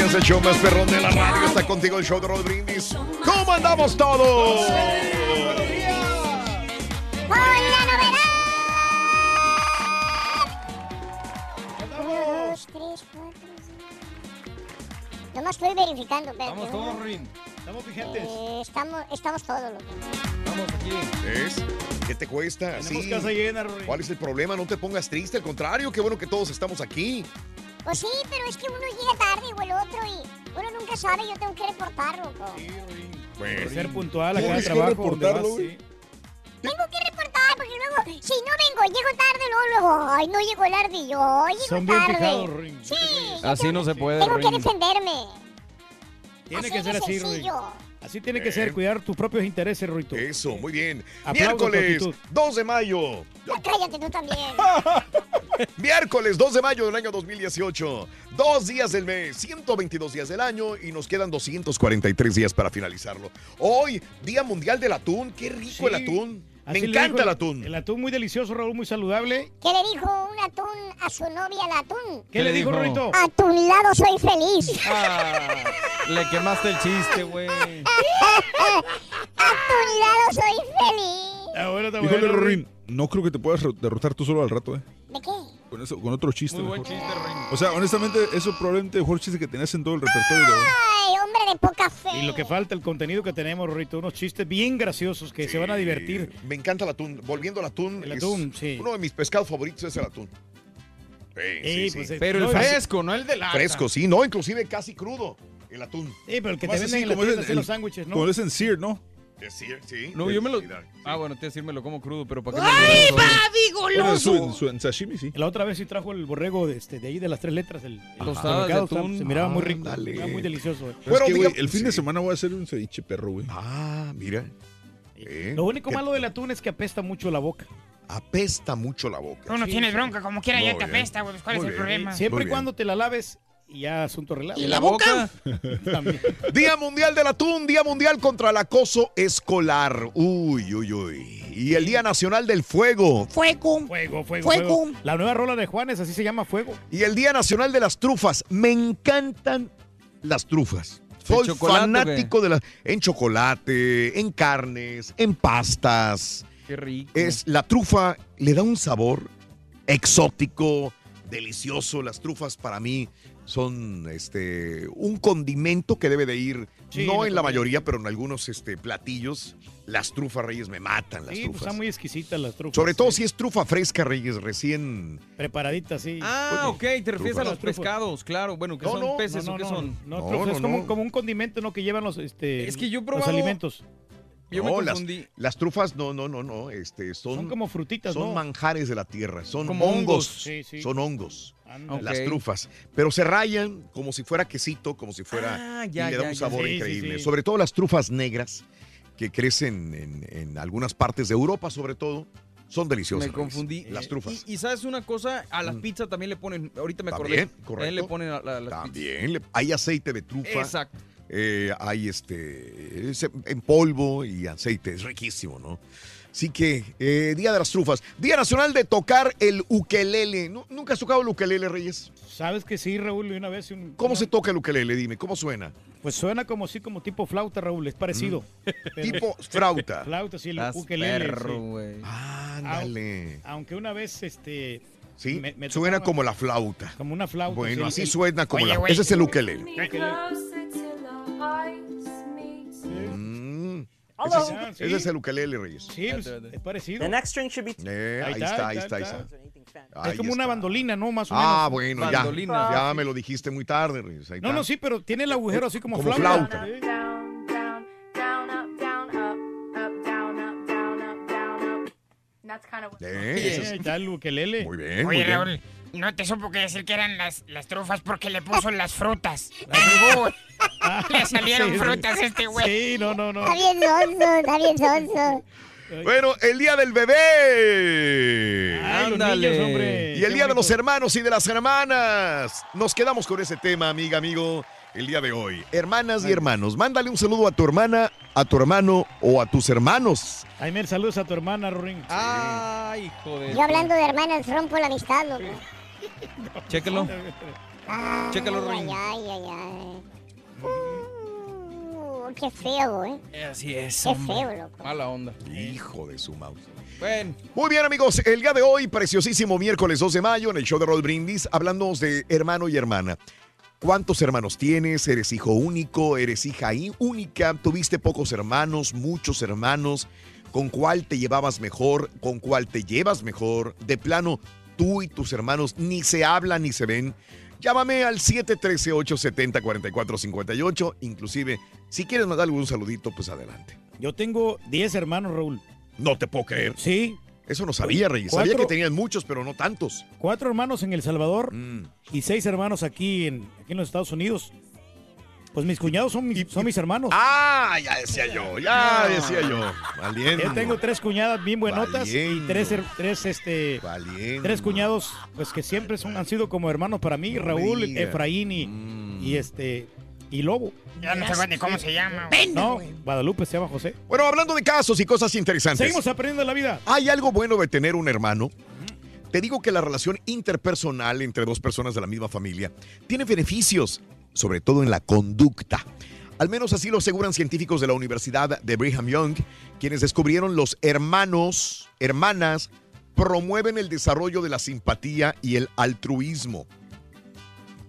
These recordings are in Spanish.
Días. El show más perrón de la radio está contigo, el show de Rod Brindis. ¿Cómo andamos todos? Dos, tres, cuatro, cinco. Nomás estoy verificando, pero. Estamos todos, Rin. Estamos vigentes. Eh, estamos, estamos todos, loco. Estamos aquí. ¿Ves? ¿Qué te cuesta? Tenemos Sí. casa llena, Rory. ¿Cuál es el problema? No te pongas triste, al contrario, qué bueno que todos estamos aquí. Pues sí, pero es que uno llega tarde o el otro y uno nunca sabe, yo tengo que reportar, loco. Pues, Ser puntual el que trabajo. vas, reportarlo, sí. Tengo que reportar porque luego, si no vengo, llego tarde, luego, luego, ay, no llegó el ardillo, llego Son bien tarde. fijados, Rin. Sí, Así no se puede, tengo que defenderme. Tiene Así que ser de así, Rin. sencillo. Así tiene que ser, cuidar tus propios intereses, Ruito. Eso, muy bien. Aplaudo Miércoles actitud. 2 de mayo. Ya cállate tú también. Miércoles 2 de mayo del año 2018. Dos días del mes, 122 días del año y nos quedan 243 días para finalizarlo. Hoy, Día Mundial del Atún. Qué rico el atún. Me Así encanta el atún. El atún muy delicioso, Raúl, muy saludable. ¿Qué le dijo un atún a su novia al atún? ¿Qué, le dijo, Ruito? A tu lado soy feliz. Ah, le quemaste el chiste, güey. A tu lado soy feliz. Bueno, está Híjole, bueno, Rorín, no creo que te puedas ro- derrotar tú solo al rato, ¿eh? ¿De qué? Con, eso, con otro chiste. Muy buen mejor. chiste, Rin. O sea, honestamente, eso probablemente el mejor chiste que tenías en todo el repertorio. de hoy. Ay, hombre de poca fe. Y lo que falta, el contenido que tenemos, Ruito, unos chistes bien graciosos que se van a divertir. Me encanta el atún. Volviendo al atún. El es atún, sí. Uno de mis pescados favoritos es el atún. Sí, sí, Sí, pues, Pero el fresco, no el de lata. Fresco, sí, no, inclusive casi crudo. El atún. Sí, pero el que te venden en la tienda el- los sándwiches, ¿no? Como es en Sear, ¿no? Sí, sí. No, yo me lo. Ah, bueno, te decir, me lo como crudo, pero ¿para qué ¡Ay, Bueno, en, su, en, sashimi, sí. La otra vez sí trajo el borrego de, este, de ahí de las tres letras. El, el de atún. Se miraba muy rico. Miraba muy delicioso. eh. Bueno, diga- el fin de semana voy a hacer un ceviche perro, güey. Ah, mira. Eh, Lo único malo del atún es que apesta mucho la boca. Apesta mucho la boca. Tú no Sí, tienes bronca, como quiera ya te apesta, güey. pues, ¿Cuál Muy es el bien. problema? Siempre y cuando te la laves, y ya asunto arreglado. ¿Y la boca? También. Día Mundial del Atún, Día Mundial contra el Acoso Escolar. Uy, uy, uy. Y el Día Nacional del Fuego. Fuego. Fuego, fuego, Fuego. fuego. La nueva rola de Juanes, así se llama Fuego. Y el Día Nacional de las Trufas. Me encantan las trufas. Soy fanático de las... En chocolate, en carnes, en pastas. Qué rico. Es la trufa, le da un sabor exótico, delicioso. Las trufas para mí son este un condimento que debe de ir, Sí, no en la mayoría, pero en algunos este, platillos. Las trufas reyes me matan, las Sí, pues trufas. están muy exquisitas las trufas. Sobre todo sí. si es trufa fresca, reyes, recién. Preparaditas, sí. Ah, ok, te refieres a los pescados, claro. Bueno, que No, son no, peces no, o qué no, son. No, No, trufas, no, es como, como un condimento, ¿no? Que llevan los, este, Es que yo he los probado- alimentos. Yo no, me las, confundí. las trufas, no, no, no, no. Este, son, Son como frutitas, son ¿no? manjares de la tierra, son Como hongos. hongos. Sí, sí. Son hongos. Las trufas. Pero se rayan como si fuera quesito, como si fuera. Ah, ya, y le da ya, un sabor sí, increíble. sí. Sobre todo las trufas negras, que crecen en, en algunas partes de Europa, sobre todo. Son deliciosas. Me confundí. Las trufas. Y, y sabes una cosa, a las pizzas también le ponen, ahorita me acordé. También, También correcto. le ponen a, la- las También le- hay aceite de trufa. Exacto. eh, hay este es en polvo y aceite. Es riquísimo, ¿no? Así que, eh, Día de las Trufas. Día Nacional de tocar el ukelele. ¿Nu- ¿Nunca has tocado el ukelele, Reyes? Sabes que sí, Raúl, y una vez. un- ¿Cómo se toca el ukelele? Dime, ¿cómo suena? Pues suena como así, como tipo flauta, Raúl, es parecido. Pero- Tipo flauta. flauta, sí, el Estás ukelele. perro, sí. güey. Ándale. Aunque una vez, este... Sí, me- me suena tocaba- como la flauta. Como una flauta. Bueno, sí, así el- suena como Oye, la... güey. Ese es el ukelele. Ukelele. Mm. Hello. Ese, es, ese es el ukelele, Reyes. Sí, pues, es parecido. The next string should be. Eh, ahí, está, ahí está, ahí está. Ahí es como una está. bandolina, ¿no? Más o menos. Ah, bueno, ya. Bandolina. Ya me lo dijiste muy tarde, Reyes. Ahí No, está. no, sí, pero tiene el agujero así como, Como flauta. flauta. Sí. Eh, ese es- ahí está el ukelele. Muy bien, muy Oye, bien. No te supo que decir que eran las, las trufas porque le puso las frutas. Le salieron Sí, sí. frutas a este güey. Sí, no, no, no. Está bien sonso, está bien sonso. Bueno, el día del bebé. Niños, hombre. Y el día de los hermanos y de las hermanas. Nos quedamos con ese tema, amiga, amigo, el día de hoy. Hermanas y hermanos, mándale un saludo a tu hermana, a tu hermano o a tus hermanos. Ay, saludos a tu hermana, Rorín. Ay, joder. Yo hablando de hermanas, rompo la amistad, loco. Chéquelo. Ay, Chécalo, ay, ay, ay, ay. Uh, qué feo, ¿eh? Así es. Qué hombre. feo, loco. Mala onda. Hijo de su mouse. Bueno. Muy bien, amigos, el día de hoy, preciosísimo miércoles 2 de mayo, en el show de Roll Brindis, hablamos de hermano y hermana. ¿Cuántos hermanos tienes? ¿Eres hijo único? ¿Eres hija única? ¿Tuviste pocos hermanos? ¿Muchos hermanos? ¿Con cuál te llevabas mejor? ¿Con cuál te llevas mejor? De plano, tú y tus hermanos ni se hablan ni se ven. Llámame al 713-870-4458. Inclusive, si quieres mandar algún saludito, pues adelante. Yo tengo 10 hermanos, Raúl. No te puedo creer. Sí. Eso no sabía, Reyes. Sabía Cuatro- que tenían muchos, pero no tantos. Cuatro hermanos en El Salvador Mm. y seis hermanos aquí en, aquí en los Estados Unidos. Pues mis cuñados son, mis- son mis hermanos. Ah, ya decía yo, ya decía yo. Valiente. Yo tengo tres cuñadas bien buenotas y tres, tres, este, Valiendo. tres cuñados, pues que siempre son, han sido como hermanos para mí, Raúl. Efraín y, Mm. y este y Lobo. Ya no sé ni cómo se llama. No, Guadalupe se llama José. Bueno, hablando de casos y cosas interesantes. Seguimos aprendiendo la vida. ¿Hay algo bueno de tener un hermano? Te digo que la relación interpersonal entre dos personas de la misma familia tiene beneficios, sobre todo en la conducta. Al menos así lo aseguran científicos de la Universidad de Brigham Young, quienes descubrieron los hermanos, hermanas, promueven el desarrollo de la simpatía y el altruismo.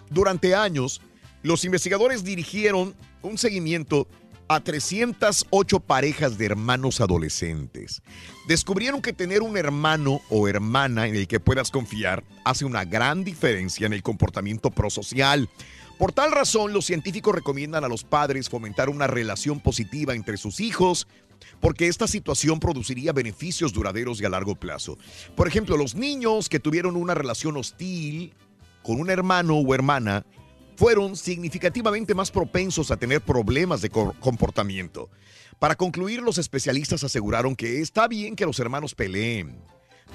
Durante años, los investigadores dirigieron un seguimiento a 308 parejas de hermanos adolescentes. Descubrieron que tener un hermano o hermana en el que puedas confiar hace una gran diferencia en el comportamiento prosocial. Por tal razón, los científicos recomiendan a los padres fomentar una relación positiva entre sus hijos, porque esta situación produciría beneficios duraderos y a largo plazo. Por ejemplo, los niños que tuvieron una relación hostil con un hermano o hermana fueron significativamente más propensos a tener problemas de co- comportamiento. Para concluir, los especialistas aseguraron que está bien que los hermanos peleen,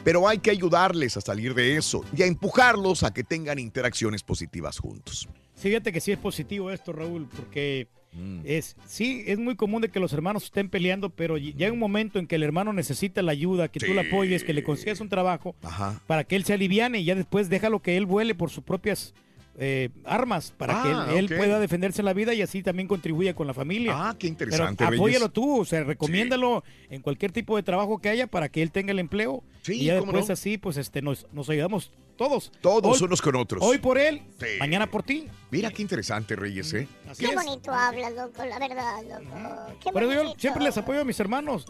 pero hay que ayudarles a salir de eso y a empujarlos a que tengan interacciones positivas juntos. Fíjate que sí es positivo esto, Raúl, porque Mm. es sí es muy común de que los hermanos estén peleando, pero ll- llega un momento en que el hermano necesita la ayuda, que tú le apoyes, que le consigas un trabajo Ajá. para que él se aliviane y ya después déjalo que él vuele por sus propias eh, armas para que Ah, él, él ok. pueda defenderse la vida y así también contribuya con la familia. Ah, qué interesante, Pero Reyes. apóyalo tú, o sea, recomiéndalo en cualquier tipo de trabajo que haya para que él tenga el empleo. Sí, y ya cómo después no. así, pues este, nos, nos ayudamos todos. Todos Hoy- unos con otros. Hoy por él, Sí. mañana por ti. Mira qué interesante, Reyes, ¿eh? Así Qué es. bonito hablas, loco, la verdad, loco. Qué eso yo siempre les apoyo a mis hermanos.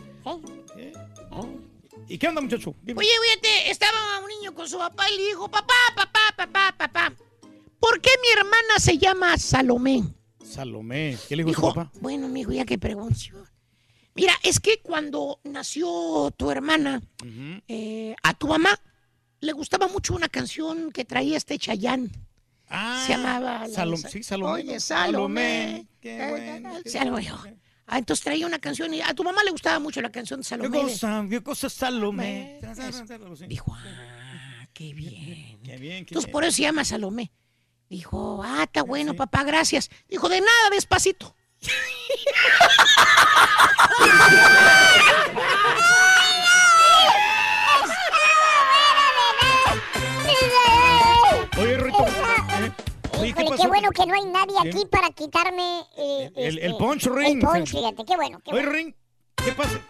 ¿Eh? ¿Y qué onda, muchacho? Dime. Oye, fíjate, estaba un niño con su papá y le dijo, papá, papá, papá, papá, ¿por qué mi hermana se llama Salomé? Salomé. ¿Qué le dijo Dijo, papá? bueno, mijo, ya que pregunto. Mira, es que cuando nació tu hermana, eh, a tu mamá le gustaba mucho una canción que traía este Chayán. Ah, se llamaba... Salom- sí, Salomé, Oye. Salomé. Salomé, qué bueno, qué. Ah, entonces traía una canción y a tu mamá le gustaba mucho la canción de ¿Qué Salomé. cosa? ¿Qué cosa Salomé? Dijo, ah, qué bien. Qué bien, qué Entonces bien. por eso se llama Salomé. Dijo, ah, está bueno, papá, gracias. Dijo, de nada, despacito. Oye, Rito. Oye, ¿qué Híjole, qué bueno que no hay nadie ¿Qué? aquí para quitarme eh, El, este, el punch ring. El punch, fíjate, qué bueno. Qué Oye, bueno. Ring, ¿qué pasa?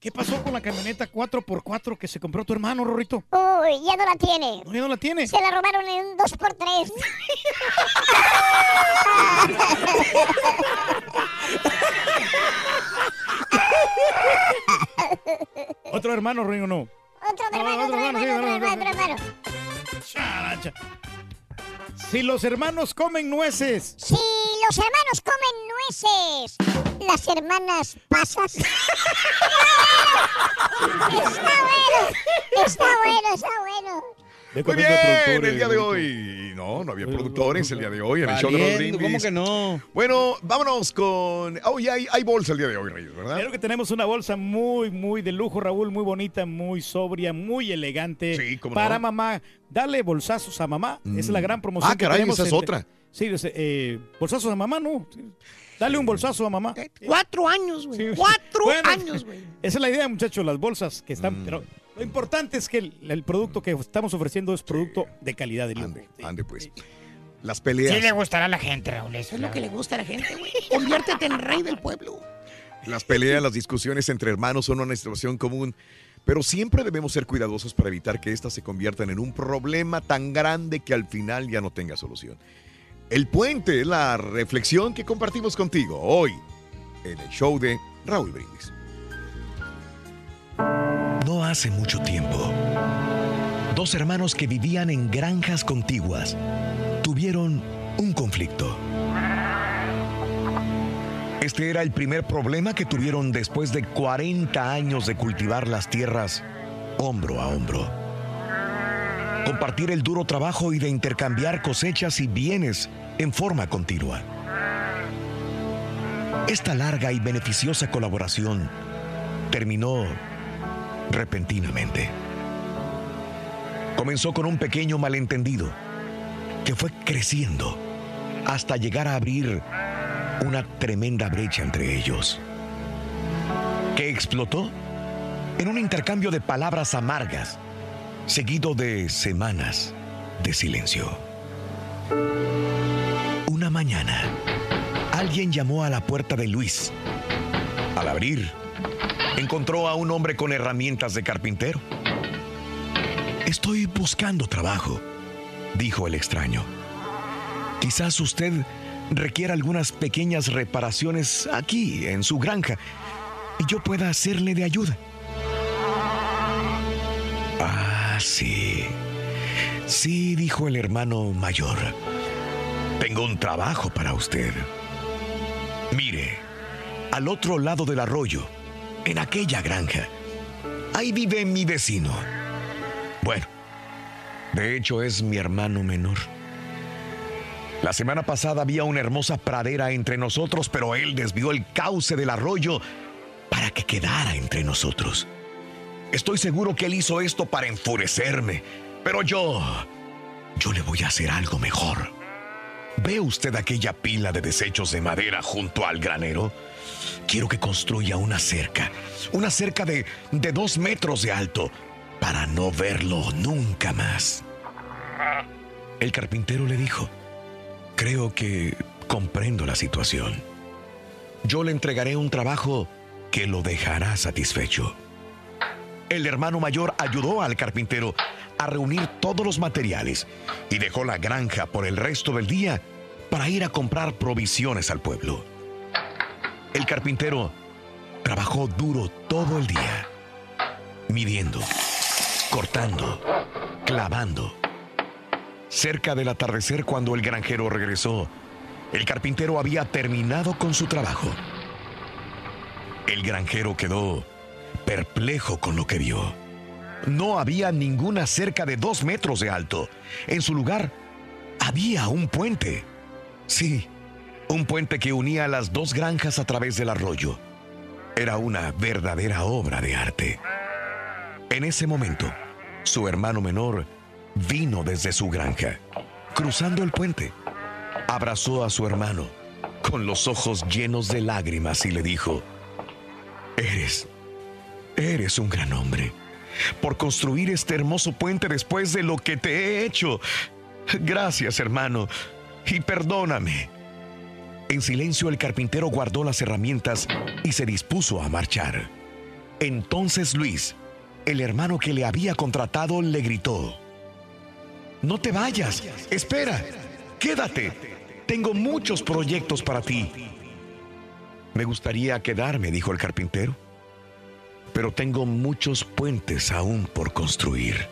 ¿Qué pasó con la camioneta 4x4 que se compró tu hermano, Rorrito? Uy, ya no la tiene. ¿No, ya no la tiene? Se la robaron en un 2x3. ¿Otro hermano, Ring, o no? Otro No, hermano, otro otro hermano, hermano, sí, otro otro hermano, otro hermano. Si los hermanos comen nueces. Si los hermanos comen nueces, las hermanas pasas. está bueno, está bueno, está bueno. Muy bien, el día de hoy. No, no había productores el día de hoy en el show de los Valiendo, ¿cómo que no? Bueno, vámonos con. Oh, ya hay, hay bolsa el día de hoy, Reyes, ¿verdad? Creo que tenemos una bolsa muy, muy de lujo, Raúl, muy bonita, muy sobria, muy elegante. Sí, cómo Para no. mamá. Dale bolsazos a mamá. Esa es la Mm. gran promoción Ah, que caray, tenemos. esa es otra. Sí, eh, bolsazos a mamá, no. Dale un bolsazo a mamá. Cuatro años, güey. Sí. Cuatro Bueno, años, güey. Esa es la idea, muchachos, las bolsas que Mm. están. Pero lo importante es que el, el producto que estamos ofreciendo es producto de calidad de. Ande, ande, pues. Las peleas. Sí le gustará a la gente, Raúl. Eso es lo que le gusta a la gente, güey. Conviértete en rey del pueblo. Las peleas, las discusiones entre hermanos son una situación común, pero siempre debemos ser cuidadosos para evitar que éstas se conviertan en un problema tan grande que al final ya no tenga solución. El puente es la reflexión que compartimos contigo hoy en el show de Raúl Brindis. No hace mucho tiempo, dos hermanos que vivían en granjas contiguas tuvieron un conflicto. Este era el primer problema que tuvieron después de 40 años de cultivar las tierras hombro a hombro. Compartir el duro trabajo y de intercambiar cosechas y bienes en forma continua. Esta larga y beneficiosa colaboración terminó repentinamente. Comenzó con un pequeño malentendido que fue creciendo hasta llegar a abrir una tremenda brecha entre ellos, que explotó en un intercambio de palabras amargas, seguido de semanas de silencio. Una mañana, alguien llamó a la puerta de Luis. Al abrir, encontró a un hombre con herramientas de carpintero. Estoy buscando trabajo, dijo el extraño. Quizás usted requiera algunas pequeñas reparaciones aquí, en su granja, y yo pueda hacerle de ayuda. Ah, sí. Sí, dijo el hermano mayor. Tengo un trabajo para usted. Mire, al otro lado del arroyo, en aquella granja, ahí vive mi vecino. Bueno, de hecho es mi hermano menor. La semana pasada había una hermosa pradera entre nosotros, pero él desvió el cauce del arroyo para que quedara entre nosotros. Estoy seguro que él hizo esto para enfurecerme, pero yo, yo le voy a hacer algo mejor. ¿Ve usted aquella pila de desechos de madera junto al granero? Quiero que construya una cerca, una cerca de, de dos metros de alto, para no verlo nunca más. El carpintero le dijo, creo que comprendo la situación. Yo le entregaré un trabajo que lo dejará satisfecho. El hermano mayor ayudó al carpintero a reunir todos los materiales y dejó la granja por el resto del día para ir a comprar provisiones al pueblo. El carpintero trabajó duro todo el día, midiendo, cortando, clavando. Cerca del atardecer, cuando el granjero regresó, el carpintero había terminado con su trabajo. El granjero quedó perplejo con lo que vio. No había ninguna cerca de dos metros de alto. En su lugar, había un puente. Sí, Un puente que unía las dos granjas a través del arroyo. Era una verdadera obra de arte. En ese momento, su hermano menor vino desde su granja, cruzando el puente. Abrazó a su hermano con los ojos llenos de lágrimas y le dijo, Eres, eres un gran hombre por construir este hermoso puente después de lo que te he hecho. Gracias, hermano, y perdóname. En silencio el carpintero guardó las herramientas y se dispuso a marchar. Entonces Luis, el hermano que le había contratado, le gritó, No te vayas, espera, quédate, tengo muchos proyectos para ti. Me gustaría quedarme, dijo el carpintero, pero tengo muchos puentes aún por construir.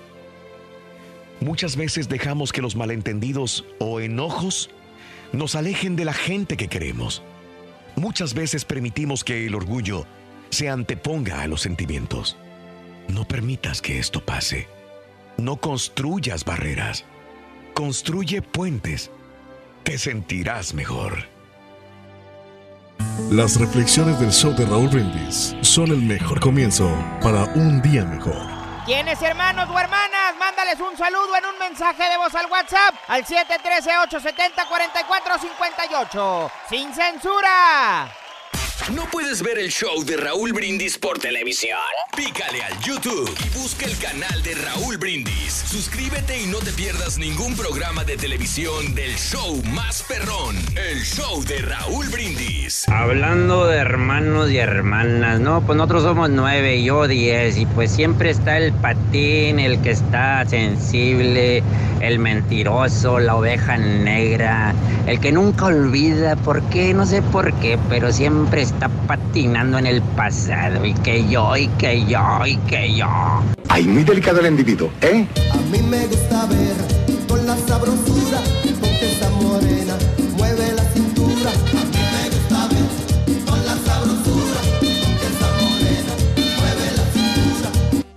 Muchas veces dejamos que los malentendidos o enojos nos alejen de la gente que queremos. Muchas veces permitimos que el orgullo se anteponga a los sentimientos. No permitas que esto pase. No construyas barreras. Construye puentes. Te sentirás mejor. Las reflexiones del show de Raúl Brindis son el mejor comienzo para un día mejor. ¿Tienes hermanos o hermanas? Mándales un saludo en un mensaje de voz al WhatsApp al 713-870-4458. ¡Sin censura! ¿No puedes ver el show de Raúl Brindis por televisión? Pícale al YouTube y busca el canal de Raúl Brindis. Suscríbete y no te pierdas ningún programa de televisión del show más perrón, el show de Raúl Brindis. Hablando de hermanos y hermanas, no, pues nosotros somos nueve, yo diez, y pues siempre está el patín, el que está sensible, el mentiroso, la oveja negra, el que nunca olvida, ¿por qué? No sé por qué, pero siempre está patinando en el pasado, y que yo, y que yo, y que yo. Ay, muy delicado el individuo, ¿eh? A mí me gusta ver con la sabrosura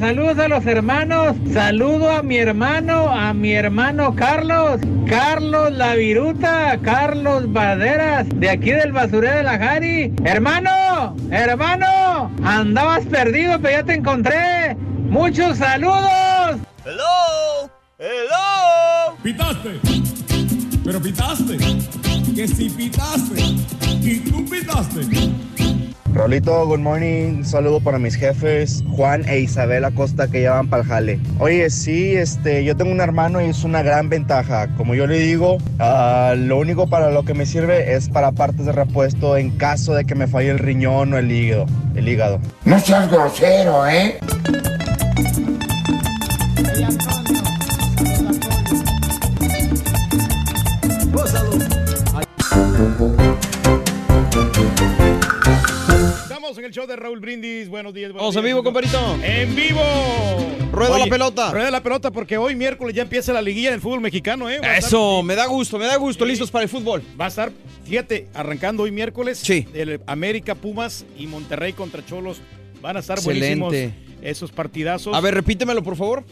Saludos a los hermanos, saludo a mi hermano, a mi hermano Carlos, Carlos La Viruta, Carlos Baderas, de aquí del basurero de la Jari. Hermano, hermano, andabas perdido, pero ya te encontré. Muchos saludos. Hello, hello. Pitaste, pero pitaste, que si pitaste, y tú pitaste. Rolito, good morning. Un saludo para mis jefes, Juan e Isabel Acosta, que llevan para el jale. Oye, sí, este, yo tengo un hermano y es una gran ventaja. Como yo le digo, ah, lo único para lo que me sirve es para partes de repuesto en caso de que me falle el riñón o el hígado. El hígado. No seas grosero, ¿eh? Estamos en el show de Raúl Brindis. Buenos días. Vamos en vivo, compadrito. En vivo. Rueda la pelota. Rueda la pelota porque hoy miércoles ya empieza la liguilla del fútbol mexicano, ¿eh? Va Eso, estar- me da gusto, me da gusto. Listos para el fútbol. Va a estar, fíjate, arrancando hoy miércoles. Sí. El América, Pumas y Monterrey contra Cholos. Van a estar Excelente. buenísimos esos partidazos. A ver, repítemelo, por favor.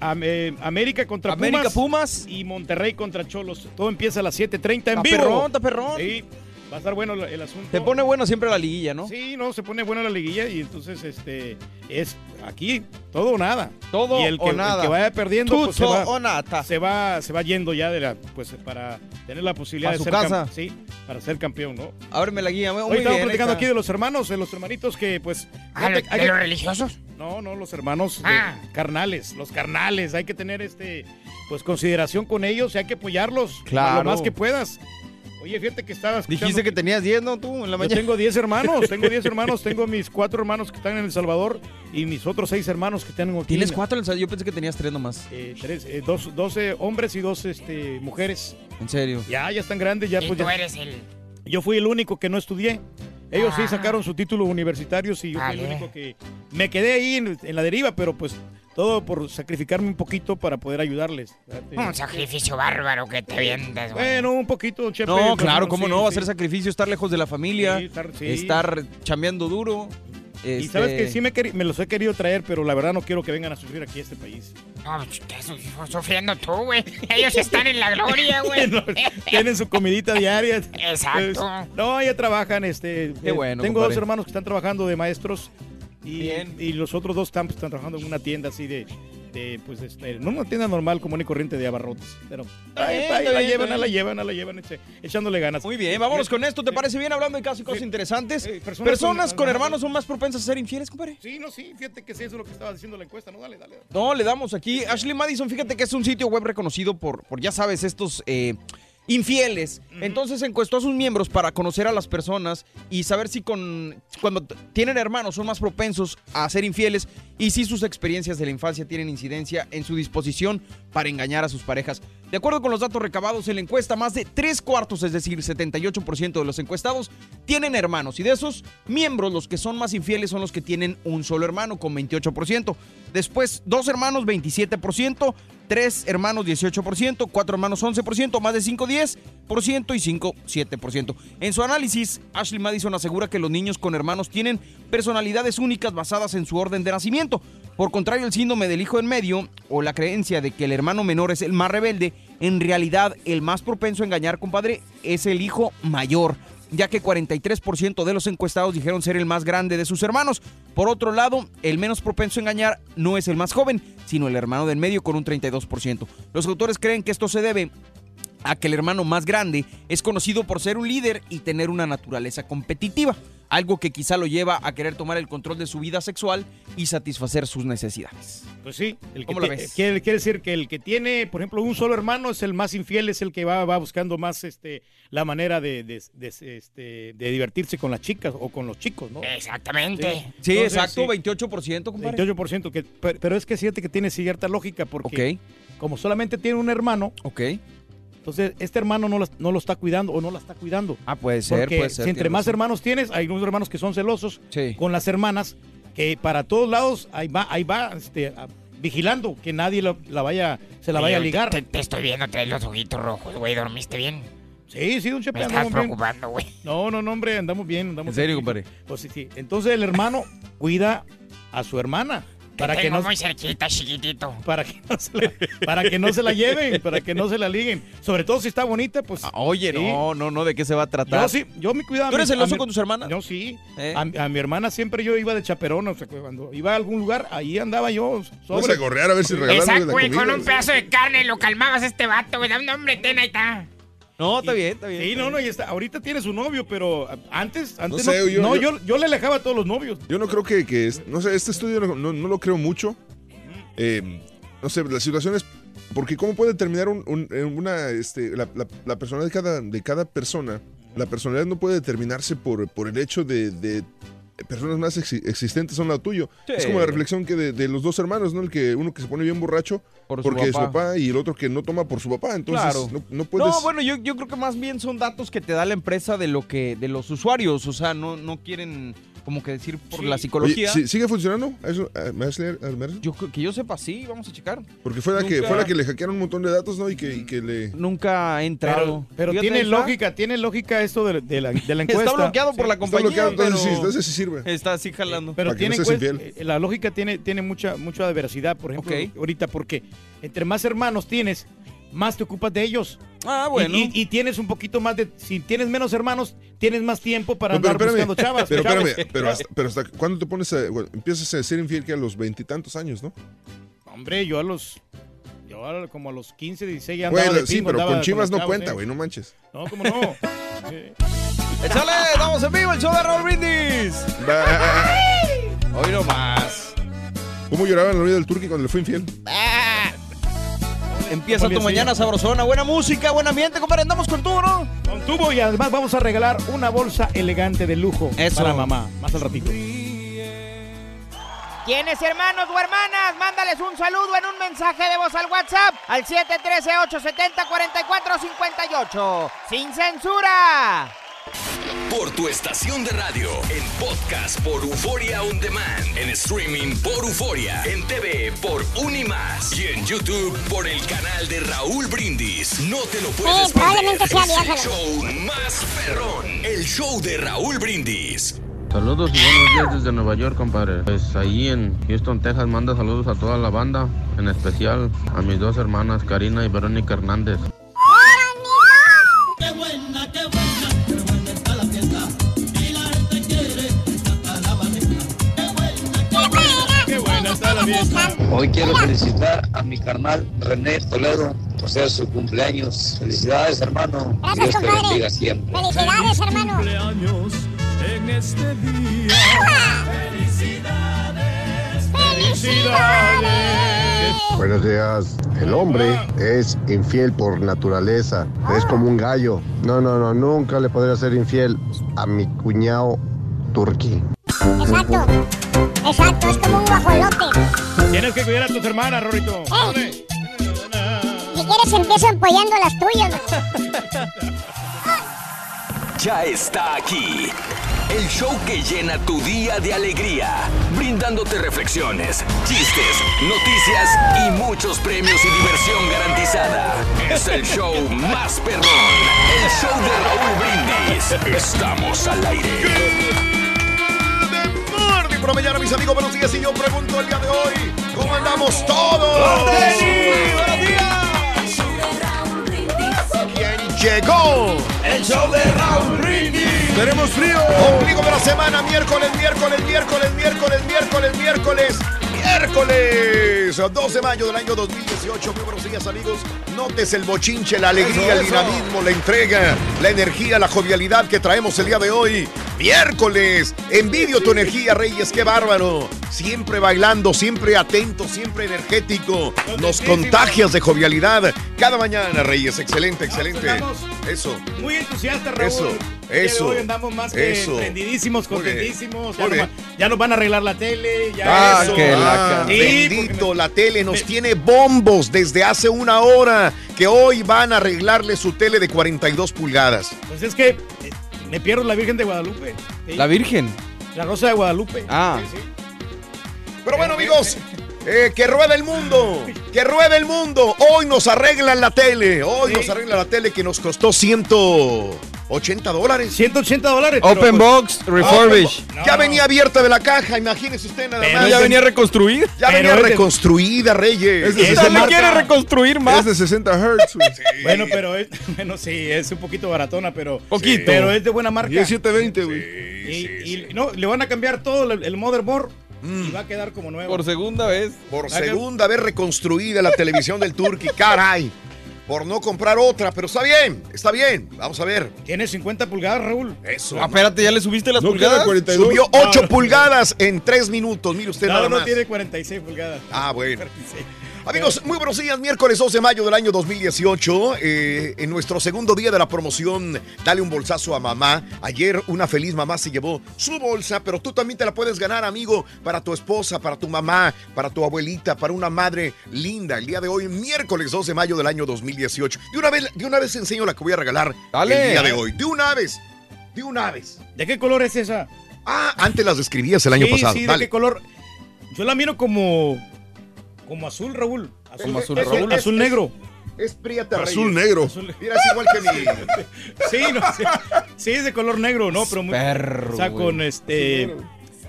Am- eh, América contra América, Pumas, y Monterrey contra Cholos. Todo empieza a las 7.30 en vivo. perrón, perrón. Sí, va a estar bueno el, el asunto. Te pone bueno siempre la liguilla, ¿no? Sí, no, se pone buena la liguilla y entonces este es aquí todo o nada. Todo y el o que, el nada. que vaya perdiendo pues, se va, o nata. se va se va yendo ya de la pues para tener la posibilidad A de su ser casa. sí, para ser campeón, ¿no? Ábreme la guía. Muy Hoy estamos bien, platicando aquí de los hermanos, de los hermanitos que pues Ah, ¿de- hay de que- los religiosos? No, no, los hermanos de- Ah. carnales, los carnales, hay que tener este pues consideración con ellos, y hay que apoyarlos Claro. lo más que puedas. Oye, fíjate que estaba escuchando Dijiste que tenías 10, ¿no? Tú en la yo mañana. tengo 10 hermanos, tengo 10 hermanos, tengo mis cuatro hermanos que están en El Salvador y mis otros seis hermanos que están aquí. ¿Tienes en- cuatro? en el- Yo pensé que tenías tres nomás. eh, tres, eh, dos, 12 hombres y dos este, mujeres. En serio. Ya, ya están grandes, ya Y pues tú ya- eres el... Yo fui el único que no estudié. Ellos sí Ah. sacaron su título universitario y yo fui el único que me quedé ahí en, en la deriva, pero pues todo por sacrificarme un poquito para poder ayudarles. Un sacrificio bárbaro que te vienes, güey. Bueno, un poquito, Chepe. No, claro, cómo sí, no, va a ser sacrificio estar lejos de la familia, Sí, estar- sí. estar chambeando duro. Y este, sabes que sí me, me los he querido traer, pero la verdad no quiero que vengan a sufrir aquí a este país. No, estás sufriendo tú, güey. Ellos están en la gloria, güey. No, Tienen su comidita diaria. Exacto. Pues, no, ya trabajan, este. Qué eh, bueno, Tengo compadre. dos hermanos que están trabajando de maestros. Y, y los otros dos están, pues, están trabajando en una tienda así de, de, pues, este, no una tienda normal, común y corriente de abarrotes. Pero ahí, bien, ahí está la bien, llevan, la bien. llevan, la llevan, echándole ganas. Muy bien, vámonos con esto. ¿Te parece bien hablando de casos y cosas interesantes? Personas, con, hermanos son más propensas a ser infieles, compadre. Sí, no, sí, fíjate que sí, eso es lo que estaba diciendo la encuesta, ¿no? Dale, dale. No, le damos aquí. Ashley Madison, fíjate que es un sitio web reconocido por, por ya sabes, estos eh, infieles. Entonces encuestó a sus miembros para conocer a las personas y saber si con cuando tienen hermanos son más propensos a ser infieles y si sus experiencias de la infancia tienen incidencia en su disposición para engañar a sus parejas. De acuerdo con los datos recabados en la encuesta, más de tres cuartos, es decir, 78% de los encuestados tienen hermanos y de esos miembros los que son más infieles son los que tienen un solo hermano con 28%. Después, dos hermanos 27%, tres hermanos 18%, cuatro hermanos 11%, más de 5 10% y 5 7%. En su análisis, Ashley Madison asegura que los niños con hermanos tienen personalidades únicas basadas en su orden de nacimiento. Por contrario, el síndrome del hijo en medio o la creencia de que el hermano menor es el más rebelde, en realidad el más propenso a engañar, compadre, es el hijo mayor ya que 43% de los encuestados dijeron ser el más grande de sus hermanos. Por otro lado, el menos propenso a engañar no es el más joven, sino el hermano del medio con un 32%. Los autores creen que esto se debe a que el hermano más grande es conocido por ser un líder y tener una naturaleza competitiva, algo que quizá lo lleva a querer tomar el control de su vida sexual y satisfacer sus necesidades. Pues sí, el que ¿Cómo tie- ves? Quiere, quiere decir que el que tiene, por ejemplo, un solo hermano es el más infiel, es el que va, va buscando más este, la manera de, de- de- este, de divertirse con las chicas o con los chicos, ¿no? Exactamente. Sí, Entonces, exacto, sí. 28%, compadre. 28%, que, pero, pero es que siente que tiene cierta lógica porque como solamente tiene un hermano, Ok. Entonces este hermano no, las- no lo está cuidando o no la está cuidando. Ah, puede ser, Porque puede ser. si entre más razón. hermanos tienes, hay unos hermanos que son celosos Sí. con las hermanas, que para todos lados ahí va, ahí va este, vigilando que nadie lo- la vaya, se la Oye, vaya a ligar. Te, te estoy viendo, traes los ojitos rojos, güey. ¿Dormiste bien? Sí, sí, don Chepe, Me estás bien. preocupando, güey. No, no, no, hombre, andamos bien, andamos ¿En serio, bien. compadre? Pues sí, sí. Entonces el hermano cuida a su hermana para que no muy cerquita, chiquitito. para que no se la, para que no se la lleven, para que no se la liguen. Sobre todo si está bonita, pues. Oye, sí. no, no, no, ¿de qué se va a tratar? Yo sí, yo me cuidaba. ¿Tú eres celoso con tus hermanas? Yo sí. ¿Eh? A, a mi hermana siempre yo iba de chaperón, o sea, cuando iba a algún lugar, ahí andaba yo. Vas a gorrear a ver si regalan Exacto, güey, con un pedazo de carne lo calmabas a este vato, güey. Dame un hombre, ten, ahí está. No, está bien, está bien. Sí, está no, bien. no, y está, ahorita tiene su novio, pero antes, antes No no, yo- no, yo- yo, yo le alejaba a todos los novios. Yo no creo que, que es- no sé, este estudio no, no- no lo creo mucho. Eh, no sé, la situación es, porque cómo puede determinar un- un- eh, una, este, la, la- la personalidad de cada, de cada persona. La personalidad no puede determinarse por, por el hecho de, de personas más exi- existentes son la tuyo. Sí. Es como la reflexión que de, de los dos hermanos, ¿no? El que uno que se pone bien borracho Por porque es su papá. papá y el otro que no toma por su papá. Entonces Claro. no, no puedes... No, bueno, yo, yo creo que más bien son datos que te da la empresa de lo que de los usuarios, o sea, no, no quieren como que decir por la Oye, psicología. ¿sí- ¿Sigue funcionando? ¿Eso, eh, ¿Me vas a leer, Almerzo? Yo creo- que yo sepa, sí, vamos a checar. Porque fue la, que, fue la que le hackearon un montón de datos, ¿no? Y que, y que le... Nunca ha entrado. Pero, pero Fíjate, tiene está. lógica, tiene lógica esto de, de la, de la encuesta. Está bloqueado por la Está compañía, bloqueado, entonces pero sí, entonces sí sirve. está así jalando. Pero tiene no encuesta- eh, la lógica tiene, tiene mucha, mucha veracidad, por ejemplo, ahorita, porque entre más hermanos tienes, más te ocupas de ellos. Ah, Y- bueno. Y, y tienes un poquito más de. Si tienes menos hermanos, tienes más tiempo para No, pero andar espérame, buscando chavas. pero chavos. espérame, pero hasta, pero hasta cuándo te pones a, bueno, empiezas a ser infiel que a los veintitantos años, ¿no? Hombre, yo a los. Yo a- como a los 15, 16 ya andaba Güey, de sí, pingo, pero andaba con chivas no cuenta, ¿eh? güey, no manches. No, ¿cómo no? ¡Échale! ¡Estamos en vivo! ¡El show de Raúl Brindis! Hoy no más. ¿Cómo lloraba en la orilla del turqui cuando le fue infiel? Empieza tu mañana sabrosona. Buena música, buen ambiente, compadre. Andamos con tú, ¿no? Con tubo y además vamos a regalar una bolsa elegante de lujo Eso. para mamá. Más al ratito. ¿Tienes hermanos o hermanas? Mándales un saludo en un mensaje de voz al WhatsApp al 713-870-4458. ¡Sin censura! Por tu estación de radio, en podcast por Euforia On Demand, en streaming por Euforia, en TV por Unimás y en YouTube por el canal de Raúl Brindis. No te lo puedes Sí, probablemente perder. sea el show más perrón, el show de Raúl Brindis. Saludos y buenos días desde Nueva York, compadre. Pues ahí en Houston, Texas, manda saludos a toda la banda, en especial a mis dos hermanas, Karina y Verónica Hernández. Qué buena, qué buena está la fiesta. Hoy quiero felicitar a mi carnal René Toledo por ser su cumpleaños. Felicidades, hermano. Gracias, Dios te compadre. bendiga siempre. Felicidades, hermano. cumpleaños en este día. Felicidades. Buenos días. El hombre es infiel por naturaleza. Es como un gallo. No, no, no. Nunca le podría ser infiel a mi cuñado turqui. Exacto. Exacto, es como un guajolote. Tienes que cuidar a tus hermanas, Rorito. Eh. Si quieres empiezo empollando las tuyas. Ya está aquí. El show que llena tu día de alegría, brindándote reflexiones, chistes, noticias y muchos premios y diversión garantizada. Es el show más perrón, el show de Raúl Brindis. Estamos al aire. Por la mañana, mis amigos, buenos días. Y yo pregunto el día de hoy, ¿cómo andamos todos? ¡Buenos ¿Quién llegó? El show de Raúl Brindis. Tenemos frío. Ombligo de la semana, miércoles, miércoles, miércoles, miércoles, miércoles, miércoles. Miércoles 2 de mayo del año 2018. Muy buenos días, amigos. Notes el bochinche, la alegría, Eso, el eso. dinamismo, la entrega, la energía, la jovialidad que traemos el día de hoy. Miércoles. Envidio tu energía, Reyes. Qué bárbaro. Siempre bailando, siempre atento, siempre energético. Nos contagias de jovialidad cada mañana, Reyes. Excelente, excelente. Eso. Muy entusiastas, Raúl. Eso, eso, Hoy andamos más que eso. prendidísimos, contentísimos. Ya nos, ya nos van a arreglar la tele. Ya Ah, eso. que la Ah, Bendito, la tele nos tiene bombos desde hace una hora que hoy van a arreglarle su tele de 42 pulgadas. Pues es que eh, me pierdo la Virgen de Guadalupe. Sí. La Virgen. La Rosa de Guadalupe. Ah. Sí, sí. Pero bueno, amigos, eh, que rueda el mundo, que rueda el mundo. Hoy nos arreglan la tele, hoy nos arreglan la tele que nos costó 180 dólares. 180 dólares. Open box, refurbish. Ya venía abierta de la caja, imagínese usted nada Pero más. ya venía reconstruida. Ya Pero venía reconstruida, Reyes. Es de Esa 60 le quiere reconstruir más. Es de 60 Hz. güey. Bueno, pero es, bueno, sí, es un poquito baratona, pero. Poquito. Pero es de buena marca. Y es 720, güey. Y, y no, le van a cambiar todo el, el motherboard y va a quedar como nuevo. Por segunda vez. Por segunda vez reconstruida la televisión del Turqui, caray. Por no comprar otra, pero está bien, está bien. Vamos a ver. Tiene 50 pulgadas, Raúl. Eso. Ah, espérate, ¿ya le subiste las No queda pulgadas? 42. Subió 8 No, no. pulgadas en 3 minutos. Mire usted No, nada no más. tiene 46 pulgadas. Ah, bueno. 46. Amigos, muy buenos días. Miércoles 2 de mayo del año 2018. eh, en nuestro segundo día de la promoción, dale un bolsazo a mamá. Ayer una feliz mamá se llevó su bolsa, pero tú también te la puedes ganar, amigo, para tu esposa, para tu mamá, para tu abuelita, para una madre linda. El día de hoy, miércoles 2 de mayo del año 2018. De una vez, de una vez enseño la que voy a regalar Dale. el día de hoy. De una vez. De una vez. ¿De qué color es esa? Ah, antes las describías el año sí, pasado. Sí, ¿de Dale. qué color? Yo la miro como. Como azul, Raúl. Azul, Como azul, es- Raúl. azul negro. Es prieta, Azul Reyes. negro. Mira, es igual que mi. Sí, no, sí, sí, es de color negro, ¿no? Pero muy. Perro, o sea, güey. con este.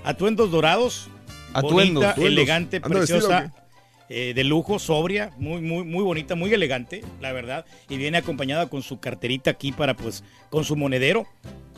Atuendos dorados. Atuendos, bonita, atuendos. elegante, ¿Anda vestida o preciosa. eh, de lujo, sobria, muy, muy, muy bonita, muy elegante, la verdad. Y viene acompañada con su carterita aquí para, pues, con su monedero,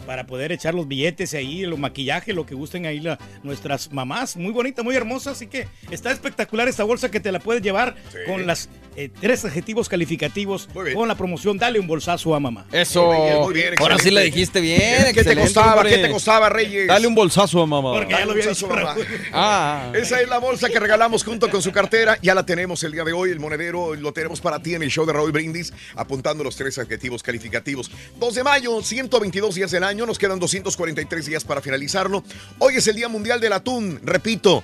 para poder echar los billetes ahí, los maquillajes, lo que gusten ahí la, nuestras mamás. Muy bonita, muy hermosa. Así que está espectacular esta bolsa que te la puedes llevar con las eh, tres adjetivos calificativos con la promoción. Dale un bolsazo a mamá. Eso. Muy bien, muy bien, Ahora sí la dijiste bien. ¿Qué te costaba? hombre. ¿Qué te costaba, Reyes? Dale un bolsazo a mamá. Porque ya lo había Bolsazo, dicho mamá. Ah. Esa es la bolsa que regalamos junto con su cartera. Ya la tenemos el día de hoy. El monedero lo tenemos para ti en el show de Raúl Brindis, apuntando los tres adjetivos calificativos. 2 de mayo, 122 días del año. Nos quedan 243 días para finalizarlo. Hoy es el Día Mundial del Atún. Repito,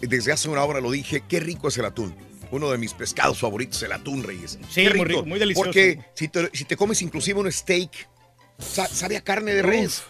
desde hace una hora lo dije, qué rico es el atún. Uno de mis pescados favoritos, el atún, Reyes. Sí, muy rico, muy delicioso. Porque si te, si te comes inclusive un steak, sa- sabe a carne de res.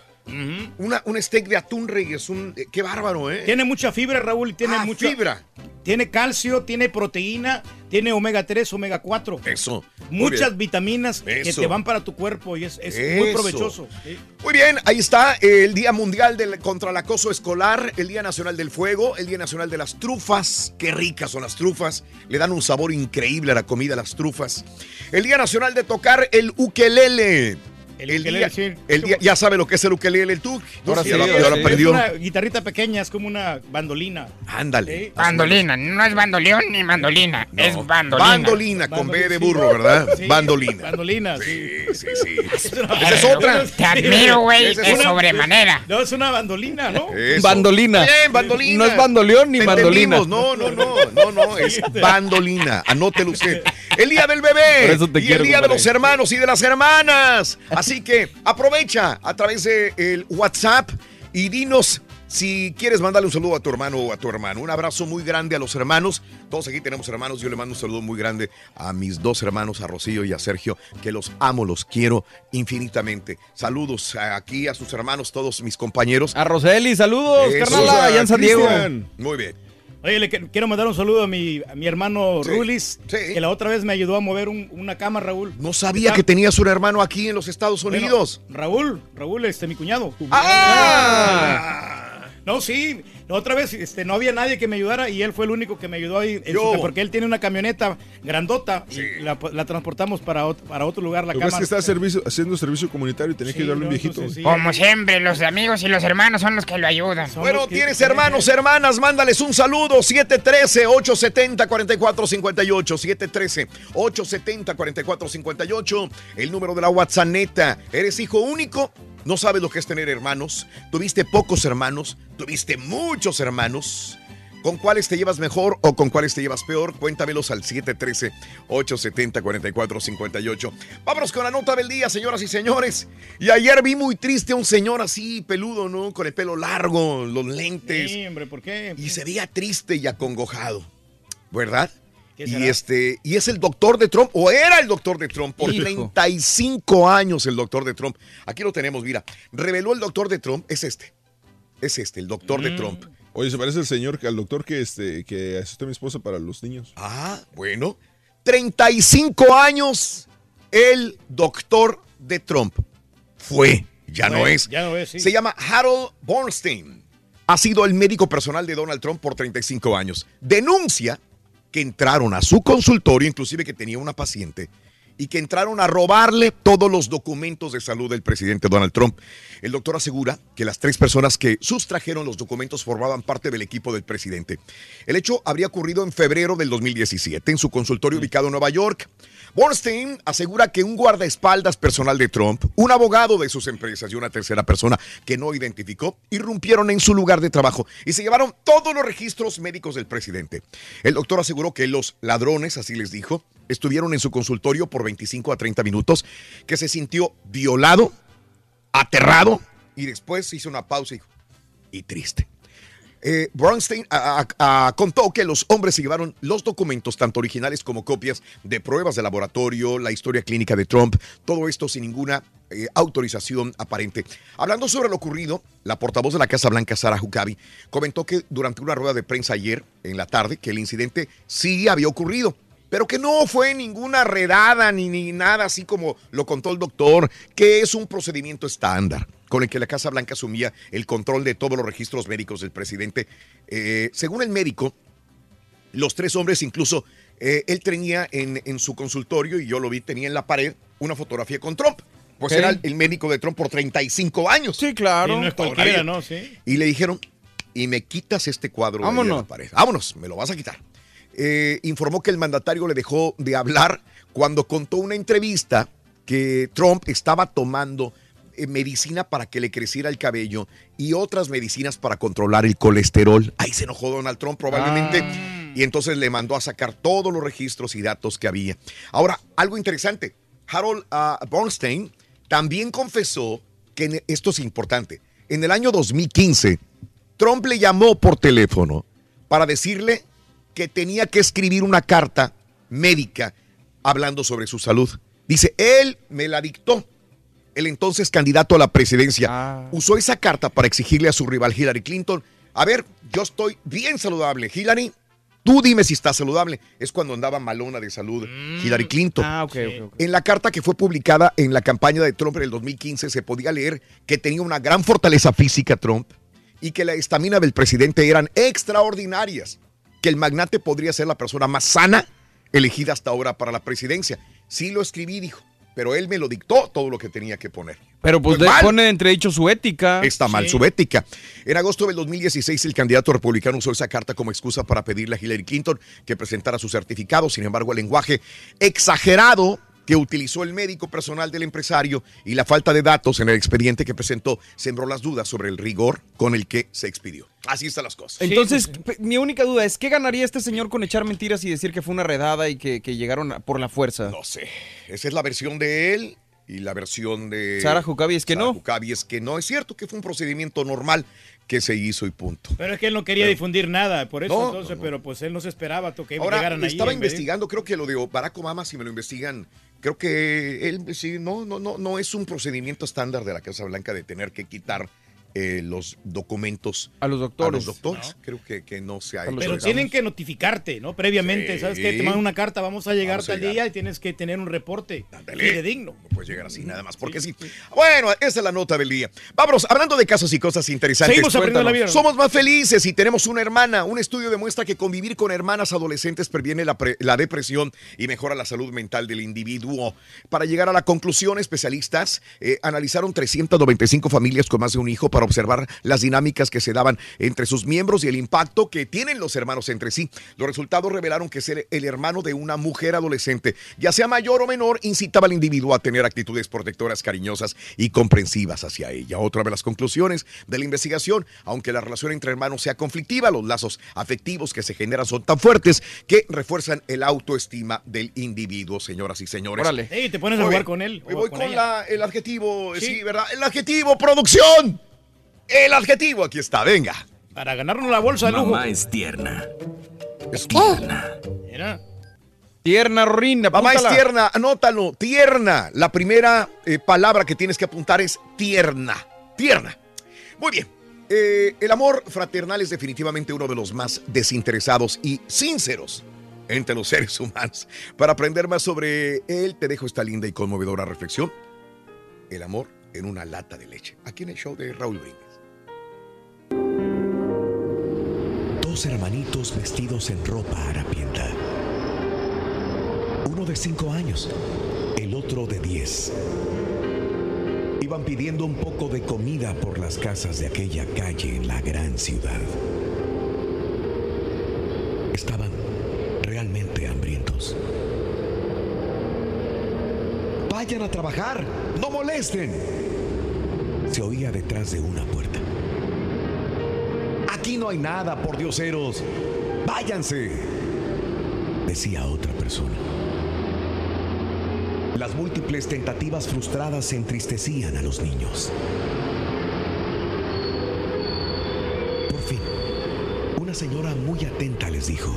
Una, un steak de atún, Reyes. Un, eh, qué bárbaro, ¿eh? Tiene mucha fibra, Raúl, y tiene Ah, mucha fibra. Tiene calcio, tiene proteína, tiene omega 3, omega 4. Eso. Muchas bien. vitaminas que te van para tu cuerpo y es, es muy provechoso. Sí. Muy bien, ahí está el Día Mundial del- contra el Acoso Escolar, el Día Nacional del Fuego, el Día Nacional de las Trufas. Qué ricas son las trufas. Le dan un sabor increíble a la comida, las trufas. El Día Nacional de tocar el ukelele. El, día, sí. el día- ya sabe lo que es el ukelele. Ahora ya, lo, sí, ya lo es- aprendió. Es una guitarrita pequeña, es como una bandolina. Ándale. Bandolina, no es bandoleón ni mandolina, es bandolina. Bandolina con B de burro, ¿verdad? Sí, Bandolina. Bandolina, sí. Sí, sí, sí. Esa es otra. Te admiro, güey, de sobremanera. No, es una bandolina, ¿no? Eso. Bandolina. Bien, bandolina. No es bandoleón ni mandolina. No, no, no, no, no, es bandolina. Anótelo usted. El día del bebé Por eso te y quiero, el día de los hermanos y de las hermanas. Así que aprovecha a través de el WhatsApp y dinos si quieres mandarle un saludo a tu hermano o a tu hermano. Un abrazo muy grande a los hermanos. Todos aquí tenemos hermanos. Yo le mando un saludo muy grande a mis dos hermanos, a Rocío y a Sergio, que los amo, los quiero infinitamente. Saludos aquí a sus hermanos, todos mis compañeros. A Roseli, saludos, Eso. carnala, allá en San Diego. Muy bien. Oye, le qu- quiero mandar un saludo a mi, a mi hermano Rulis, que la otra vez me ayudó a mover un- una cama, Raúl. No sabía que tenías un hermano aquí en los Estados Bueno, Unidos. Raúl, Raúl, este, mi cuñado. ¡Ah! No, sí, otra vez este, no había nadie que me ayudara y él fue el único que me ayudó ahí. en Yo. su- porque él tiene una camioneta grandota y la, la transportamos para, ot- para otro lugar, la Lo que está servicio- haciendo servicio comunitario y tenía que ayudarle a un viejito. Como siempre, los amigos y los hermanos son los que lo ayudan. Bueno, tienes hermanos, hermanas, mándales un saludo. 713-870-4458. 713-870-4458. El número de la WhatsApp neta. ¿Eres hijo único? ¿No sabes lo que es tener hermanos? ¿Tuviste pocos hermanos? ¿Tuviste muchos hermanos? ¿Con cuáles te llevas mejor o con cuáles te llevas peor? Cuéntamelos al 713-870-4458. Vámonos con la nota del día, señoras y señores. Y ayer vi muy triste a un señor así, peludo, ¿no? Con el pelo largo, los lentes. Sí, hombre, ¿por qué? Y se veía triste y acongojado, ¿verdad? ¿Qué Y este, y es el doctor de Trump, o era el doctor de Trump, por Hijo. 35 años el doctor de Trump. Aquí lo tenemos, mira. Reveló el doctor de Trump, es este. Es este, el doctor Mm. de Trump. Oye, se parece al señor, que- al doctor que, este, que asistió a mi esposa para los niños. Ah, bueno. 35 años el doctor de Trump. Fue, ya no Fue, es. ya no es, sí. Se llama Harold Bornstein. Ha sido el médico personal de Donald Trump por 35 años. Denuncia que entraron a su consultorio, inclusive que tenía una paciente, y que entraron a robarle todos los documentos de salud del presidente Donald Trump. El doctor asegura que las tres personas que sustrajeron los documentos formaban parte del equipo del presidente. El hecho habría ocurrido en febrero del 2017 en su consultorio ubicado en Nueva York. Bornstein asegura que un guardaespaldas personal de Trump, un abogado de sus empresas y una tercera persona que no identificó, irrumpieron en su lugar de trabajo y se llevaron todos los registros médicos del presidente. El doctor aseguró que los ladrones, así les dijo, estuvieron en su consultorio por 25 a 30 minutos, que se sintió violado, aterrado y después hizo una pausa y y triste. Eh, Bronstein contó que los hombres se llevaron los documentos, tanto originales como copias de pruebas de laboratorio, la historia clínica de Trump, todo esto sin ninguna eh, autorización aparente. Hablando sobre lo ocurrido, la portavoz de la Casa Blanca, Sarah Huckabee, comentó que durante una rueda de prensa ayer en la tarde que el incidente sí había ocurrido, pero que no fue ninguna redada ni, ni nada así como lo contó el doctor, que es un procedimiento estándar con el que la Casa Blanca asumía el control de todos los registros médicos del presidente. Eh, según el médico, los tres hombres incluso, eh, él tenía en, en su consultorio, y yo lo vi, tenía en la pared una fotografía con Trump. Pues era el, médico de Trump por 35 años. Sí, claro. Sí, no es cualquiera, Todavía. ¿no? Sí. Y le dijeron, y me quitas este cuadro de la pared. Vámonos, me lo vas a quitar. Eh, informó que el mandatario le dejó de hablar cuando contó una entrevista que Trump estaba tomando medicina para que le creciera el cabello y otras medicinas para controlar el colesterol. Ahí se enojó Donald Trump probablemente y entonces le mandó a sacar todos los registros y datos que había. Ahora, algo interesante. Harold ah, Bornstein también confesó que en- esto es importante. En el año 2015, Trump le llamó por teléfono para decirle que tenía que escribir una carta médica hablando sobre su salud. Dice, él me la dictó. El entonces candidato a la presidencia usó esa carta para exigirle a su rival Hillary Clinton, a ver, yo estoy bien saludable, Hillary, Tú dime si está saludable. Es cuando andaba malona de salud Hillary Clinton. Ah. En la carta que fue publicada en la campaña de Trump en el 2015 se podía leer que tenía una gran fortaleza física Trump y que la estamina del presidente eran extraordinarias, que el magnate podría ser la persona más sana elegida hasta ahora para la presidencia. Sí lo escribí, dijo, pero él me lo dictó todo lo que tenía que poner. Pero pues, de- mal. pone entredicho su ética. Está mal su ética. En agosto del 2016, el candidato republicano usó esa carta como excusa para pedirle a Hillary Clinton que presentara su certificado. Sin embargo, el lenguaje exagerado que utilizó el médico personal del empresario y la falta de datos en el expediente que presentó sembró las dudas sobre el rigor con el que se expidió. Así están las cosas. Entonces, mi única duda es, ¿qué ganaría este señor con echar mentiras y decir que fue una redada y que, que llegaron por la fuerza? No sé. Esa es la versión de él y la versión de Sara Huckabee es que Sara no. Huckabee es que no. Es cierto que fue un procedimiento normal que se hizo y punto. Pero es que él no quería Pero- difundir nada, por eso No, entonces, pero pues él no se esperaba que Ahora, llegaran ahí. estaba investigando, creo que lo de Barack Obama, si me lo investigan, creo que él sí, no, no, no, no es un procedimiento estándar de la Casa Blanca de tener que quitar eh, los documentos a los doctores. A los doctores. Creo que, que no se ha hecho. Pero tienen que notificarte, ¿no? Previamente, Sí. ¿sabes qué? Te mandan una carta, vamos a llegar Vamos a tal llegar. día y tienes que tener un reporte digno. No puedes llegar así nada más, porque sí. Bueno, esa es la nota del día. Vámonos, hablando de casos y cosas interesantes. Seguimos aprendiendo la vida. Somos más felices y tenemos una hermana. Un estudio demuestra que convivir con hermanas adolescentes previene la, pre- la depresión y mejora la salud mental del individuo. Para llegar a la conclusión, especialistas eh, analizaron 395 familias con más de un hijo para observar las dinámicas que se daban entre sus miembros y el impacto que tienen los hermanos entre sí. Los resultados revelaron que ser el hermano de una mujer adolescente, ya sea mayor o menor, incitaba al individuo a tener actitudes protectoras, cariñosas y comprensivas hacia ella. Otra de las conclusiones de la investigación, aunque la relación entre hermanos sea conflictiva, los lazos afectivos que se generan son tan fuertes que refuerzan el autoestima del individuo, señoras y señores. Órale. Ey, te pones a jugar con él voy con con, la- el adjetivo, sí. ¿verdad? El adjetivo, producción. El adjetivo, aquí está, venga. Para ganarnos la bolsa de lujo. Mamá es tierna. Es tierna. Mira. Tierna, Rinda. Mamá es tierna, anótalo, tierna. La primera eh, palabra que tienes que apuntar es tierna. Tierna. Muy bien. Eh, el amor fraternal es definitivamente uno de los más desinteresados y sinceros entre los seres humanos. Para aprender más sobre él, te dejo esta linda y conmovedora reflexión. El amor en una lata de leche. Aquí en el show de Raúl Brindis. Dos hermanitos vestidos en ropa harapienta. Uno de cinco años, el otro de diez. Iban pidiendo un poco de comida por las casas de aquella calle en la gran ciudad. Estaban realmente hambrientos. Vayan a trabajar, no molesten. Se oía detrás de una puerta. No hay nada, por dioseros. Váyanse, decía otra persona. Las múltiples tentativas frustradas entristecían a los niños. Por fin, una señora muy atenta les dijo,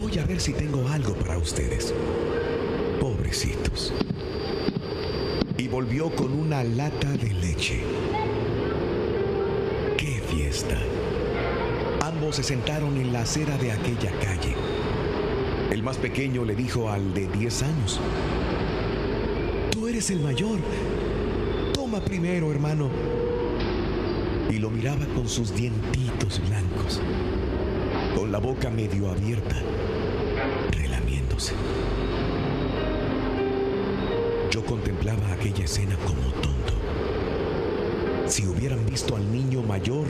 voy a ver si tengo algo para ustedes. Pobrecitos. Y volvió con una lata de leche. ¡Qué fiesta! Ambos se sentaron en la acera de aquella calle. El más pequeño le dijo al de 10 años, Tú eres el mayor. Toma primero, hermano. Y lo miraba con sus dientitos blancos, con la boca medio abierta, relamiéndose. Yo contemplaba aquella escena como tonto. Si hubieran visto al niño mayor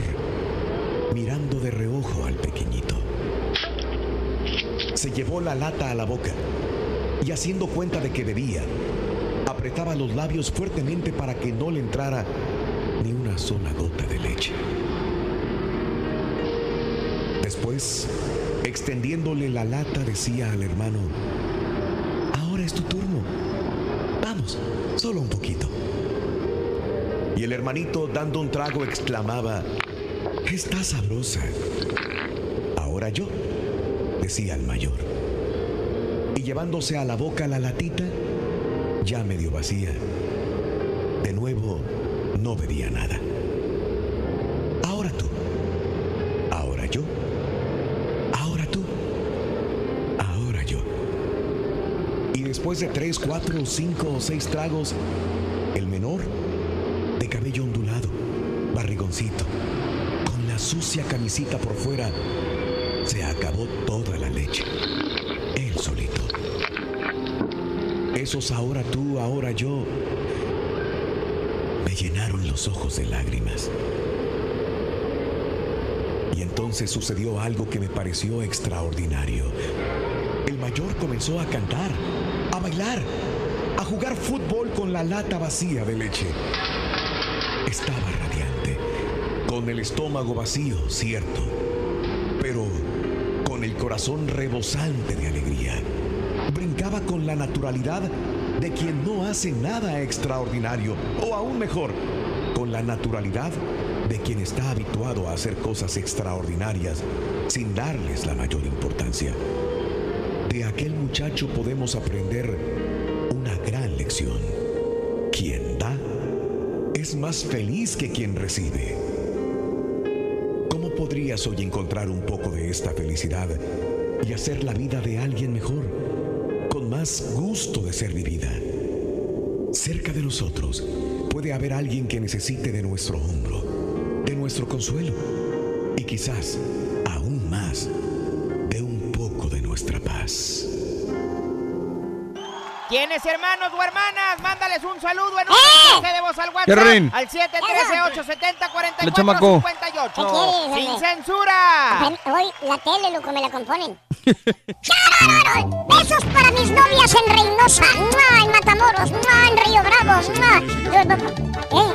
mirando de reojo al pequeñito. Se llevó la lata a la boca y haciendo cuenta de que bebía, apretaba los labios fuertemente para que no le entrara ni una sola gota de leche. Después, extendiéndole la lata, decía al hermano, ahora es tu turno. Vamos, solo un poquito y el hermanito dando un trago exclamaba, Está sabrosa. Ahora yo, decía el mayor. Y llevándose a la boca la latita, ya medio vacía. De nuevo, no bebía nada. Ahora tú. Ahora yo. Ahora tú. Ahora yo. Y después de tres, cuatro, cinco o seis tragos, camisita por fuera, se acabó toda la leche. Él solito. Esos ahora tú, ahora yo, me llenaron los ojos de lágrimas. Y entonces sucedió algo que me pareció extraordinario. El mayor comenzó a cantar, a bailar, a jugar fútbol con la lata vacía de leche. Estaba radiante, el estómago vacío, cierto, pero con el corazón rebosante de alegría. Brincaba con la naturalidad de quien no hace nada extraordinario, o aún mejor, con la naturalidad de quien está habituado a hacer cosas extraordinarias sin darles la mayor importancia. De aquel muchacho podemos aprender una gran lección. Quien da es más feliz que quien recibe podrías hoy encontrar un poco de esta felicidad y hacer la vida de alguien mejor, con más gusto de ser vivida? Cerca de nosotros puede haber alguien que necesite de nuestro hombro, de nuestro consuelo y quizás aún más de un poco de nuestra paz. ¿Quiénes hermanos o hermanas? Mándales un saludo en un ¡Oh! mensaje de voz al WhatsApp al 713 870 ¡Sin censura! Hoy la tele, loco, me la componen. Besos para mis novias en Reynosa, en Matamoros, en Río Bravo. Eh,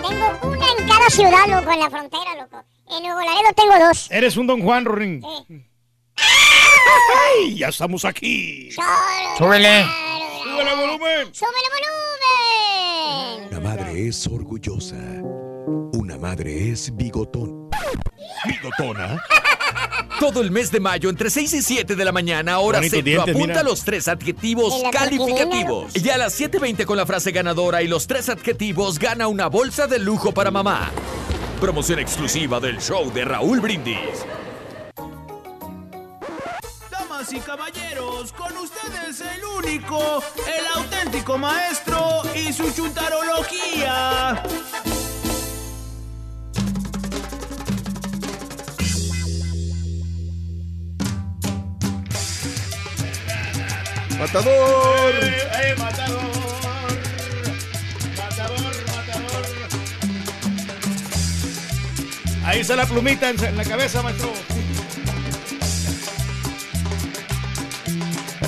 tengo una en cada ciudad, loco, en la frontera, loco. En Nuevo Laredo tengo dos. Eres un Don Juan, Rorín. Eh. ¡Ay! ¡Ya estamos aquí! ¡Súbele! ¡Súbele volumen! ¡Súbele volumen! La madre es orgullosa es bigotón. ¿Bigotona? Todo el mes de mayo, entre 6 y 7 de la mañana, hora Bonitos centro, dientes, apunta mira. los tres adjetivos ¿Y la calificativos. Y a las 7.20 con la frase ganadora y los tres adjetivos, gana una bolsa de lujo para mamá. Promoción exclusiva del show de Raúl Brindis. Damas y caballeros, con ustedes el único, el auténtico maestro y su chuntarología. ¡Matador! ¡Eh, matador! ¡Matador, matador! Ahí está la plumita en la cabeza, maestro.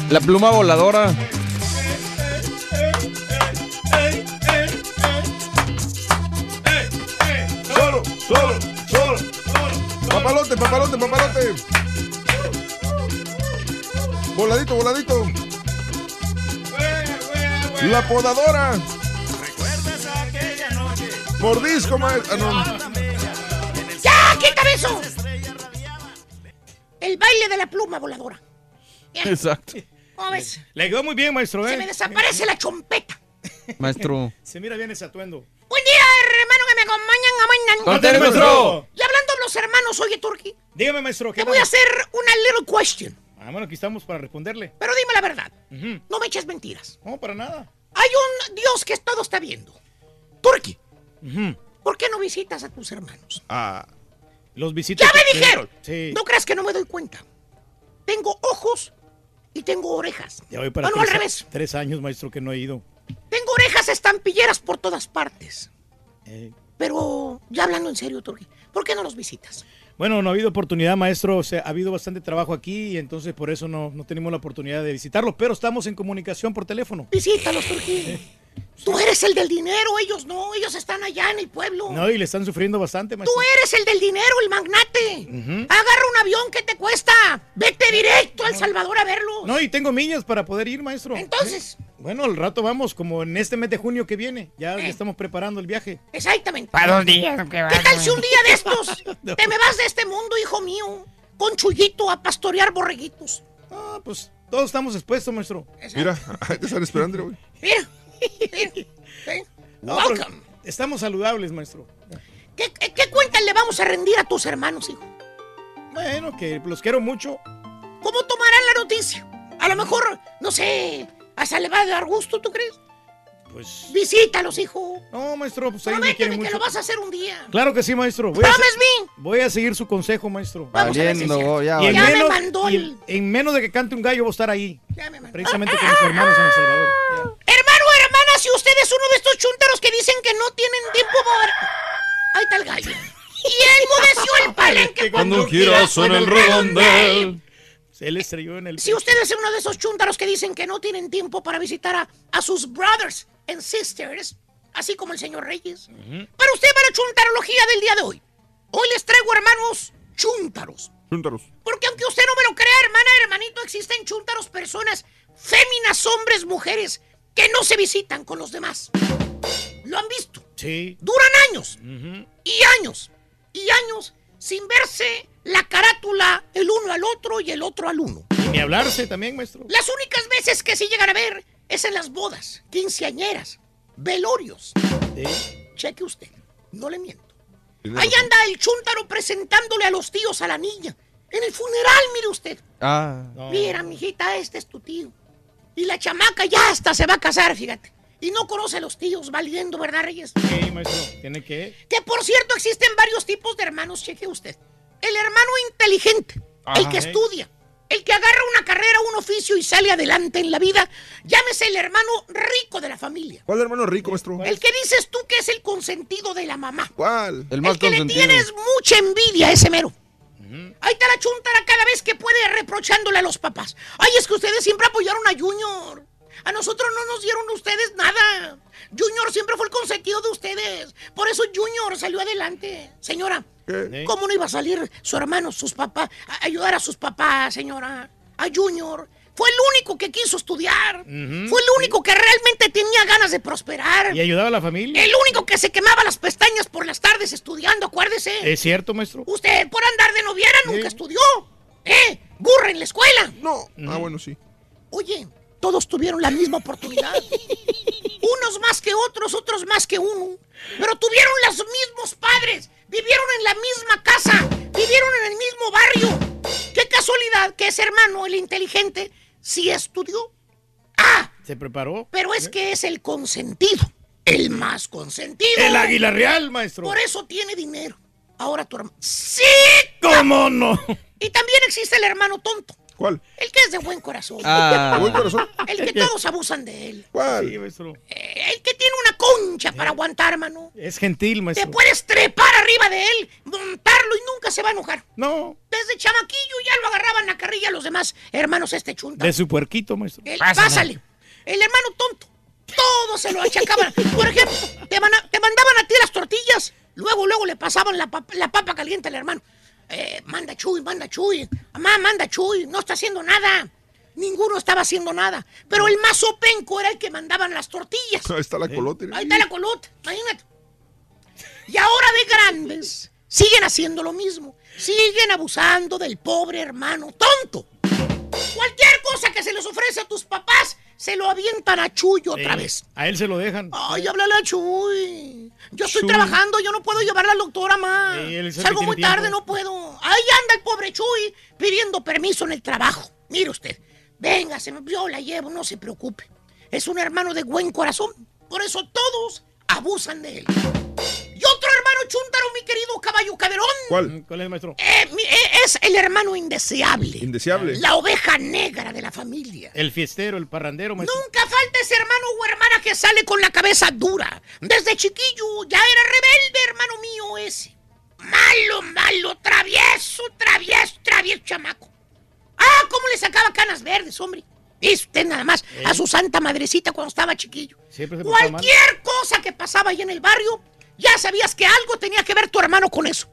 La pluma voladora. ¡Solo, solo, solo! ¡Papalote, papalote, papalote! Voladito, voladito. La podadora. Mordisco, maestro. Ah, no. ¡Ya, quítame eso! El baile de la pluma voladora. Exacto. ¿Cómo ves? Le quedó muy bien, maestro, ¿eh? Se me desaparece la chompeta. Maestro. Se mira bien ese atuendo. Buen día, hermano, que me acompañan a mañana. Contele, maestro. Y hablando de los hermanos, oye, Turki, Dígame, maestro. ¿qué te voy a hacer una little question. Ah, bueno, aquí estamos para responderle. Pero dime la verdad. No me eches mentiras. No, para nada. Hay un Dios que todo está viendo. Turki. ¿por qué no visitas a tus hermanos? Ah, Los visitos. ¡Ya me dijeron! Sí. No creas que no me doy cuenta. Tengo ojos y tengo orejas. Ya voy para no, al tres, revés. tres años, maestro, que no he ido. Tengo orejas estampilleras por todas partes. Eh, Pero, ya hablando en serio, Turki, ¿por qué no los visitas? Bueno, no ha habido oportunidad, maestro. O sea, ha habido bastante trabajo aquí y entonces por eso no, no tenemos la oportunidad de visitarlos, pero estamos en comunicación por teléfono. Visítalos, Turki. Tú eres el del dinero, ellos no, ellos están allá en el pueblo. No, y le están sufriendo bastante, Tú maestro. eres el del dinero, el magnate. Agarra un avión que te cuesta. Vete directo a El Salvador a verlos. No, y tengo millas para poder ir, maestro. Entonces, Bueno, al rato vamos, como en este mes de junio que viene. Ya Eh. estamos preparando el viaje. exactamente. Para dos días. ¿Qué tal si un día de estos te me vas de este mundo, hijo mío, con Chuyito a pastorear borreguitos? Ah, pues todos estamos expuestos, maestro. mira, ahí te están esperando, güey. Mira. ¿Sí? No, Welcome. estamos saludables, maestro. ¿Qué, qué, qué cuentas le vamos a rendir a tus hermanos, hijo? Bueno, que los quiero mucho. ¿Cómo tomarán la noticia? A lo mejor, no sé, Hasta le va a dar gusto, ¿tú crees? Pues. Visítalos, hijo. No, maestro, pues ahí me quiere que mucho. lo vas a hacer un día. Claro que sí, maestro. Voy a, Promise me. voy a seguir su consejo, maestro. Vamos a Valiendo, ya y en, Ya me menos, mandó y el- en- en menos de que cante un gallo, voy a estar ahí. Precisamente con mis hermanos en El Salvador. Si usted es uno de estos chúntaros que dicen que no tienen tiempo para... Ahí está el gallo. Y enmudeció el palenque Cuando quieras suena el redondel. Se le estrelló en el. Si usted es uno de esos chúntaros que dicen que no tienen tiempo para visitar a, a sus brothers and sisters, así como el señor Reyes, para usted va la chuntarología del día de hoy. Hoy les traigo, hermanos, chúntaros. Chúntaros. Porque aunque usted no me lo crea, hermana, hermanito, existen chúntaros, personas, féminas, hombres, mujeres, que no se visitan con los demás. ¿Lo han visto? Sí. Duran años y años y años sin verse la carátula el uno al otro y el otro al uno. Y ni hablarse también, maestro. Las únicas veces que se llegan a ver es en las bodas, quinceañeras, velorios. Cheque usted, no le miento. Ahí anda el chúntaro presentándole a los tíos a la niña. En el funeral, mire usted. Ah. Mira, mijita, este es tu tío. Y la chamaca ya hasta se va a casar, fíjate. Y no conoce a los tíos, valiendo, ¿verdad, Reyes? Sí, maestro. Tiene que. Que por cierto existen varios tipos de hermanos, cheque usted. El hermano inteligente, el que estudia, el que agarra una carrera, un oficio y sale adelante en la vida, llámese el hermano rico de la familia. ¿Cuál hermano rico, maestro? El que dices tú que es el consentido de la mamá. ¿Cuál? El más El que le tienes mucha envidia a ese mero. Ahí está la chuntara cada vez que puede reprochándole a los papás. Ay, es que ustedes siempre apoyaron a Junior. A nosotros no nos dieron ustedes nada. Junior siempre fue el consentido de ustedes. Por eso Junior salió adelante. Señora, ¿cómo no iba a salir su hermano, sus papás, a ayudar a sus papás, señora? A Junior. Fue el único que quiso estudiar. Fue el único que realmente tenía ganas de prosperar. Y ayudaba a la familia. El único que se quemaba las pestañas por las tardes estudiando, acuérdese. Es cierto, maestro. Usted por andar de noviera nunca estudió. ¿Eh? Burra en la escuela. No. Ah, bueno, sí. Oye, todos tuvieron la misma oportunidad. Unos más que otros, otros más que uno. Pero tuvieron los mismos padres. Vivieron en la misma casa. Vivieron en el mismo barrio. Qué casualidad que ese hermano, el inteligente, sí estudió. Se preparó. Pero es que es el consentido. El más consentido. El águila real, maestro. Por eso tiene dinero. Ahora tu hermano. ¡Sí! ¿Cómo no? Y también existe el hermano tonto. ¿Cuál? El que es de buen corazón. Ah. ¿De buen corazón? El que todos abusan de él. ¿Cuál? Sí, maestro. Eh, El que tiene una concha para aguantar, hermano. Es gentil, Te maestro. puedes trepar arriba de él, montarlo y nunca se va a enojar. No. Desde chamaquillo ya lo agarraban la carrilla los demás hermanos este chunta. De su puerquito, maestro. El- pásale. El hermano tonto. Todo se lo achacaban. Por ejemplo, te, van a- te mandaban a ti las tortillas. Luego, luego le pasaban la, pap- la papa caliente al hermano. Eh, manda Chuy, manda Chuy. Mamá, manda Chuy. No está haciendo nada. Ninguno estaba haciendo nada. Pero el más openco era el que mandaban las tortillas. Ahí está la colote. Ahí está la colota, imagínate. Y ahora de grandes, siguen haciendo lo mismo. Siguen abusando del pobre hermano tonto. Cualquier cosa que se les ofrece a tus papás, se lo avientan a Chuy otra Sí, vez. A él se lo dejan. Ay, háblale a Chuy. Yo estoy Chuy. trabajando, yo no puedo llevar a la doctora más. Sí, Salgo muy tarde, no puedo. Ahí anda el pobre Chuy pidiendo permiso en el trabajo. Mire usted, venga, se me- yo la llevo, no se preocupe. Es un hermano de buen corazón. Por eso todos abusan de él. Chúntaro, mi querido caballo caderón. ¿Cuál? ¿Cuál es, maestro? Eh, eh, es el hermano indeseable. Indeseable. La oveja negra de la familia. El fiestero, el parrandero, maestro. Nunca falta ese hermano o hermana que sale con la cabeza dura. Desde chiquillo ya era rebelde, hermano mío ese. Malo, malo, travieso, travieso, travieso chamaco. Ah, cómo le sacaba canas verdes, hombre. Y usted nada más a su santa madrecita cuando estaba chiquillo. Siempre se portaba mal. Cualquier cosa que pasaba ahí en el barrio, ya sabías que algo tenía que ver tu hermano con eso.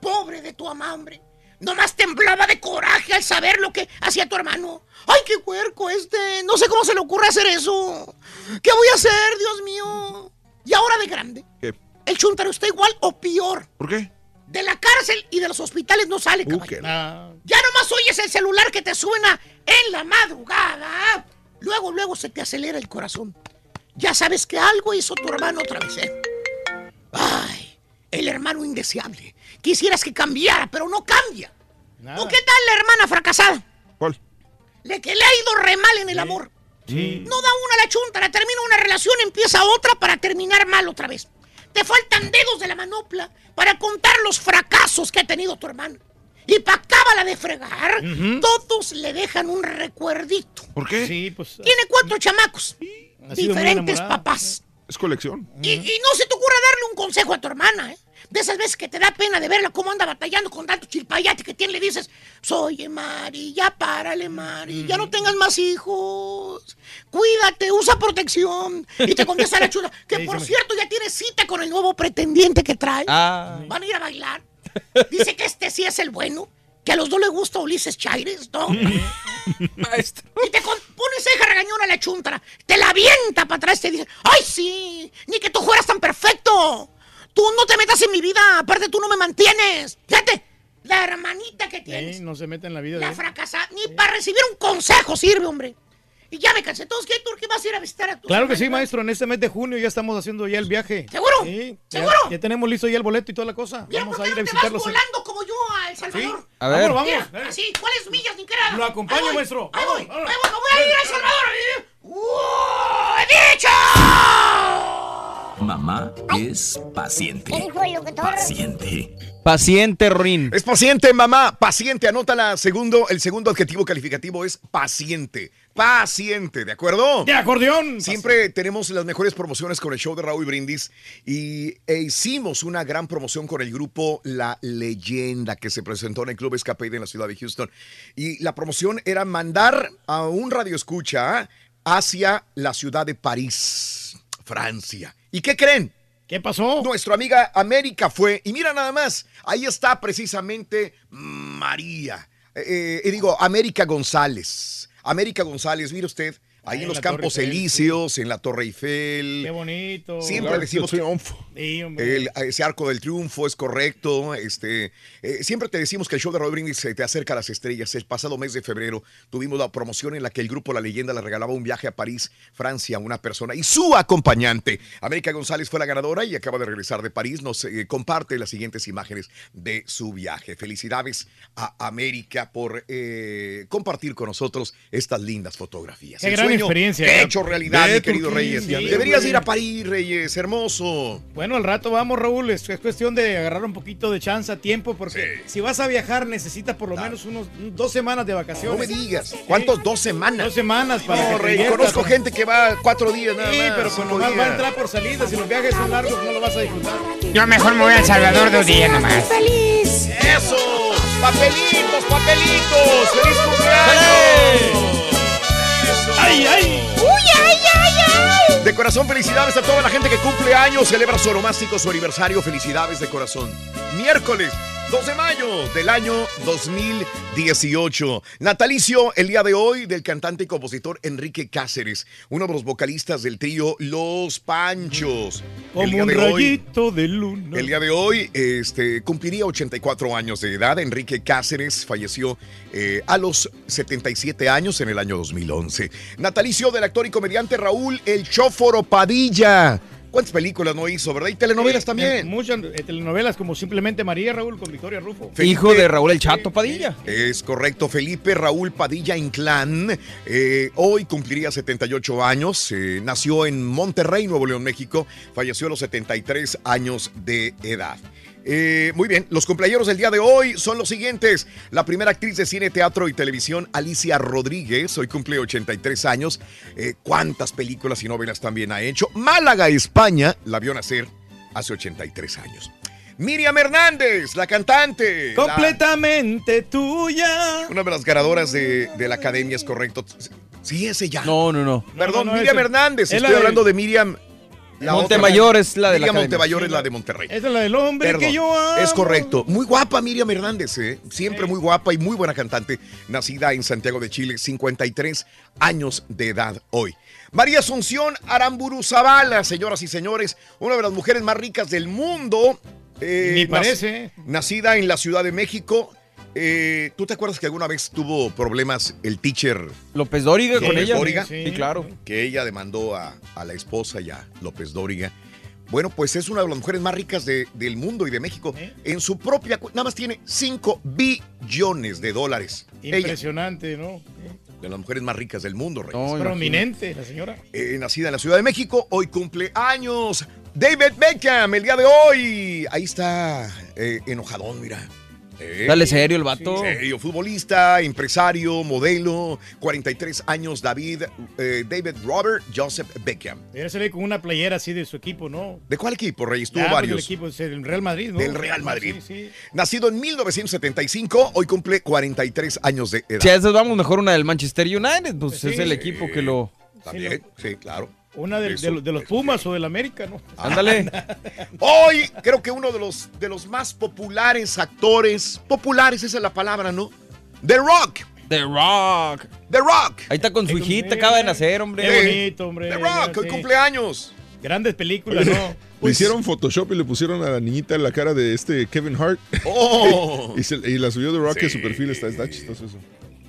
Pobre de tu mamá, hombre. Nomás temblaba de coraje al saber lo que hacía tu hermano. ¡Ay, qué huerco este! No sé cómo se le ocurre hacer eso. ¿Qué voy a hacer, Dios mío? Y ahora de grande, ¿Qué? el chuntaro está igual o peor. ¿Por qué? De la cárcel y de los hospitales no sale, caballero. Ah, Ya nomás oyes el celular que te suena en la madrugada. Luego, luego se te acelera el corazón. Ya sabes que algo hizo tu hermano otra vez, ¿eh? Hermano indeseable. Quisieras que cambiara, pero no cambia. ¿O qué tal la hermana fracasada? ¿Cuál? Le que le ha ido re mal en el amor. Sí. No da una la chuntara, termina una relación, empieza otra para terminar mal otra vez. Te faltan dedos de la manopla para contar los fracasos que ha tenido tu hermano. Y para cábala de fregar, todos le dejan un recuerdito. ¿Por qué? Sí, pues. Tiene cuatro chamacos, diferentes papás. Es colección. Y, y no se te ocurra darle un consejo a tu hermana, ¿eh? De esas veces que te da pena de verla cómo anda batallando con tanto chilpayate que tiene, le dices, oye, Mari, ya párale, Mari, ya no tengas más hijos. Cuídate, usa protección. Y te contesta la chula, que por cierto ya tiene cita con el nuevo pretendiente que trae. Ah. Van a ir a bailar. Dice que este sí es el bueno, que a los dos le gusta Ulises Chaires, ¿no? Y te pones ceja regañona a la chuntara, te la avienta para atrás y te dice, ¡ay sí! Ni que tú fueras tan perfecto. Tú no te metas en mi vida, aparte tú no me mantienes. Fíjate, la hermanita que tienes, Sí, no se mete en la vida de la él. fracasada, ni para recibir un consejo sirve, hombre. Y ya me cansé. Entonces, ¿qué, qué vas a ir a visitar a tu Claro que sí, maestro. En este mes de junio ya estamos haciendo ya el viaje. ¿Seguro? Sí. ¿Seguro? Ya, tenemos listo ya el boleto y toda la cosa. Vamos a ir a te vas volando como yo a El Salvador. A ver. Vamos, Mira, así, ¿cuáles millas ni qué era? Lo acompaño, Ahí voy, maestro. Ahí voy, ahí voy, me voy a ir a El Salvador. ¡Uh, he dicho! Mamá es paciente. Paciente. Paciente, Rin. Es paciente, mamá. Paciente. Anota la segundo, el segundo adjetivo calificativo es paciente. Paciente, ¿de acuerdo? De acordeón. Siempre tenemos las mejores promociones con el show de Raúl Brindis y e hicimos una gran promoción con el grupo La Leyenda que se presentó en el Club Escape en la ciudad de Houston. Y la promoción era mandar a un radio escucha hacia la ciudad de París, Francia. ¿Y qué creen? ¿Qué pasó? Nuestra amiga América fue, y mira nada más, ahí está precisamente María, eh, eh, digo, América González. América González, mire usted, ahí Ahí en en los Campos Eiffel, Elíseos, en la Torre Eiffel. Qué bonito. Siempre decimos Sí, el- ese arco del triunfo es correcto. Este, eh, siempre te decimos que el show de Roy Brindis eh, te acerca a las estrellas. El pasado mes de febrero tuvimos la promoción en la que el grupo La Leyenda le regalaba un viaje a París, Francia, a una persona y su acompañante. América González fue la ganadora y acaba de regresar de París. Nos eh, comparte las siguientes imágenes de su viaje. Felicidades a América por eh, compartir con nosotros estas lindas fotografías. Qué gran sueño experiencia. que hecho realidad, mi querido Reyes. sí, Deberías güey. ir a París, Reyes, hermoso. Bueno, al rato vamos, Raúl. Es, es cuestión de agarrar un poquito de chance a tiempo, porque si vas a viajar necesitas por lo menos unos dos semanas de vacaciones. No me digas. ¿Cuántos? Dos semanas. Dos semanas para No, que te Rey, diviertas, conozco gente que va cuatro días nada Sí, más. pero pues cinco nomás va a entrar por salida. Si los viajes son largos, no lo vas a disfrutar. Yo mejor me voy a El Salvador dos días nomás. ¡Feliz! ¡Eso! ¡Papelitos, papelitos! ¡Feliz cumpleaños! ¡Eso! ¡Ay, ay! ¡Uy, ay, ay, ay! De corazón, felicidades a toda la gente que cumple años, celebra su oromástico, su aniversario. Felicidades de corazón. Miércoles 2 de mayo del año 2018. Natalicio el día de hoy del cantante y compositor Enrique Cáceres, uno de los vocalistas del trío Los Panchos. Como el día un de hoy, rayito de luna. el día de hoy este, cumpliría 84 años de edad. Enrique Cáceres falleció eh, a los 77 años en el año 2011. Natalicio del actor y comediante Raúl El Chóforo Padilla. ¿Cuántas películas no hizo, verdad? Y telenovelas Sí, también. Muchas eh, telenovelas como Simplemente María, Raúl, con Victoria Rufo. Hijo de Raúl El Chato Padilla. Es correcto, Felipe Raúl Padilla Inclán. eh, hoy cumpliría 78 años. eh, nació en Monterrey, Nuevo León, México. Falleció a los 73 años de edad. Eh, muy bien, los cumpleaños del día de hoy son los siguientes. La primera actriz de cine, teatro y televisión, Alicia Rodríguez, hoy cumple 83 años. Eh, ¿Cuántas películas y novelas también ha hecho? Málaga, España, la vio nacer hace 83 años. Miriam Hernández, la cantante. la- Completamente tuya. una de las ganadoras de, de la academia, es correcto. Sí, es ella. No, no, no. Perdón, no, no, Miriam ese- Hernández. es Estoy de- hablando de Miriam. La Montemayor otra- es la de la Miriam academia. Montemayor es la de Monterrey. Esa es la del hombre Perdón, que yo amo. Es correcto. Muy guapa Miriam Hernández, ¿eh? Siempre muy guapa y muy buena cantante. Nacida en Santiago de Chile, 53 años de edad hoy. María Asunción Aramburu Zavala, señoras y señores, una de las mujeres más ricas del mundo. eh, Ni parece. Nacida en la Ciudad de México. Eh, ¿Tú te acuerdas que alguna vez tuvo problemas el teacher López Dóriga con López ella. Dóriga? Sí, claro. que ella demandó a, a la esposa y a López Dóriga. Bueno, pues es una de las mujeres más ricas de- del mundo y de México. En su propia nada más tiene 5 billones de dólares. Ella. Impresionante, ¿no? de las mujeres más ricas del mundo, Reyes. Es prominente la señora. Eh, nacida en la Ciudad de México, hoy cumple años. David Beckham, el día de hoy. Ahí está, eh, enojadón, mira. Eh, Dale serio el vato. Serio, futbolista, empresario, modelo, 43 años, David, eh, David Robert Joseph Beckham. Debería salir con una playera así de su equipo, ¿no? ¿De cuál equipo, Reyes? Tuvo Ya, pues, varios. del equipo, es el Real Madrid, ¿no? Del Real Madrid. Sí, sí. Nacido en 1975, hoy cumple 43 años de edad. Si a veces vamos mejor una del Manchester United, pues Sí. es el equipo que lo. También, sí, claro. Una de, los- de los Pumas o del América, ¿no? Ándale. Hoy creo que uno de los, de los más populares actores, populares esa es la palabra, ¿no? The Rock. The Rock. The Rock. Ahí está con su hijita, acaba de nacer, hombre. Qué bonito, hombre. The Rock, hoy Sí. cumpleaños. Grandes películas, ¿no? Le hicieron Photoshop y le pusieron a la niñita en la cara de este Kevin Hart. Oh. y, se- y la subió de Rock Sí. a su perfil. Está, está chistoso eso.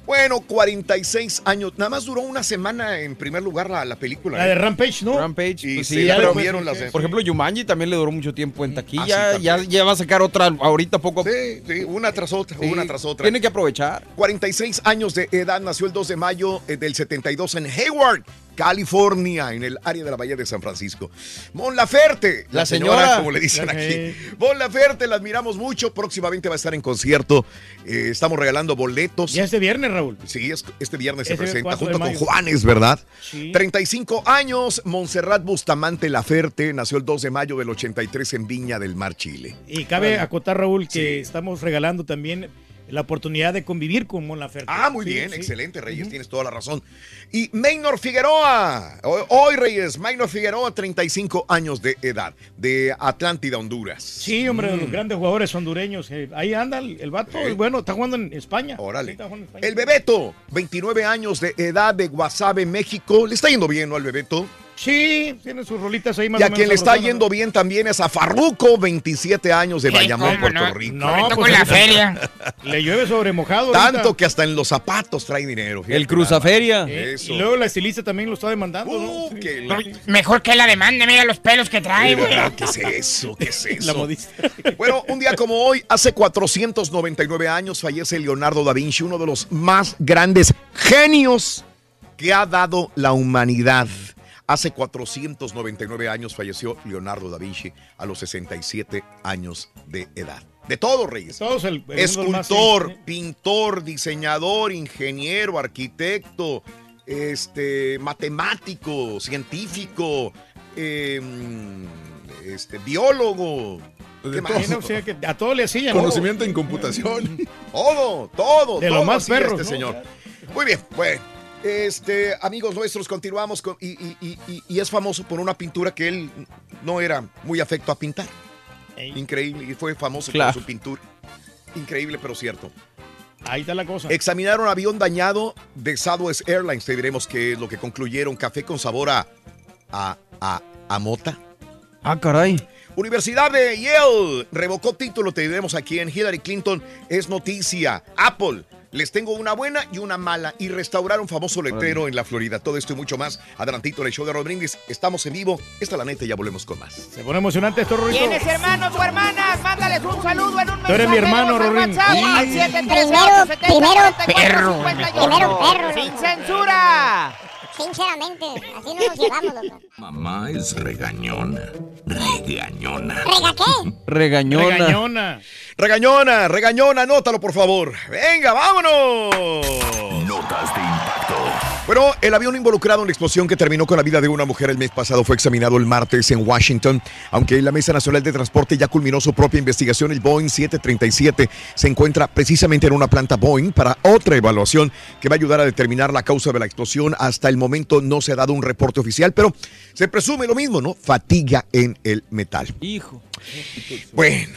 Bueno, 46 años. Nada más duró una semana en primer lugar la, la película. La ¿eh? de Rampage, ¿no? Rampage, Y pues sí, la pero- comieron las de- Por ejemplo, Yumanji también le duró mucho tiempo en taquilla. Ah, sí, ya, ya va a sacar otra ahorita poco a poco. Sí, sí, una tras otra, Sí, una tras otra. Tiene que aprovechar. 46 años de edad, nació el 2 de mayo eh, del 72 en Hayward, California, en el área de la Bahía de San Francisco. Mon Laferte, la, La señora, señora. como le dicen aquí. Mon Laferte, la admiramos mucho. Próximamente va a estar en concierto. Eh, estamos regalando boletos. Ya este viernes, Raúl. Sí, es- este viernes se Ese presenta 4 de junto con. Juanes, ¿verdad? Sí. 35 años, Montserrat Bustamante Laferte, nació el 2 de mayo del 83 en Viña del Mar, Chile. Y cabe acotar, Raúl, que estamos regalando también la oportunidad de convivir con Mon Laferte. Ah, muy Sí, bien, sí. excelente, Reyes, tienes toda la razón. Y Maynor Figueroa, hoy, Reyes, Maynor Figueroa, 35 años de edad, de Atlántida, Honduras. Sí, hombre, de los Mm. grandes jugadores hondureños. eh, ahí anda el, el vato. Bueno, está jugando en España. Órale. Sí, está jugando en España. El Bebeto, 29 años de edad de Guasave, México. Le está yendo bien, ¿no, al Bebeto? Sí, tiene sus rolitas ahí más Y o a menos quien le está yendo bien también es a Farruco, 27 años de Bayamón, Puerto no. Rico. No, todo pues con la feria. Le llueve sobre mojado. Tanto ahorita. que hasta en los zapatos trae dinero. fíjate El Cruzaferia. Eh, Eso. Y luego la estilista también lo está demandando, ¿no? Uh, Sí. que la- Mejor que la demanda, mira los pelos que trae, güey. ¿Qué es eso? ¿Qué es eso? La modista. Bueno, un día como hoy, hace 499 años, fallece Leonardo da Vinci, uno de los más grandes genios que ha dado la humanidad. Hace 499 años falleció Leonardo da Vinci a los 67 años de edad. De todo, Reyes. Todos el, el uno de más- Escultor, sí. pintor, diseñador, ingeniero, arquitecto, este, matemático, científico, em, este, biólogo. De ¿Qué más? o sea, que a todo le hacían. Conocimiento en computación. Todo, todo, De todo los más perros, este ¿no? señor. Muy bien, bueno. Este, amigos nuestros, continuamos con, y, y- y- y- es famoso por una pintura que él no era muy afecto a pintar. Increíble, y fue famoso Claro. por su pintura. Increíble, pero cierto. Ahí está la cosa. Examinaron avión dañado de Southwest Airlines. Te diremos qué es lo que concluyeron. Café con sabor a, a, a, a mota. Ah, caray. Universidad de Yale revocó título. Te diremos aquí en Hillary Clinton. Es noticia. Apple. Les tengo una buena y una mala. Y restauraron famoso letrero en la Florida. Todo esto y mucho más. Adelantito en el show de Rodríguez. Estamos en vivo. Esta es la neta y ya volvemos con más. Se pone emocionante esto, Rorrito. ¿Tienes hermanos o hermanas? Mándales un saludo en un mensaje. Tú eres mi hermano, al Primero, 713 primero 870 perro, 44 primero perro, Sin censura. Sinceramente, así no nos llevamos, loco. Mamá es regañona. Regañona. ¿Rega qué? Regañona. Regañona. Regañona, regañona, anótalo por favor. Venga, vámonos. Notas de impacto. Bueno, el avión involucrado en la explosión que terminó con la vida de una mujer el mes pasado fue examinado el martes en Washington. Aunque la Mesa Nacional de Transporte ya culminó su propia investigación, el Boeing 737 se encuentra precisamente en una planta Boeing para otra evaluación que va a ayudar a determinar la causa de la explosión. Hasta el momento no se ha dado un reporte oficial, pero se presume lo mismo, ¿no? Fatiga en el metal. Hijo. Bueno,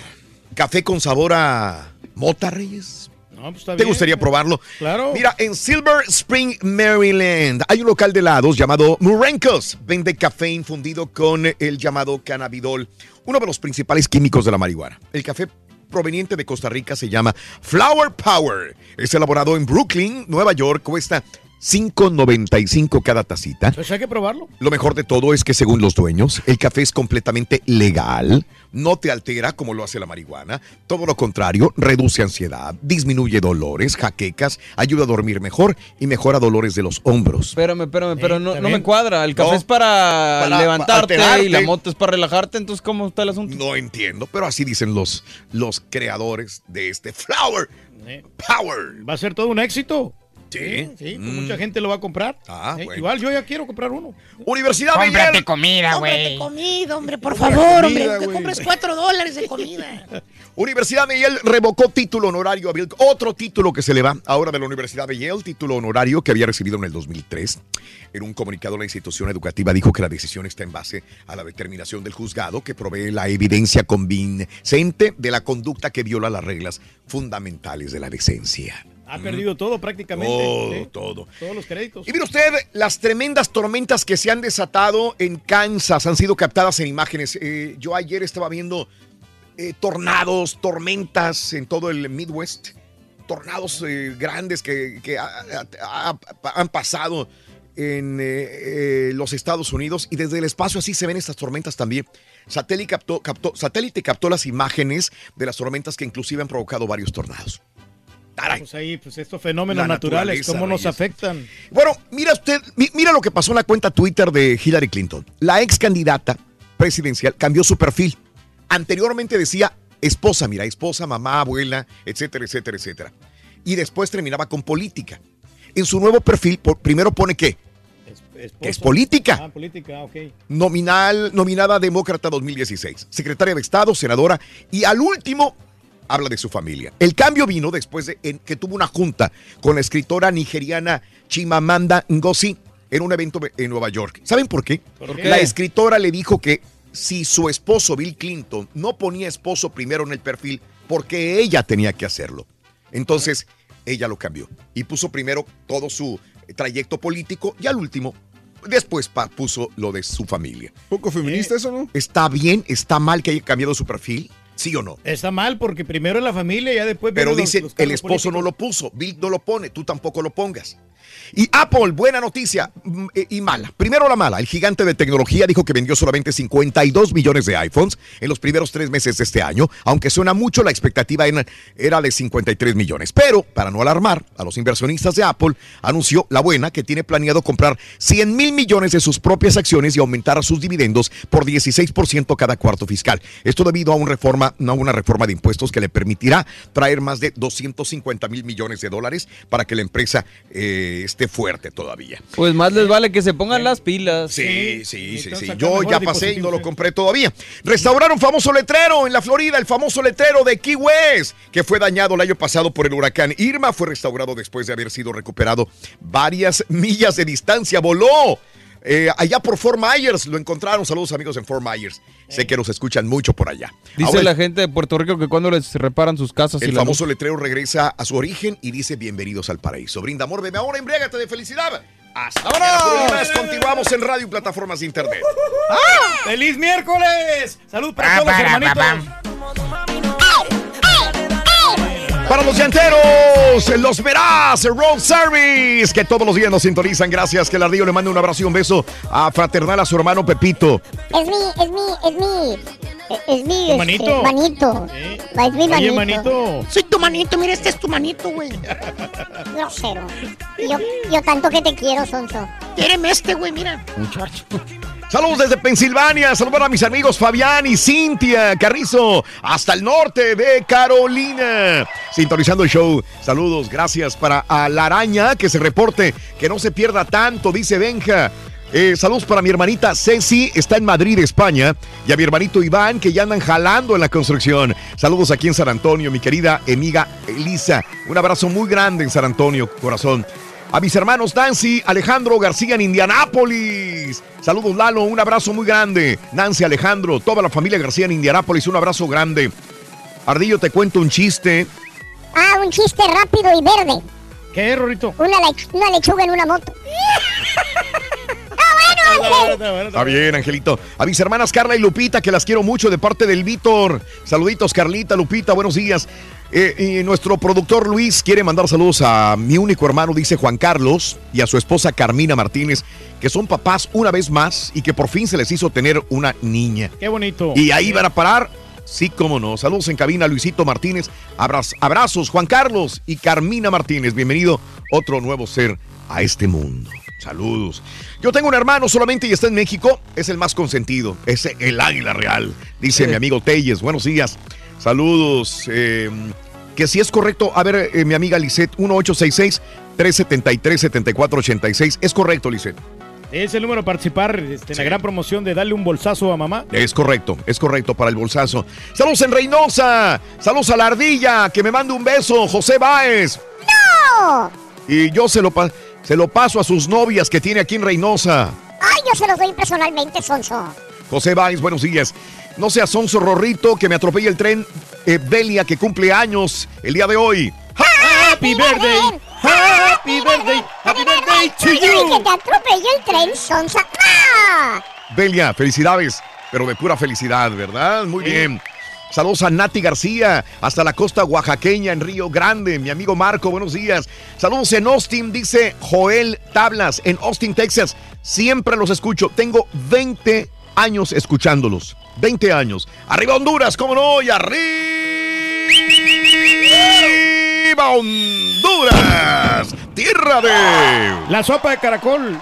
café con sabor a mota, Reyes. No, pues ¿Te bien. gustaría probarlo? Claro. Mira, en Silver Spring, Maryland, hay un local de helados llamado Murenkos. Vende café infundido con el llamado cannabidol, uno de los principales químicos de la marihuana. El café proveniente de Costa Rica se llama Flower Power. Es elaborado en Brooklyn, Nueva York. Cuesta 5.95 cada tacita. Pues hay que probarlo. Lo mejor de todo es que según los dueños, el café es completamente legal, no te altera como lo hace la marihuana, todo lo contrario, reduce ansiedad, disminuye dolores, jaquecas, ayuda a dormir mejor y mejora dolores de los hombros. Espérame, espérame, pero no, me cuadra. El café No, es para, para levantarte y la moto es para relajarte. Entonces, ¿cómo está el asunto? No entiendo, pero así dicen los, los creadores de este flower. Power. Va a ser todo un éxito. Sí. Sí, Mm. mucha gente lo va a comprar. Ah, Eh, bueno. Igual yo ya quiero comprar uno. Universidad Cómprate Miguel. comida, Cómprate güey. comida, hombre, por favor, comida, hombre. Que güey. compres cuatro dólares de comida. Universidad de Yale revocó título honorario a Bill. Otro título que se le va ahora de la Universidad de Yale, título honorario que había recibido en el 2003. En un comunicado, la institución educativa dijo que la decisión está en base a la determinación del juzgado que provee la evidencia convincente de la conducta que viola las reglas fundamentales de la decencia. Ha perdido todo prácticamente. Todo, Sí. todo. Todos los créditos. Y mire usted, las tremendas tormentas que se han desatado en Kansas han sido captadas en imágenes. Eh, yo ayer estaba viendo eh, tornados, tormentas en todo el Midwest. Tornados eh, grandes que, que ha- ha- ha- han pasado en eh, eh, los Estados Unidos y desde el espacio así se ven estas tormentas también. Satélite captó, captó- satélite captó las imágenes de las tormentas que inclusive han provocado varios tornados. Pues ahí, pues estos fenómenos naturales, ¿cómo nos afectan? Bueno, mira usted, mi- mira lo que pasó en la cuenta Twitter de Hillary Clinton. La ex candidata presidencial cambió su perfil. Anteriormente decía esposa, mira, esposa, mamá, abuela, etcétera, etcétera, etcétera. Y después terminaba con política. En su nuevo perfil, primero pone qué? Que es política. Ah, política, ok. Nominal, nominada demócrata 2016, secretaria de Estado, senadora, y al último habla de su familia. El cambio vino después de en- que tuvo una junta con la escritora nigeriana Chimamanda Ngozi en un evento en Nueva York. ¿Saben por qué? ¿Por qué? La escritora le dijo que si su esposo Bill Clinton no ponía esposo primero en el perfil, porque ella tenía que hacerlo. Entonces, ella lo cambió y puso primero todo su trayecto político y al último, después pa- puso lo de su familia. ¿Poco feminista eso, no? ¿Está bien? ¿Está mal que haya cambiado su perfil? ¿Sí o no? Está mal porque primero la familia y ya después. Pero los- dice, los el esposo no lo puso, Bill no lo pone, tú tampoco lo pongas. Y Apple, buena noticia mm, eh, y mala. Primero la mala, el gigante de tecnología dijo que vendió solamente 52 millones de iPhones en los primeros tres meses de este año, aunque suena mucho, la expectativa era, de 53 millones. Pero, para no alarmar a los inversionistas de Apple, anunció la buena que tiene planeado comprar 100 mil millones de sus propias acciones y aumentar sus dividendos por 16% cada cuarto fiscal. Esto debido a, un reforma, a una reforma de impuestos que le permitirá traer más de 250 mil millones de dólares para que la empresa eh, esté fuerte todavía. Pues más les vale que se pongan las pilas. Sí, sí, sí, sí. sacar Yo ya pasé y no lo sí. compré todavía. Restauraron famoso letrero en la Florida, el famoso letrero de Key West, que fue dañado el año pasado por el huracán Irma. Fue restaurado después de haber sido recuperado varias millas de distancia. Voló. Eh, allá por Fort Myers lo encontraron. Saludos amigos en Fort Myers. Sé que nos escuchan mucho por allá. Dice Ahora, la gente de Puerto Rico que cuando les reparan sus casas y el famoso luz- letrero regresa a su origen y dice bienvenidos al paraíso. Brinda amor, bebe ahora, embriágate de felicidad. Hasta más. Continuamos en radio y plataformas de internet. ¡Feliz miércoles! ¡Salud para Ah, todos los hermanitos! Para los llanteros, los verás, Road Service, que todos los días nos sintonizan. Gracias, que el ardillo le mande un abrazo y un beso a fraternal a su hermano Pepito. Es mi, es mi, es mi, es mi ¿Tu este, manito? manito. Es mi Oye, manito. manito. Soy tu manito, mira, este es tu manito, güey. Grosero. Yo, yo tanto que te quiero, Sonso. Quéreme este, güey, mira. Muchacho. Saludos desde Pensilvania, saludos a mis amigos Fabián y Cintia Carrizo, hasta el norte de Carolina. Sintonizando el show, saludos, gracias para a la araña que se reporte, que no se pierda tanto, dice Benja. Eh, saludos para mi hermanita Ceci, está en Madrid, España, y a mi hermanito Iván, que ya andan jalando en la construcción. Saludos aquí en San Antonio, mi querida amiga Elisa. Un abrazo muy grande en San Antonio, corazón. A mis hermanos Nancy, Alejandro García en Indianápolis. Saludos Lalo, un abrazo muy grande. Nancy, Alejandro, toda la familia García en Indianápolis, un abrazo grande. Ardillo, te cuento un chiste. Ah, un chiste rápido y verde. ¿Qué, Rorito? Una, lech- una lechuga en una moto. Está bien, Angelito. A mis hermanas Carla y Lupita, que las quiero mucho de parte del Víctor. Saluditos, Carlita, Lupita, buenos días. Eh, y nuestro productor Luis quiere mandar saludos a mi único hermano, dice Juan Carlos, y a su esposa Carmina Martínez, que son papás una vez más y que por fin se les hizo tener una niña. Qué bonito. Y ahí van a parar. Sí, cómo no. Saludos en cabina, Luisito Martínez. Abraz- abrazos, Juan Carlos y Carmina Martínez. Bienvenido, otro nuevo ser a este mundo. Saludos. Yo tengo un hermano solamente y está en México. Es el más consentido. Es el águila real. Dice mi amigo Telles. Buenos días. Saludos. eh, que si es correcto, a ver, eh, mi amiga Lisette, 1866-373-7486. Es correcto, Lisette. Es el número para participar este, en la gran promoción de darle un bolsazo a mamá. Es correcto, es correcto para el bolsazo. Saludos en Reynosa. Saludos a la ardilla. Que me mande un beso, José Báez. ¡No! Y yo se lo, se lo paso a sus novias que tiene aquí en Reynosa. Ay, yo se los doy personalmente, Sonso. José Báez, buenos días. No sea Sonso Rorrito que me atropelle el tren. Eh, Belia, que cumple años el día de hoy. Happy birthday. Happy birthday. Happy birthday to Ay, que you. te atropelle el tren, Sonsa. ¡Ah! Belia, felicidades, pero de pura felicidad, ¿verdad? Muy bien. Saludos a Nati García, hasta la costa oaxaqueña en Río Grande. Mi amigo Marco, buenos días. Saludos en Austin, dice Joel Tablas, en Austin, Texas. Siempre los escucho. Tengo 20 años escuchándolos. 20 años. Arriba Honduras, ¿cómo no? Y arriba Honduras. Tierra de... La sopa de caracol.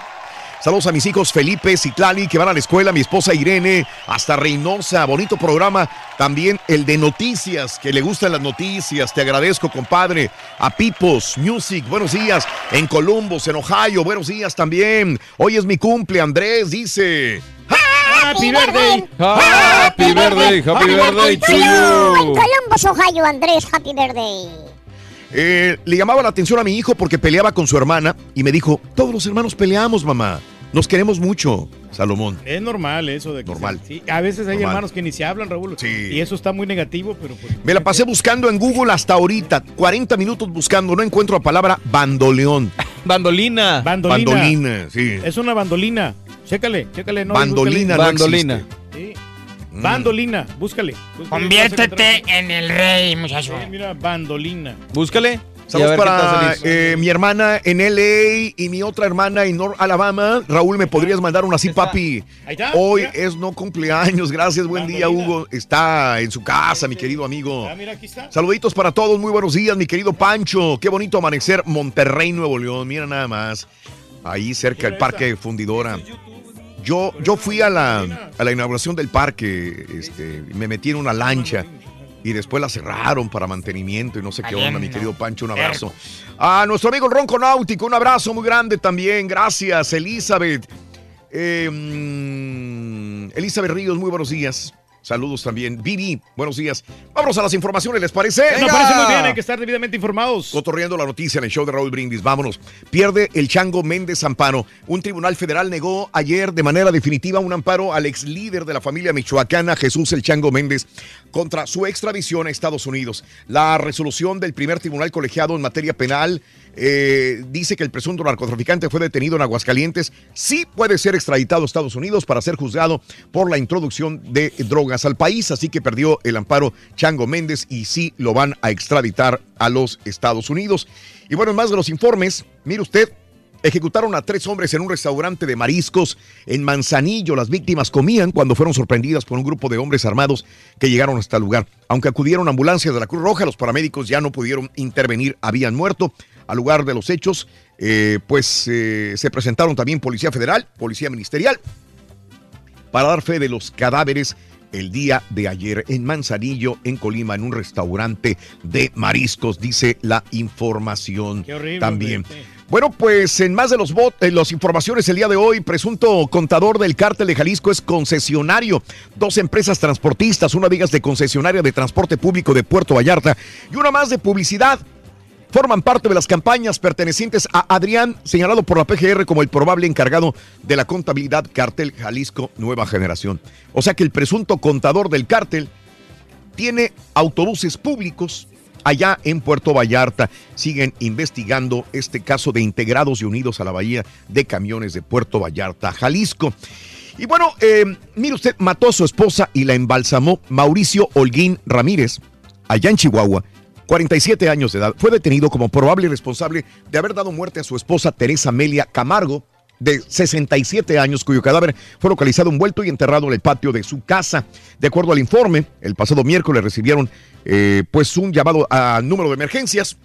Saludos a mis hijos Felipe, Citlali, que van a la escuela, mi esposa Irene, hasta Reynosa, bonito programa. También el de noticias, que le gustan las noticias. Te agradezco, compadre. A Pipos Music, buenos días. En Columbus, en Ohio, buenos días también. Hoy es mi cumple, Andrés dice. Happy birthday. Happy birthday, happy birthday to En you. Columbus, Ohio, Andrés, happy birthday. Eh, le llamaba la atención a mi hijo porque peleaba con su hermana y me dijo, todos los hermanos peleamos, mamá. Nos queremos mucho, Salomón. Es normal eso de que Normal. se- sí, a veces hay Normal. hermanos que ni se hablan, Raúl. Y eso está muy negativo, pero pues, Me la pasé buscando en Google hasta ahorita. 40 minutos buscando. No encuentro la palabra bandoleón. Bandolina. Bandolina. Bandolina, sí. Es una bandolina. Chécale, chécale. No, Bandolina búscale. no Bandolina. Sí. Mm. Bandolina, búscale. búscale. Conviértete en el rey, muchacho. Sí, mira, bandolina. Búscale. Saludos para eh, mi hermana en LA y mi otra hermana en North Alabama. Raúl, ¿me podrías mandar una así, papi? Ahí está, Hoy es no cumpleaños. Gracias, buen día, Hugo. Está en su casa, mi querido amigo. Ah, mira, aquí está. Saluditos para todos, muy buenos días, mi querido Pancho. Qué bonito amanecer, Monterrey, Nuevo León. Mira nada más. Ahí cerca del Parque Fundidora. Yo, yo fui a la, a la inauguración del parque, este, me metí en una lancha y después la cerraron para mantenimiento y no sé qué onda, mi querido Pancho, un abrazo. A nuestro amigo el Ronco Náutico, un abrazo muy grande también, gracias, Elizabeth. Eh, mm, Elizabeth Ríos, muy buenos días. Saludos también. Vivi, buenos días. Vámonos a las informaciones, ¿les parece? Me parece muy bien, hay que estar debidamente informados. Cotorreando la noticia en el show de Raúl Brindis. Vámonos. Pierde el Chango Méndez amparo. Un tribunal federal negó ayer de manera definitiva un amparo al ex líder de la familia michoacana, Jesús el Chango Méndez, contra su extradición a Estados Unidos. La resolución del primer tribunal colegiado en materia penal eh, dice que el presunto narcotraficante fue detenido en Aguascalientes. Sí puede ser extraditado a Estados Unidos para ser juzgado por la introducción de drogas al país. Así que perdió el amparo Chango Méndez y sí lo van a extraditar a los Estados Unidos. Y bueno, en más de los informes, mire usted, Ejecutaron a tres hombres en un restaurante de mariscos en Manzanillo. Las víctimas comían cuando fueron sorprendidas por un grupo de hombres armados que llegaron hasta el lugar. Aunque acudieron ambulancias de la Cruz Roja, los paramédicos ya no pudieron intervenir, habían muerto. Al lugar de los hechos, eh, pues eh, se presentaron también Policía Federal, Policía Ministerial, para dar fe de los cadáveres el día de ayer en Manzanillo, en Colima, en un restaurante de mariscos, dice la información Qué horrible, también. hombre, Bueno, pues en más de los bot- eh, las informaciones el día de hoy, presunto contador del cártel de Jalisco es concesionario. Dos empresas transportistas, una de ellas de concesionaria de transporte público de Puerto Vallarta y una más de publicidad. Forman parte de las campañas pertenecientes a Adrián, señalado por la PGR como el probable encargado de la contabilidad Cártel Jalisco Nueva Generación. O sea que el presunto contador del cártel tiene autobuses públicos allá en Puerto Vallarta. Siguen investigando este caso de integrados y unidos a la bahía de camiones de Puerto Vallarta, Jalisco. Y bueno, eh, mire usted, mató a su esposa y la embalsamó Mauricio Holguín Ramírez, allá en Chihuahua. 47 años de edad, fue detenido como probable responsable de haber dado muerte a su esposa Teresa Amelia Camargo, de 67 años, cuyo cadáver fue localizado envuelto y enterrado en el patio de su casa. De acuerdo al informe, el pasado miércoles recibieron eh, pues un llamado al número de emergencias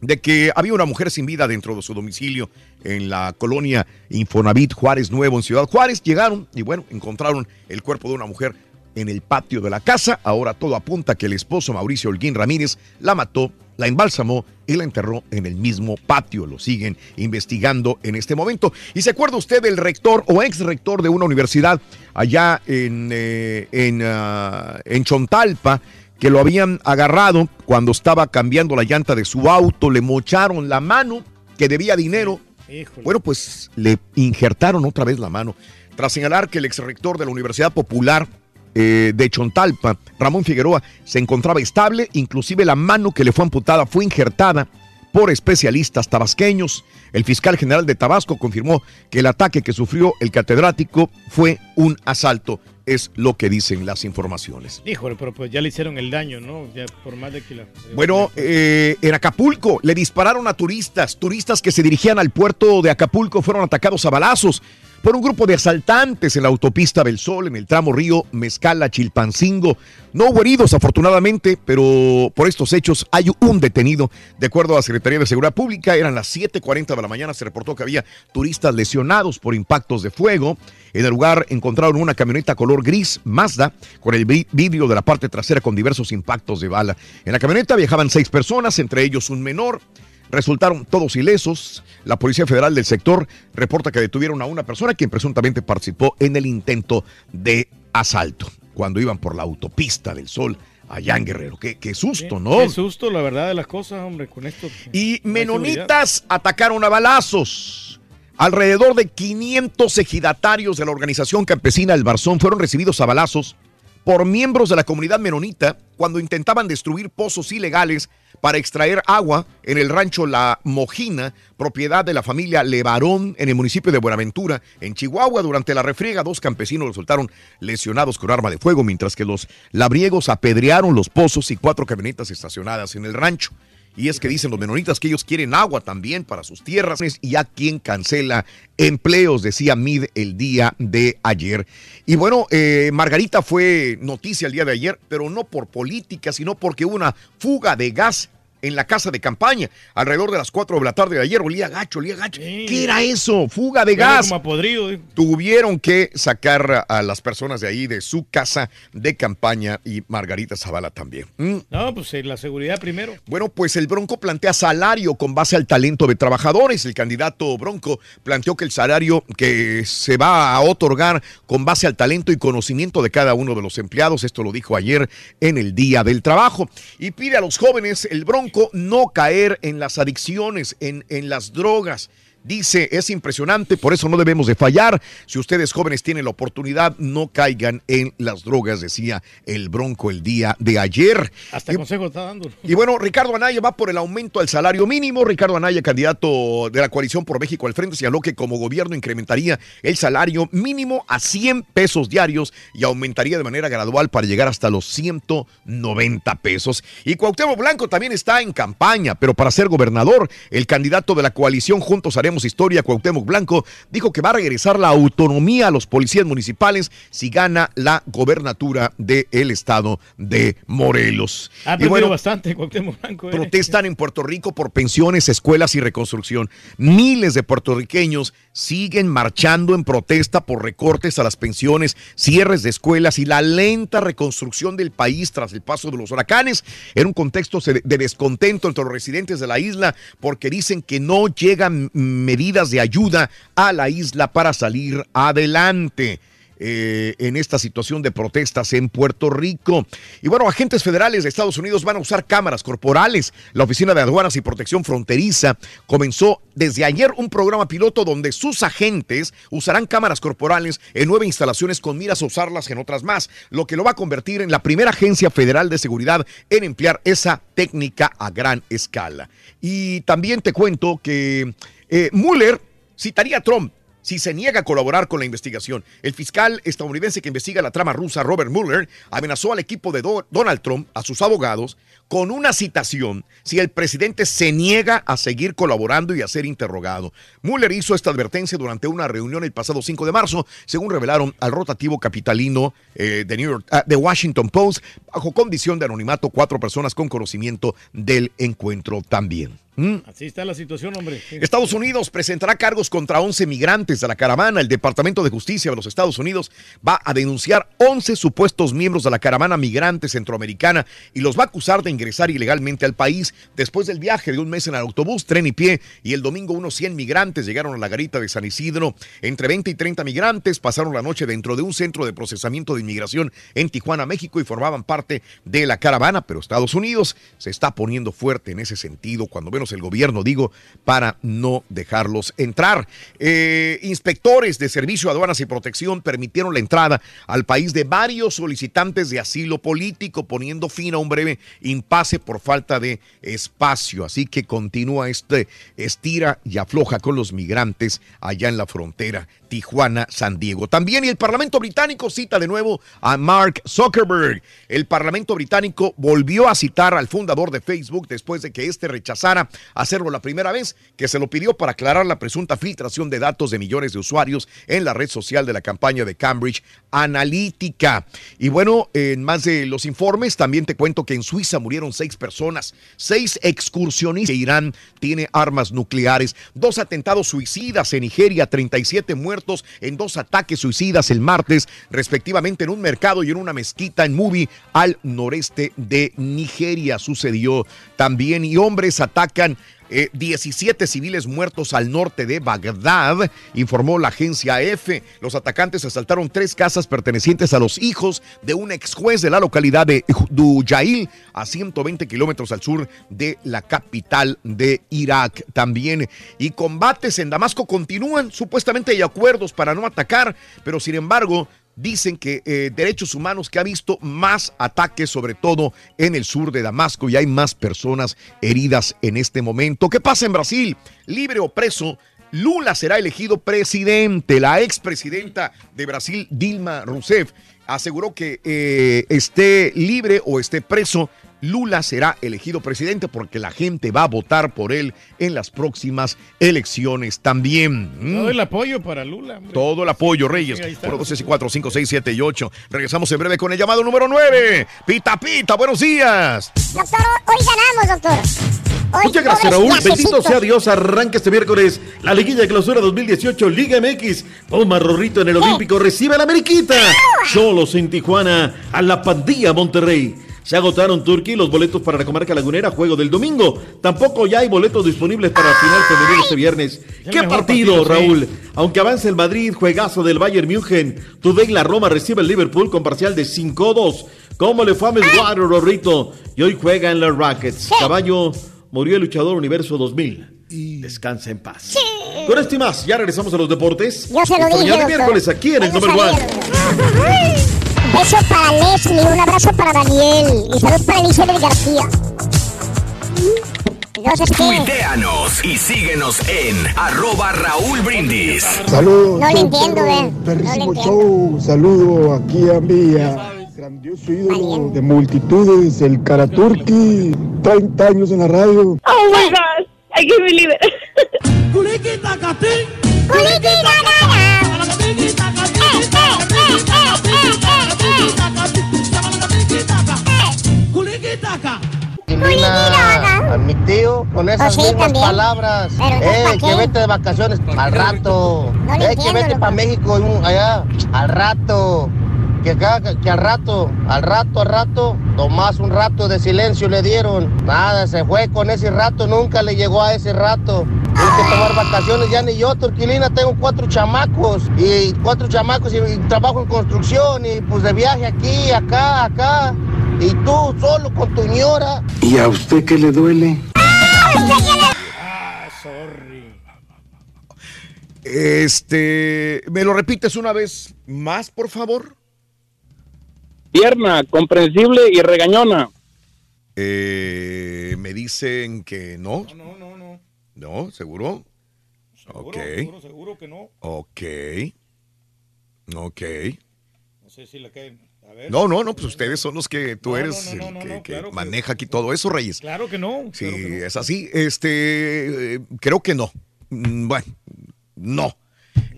de que había una mujer sin vida dentro de su domicilio en la colonia Infonavit Juárez Nuevo en Ciudad Juárez. Llegaron y bueno, encontraron el cuerpo de una mujer en el patio de la casa. Ahora todo apunta que el esposo Mauricio Holguín Ramírez la mató, la embalsamó y la enterró en el mismo patio. Lo siguen investigando en este momento. ¿Y se acuerda usted del rector o ex rector de una universidad allá en, eh, en, ah, en Chontalpa? que lo habían agarrado cuando estaba cambiando la llanta de su auto, le mocharon la mano, que debía dinero. Bueno, pues le injertaron otra vez la mano. Tras señalar que el ex rector de la Universidad Popular eh, de Chontalpa, Ramón Figueroa, se encontraba estable, inclusive la mano que le fue amputada fue injertada por especialistas tabasqueños. El fiscal general de Tabasco confirmó que el ataque que sufrió el catedrático fue un asalto. Es lo que dicen las informaciones. Híjole, pero pues ya le hicieron el daño, ¿no? Ya por más de que la... Bueno, eh, en Acapulco le dispararon a turistas. Turistas que se dirigían al puerto de Acapulco fueron atacados a balazos por un grupo de asaltantes en la autopista del Sol, en el tramo río Mezcala, Chilpancingo. No hubo heridos, afortunadamente, pero por estos hechos hay un detenido. De acuerdo a la Secretaría de Seguridad Pública, eran las 7:40 de la mañana. Se reportó que había turistas lesionados por impactos de fuego. En el lugar encontraron una camioneta color gris Mazda con el vi- vidrio de la parte trasera con diversos impactos de bala. En la camioneta viajaban seis personas, entre ellos un menor. Resultaron todos ilesos. La Policía Federal del sector reporta que detuvieron a una persona quien presuntamente participó en el intento de asalto cuando iban por la autopista del Sol allá en Guerrero. Qué, qué susto, ¿no? Qué susto, la verdad de las cosas, hombre, con esto. Y menonitas atacaron a balazos. Alrededor de 500 ejidatarios de la organización campesina El Barzón fueron recibidos a balazos por miembros de la comunidad menonita cuando intentaban destruir pozos ilegales para extraer agua en el rancho La Mojina, propiedad de la familia Levarón en el municipio de Buenaventura, en Chihuahua. Durante la refriega, dos campesinos resultaron lesionados con arma de fuego, mientras que los labriegos apedrearon los pozos y cuatro camionetas estacionadas en el rancho. Y es que dicen los menonitas que ellos quieren agua también para sus tierras y a quien cancela empleos, decía Mid el día de ayer. Y bueno, eh, Margarita fue noticia el día de ayer, pero no por política, sino porque una fuga de gas en la casa de campaña. Alrededor de las 4 de la tarde de ayer olía gacho, olía gacho. ¿Qué era eso? Fuga de gas. como podrido. Tuvieron que sacar a las personas de ahí de su casa de campaña y Margarita Zavala también. Mm. No, pues eh, la seguridad primero. Bueno, pues el Bronco plantea salario con base al talento de trabajadores. El candidato Bronco planteó que el salario que se va a otorgar con base al talento y conocimiento de cada uno de los empleados, esto lo dijo ayer en el Día del Trabajo, y pide a los jóvenes, el Bronco, no caer en las adicciones, en, en las drogas. Dice, es impresionante, por eso no debemos de fallar. Si ustedes jóvenes tienen la oportunidad, no caigan en las drogas, decía el Bronco el día de ayer. Hasta consejo está dando. Y bueno, Ricardo Anaya va por el aumento al salario mínimo. Ricardo Anaya, candidato de la coalición por México al frente, señaló que como gobierno incrementaría el salario mínimo a 100 pesos diarios y aumentaría de manera gradual para llegar hasta los 190 pesos. Y Cuauhtémoc Blanco también está en campaña, pero para ser gobernador, el candidato de la coalición Juntos Haremos Historia, Cuauhtémoc Blanco, dijo que va a regresar la autonomía a los policías municipales si gana la gobernatura del estado de Morelos. Ha Y aprendido bueno, bastante Cuauhtémoc Blanco. eh. Protestan en Puerto Rico por pensiones, escuelas y reconstrucción. Miles de puertorriqueños siguen marchando en protesta por recortes a las pensiones, cierres de escuelas y la lenta reconstrucción del país tras el paso de los huracanes. En un contexto de de descontento entre los residentes de la isla porque dicen que no llegan medidas de ayuda a la isla para salir adelante eh, en esta situación de protestas en Puerto Rico. Y bueno, agentes federales de Estados Unidos van a usar cámaras corporales. La Oficina de Aduanas y Protección Fronteriza comenzó desde ayer un programa piloto donde sus agentes usarán cámaras corporales en nueve instalaciones con miras a usarlas en otras más, lo que lo va a convertir en la primera agencia federal de seguridad en emplear esa técnica a gran escala. Y también te cuento que eh, Mueller citaría a Trump si se niega a colaborar con la investigación. El fiscal estadounidense que investiga la trama rusa, Robert Mueller, amenazó al equipo de Do- Donald Trump, a sus abogados, con una citación si el presidente se niega a seguir colaborando y a ser interrogado. Mueller hizo esta advertencia durante una reunión el pasado 5 de marzo, según revelaron al rotativo capitalino eh, de, New York, ah, de Washington Post, bajo condición de anonimato, cuatro personas con conocimiento del encuentro también. ¿Mm? Así está la situación, hombre. Estados Unidos presentará cargos contra 11 migrantes de la caravana. El Departamento de Justicia de los Estados Unidos va a denunciar 11 supuestos miembros de la caravana migrante centroamericana y los va a acusar de ingresar ilegalmente al país después del viaje de un mes en el autobús, tren y pie. Y el domingo unos 100 migrantes llegaron a la garita de San Isidro. Entre 20 y 30 migrantes pasaron la noche dentro de un centro de procesamiento de inmigración en Tijuana, México y formaban parte de la caravana, pero Estados Unidos se está poniendo fuerte en ese sentido, cuando menos el gobierno, digo, para no dejarlos entrar. Eh, inspectores de Servicio Aduanas y Protección permitieron la entrada al país de varios solicitantes de asilo político, poniendo fin a un breve impasse por falta de espacio. Así que continúa este estira y afloja con los migrantes allá en la frontera Tijuana-San Diego. También el Parlamento británico cita de nuevo a Mark Zuckerberg. El Parlamento británico volvió a citar al fundador de Facebook después de que éste rechazara hacerlo la primera vez, que se lo pidió para aclarar la presunta filtración de datos de millones de usuarios en la red social de la campaña de Cambridge Analytica. Y bueno, en más de los informes, también te cuento que en Suiza murieron seis personas, seis excursionistas. Irán tiene armas nucleares, dos atentados suicidas en Nigeria, 37 muertos en dos ataques suicidas el martes, respectivamente en un mercado y en una mezquita en Mubi, al noreste de Nigeria. Sucedió también y hombres atacan eh, 17 civiles muertos al norte de Bagdad, informó la agencia EFE. Los atacantes asaltaron tres casas pertenecientes a los hijos de un ex juez de la localidad de Dujail, a 120 kilómetros al sur de la capital de Irak. También, y combates en Damasco continúan. Supuestamente hay acuerdos para no atacar, pero sin embargo, dicen que eh, derechos humanos que ha visto más ataques, sobre todo en el sur de Damasco, y hay más personas heridas en este momento. ¿Qué pasa en Brasil? Libre o preso. Lula será elegido presidente. La expresidenta de Brasil, Dilma Rousseff, aseguró que eh, esté libre o esté preso, Lula será elegido presidente porque la gente va a votar por él en las próximas elecciones también. Mm. Todo el apoyo para Lula. hombre. Todo el apoyo, Reyes. Sí, ahí está. 1, 2, 3, 4, 5, 6, 7 y 8. Regresamos en breve con el llamado número 9. Pita, pita, buenos días. Doctor, hoy ganamos, doctor. Hoy, Muchas gracias, Raúl. Bendito sea Dios. Arranca este miércoles la liguilla de clausura 2018 Liga MX. Toma Rorrito en el Olímpico. Recibe a la Ameriquita. Cholos en Tijuana. A la Pandilla Monterrey. Se agotaron Turquía los boletos para la comarca lagunera, juego del domingo. Tampoco ya hay boletos disponibles para la final femenil este viernes. el ¿Qué partido, sí. Raúl? Aunque avance el Madrid, juegazo del Bayern München. Today la Roma recibe el Liverpool con parcial de 5-2. ¿Cómo le fue a Mesguaro, Rorrito? Y hoy juega en los Rackets. Caballo murió el luchador Universo 2000. Descansa en paz. Con esto y más, ya regresamos a los deportes. Yo se lo dije, ya de doctor. miércoles aquí en el sabía, One. Beso para Leslie, un abrazo para Daniel y saludos para Elizabeth García. Entonces, ¿qué? Tuiteanos y síguenos en arroba Raúl Brindis. Saludos. No show, entiendo, eh. No Perrísimo le show. Saludo aquí a Mía. Grandioso ídolo de multitudes, el Karaturki. 30 años en la radio. Oh my gosh, I can't believe it. A mi tío con esas Pues sí, mismas también. palabras. Pero, Eh, ¿para que vete de vacaciones al rato. No eh, que vete para México allá al rato. Que, acá- que al rato, al rato, al rato, nomás un rato de silencio le dieron. Nada, se fue con ese rato, nunca le llegó a ese rato. Tiene que tomar vacaciones, ya ni yo, Turquilina, tengo cuatro chamacos y cuatro chamacos y, y trabajo en construcción y pues de viaje aquí, acá, acá. Y tú solo con tu ñora. ¿Y a usted qué le duele? Ah, sorry. Este, ¿me lo repites una vez más, por favor? Tierna, comprensible y regañona. Eh, me dicen que no. No, no, no. No, ¿seguro? ok. Seguro, seguro que no. Ok. Ok. No sé si le cae No, no, no, pues ustedes son los que tú eres el que, que maneja aquí todo eso, Reyes. Claro que no. Sí, es así. Este, eh, creo que no. Mm, Bueno, no.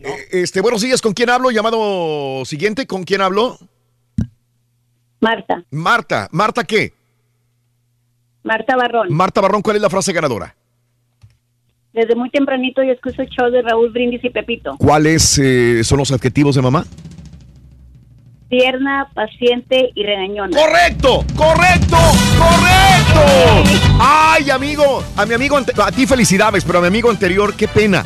Eh, Este, buenos días, ¿con quién hablo? Llamado siguiente, ¿con quién hablo? Marta, Marta. ¿Marta qué? Marta Barrón. Marta Barrón, ¿cuál es la frase ganadora? Desde muy tempranito yo escucho el show de Raúl Brindis y Pepito. ¿Cuáles eh, son los adjetivos de mamá? Tierna, paciente y regañona. ¡Correcto! ¡Correcto! ¡Correcto! ¡Ay, amigo! A mi amigo, a ti felicidades, pero a mi amigo anterior, qué pena.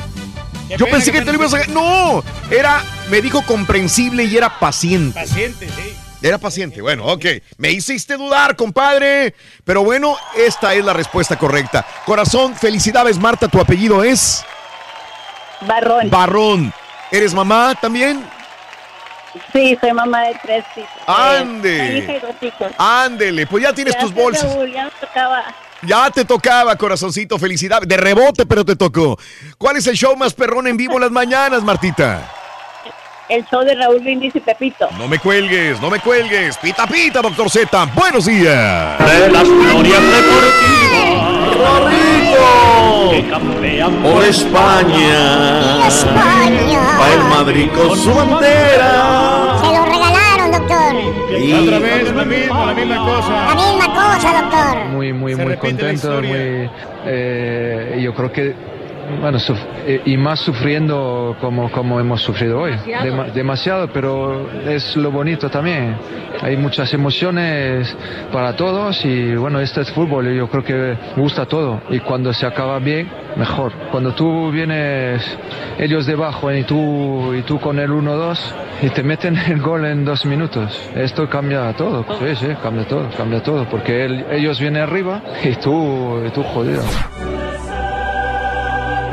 Yo pena, pensé que te lo ibas a... No, era, me dijo comprensible y era paciente. Paciente, sí. Era paciente. Bueno, ok. Me hiciste dudar, compadre. Pero bueno, esta es la respuesta correcta. Corazón, felicidades, Marta. ¿Tu apellido es? Barrón. Barrón. ¿Eres mamá también? Sí, soy mamá de tres hijos. Ande. Una hija y dos hijos. Ándele, pues ya tienes tus bolsas. Raúl, ya nos tocaba. Ya te tocaba, corazoncito. Felicidades. De rebote, pero te tocó. ¿Cuál es el show más perrón en vivo en las mañanas, Martita? El show de Raúl Brindis y Pepito. No me cuelgues, no me cuelgues. Pita, pita, doctor Z. Buenos días. De las glorias Rorrito. Por España. España. Va el Madrid con su bandera. Se lo regalaron, doctor. Otra vez la misma, la misma cosa. La misma cosa, doctor. muy muy Se muy contento muy eh, yo creo que bueno suf- eh, y más sufriendo como como hemos sufrido hoy. Dema- demasiado pero es lo bonito también. Hay muchas emociones para todos y bueno este es fútbol y yo creo que gusta todo. Y cuando se acaba bien mejor. Cuando tú vienes ellos debajo y tú y tú con el 1-2 y te meten el gol en dos minutos esto cambia todo. Sí sí cambia todo cambia todo porque el- ellos vienen arriba y tú y tú jodido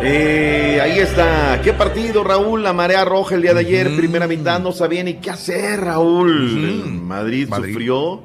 Eh, ahí está. ¿Qué partido, Raúl? La marea roja el día de ayer, primera mitad, no sabía ni qué hacer, Raúl. Madrid, sufrió.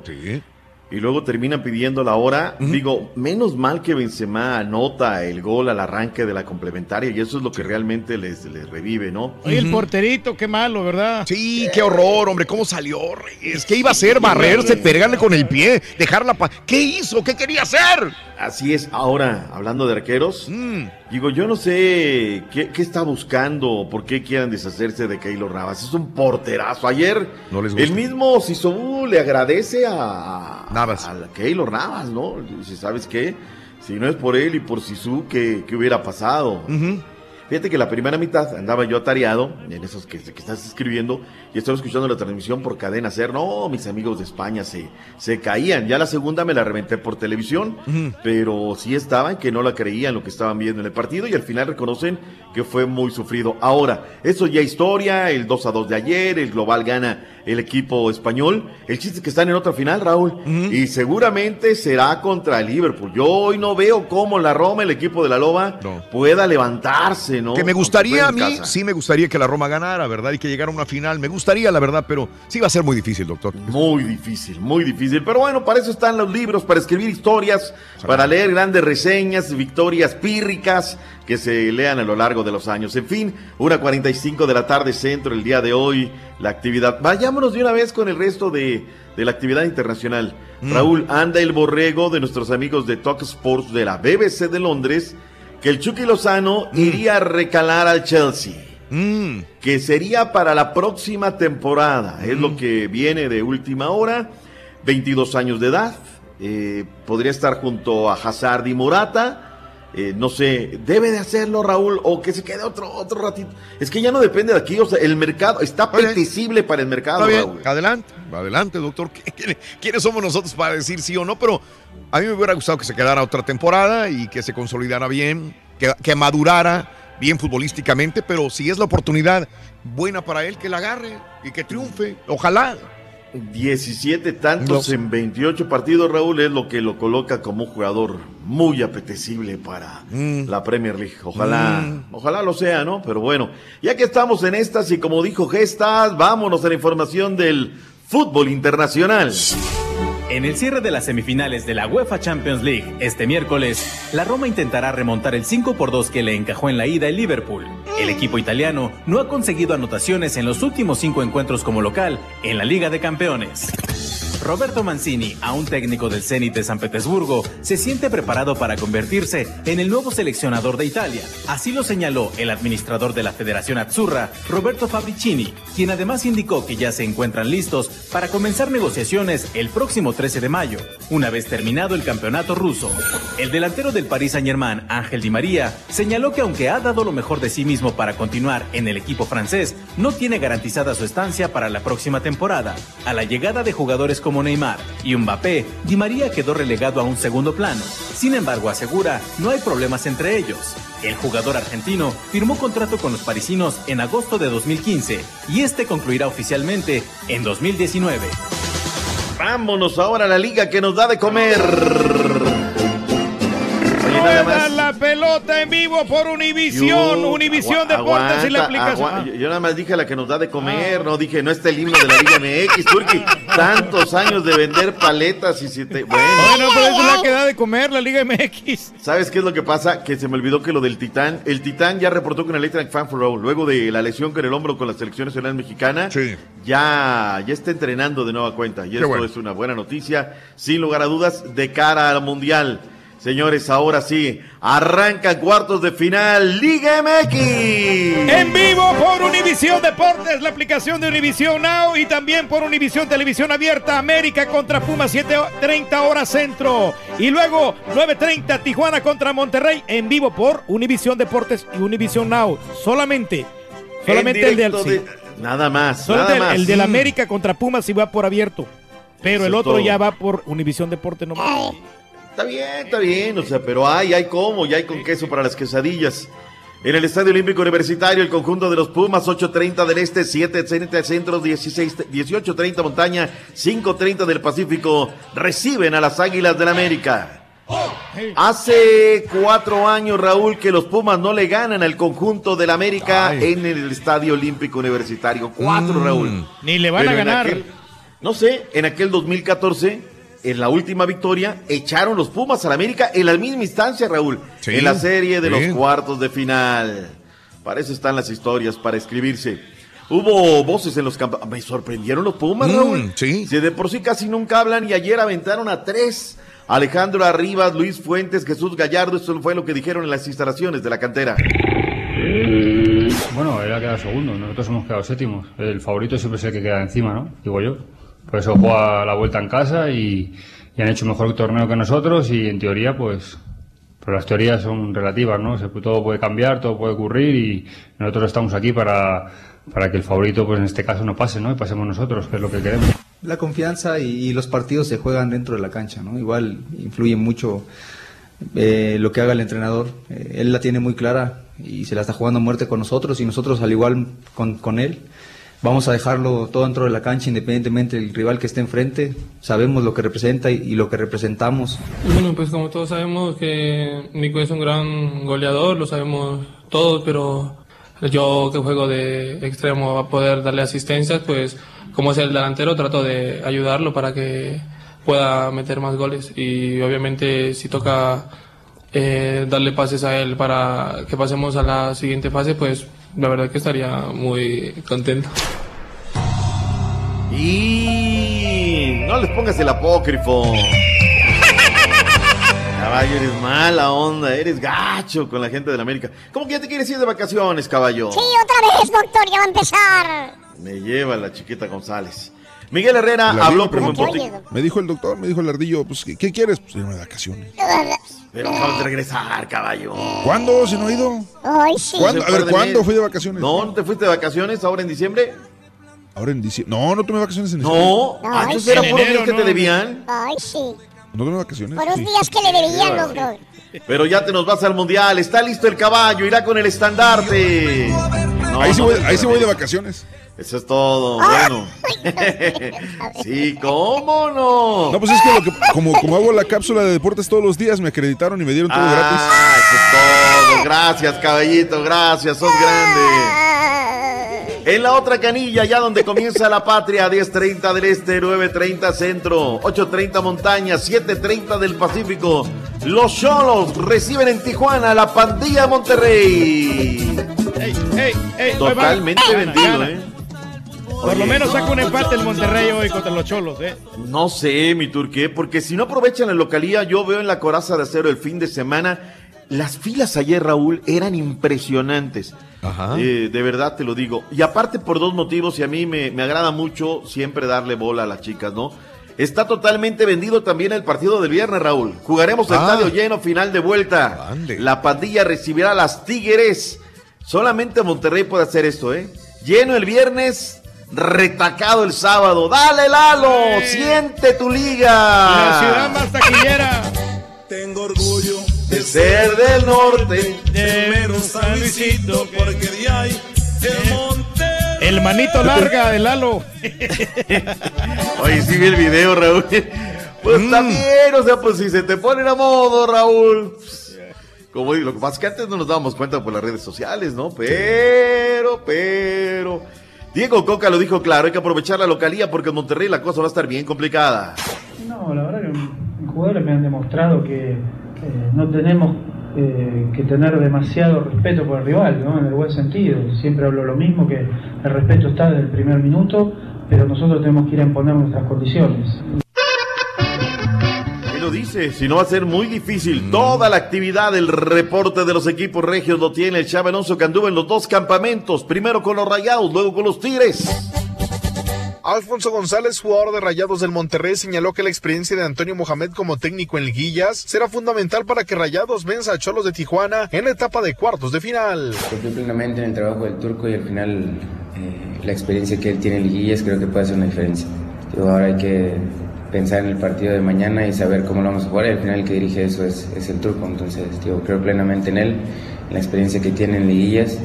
Y luego termina pidiendo la hora. Digo, menos mal que Benzema anota el gol al arranque de la complementaria y eso es lo que realmente les, les revive, ¿no? Oye, el porterito, qué malo, ¿verdad? Sí, qué horror, hombre. ¿Cómo salió, Reyes? ¿Qué iba a hacer? Barrerse, pegarle con el pie, dejarla. Pa ¿Qué hizo? ¿Qué quería hacer? Así es. Ahora, hablando de arqueros, Mm. digo, yo no sé qué, qué está buscando, por qué quieran deshacerse de Keylor Navas. Es un porterazo. Ayer, No les el mismo Sisobú le agradece a Navas. a Keylor Navas, ¿no? Dice, ¿sabes qué? Si no es por él y por Sisu, ¿qué, qué hubiera pasado? Fíjate que la primera mitad andaba yo atareado en esos que, que estás escribiendo y estaba escuchando la transmisión por cadena ser. No, mis amigos de España se, se caían. Ya la segunda me la reventé por televisión, pero sí estaban que no la creían lo que estaban viendo en el partido y al final reconocen que fue muy sufrido. Ahora, eso ya historia, el 2 a 2 de ayer, el global gana el equipo español. El chiste es que están en otra final, Raúl, y seguramente será contra el Liverpool. Yo hoy no veo cómo la Roma, el equipo de la Loba, pueda levantarse, ¿no? Que me gustaría a mí, casa. sí me gustaría que la Roma ganara, ¿verdad? Y que llegara a una final. Me gustaría, la verdad, pero sí va a ser muy difícil, doctor. Muy difícil, muy difícil. Pero bueno, para eso están los libros, para escribir historias, para leer grandes reseñas, victorias pírricas que se lean a lo largo de los años. En fin, una 45 de la tarde centro el día de hoy, la actividad. Vayámonos de una vez con el resto de, de la actividad internacional. Mm. Raúl, anda el borrego de nuestros amigos de Talk Sports de la BBC de Londres, que el Chucky Lozano Mm. iría a recalar al Chelsea que sería para la próxima temporada. Es lo que viene de última hora. 22 años de edad. eh, podría estar junto a Hazard y Morata. Eh, no sé, debe de hacerlo Raúl o que se quede otro otro ratito. Es que ya no depende de aquí, o sea, el mercado está apetecible para el mercado, Está bien, Raúl. adelante, adelante, doctor. ¿Qui- quién- ¿Quiénes somos nosotros para decir sí o no? Pero a mí me hubiera gustado que se quedara otra temporada y que se consolidara bien, que, que madurara bien futbolísticamente, pero si es la oportunidad buena para él, que la agarre y que triunfe. Ojalá. 17 tantos en 28 partidos, Raúl, es lo que lo coloca como un jugador muy apetecible para la Premier League. Ojalá, Mm. ojalá lo sea, ¿no? Pero bueno, ya que estamos en estas y como dijo Gestas, vámonos a la información del fútbol internacional. En el cierre de las semifinales de la UEFA Champions League este miércoles, la Roma intentará remontar el 5 por 2 que le encajó en la ida el Liverpool. El equipo italiano no ha conseguido anotaciones en los últimos cinco encuentros como local en la Liga de Campeones. Roberto Mancini, aún técnico del Zenit de San Petersburgo, se siente preparado para convertirse en el nuevo seleccionador de Italia. Así lo señaló el administrador de la Federación Azzurra, Roberto Fabricini, quien además indicó que ya se encuentran listos para comenzar negociaciones el próximo 13 de mayo, una vez terminado el campeonato ruso. El delantero del Paris Saint-Germain, Ángel Di María, señaló que aunque ha dado lo mejor de sí mismo para continuar en el equipo francés, no tiene garantizada su estancia para la próxima temporada. A la llegada de jugadores como Neymar y Mbappé, Di María quedó relegado a un segundo plano. Sin embargo, asegura, no hay problemas entre ellos. El jugador argentino firmó contrato con los parisinos en agosto de 2015 y este concluirá oficialmente en 2019. Vámonos ahora a la liga que nos da de comer. Pelota en vivo por Univisión, Yo- Univisión Deportes y la aplicación. yo, yo nada más dije la que nos da de comer, no dije, no está el himno de la Liga MX, Turki. Tantos años de vender paletas y si te. Bueno. Bueno, pero es la que da de comer la Liga MX. ¿Sabes qué es lo que pasa? Que se me olvidó que lo del Titán. El Titán ya reportó con Electric Fan for All. Luego de la lesión con el hombro con la selección nacional mexicana, ya, ya está entrenando de nueva cuenta. Y esto bueno. es una buena noticia, sin lugar a dudas, de cara al Mundial. Señores, ahora sí, arrancan cuartos de final Liga MX. En vivo por Univisión Deportes, la aplicación de Univisión Now y también por Univisión Televisión Abierta, América contra Pumas, 7.30 horas centro. Y luego 9.30 Tijuana contra Monterrey, en vivo por Univisión Deportes y Univisión Now. Solamente, solamente En el del... sí. de- Nada más, Solamente nada el, más. el del Mm. América contra Pumas sí va por abierto. Pero Eso el otro todo. ya va por Univisión Deportes nomás. Está bien, está bien, o sea, pero hay, hay como, ya hay con queso para las quesadillas. En el Estadio Olímpico Universitario, el conjunto de los Pumas, 8.30 del Este, 7.30 Centro, 16, 18.30 Montaña, 5.30 del Pacífico, reciben a las Águilas del América. Hace cuatro años, Raúl, que los Pumas no le ganan al conjunto del América en el Estadio Olímpico Universitario. Cuatro, Mm. Raúl. Ni le van Pero a ganar. aquel- no sé, en aquel 2014, en la última victoria, echaron los Pumas al América en la misma instancia, Raúl. Sí, en la serie de bien. los cuartos de final. Para eso están las historias, para escribirse. Hubo voces en los campos. Me sorprendieron los Pumas, Mm, Raúl. sí. Si de por sí casi nunca hablan y ayer aventaron a tres. Alejandro Arribas, Luis Fuentes, Jesús Gallardo, eso fue lo que dijeron en las instalaciones de la cantera. Bueno, él ha quedado segundo, nosotros hemos quedado séptimos. El favorito siempre es el que queda encima, ¿no? Digo yo. Por eso juega la vuelta en casa y, han hecho mejor torneo que nosotros y en teoría, pues, pero las teorías son relativas, ¿no? Todo puede cambiar, todo puede ocurrir y nosotros estamos aquí para, para que el favorito, pues en este caso, no pase, ¿no? Y pasemos nosotros, que es lo que queremos. La confianza y, y los partidos se juegan dentro de la cancha, ¿no? Igual influye mucho eh, lo que haga el entrenador. Eh, él la tiene muy clara y se la está jugando a muerte con nosotros y nosotros al igual con, con él. Vamos a dejarlo todo dentro de la cancha independientemente del rival que esté enfrente. Sabemos lo que representa y, lo que representamos. Bueno, pues como todos sabemos que Nico es un gran goleador, lo sabemos todos, pero yo que juego de extremo a poder darle asistencias, pues como es el delantero trato de ayudarlo para que pueda meter más goles y obviamente si toca eh, darle pases a él para que pasemos a la siguiente fase, pues la verdad que estaría muy contento. Y no les pongas el apócrifo. Caballo, eres mala onda, eres gacho con la gente de la América. ¿Cómo que ya te quieres ir de vacaciones, caballo? Sí, otra vez, doctor, ya va a empezar. Me lleva la chiquita González. Miguel Herrera habló como Me dijo el doctor, me dijo el ardillo, pues, ¿qué, qué quieres? Pues irme de vacaciones. Pero acabas de regresar, caballo. ¿Cuándo? ¿Si no he ido? Ay, sí. ¿Cuándo? A ver, ¿cuándo fui de vacaciones? No, ¿no te fuiste de vacaciones ahora en diciembre? Ahora en diciembre. No, no tomé vacaciones en No, diciembre. ah, era por días que te debían. Ay, sí. ¿No tomé vacaciones? Por los Sí. días que le debían, doctor. Pero ya te nos vas al mundial, está listo el caballo, irá con el estandarte. No, ahí sí, voy, no, ahí voy de vacaciones. Eso es todo, bueno. sí, ¿cómo no? No, pues es que, lo que como, como hago la cápsula de deportes todos los días, me acreditaron y me dieron todo gratis. Ah, eso es todo. Gracias, caballito, gracias, sos grande. En la otra canilla, ya donde comienza la patria, 10.30 del este, 9.30 centro, 8.30 montaña, 7.30 del Pacífico. Los Cholos reciben en Tijuana la pandilla Monterrey. Totalmente Gana, vendido, gana. ¿eh? Por lo menos saca un no, empate el Monterrey hoy contra los Cholos, ¿eh? No sé, mi turqué, porque si no aprovechan la localía, yo veo en la coraza de acero el fin de semana. Las filas ayer, Raúl, eran impresionantes. Eh, de verdad te lo digo. Y aparte por dos motivos, y a mí me, me agrada mucho siempre darle bola a las chicas, ¿no? Está totalmente vendido también el partido del viernes, Raúl. Jugaremos Ah. estadio lleno, final de vuelta. La pandilla recibirá a las Tigres. Solamente Monterrey puede hacer esto, ¿eh? Lleno el viernes, retacado el sábado. ¡Dale, Lalo! ¡Siente tu liga! La ciudad más taquillera. Tengo orgullo de ser del norte. De mero San Luisito, porque de ahí el monte. El manito larga de Lalo. Oye, sí vi el video, Raúl. Pues también, o sea, pues si se te ponen a modo, Raúl. pues, Como digo, lo que pasa es que antes no nos dábamos cuenta por las redes sociales, ¿no? Pero, pero. Diego Coca lo dijo claro, hay que aprovechar la localía porque en Monterrey la cosa va a estar bien complicada. No, la verdad que jugadores me han demostrado que eh, no tenemos eh, que tener demasiado respeto por el rival, ¿no? En el buen sentido. Siempre hablo lo mismo, que el respeto está desde el primer minuto, pero nosotros tenemos que ir a imponer nuestras condiciones. ¿Qué lo dice? Si no va a ser muy difícil. Toda la actividad, el reporte de los equipos regios lo tiene el Chava Alonso que anduvo en los dos campamentos. Primero con los Rayados, luego con los Tigres. Alfonso González, jugador de Rayados del Monterrey, señaló que la experiencia de Antonio Mohamed como técnico en liguillas será fundamental para que Rayados venza a Cholos de Tijuana en la etapa de cuartos de final. Confío plenamente en el trabajo del turco y al final eh, la experiencia que él tiene en liguillas creo que puede hacer una diferencia. Digo, ahora hay que pensar en el partido de mañana y saber cómo lo vamos a jugar y al final el que dirige eso es, es el turco. Entonces digo, creo plenamente en él, en la experiencia que tiene en liguillas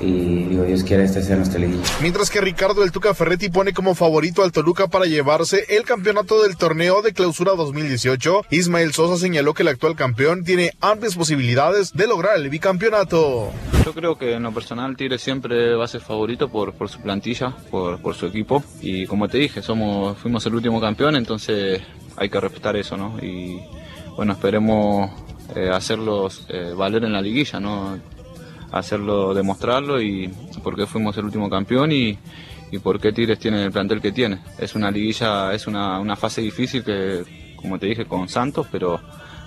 y digo, Dios quiera esta sea nuestra liguilla. Mientras que Ricardo del Tuca Ferretti pone como favorito al Toluca para llevarse el campeonato del torneo de clausura 2018, Ismael Sosa señaló que el actual campeón tiene amplias posibilidades de lograr el bicampeonato. Yo creo que en lo personal Tigre siempre va a ser favorito por, por su plantilla, por, por su equipo y como te dije, somos fuimos el último campeón, entonces hay que respetar eso, ¿no? Y bueno, esperemos eh, hacerlos eh, valer en la liguilla, ¿no? Hacerlo, demostrarlo y por qué fuimos el último campeón y, y por qué Tigres tiene el plantel que tiene. Es una liguilla, es una, una fase difícil que, como te dije, con Santos, pero,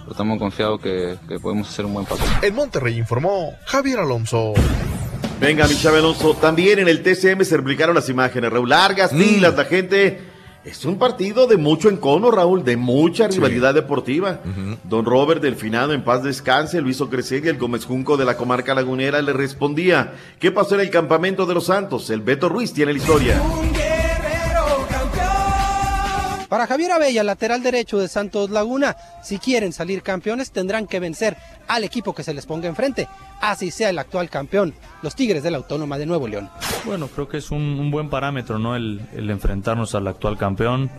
estamos confiados que, que podemos hacer un buen papel. En Monterrey informó Javier Alonso. Venga, mi Alonso. También en el TCM se replicaron las imágenes, Raúl. Largas filas, la gente. Es un partido de mucho encono, Raúl, de mucha rivalidad deportiva. Don Robert Delfinado, en paz descanse, lo hizo crecer y el Gómez Junco de la comarca lagunera le respondía. ¿Qué pasó en el campamento de los Santos? El Beto Ruiz tiene la historia. Para Javier Abella, lateral derecho de Santos Laguna, si quieren salir campeones tendrán que vencer al equipo que se les ponga enfrente, así sea el actual campeón, los Tigres de la Autónoma de Nuevo León. Bueno, creo que es un, buen parámetro, ¿no? El, enfrentarnos al actual campeón,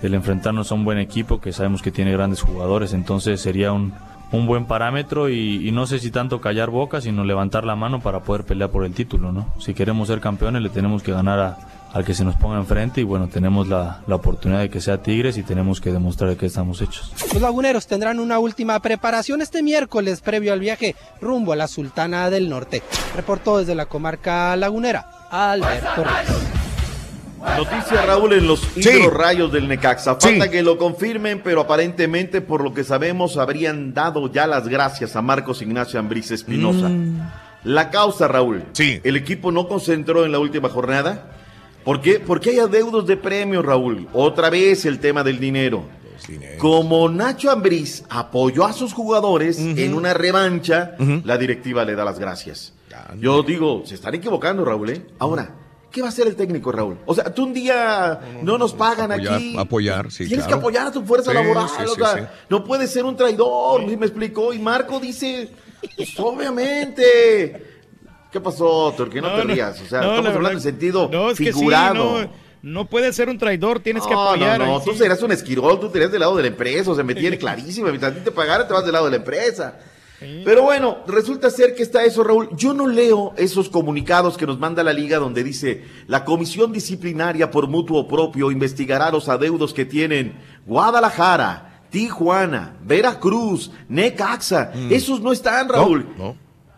el enfrentarnos a un buen equipo que sabemos que tiene grandes jugadores, entonces sería un, un buen parámetro y, y no sé si tanto callar boca, sino levantar la mano para poder pelear por el título, ¿no? Si queremos ser campeones le tenemos que ganar a, al que se nos ponga enfrente y bueno, tenemos la, la oportunidad de que sea Tigres y tenemos que demostrar de qué estamos hechos. Los laguneros tendrán una última preparación este miércoles previo al viaje rumbo a la Sultana del Norte. Reportó desde la comarca lagunera Alberto Reyes. Noticia, Raúl, en los rayos del Necaxa. Falta que lo confirmen, pero aparentemente, por lo que sabemos, habrían dado ya las gracias a Marcos Ignacio Ambriz Espinosa. La causa, Raúl. Sí. El equipo no concentró en la última jornada. ¿Por qué? Porque hay adeudos de premio, Raúl. Otra vez el tema del dinero. Como Nacho Ambriz apoyó a sus jugadores en una revancha, la directiva le da las gracias. Yo digo, se están equivocando, Raúl, ¿eh? Ahora, ¿qué va a hacer el técnico, Raúl? O sea, tú un día no nos pagan Apoyar, aquí. apoyar, sí, Tienes claro. que apoyar a tu fuerza Sí, laboral. sí, o sí, sea, sí. no puedes ser un traidor, ¿sí me explicó? Y Marco dice, pues, obviamente. ¿Qué pasó, Turquía? No, No, te no, rías. O sea, no, estamos hablando en sentido No, es que sí, figurado. no, no puedes ser un traidor, tienes que No, apoyar. No, no, tú sí. serás un esquirol, tú serás del lado de la empresa, o sea, me tiene clarísimo. Mientras a ti te pagara, te vas del lado de la empresa. Pero bueno, resulta ser que está eso, Raúl. Yo no leo esos comunicados que nos manda la liga donde dice la comisión disciplinaria por mutuo propio investigará los adeudos que tienen Guadalajara, Tijuana, Veracruz, Necaxa. Esos no están, Raúl.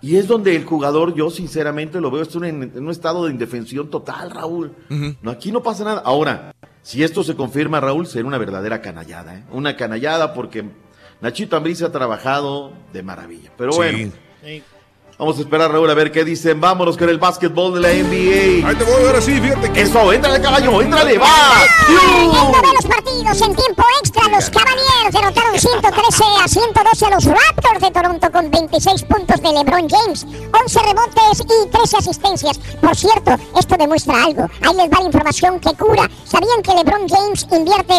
Y es donde el jugador, yo sinceramente lo veo, está en, en un estado de indefensión total, Raúl. No, aquí no pasa nada. Ahora, si esto se confirma, Raúl, será una verdadera canallada, ¿eh? Una canallada porque Nachito Ambriz ha trabajado de maravilla. Pero Sí. bueno, vamos a esperar, Raúl, a ver qué dicen. Vámonos con el básquetbol de la NBA. Ahí te voy, ahora sí, fíjate que... Eso, entrale, caballo, entrale, va. Viendo de los partidos en tiempo extra, los Cavaliers derrotaron 113 a 112 a los Raptors de Toronto con 26 puntos de LeBron James, 11 rebotes y 13 asistencias. Por cierto, esto demuestra algo. Ahí les va la información que cura. ¿Sabían que LeBron James invierte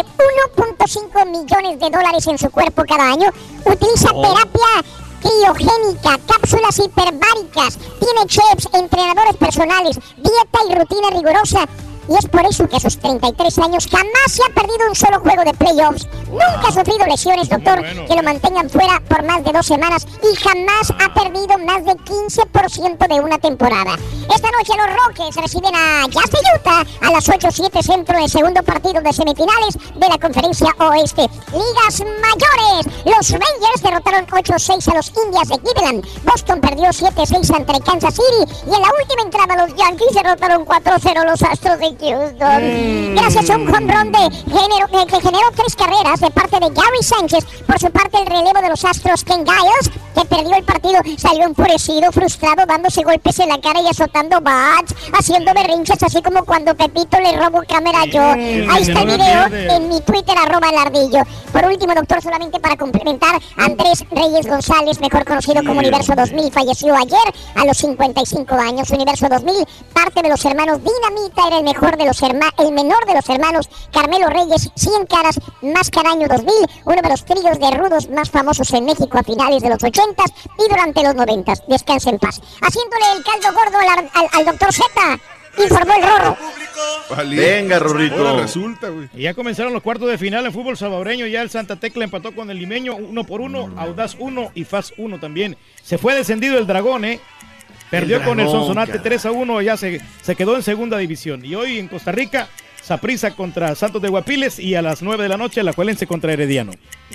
1.5 millones de dólares en su cuerpo cada año? Utiliza terapia criogénica, cápsulas hiperbáricas, tiene chefs, entrenadores personales, dieta y rutina rigurosa. Y es por eso que a sus 33 años jamás se ha perdido un solo juego de playoffs. Nunca ha sufrido lesiones, doctor, que lo mantengan fuera por más de dos semanas y jamás ha perdido más de 15% de una temporada. Esta noche los Rockets reciben a Jazz de Utah a las 8-7 centro el segundo partido de semifinales de la conferencia oeste. Ligas mayores. Los Rangers derrotaron 8-6 a los Indias de Cleveland. Boston perdió 7-6 ante Kansas City. Y en la última entrada los Yankees derrotaron 4-0 a los Astros de Houston. Gracias a un home run de género, que generó tres carreras de parte de Gary Sánchez. Por su parte, el relevo de los Astros, Ken Giles, que perdió el partido, salió enfurecido, frustrado, dándose golpes en la cara y azotando bats, haciendo berrinches, así como cuando Pepito le robó cámara yo. Ahí está el video en mi Twitter, arroba el ardillo. Por último, doctor, solamente para complementar, Andrés Reyes González, mejor conocido como Universo 2000, falleció ayer a los 55 años. Universo 2000, parte de los hermanos Dinamita, era el mejor de los hermanos, el menor de los hermanos Carmelo Reyes, 100 caras, Máscara año 2000, uno de los tríos de rudos más famosos en México a finales de los 80 y durante los 90. Descanse en paz. Haciéndole el caldo gordo al, al- al doctor Z, informó el Rorro. Venga, Rorrito. Ahora resulta, güey. Ya comenzaron los cuartos de final en fútbol salvadoreño. Ya el Santa Tecla empató con el limeño uno por uno, Audaz uno y Faz uno también. Se fue descendido el Dragón, ¿eh? Perdió El con el Sonsonate cara. 3 a 1, ya se, se quedó en segunda división. Y hoy en Costa Rica, Saprissa contra Santos de Guapiles y a las 9 de la noche la Cuelense contra Herediano.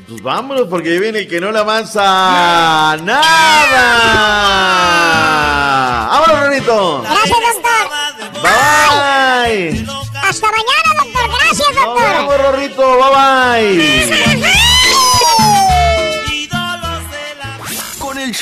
Pues vámonos porque ahí viene el que no le avanza nada. ¡Vámonos, Rorrito! Gracias, doctor. Bye. Hasta mañana, doctor. Gracias, Nos doctor. vemos, Rorrito. Bye bye.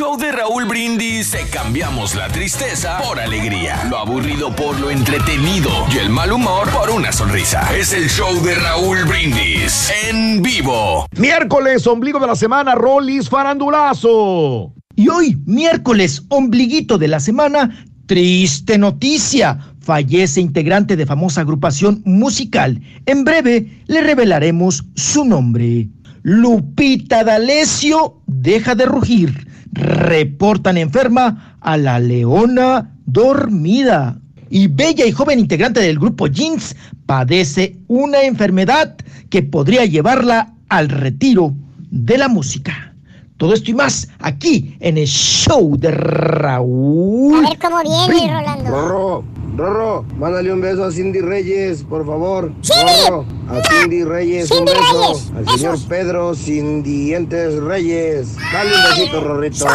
Show de Raúl Brindis te cambiamos la tristeza por alegría, lo aburrido por lo entretenido y el mal humor por una sonrisa. Es el show de Raúl Brindis en vivo. Miércoles, ombligo de la semana, Rolis Farandulazo. Y hoy, miércoles, ombliguito de la semana, triste noticia. Fallece integrante de famosa agrupación musical. En breve le revelaremos su nombre. Lupita D'Alessio deja de rugir. Reportan enferma a la leona dormida. Y bella y joven integrante del grupo Jeans padece una enfermedad que podría llevarla al retiro de la música. Todo esto y más aquí en el show de Raúl. A ver cómo viene. Rolando. Rorro, mándale un beso a Cindy Reyes, por favor. ¡Cindy! Rorro, a Cindy Reyes, Cindy un beso. Reyes, Al besos. señor Pedro Sin Dientes Reyes. Dale un besito, Rorrito.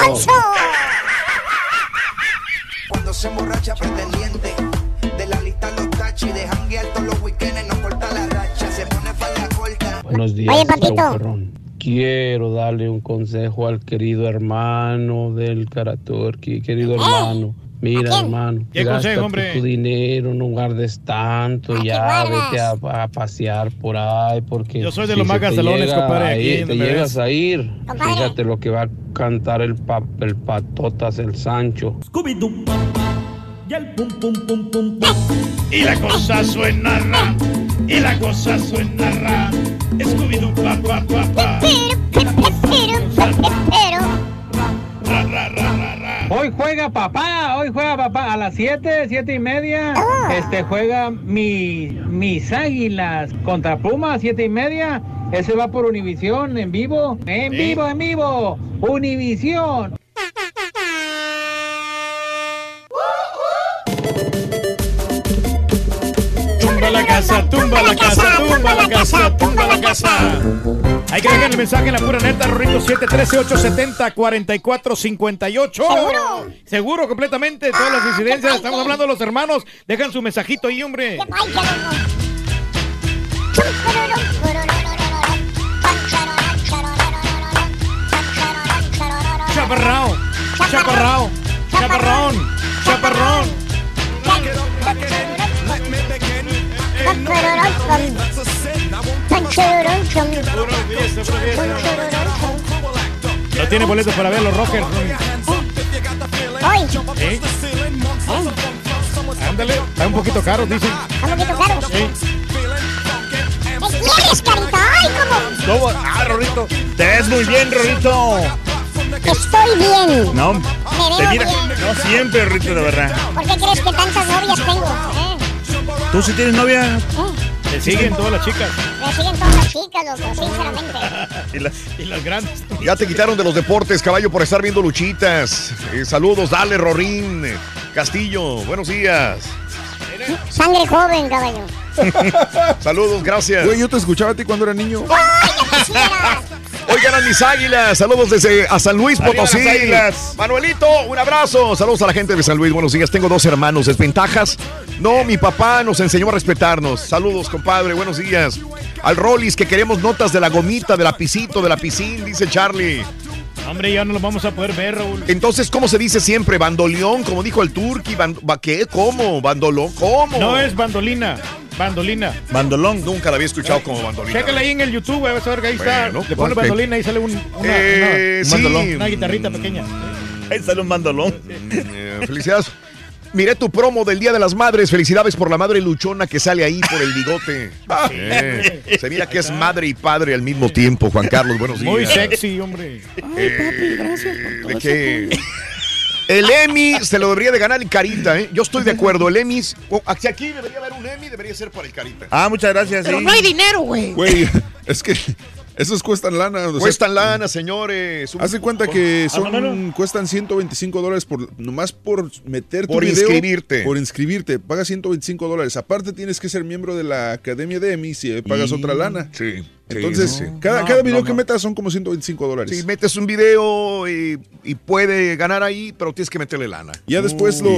Cuando se emborracha prende el diente De la lista los tachis De janguear todos los weekends No corta la racha Se pone falda corta Buenos días, Oye, Patito. Quiero darle un consejo al querido hermano del Karaturki, querido hermano. Mira, hermano, ¿Qué consejo, hombre? tu dinero, no guardes tanto, ya vete a, a pasear por ahí, porque Yo soy de si los más se te gastalones, llega compadre, a aquí te me llegas ves. a ir, Compadre. fíjate lo que va a cantar el, pa- el patotas, el Sancho. Y el pum pum pum pum pum. Y la cosa suena ra, y la cosa suena ra. Scooby-Doo, pa, pa, pa, ra, ra, ra, ra. Hoy juega papá, hoy juega papá a las 7, 7 y media. Ah. Este juega mi, mis águilas contra Pumas, 7 y media. Ese va por Univisión en vivo. En vivo, en vivo. Univisión. Tumba la casa, tumba la casa, tumba la casa. Tumba la casa que dejar el mensaje en la pura neta, Rorrito 713-870-4458. ¿Seguro? Seguro, completamente. Todas las incidencias. Estamos hablando de los hermanos. Dejan su mensajito ahí, hombre. Chaparrao, chaparrao, chaparrón, chaparrón. No tiene boletos para ver los rockers. Hoy. ¿Eh? Ándale, está un poquito caro, dicen. ¿Está un poquito caro? Sí. ¿Qué quieres, carita? Ay, cómo. ¿Cómo? Ah, Rorrito. Te ves muy bien, Rorrito. Estoy bien. No, Me te veo mira, bien. no siempre, Rorrito, de verdad. ¿Por qué crees que tantas novias tengo? ¿Eh? ¿Tú sí tienes novia? Te siguen todas las chicas. Me siguen todas las chicas, loco, sinceramente. Y las, y las grandes. Ya te quitaron de los deportes, caballo, por estar viendo luchitas. Eh, saludos, dale, Rorín. Castillo, buenos días. Sangre joven, caballo. Saludos, gracias. Güey, yo te escuchaba a ti cuando era niño. Oigan a mis águilas, saludos desde a San Luis Potosí. Manuelito, un abrazo. Saludos a la gente de San Luis. Buenos días, tengo dos hermanos. ¿Desventajas? No, mi papá nos enseñó a respetarnos. Saludos, compadre, buenos días. Al Rollis, que queremos notas de la gomita, de la pisito, de la piscina, dice Charlie. Hombre, ya no lo vamos a poder ver, Raúl. Entonces, ¿cómo se dice siempre? ¿Bandoleón? Como dijo el Turqui. Band- ¿ba- ¿Qué? ¿Cómo? ¿Bandolón? ¿Cómo? No es bandolina, bandolina. Bandolón. Nunca la había escuchado como bandolina. Chécale ahí en el YouTube, vas a ver que ahí está. Bueno, Le pone ok. bandolina y sale un- una, Eh, una- sí. bandolón, una guitarrita pequeña. Ahí sale un bandolón. Eh, felicidades. Miré tu promo del Día de las Madres. Felicidades por la madre luchona que sale ahí por el bigote. Eh, se mira que es madre y padre al mismo tiempo, Juan Carlos. Buenos días. Muy sexy, hombre. Eh, ¿De qué? El Emmy se lo debería de ganar el Carita, ¿eh? Yo estoy de acuerdo. El Emmy, oh, si aquí debería haber un Emmy, debería ser para el Carita. Ah, muchas gracias. Pero sí. no hay dinero, güey. Güey, es que esos cuestan lana. o sea, Cuestan lana, señores. Un- Haz de cuenta que Ah, son cuestan 125 dólares por nomás por meter tu Por video, inscribirte. Por inscribirte, pagas 125 dólares. Aparte tienes que ser miembro de la Academia de Emmy si pagas otra lana. Sí. Entonces, sí, cada, No, cada video no, que metas son como 125 dólares. Si metes un video y, y puede ganar ahí, pero tienes que meterle lana. Ya después lo,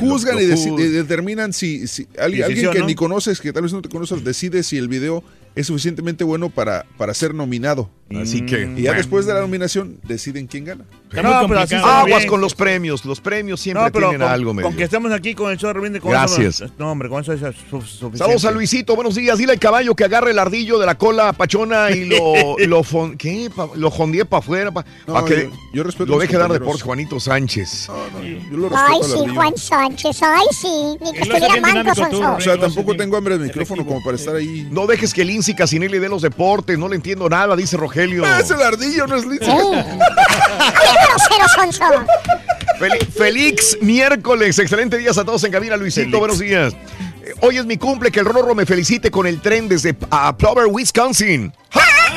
juzgan lo y deci- y determinan si, si alguien, alguien que ¿no? ni conoces, que tal vez no te conoces, decide si el video es suficientemente bueno para, para ser nominado. Así que, Y ya bueno. después de la nominación deciden quién gana. Está No, pero así complicado. está Aguas bien. con los premios. Los premios siempre No, pero tienen con, algo, medio. con que estemos aquí con el show de Rebelde, con Gracias. eso no- hombre, con eso es su- suficiente. Saludos a Luisito, buenos días. Dile al caballo que agarre el ardillo de la cola pachona y lo, lo, fon- ¿qué? Pa- lo jondie para afuera. No, que yo- yo respeto lo deje dar compañeros. deportes Juanito Sánchez. Yo lo Ay, respeto al sí. Juan Sánchez. Ay, sí. Ni que estuviera manco. O sea, tampoco tengo hambre de micrófono como para estar ahí. No dejes que Lindsay Casinelli dé los deportes. No le entiendo nada, dice Rogelio. Ah, es el ardillo, no es Lindsay. Sí. ¡Qué grosero, Sonso! Fel- Félix miércoles. Excelente días a todos en cabina, Luisito. Buenos días. Hoy es mi cumple. Que el Rorro me felicite con el tren desde a Plover, Wisconsin.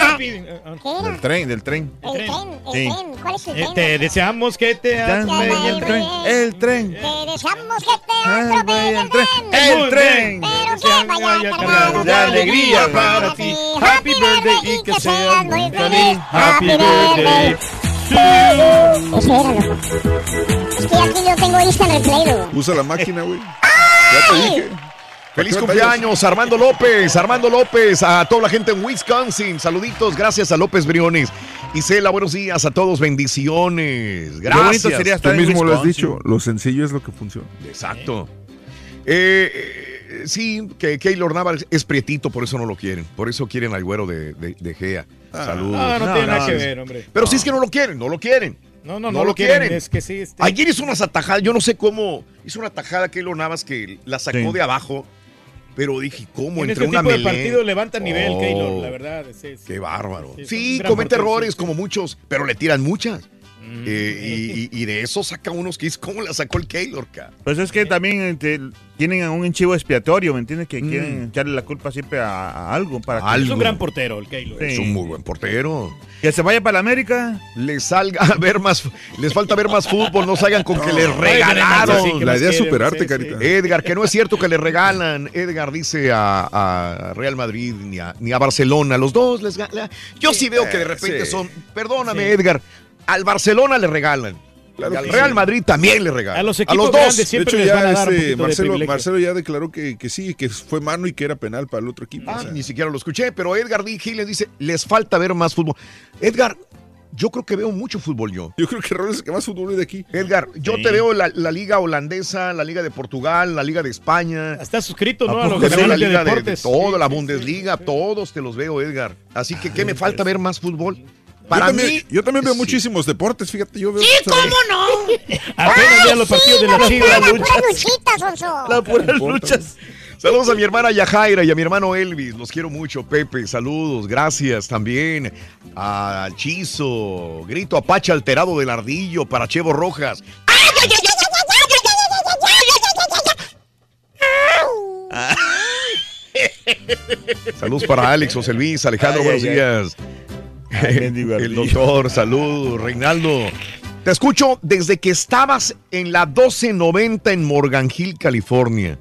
Happy- ¿Qué Del era? tren, del tren. El tren, el Sí. tren. ¿Cuál es el Eh, tren? Te deseamos que te Atropelle el tren, el tren, Te deseamos que te atropelle el tren, el tren. Pero que vaya cargado de alegría para ti. Happy birthday y que seas muy feliz. Happy birthday. Ese era, loco. Es que aquí yo tengo instant replay. Usa la máquina, güey. Ya te dije. Feliz ¿Qué cumpleaños, Armando López, Armando López, a toda la gente en Wisconsin. Saluditos, gracias a López Briones. Isela, buenos días a todos, bendiciones. Qué Gracias. sería Tú en mismo lo has dicho, lo sencillo es lo que funciona. Exacto. Eh, eh, sí, que Keylor Navas es prietito, por eso no lo quieren. Por eso quieren al güero de, de, de Gea. Saludos. No, no, No, tiene no, nada que no. ver, hombre. Pero sí es que no lo quieren, no lo quieren. No, no, no, lo quieren. Es que sí. Este... Ayer hizo unas atajadas, yo no sé cómo, hizo una tajada Keylor Navas que la sacó Sí. de abajo, pero dije, ¿cómo? en Entre este una tipo de partido levanta nivel, Oh. Keylor, la verdad. sí, sí. Qué bárbaro. Sí, comete errores como muchos, pero le tiran muchas. Eh, y, y- y de eso saca unos que es ¿cómo la sacó el Keylor, ca? Pues es que también este, tienen un enchivo expiatorio, ¿me entiendes? Que Mm. quieren echarle la culpa siempre a, a algo. Para Algo. Es un gran portero, el Keylor. Es un muy buen portero. Que se vaya para la América. Les salga a ver más, les falta ver más fútbol, no salgan con que les Sí, regalaron. ¿qué La idea es superarte, Sí, Carita. sí. Edgar, que no es cierto que le regalan. Edgar dice a, a Real Madrid ni a, ni a Barcelona. Los dos les ganan. Yo sí veo que de repente sí. son. Perdóname, Sí. Edgar. Al Barcelona le regalan. Claro y al que Real sí. Madrid también le regalan. A los a equipos los dos. grandes De siempre hecho, les van ya a este, de Marcelo, ya declaró que, que sí, que fue mano y que era penal para el otro equipo. Ah, o sea. ni siquiera lo escuché, pero Edgar D. Giles dice, les falta ver más fútbol. Edgar, yo creo que veo mucho fútbol yo. Yo creo que Raúl es el que más fútbol ve de aquí. Edgar, yo Sí. te veo la, la liga holandesa, la liga de Portugal, la liga de España. Está suscrito, ¿no? ¿A A te veo la de liga de, la Bundesliga, todos te los veo, Edgar. Así que, ¿qué me falta ver más fútbol? Para yo también, mí, yo también veo muchísimos deportes, fíjate, yo veo. no? Apenas vean los partidos de la Chivas. luchitas, Sonso. Las puras luchas. Saludos a mi hermana Yajaira y a mi hermano Elvis. Los quiero mucho, Pepe. Saludos, gracias también. A Chizo, grito Apache alterado del ardillo para Chevo Rojas. Saludos para Alex, José Luis, Alejandro, Ay, buenos ay, ay. días. Ay, El doctor, saludos, Reinaldo. Te escucho desde que estabas en la 1290 en Morgan Hill, California.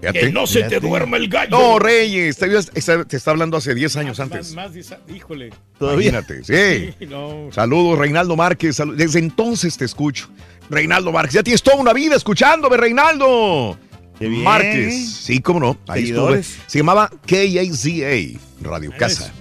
Fíjate. Que no se te duerma el gallo. No, Reyes, te, está- te está hablando hace 10 años Más, antes. más esa- híjole. Imagínate, sí. Sí, no. Saludos, Reinaldo Márquez. Desde entonces te escucho. Reinaldo Márquez, ya tienes toda una vida escuchándome, Reinaldo. Qué bien. Márquez, sí, cómo no. Ahí estuve. Se llamaba KAZA, Radio Casa.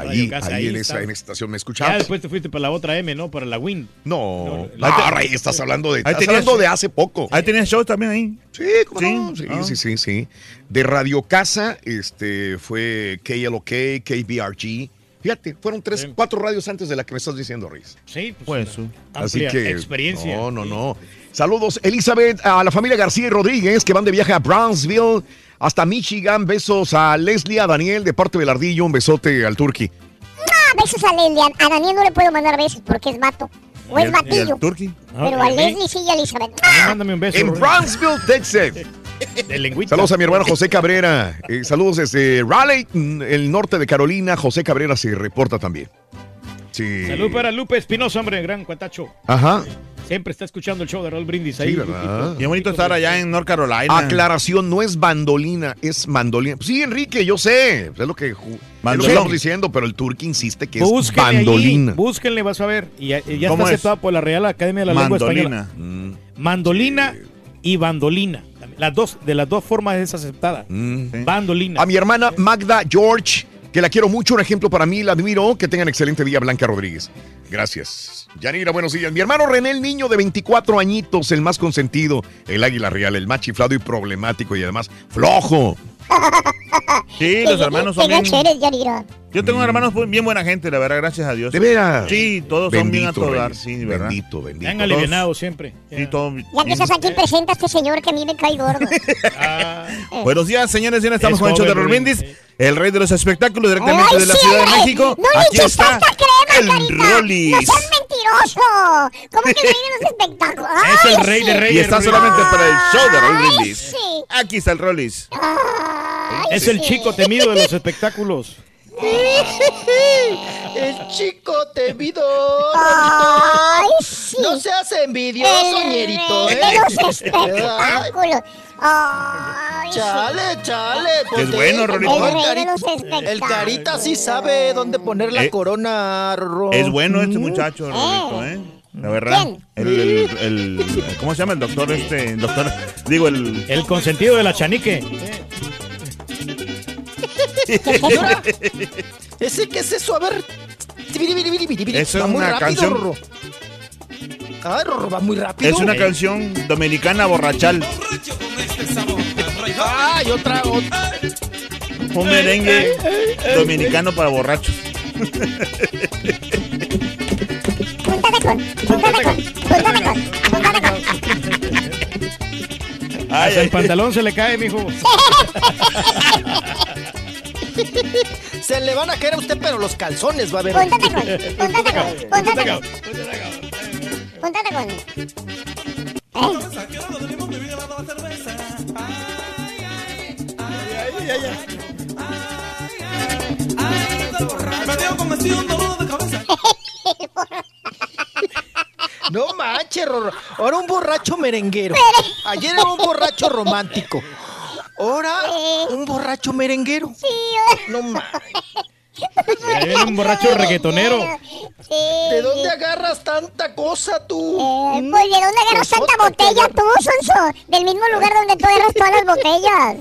Ahí, Casa, ahí, ahí en, esa, en esa estación me Ya escuchabas. después te fuiste para la otra M, ¿no? Para la Win. No, No, no, ahí te- estás hablando de, ahí estás tenías- hablando de hace poco. Ahí tenías show también ahí. Sí, ¿cómo no? Sí, Ah. sí, sí, sí. De Radio Casa, este, fue KLOK, KBRG. Fíjate, fueron tres, cuatro radios antes de la que me estás diciendo, Riz. Sí, Pues, Así amplia que. experiencia. No, no, no. Saludos, Elizabeth, a la familia García y Rodríguez que van de viaje a Brownsville hasta Michigan. Besos a Leslie, a Daniel de parte del Ardillo. Un besote al Turqui. Ah, besos a Leslie. A Daniel no le puedo mandar besos porque es vato. O es batillo. Turqui? Pero a Leslie sí y a Elizabeth. Mándame un beso. En. Brownsville, Texas. De. Saludos a mi hermano José Cabrera. Eh, saludos desde Raleigh, mm, el norte de Carolina. José Cabrera se reporta también. Sí. Salud para Lupe Espinosa, hombre, gran cuatacho. Ajá. Siempre está escuchando el show de Raúl Brindis ahí. Sí, ¿verdad? Bien bonito estar allá en North Carolina. Aclaración, no es bandolina, es mandolina. Sí, Enrique, yo sé. Es lo que, es lo que estamos diciendo, pero el turqui insiste que es bandolina. ahí, búsquenle, vas a ver. Y ya, y ya ¿Cómo está es? aceptado por la Real Academia de la Lengua. Española. Mandolina y bandolina. Las dos, de las dos formas es aceptada. Mm. Bandolina. A mi hermana Magda George, que la quiero mucho, un ejemplo para mí, la admiro. Que tengan excelente día, Blanca Rodríguez. Gracias. Yanira, buenos días. Mi hermano René, el niño de 24 añitos, el más consentido, el águila real, el más chiflado y problemático y además flojo. Sí, los hermanos son bien... eres. Yo tengo hermanos bu- bien buena gente, la verdad, gracias a Dios. ¿De veras? Sí, todos son bien a Bendito, todo dar, sí, de verdad. Bendito, bendito. Han alivianado siempre. Sí, todo Ya que estás aquí, presenta a este señor que a mí me cae gordo. Buenos días, señores. señores, Estamos Es con el show de. Brindis, el rey de los espectáculos directamente Ay, de la sí, Ciudad de. México. No le Aquí está crema, el. No Rollis. seas mentiroso. ¿Cómo que rey de los espectáculos? Es el rey de reyes. Y está solamente para el show de sí. Aquí está el Rollis. Ay, Es el chico temido de los espectáculos. El chico temido, Ay, sí. No seas envidioso, El ñerito, ¿eh? de los espectáculos. Ay, sí. Chale, chale. Es bueno, eh, Rolito. El el Carita- sí sabe dónde poner la Eh, corona, Rorro. Es bueno este Mm. muchacho, Rolito, ¿eh? La verdad. ¿Quién? El, el- el- ¿Cómo se llama el doctor este? El doctor, digo, el... El consentido de la chanique. Señora, ¿Ese qué es eso? A ver. Eso es Va muy una rápido, canción. Rorro. Ay, Rorro, va muy rápido. Es una canción dominicana borrachal. Ay, otra, otra. Un merengue dominicano para borrachos. Ay, Hasta el pantalón se le cae, mijo. Se le van a caer a usted, pero los calzones va a ver. Punta de con, punta de con. Júntate con. No manches, Rorro. Ahora un borracho merenguero. Ayer era un borracho romántico. Ahora un borracho merenguero. Sí, No viene un borracho reggaetonero. ¿De dónde agarras tanta cosa tú? Eh, pues, ¿de dónde agarras tanta botella tú, Sonso? Del mismo lugar donde tú agarras todas las botellas.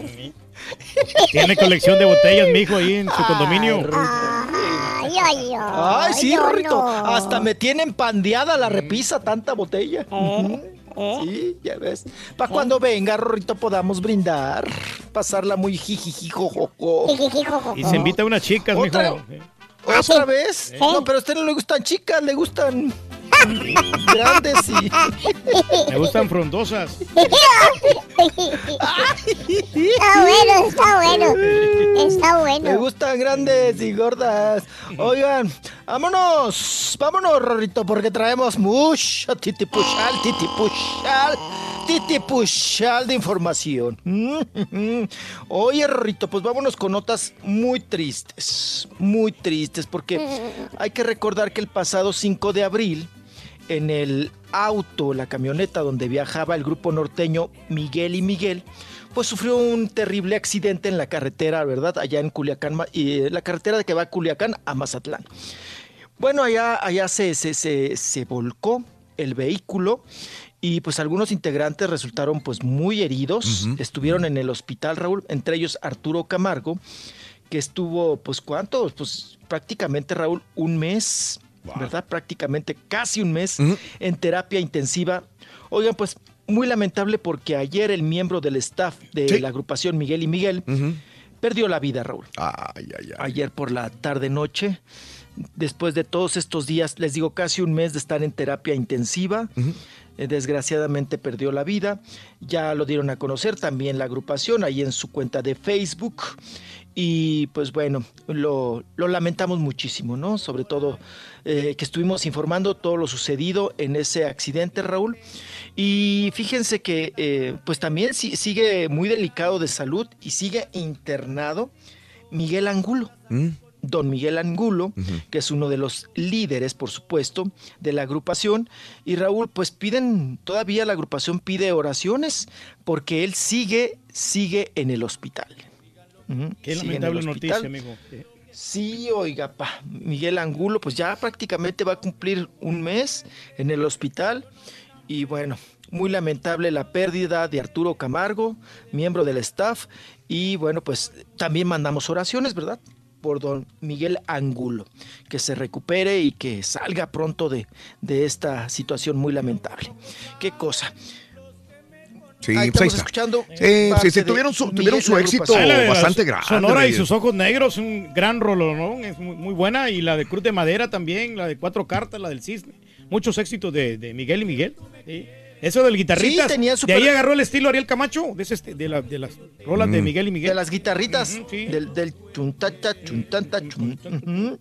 Tiene colección de botellas, mijo, ahí en su condominio. Ay, ay, ay. Ay, sí, Rorrito. no. Hasta me tienen pandeada la repisa tanta botella. Sí, ya ves. Para cuando venga, Rorrito, podamos brindar. Pasarla muy jijijijojojo. Y se invita a unas chicas, mijo. ¿Otra? ¿Otra vez? No, pero a usted no le gustan chicas, le gustan grandes y... Me gustan frondosas. Está bueno, está bueno. Está Me bueno. gustan grandes y gordas. Oigan, vámonos, vámonos, Rorrito, porque traemos mucho titipuchal, titipuchal, titipuchal de información. Oye, Rorrito, pues vámonos con notas muy tristes, muy tristes, porque hay que recordar que el pasado 5 de abril, en el auto, la camioneta donde viajaba el grupo norteño Miguel y Miguel, pues sufrió un terrible accidente en la carretera, ¿verdad? Allá en Culiacán, y, eh, la carretera que va a Culiacán a Mazatlán. Bueno, allá, allá se, se, se, se volcó el vehículo y pues algunos integrantes resultaron pues muy heridos, estuvieron en el hospital, Raúl, entre ellos Arturo Camargo, que estuvo pues cuánto, pues prácticamente Raúl, un mes, ¿verdad? Prácticamente casi un mes en terapia intensiva. Oigan, pues muy lamentable porque ayer el miembro del staff de Sí. la agrupación Miguel y Miguel perdió la vida, Raúl. Ay, ay, ay. Ayer por la tarde noche, después de todos estos días, les digo casi un mes de estar en terapia intensiva. eh, Desgraciadamente perdió la vida. Ya lo dieron a conocer también la agrupación ahí en su cuenta de Facebook. Y pues bueno, lo, lo lamentamos muchísimo, ¿no? Sobre todo eh, que estuvimos informando todo lo sucedido en ese accidente, Raúl. Y fíjense que eh, pues también si- sigue muy delicado de salud y sigue internado Miguel Angulo. Don Miguel Angulo, que es uno de los líderes, por supuesto, de la agrupación. Y Raúl, pues piden, todavía la agrupación pide oraciones porque él sigue, sigue en el hospital. Qué lamentable noticia, mijo. Sí, oiga, pa, Miguel Angulo, pues ya prácticamente va a cumplir un mes en el hospital. Y bueno, muy lamentable la pérdida de Arturo Camargo, miembro del staff. Y bueno, pues también mandamos oraciones, ¿verdad? Por don Miguel Angulo, que se recupere y que salga pronto de, de esta situación muy lamentable. ¿Qué cosa? Sí, Ahí pues ahí estamos está. escuchando Sí, sí, sí, tuvieron su, tuvieron su éxito bastante grande. Sonora y sus ojos negros, un gran rolonón, es muy, muy buena. Y la de Cruz de Madera también, la de Cuatro Cartas, la del Cisne. Muchos éxitos de, de Miguel y Miguel. sí. Eso del guitarrita. Sí, tenía De ahí agarró el estilo Ariel Camacho, de, ese esti- de, la- de las rolas de Mm. Miguel y Miguel. De las guitarritas, del, del chuntata, chuntanta, chun-. Mm,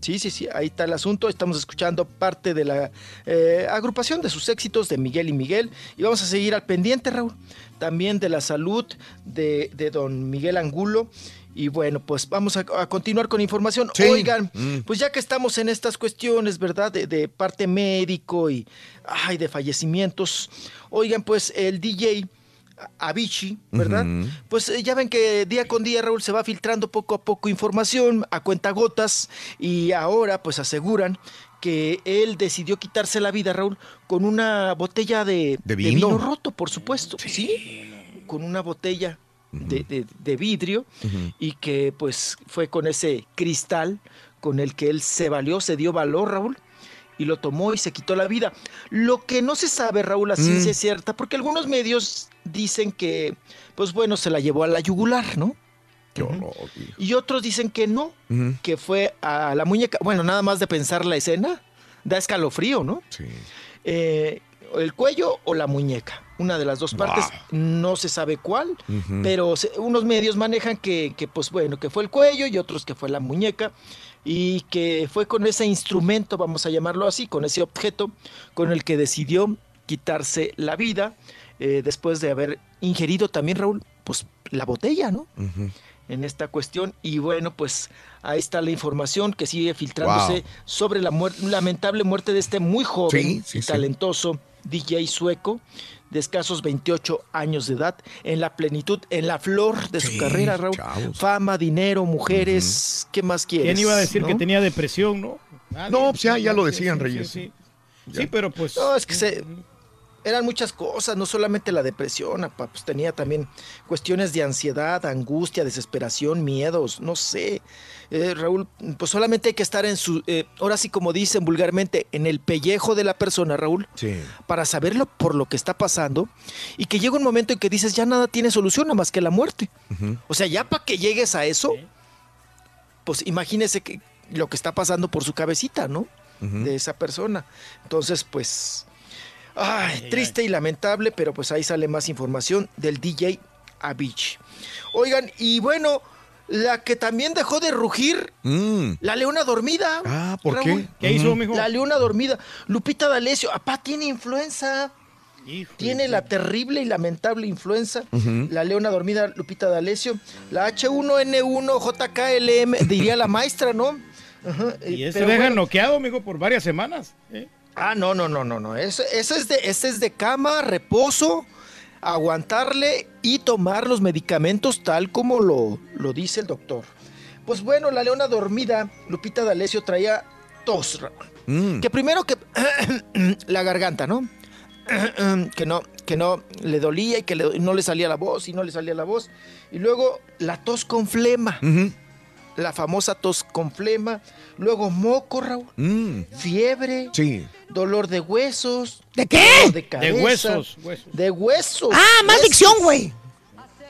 Sí, sí, sí, ahí está el asunto. Estamos escuchando parte de la eh, agrupación de sus éxitos de Miguel y Miguel. Y vamos a seguir al pendiente, Raúl. También de la salud de, de don Miguel Angulo. Y bueno, pues vamos a, a continuar con información. Oigan, Mm. pues ya que estamos en estas cuestiones, ¿verdad? De, de parte médico y ay, de fallecimientos. Oigan, pues el DJ Avicii, ¿verdad? Pues eh, ya ven que día con día, Raúl, se va filtrando poco a poco información a cuentagotas y ahora pues aseguran que él decidió quitarse la vida, Raúl, con una botella de, ¿De vino? roto, por supuesto, ¿sí? Con una botella de vidrio y que pues fue con ese cristal con el que él se valió, se dio valor, Raúl, y lo tomó y se quitó la vida. Lo que no se sabe, Raúl, la ciencia Mm. es cierta, porque algunos medios dicen que, pues bueno, se la llevó a la yugular, ¿no? Y otros dicen que no, que fue a la muñeca. Bueno, nada más de pensar la escena, da escalofrío, ¿no? Sí. Eh, el cuello o la muñeca. Una de las dos partes, no se sabe cuál, pero se- unos medios manejan que, que, pues bueno, que fue el cuello y otros que fue la muñeca. Y que fue con ese instrumento, vamos a llamarlo así, con ese objeto con el que decidió quitarse la vida eh, después de haber ingerido también, Raúl, pues la botella, ¿no? En esta cuestión. Y bueno, pues ahí está la información que sigue filtrándose Wow. sobre la muer- lamentable muerte de este muy joven Sí, sí, y sí. talentoso DJ sueco de escasos 28 años de edad, en la plenitud, en la flor de su Sí, carrera, Raúl. chavos. Fama, dinero, mujeres, ¿qué más quieres? ¿Quién iba a decir no? que tenía depresión, no? Nadie. No, pues ya, ya lo decían, sí, Reyes. Sí, sí. Sí, pero pues. No, es que se, eran muchas cosas, no solamente la depresión, apa, pues tenía también cuestiones de ansiedad, angustia, desesperación, miedos, no sé. Eh, Raúl, pues solamente hay que estar en su, eh, ahora sí como dicen vulgarmente, en el pellejo de la persona, Raúl, Sí. para saberlo por lo que está pasando y que llega un momento en que dices ya nada tiene solución nada más que la muerte. O sea, ya para que llegues a eso, pues imagínese que lo que está pasando por su cabecita, ¿no? De esa persona. Entonces, pues, ay, triste y lamentable, pero pues ahí sale más información del DJ Avicii. Oigan, y bueno, la que también dejó de rugir, Mm. la leona dormida. Ah, ¿por Raúl. qué? ¿Qué hizo, mijo? La leona dormida. Lupita D'Alessio, apá tiene influenza. Tiene la terrible y lamentable influenza. La leona dormida Lupita D'Alessio. La H1N1 JKLM, diría la maestra, ¿no? Ajá, Y eh, ese pero deja bueno. noqueado, amigo, por varias semanas. ¿eh? Ah, no, no, no, no, no. Eso, eso es de, ese es de cama, reposo, aguantarle y tomar los medicamentos tal como lo, lo dice el doctor. Pues bueno, la leona dormida, Lupita D'Alessio, traía tos, Raúl. Mm. Que primero que la garganta, ¿no? que no, que no le dolía y que le- no le salía la voz y no le salía la voz. Y luego la tos con flema. La famosa tos con flema. Luego moco, Raúl. Mm. Fiebre. Sí. Dolor de huesos. ¿De qué? dolor De, cabeza, De huesos, huesos. De huesos. Ah, más dicción, güey.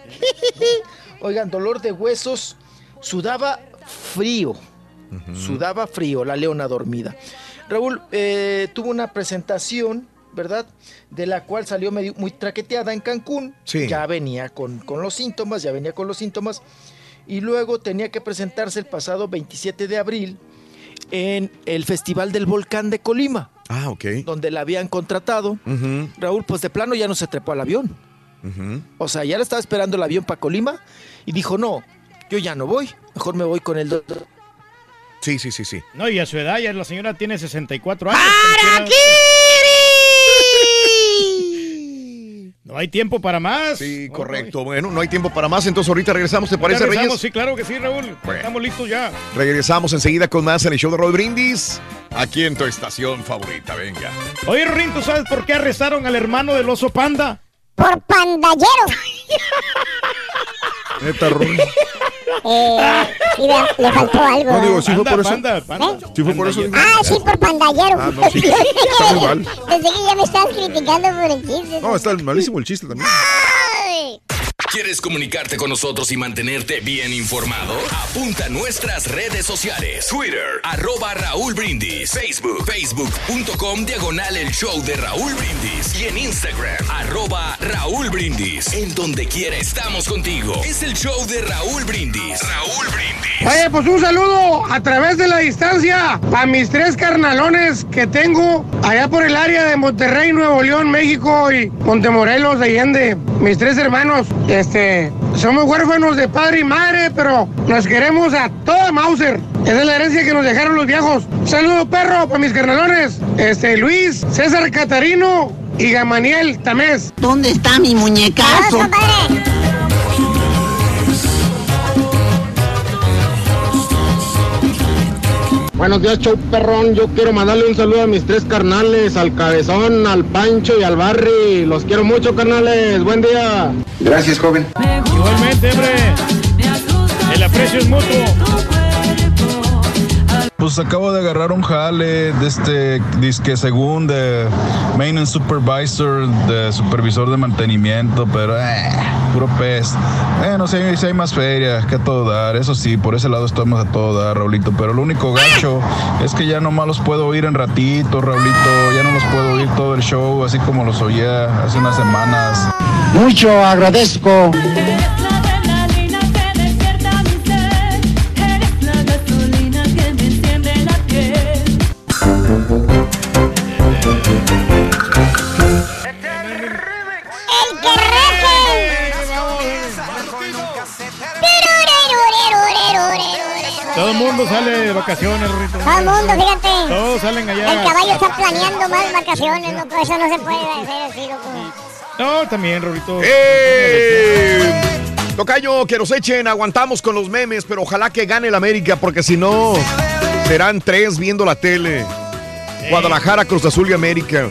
Oigan, dolor de huesos. Sudaba frío. Sudaba frío, la leona dormida. Raúl eh, tuvo una presentación, ¿verdad? De la cual salió medio- muy traqueteada en Cancún. Sí. Ya venía con, con los síntomas, ya venía con los síntomas. Y luego tenía que presentarse el pasado 27 de abril en el Festival del Volcán de Colima, Ah, ok. donde la habían contratado. Raúl, pues de plano ya no se trepó al avión. ujú. O sea, ya le estaba esperando el avión para Colima y dijo, no, yo ya no voy, mejor me voy con el doctor. Sí, sí, sí, sí. No, y a su edad ya la señora tiene 64 años. No hay tiempo para más. Sí, correcto. Bueno, no hay tiempo para más, entonces ahorita regresamos, ¿te parece, Regresamos, Reyes? Sí, claro que sí, Raúl. Bueno. Estamos listos ya. Regresamos enseguida con más en el show de Roll Brindis, aquí en tu estación favorita, venga. Oye, Rin, ¿tú sabes por qué arrestaron al hermano del oso panda? Por pandallero. Neta, Ron. Eh, sí, le faltó algo. No, digo, sí fue por eso. panda, panda. Sí fue por eso. Ah, sí, por pandallero. Ah, no, sí. Está muy mal. Pensé que ya me estabas criticando por el chiste. No, está malísimo el chiste también. Ay. ¿Quieres comunicarte con nosotros y mantenerte bien informado? Apunta a nuestras redes sociales. Twitter, arroba Raúl Brindis. Facebook, facebook.com, diagonal el show de Raúl Brindis. Y en Instagram, arroba Raúl Brindis. En donde quiera estamos contigo. Es el show de Raúl Brindis. Raúl Brindis. Oye, pues un saludo a través de la distancia a mis tres carnalones que tengo allá por el área de Monterrey, Nuevo León, México y Montemorelos, Allende. Mis tres hermanos, este, somos huérfanos de padre y madre, pero nos queremos a toda Mauser. Esa es la herencia que nos dejaron los viejos. Saludo, perro, para mis carnalones. Este, Luis, César Catarino y Gamaniel Tamés. ¿Dónde está mi muñecazo? Buenos días, show perrón. Yo quiero mandarle un saludo a mis tres carnales, al Cabezón, al Pancho y al Barry. Los quiero mucho, carnales. Buen día. Gracias, joven. Igualmente, hombre. El aprecio es mutuo. Pues acabo de agarrar un jale de este disque según de maintenance supervisor, de supervisor de mantenimiento, pero eh, puro pez. Eh, no sé si hay más feria que a todo dar. Eso sí, por ese lado estamos a todo dar, Raulito. Pero lo único gacho es que ya nomás los puedo oír en ratito, Raulito. Ya no los puedo oír todo el show, así como los oía hace unas semanas. Mucho agradezco. Mundo sale de vacaciones, Rorrito. Todo el mundo, fíjate. Todos salen allá. El caballo está planeando más vacaciones, no, Pues eso no se puede hacer así, loco. No, también, Rorrito. ¡Eh! Tocayo, que nos echen, aguantamos con los memes, pero ojalá que gane el América, porque si no, serán tres viendo la tele. Guadalajara, Cruz Azul y América.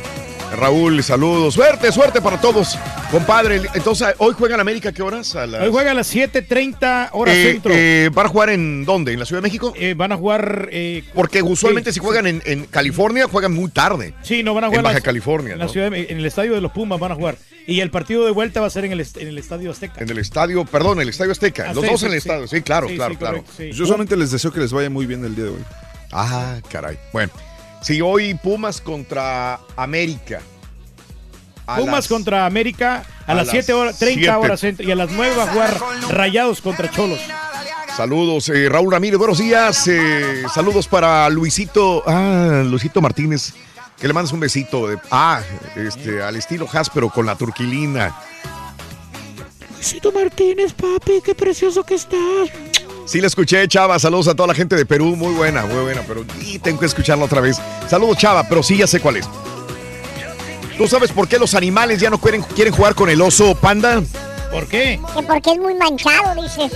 Raúl, saludos. Suerte, suerte para todos, compadre. Entonces, ¿hoy juega el América qué horas? A las... Hoy juega a las 7.30 horas Eh, centro. eh, ¿Van a jugar en dónde? ¿En la Ciudad de México? Eh, van a jugar... eh, Porque usualmente sí, si juegan en, en California, juegan muy tarde. Sí, no van a jugar En Baja las- California, en, la ¿no? ciudad de- en el estadio de los Pumas van a jugar. Y el partido de vuelta va a ser en el, est- en el estadio Azteca. En el estadio, perdón, el estadio Azteca. Ah, los sí, dos sí, en el sí. estadio, sí, claro, Sí, claro, sí, claro. correcto, sí. Yo solamente les deseo que les vaya muy bien el día de hoy. Ah, caray. Bueno, si hoy Pumas contra América. a Pumas las- contra América a, a las las 7 horas, 30 siete. horas. Y a las 9 va a jugar Rayados contra Cholos. Saludos, eh, Raúl Ramírez, buenos días. eh, saludos para Luisito, ah, Luisito Martínez, que le mandas un besito. de- ah, este, al estilo Has, pero con la turquilina. Luisito Martínez, papi, qué precioso que estás. Sí, la escuché, Chava. Saludos a toda la gente de Perú. Muy buena, muy buena, pero y tengo que escucharla otra vez. Saludos, Chava, pero sí, ya sé cuál es. ¿Tú sabes por qué los animales ya no quieren, quieren jugar con el oso panda? ¿Por qué? Que porque es muy manchado, dices.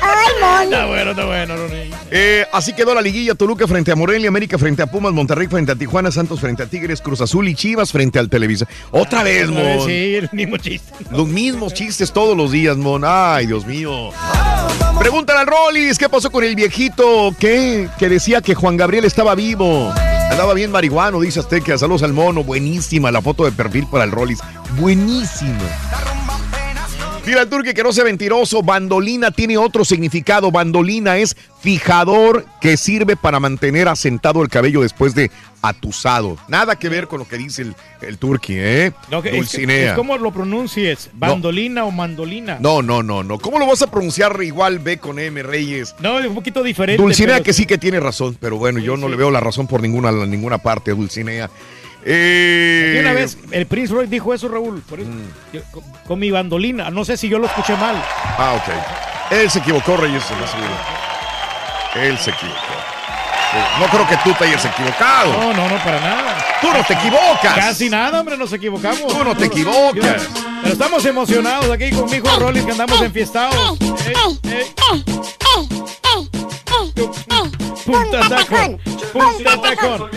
Ay, mono. Está bueno, está bueno, Ronnie. Eh, así quedó la liguilla Toluca frente a Morelia, América frente a Pumas, Monterrey frente a Tijuana, Santos frente a Tigres, Cruz Azul y Chivas frente al Televisa. Otra vez, Otra vez, Mon. Sí, el mismo chiste. Los mismos chistes todos los días, Mon. Ay, Dios mío. Pregúntale al Rollis, ¿qué pasó con el viejito? ¿Qué? Que decía que Juan Gabriel estaba vivo. Andaba bien marihuano, dice Azteca. Saludos al mono. Buenísima la foto de perfil para el Rollis. Buenísima. Mira el turque que no sea mentiroso. Bandolina tiene otro significado. Bandolina es fijador que sirve para mantener asentado el cabello después de atusado. Nada que ver con lo que dice el, el turqui, ¿eh? No, que- es, que- Dulcinea. es como lo pronuncies, bandolina o mandolina. No, no, no, no. ¿Cómo lo vas a pronunciar igual B con M, Reyes? No, es un poquito diferente. Dulcinea que sí que tiene razón, pero bueno, yo no le veo la razón por ninguna, ninguna parte Dulcinea. Eh, Y una vez el Prince Roy dijo eso, Raúl, por eso, Mm. yo- con, con mi bandolina. No sé si yo lo escuché mal. Ah, ok. Él se equivocó, Reyes, lo aseguro. Él se equivocó. Eh, No creo que tú te hayas equivocado. No, no, no, para nada. Tú no te equivocas. Casi nada, hombre, nos equivocamos. Tú no te equivocas. Pero estamos emocionados aquí con mi hijo Rolly, que andamos enfiestados. Punta tacón, punta tacón.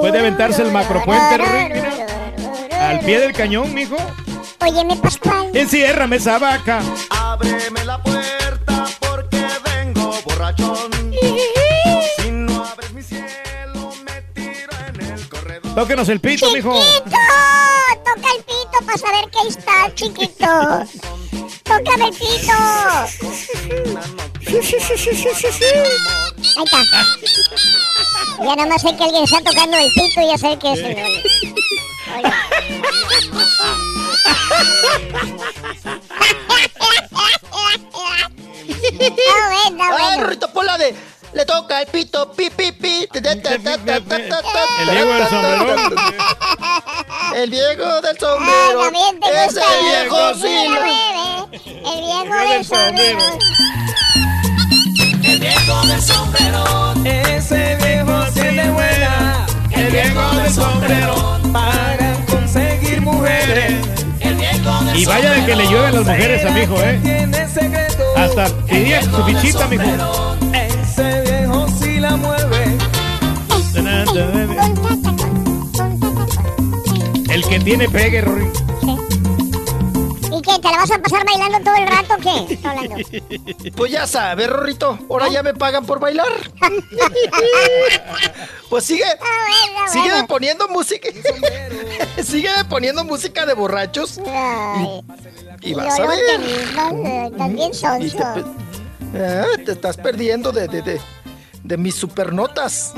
Después de aventarse el macropuente, al pie del cañón, mijo. Óyeme, Pascual. Enciérrame esa vaca. Ábreme la puerta porque vengo borrachón. Si no abres mi cielo, me tiro en el corredor. Tóquenos el pito, mijo. ¡Chiquito! Toca el pito para saber que ahí está, chiquito. Tócame el pito. Ahí está. Ya nada más sé que alguien está tocando el pito y ya sé que es el Rolly. Oiga. Está bueno, ¡Ay, bueno. Rito Pola de! Le toca el pito, pi, pi, pi. ta, ta, ta, ta, ta, ta, ta, El Diego del sombrerón. El viejo del Ah, sombrero. Ese viejo sí. El viejo del sombrero. El viejo del sombrero, ese viejo tiene buena. El viejo del sombrero, para conseguir mujeres. El viejo del Y vaya de que le llueven las mujeres a mi hijo, ¿eh? tiene secreto. Hasta pidí su fichita, mijo. Ese viejo sí la mueve. El que tiene pegue, Rory. ¿Te la vas a pasar bailando todo el rato o qué? Pues ya sabes, Rorrito. Ahora ya me pagan por bailar. Pues sigue. Sigue poniendo música. sigue poniendo música de borrachos. Y, y vas a Yo ver. tenía, También te, sonso. Ah, te estás perdiendo de, de, de, de mis supernotas.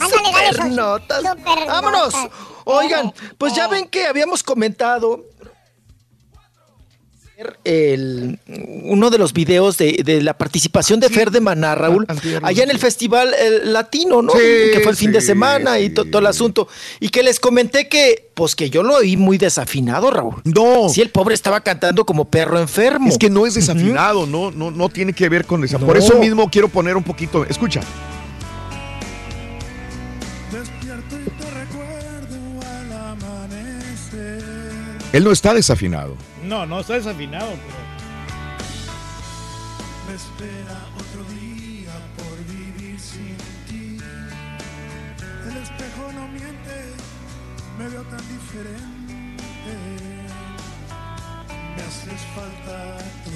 Supernotas. Supernotas. Vámonos. Oigan, pues ya ven que habíamos comentado el, uno de los videos de, de la participación de Fer de Maná, Raúl, allá en el Festival Latino, ¿no? Sí, que fue el fin de sí, semana y to- todo el asunto. Y que les comenté que, pues que yo lo oí muy desafinado, Raúl. No. Sí, el pobre estaba cantando como perro enfermo. Es que no es desafinado, no, no, no tiene que ver con esa. No. Por eso mismo quiero poner un poquito. Escucha. Despierto y te recuerdo al amanecer. Él no está desafinado. No, no está desafinado, pero. Me espera otro día por vivir sin ti. El espejo no miente, me veo tan diferente. Me haces falta tú.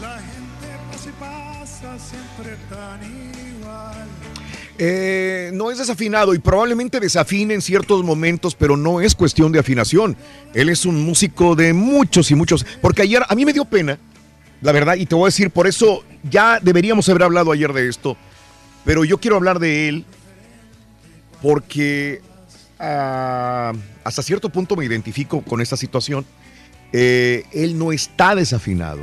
La gente pasa y pasa siempre tan. Eh, no es desafinado y probablemente desafine en ciertos momentos, pero no es cuestión de afinación. Él es un músico de muchos y muchos. Porque ayer a mí me dio pena, la verdad, y te voy a decir, por eso ya deberíamos haber hablado ayer de esto, pero yo quiero hablar de él porque ah, hasta cierto punto me identifico con esta situación. Eh, él no está desafinado.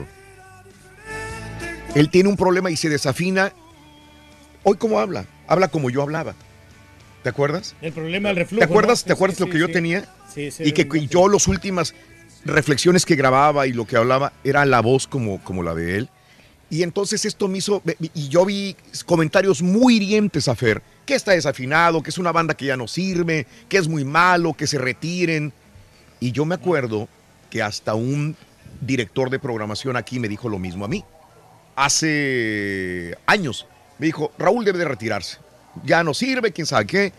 Él tiene un problema y se desafina. Hoy, ¿cómo habla? Habla como yo hablaba. ¿Te acuerdas? El problema del reflujo. ¿Te acuerdas, ¿no? ¿te acuerdas sí, lo que sí, yo sí. tenía? Sí, sí, y que yo las últimas reflexiones que grababa y lo que hablaba era la voz como, como la de él. Y entonces esto me hizo, y yo vi comentarios muy hirientes a Fer, que está desafinado, que es una banda que ya no sirve, que es muy malo, que se retiren. Y yo me acuerdo que hasta un director de programación aquí me dijo lo mismo a mí. Hace años me dijo, Raúl debe de retirarse. Ya no sirve, quién sabe qué.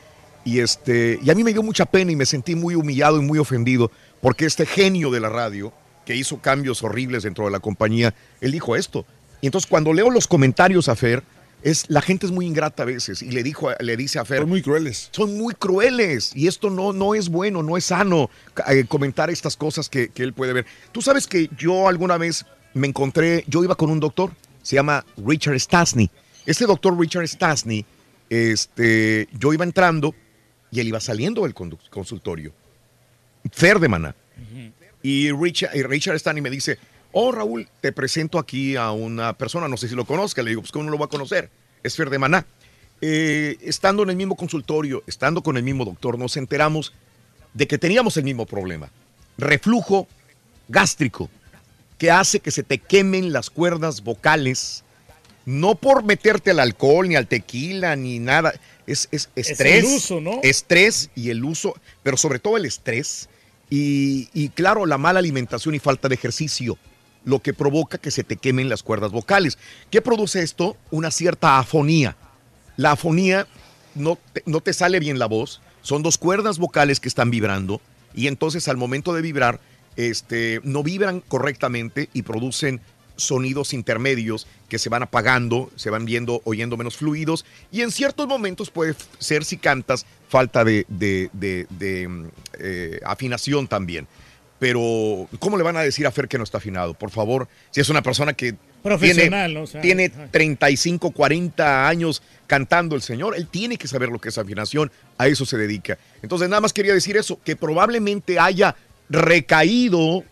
Y, este, y a mí me dio mucha pena y me sentí muy humillado y muy ofendido porque este genio de la radio, que hizo cambios horribles dentro de la compañía, él dijo esto. Y entonces cuando leo los comentarios a Fer, es, la gente es muy ingrata a veces y le, dijo, le dice a Fer... Son muy crueles. Son muy crueles y esto no, no es bueno, no es sano eh, comentar estas cosas que, que él puede ver. Tú sabes que yo alguna vez me encontré, yo iba con un doctor, se llama Richard Stasny. Este doctor Richard Stasny, este, yo iba entrando y él iba saliendo del consultorio. Fer de Maná. Y Richard, y Richard Stanley me dice, oh Raúl, te presento aquí a una persona, no sé si lo conozca, le digo, pues ¿cómo no lo va a conocer? Es Fer de Maná. Eh, estando en el mismo consultorio, estando con el mismo doctor, nos enteramos de que teníamos el mismo problema. Reflujo gástrico, que hace que se te quemen las cuerdas vocales, no por meterte al alcohol, ni al tequila, ni nada. Es, es Es estrés. el uso, ¿no? Estrés y el uso, pero sobre todo el estrés. Y, y claro, la mala alimentación y falta de ejercicio, lo que provoca que se te quemen las cuerdas vocales. ¿Qué produce esto? Una cierta afonía. La afonía no te, no te sale bien la voz, son dos cuerdas vocales que están vibrando y entonces al momento de vibrar este, no vibran correctamente y producen sonidos intermedios que se van apagando, se van viendo, oyendo menos fluidos y en ciertos momentos puede ser si cantas falta de, de- de- de, mm, eh, afinación también. Pero, ¿cómo le van a decir a Fer que no está afinado? Por favor, si es una persona que Profesional, tiene. O sea, tiene ajá. 35, 40 años cantando el Señor, él tiene que saber lo que es afinación, a eso se dedica. Entonces, nada más quería decir eso, que probablemente haya recaído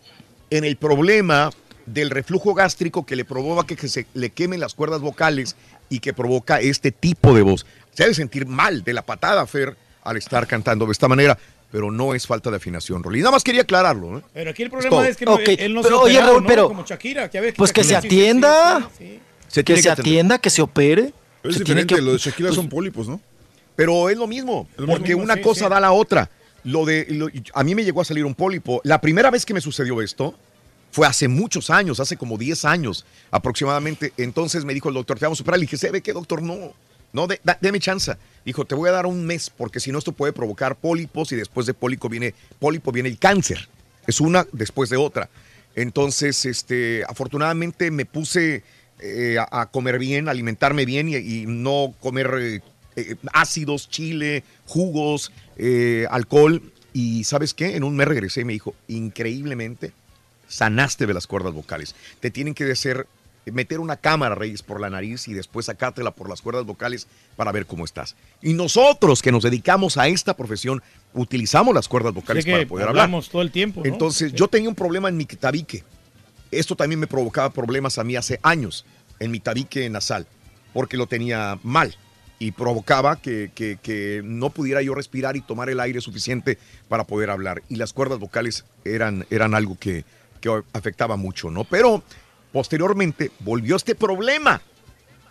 en el problema del reflujo gástrico que le provoca que se le quemen las cuerdas vocales y que provoca este tipo de voz. Se debe sentir mal de la patada, Fer, al estar cantando de esta manera, pero no es falta de afinación, Rolly. Nada más quería aclararlo. ¿eh? Pero aquí el problema es que no- él, no pero se oye, operado, Raúl, ¿no? pero- Como Shakira, que a veces Pues que se atienda. sí, que se atienda, que se opere. Pero es Se tiene diferente, que- lo de Shakira pues, son pólipos, ¿no? Pero es lo mismo, lo porque mismo, una sí, cosa sí. da la otra. Lo de, lo- a mí me llegó a salir un pólipo. La primera vez que me sucedió esto fue hace muchos años, hace como 10 años aproximadamente. Entonces me dijo el doctor, te vamos a operar. Le dije, ¿sabe qué, doctor? No, no, de- da- deme chance. Dijo, te voy a dar un mes porque si no esto puede provocar pólipos y después de pólipo viene, pólipo viene el cáncer. Es una después de otra. Entonces, este, afortunadamente me puse eh, a, comer bien, alimentarme bien y, no comer eh, eh, ácidos, chile, jugos, alcohol. Y ¿sabes qué? En un mes regresé y me dijo, increíblemente, sanaste de las cuerdas vocales. Te tienen que hacer meter una cámara, Reyes, por la nariz y después sacártela por las cuerdas vocales para ver cómo estás. Y nosotros que nos dedicamos a esta profesión, utilizamos las cuerdas vocales para poder hablar. hablamos todo el tiempo, ¿no? Entonces, yo tenía un problema en mi tabique. Esto también me provocaba problemas a mí hace años en mi tabique nasal, porque lo tenía mal y provocaba que, que- que no pudiera yo respirar y tomar el aire suficiente para poder hablar. Y las cuerdas vocales eran, eran algo que, que afectaba mucho, ¿no? Pero posteriormente volvió este problema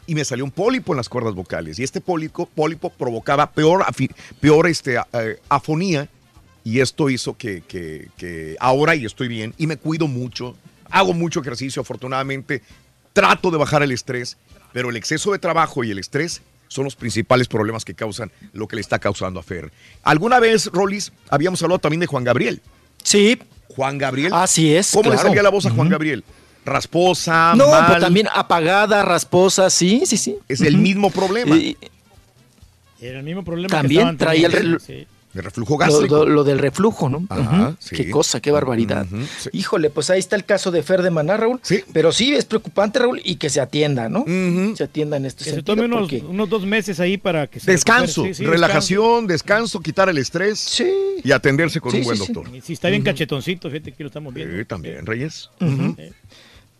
y me salió un pólipo en las cuerdas vocales. Y este pólipo, pólipo provocaba peor, peor este, eh, afonía. Y esto hizo que, que- que ahora y estoy bien y me cuido mucho. Hago mucho ejercicio, afortunadamente. Trato de bajar el estrés, pero el exceso de trabajo y el estrés son los principales problemas que causan lo que le está causando a Fer. Alguna vez, Rolis, habíamos hablado también de Juan Gabriel. Sí. Juan Gabriel. Así es, ¿Cómo le salía la voz a Juan. Gabriel? Rasposa, No, mal. pues también apagada, rasposa, sí, sí, sí. Es el mismo problema. Y- Era el mismo problema También que traía el Sí. De reflujo Lo, gástrico. lo- lo del reflujo, ¿no? Ajá, sí. Qué cosa, qué barbaridad. Sí. Híjole, pues ahí está el caso de Fer de Maná, Raúl. Sí. Pero sí, es preocupante, Raúl, y que se atienda, ¿no? Se atienda en este Que se sentido. tome unos, porque- unos dos meses ahí para que se Descanso. Sí, sí, relajación, descanso, quitar el estrés y atenderse con Sí, un buen sí, sí. doctor. Y si está bien cachetoncito, fíjate que lo estamos viendo. Sí, también, Reyes.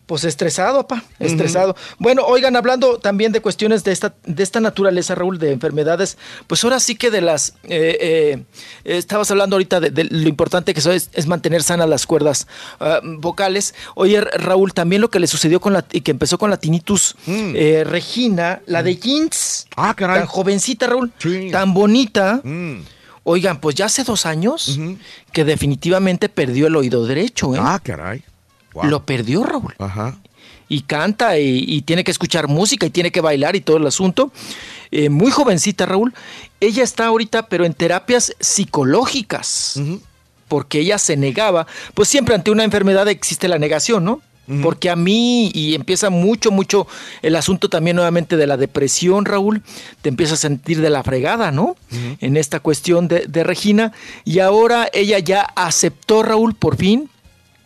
Pues estresado, papá, estresado. Bueno, oigan, hablando también de cuestiones de esta, de esta naturaleza, Raúl, de enfermedades, pues ahora sí que de las, eh, eh, estabas hablando ahorita de, de lo importante que eso es, es mantener sanas las cuerdas ah, vocales. Oye, Raúl, también lo que le sucedió con la, y que empezó con la tinnitus eh, Regina, la de Jeans, Mm. Ah, caray. tan jovencita, Raúl, tan bonita. Mm. Oigan, pues ya hace dos años que definitivamente perdió el oído derecho, ¿eh? Ah, caray. Wow. Lo perdió, Raúl. Ajá. Y canta y, y tiene que escuchar música y tiene que bailar y todo el asunto. Eh, muy jovencita, Raúl. Ella está ahorita, pero en terapias psicológicas. Porque ella se negaba. Pues siempre ante una enfermedad existe la negación, ¿no? Porque a mí, y empieza mucho, mucho el asunto también nuevamente de la depresión, Raúl, te empiezas a sentir de la fregada, ¿no? En esta cuestión de, de Regina. Y ahora ella ya aceptó, Raúl, por fin,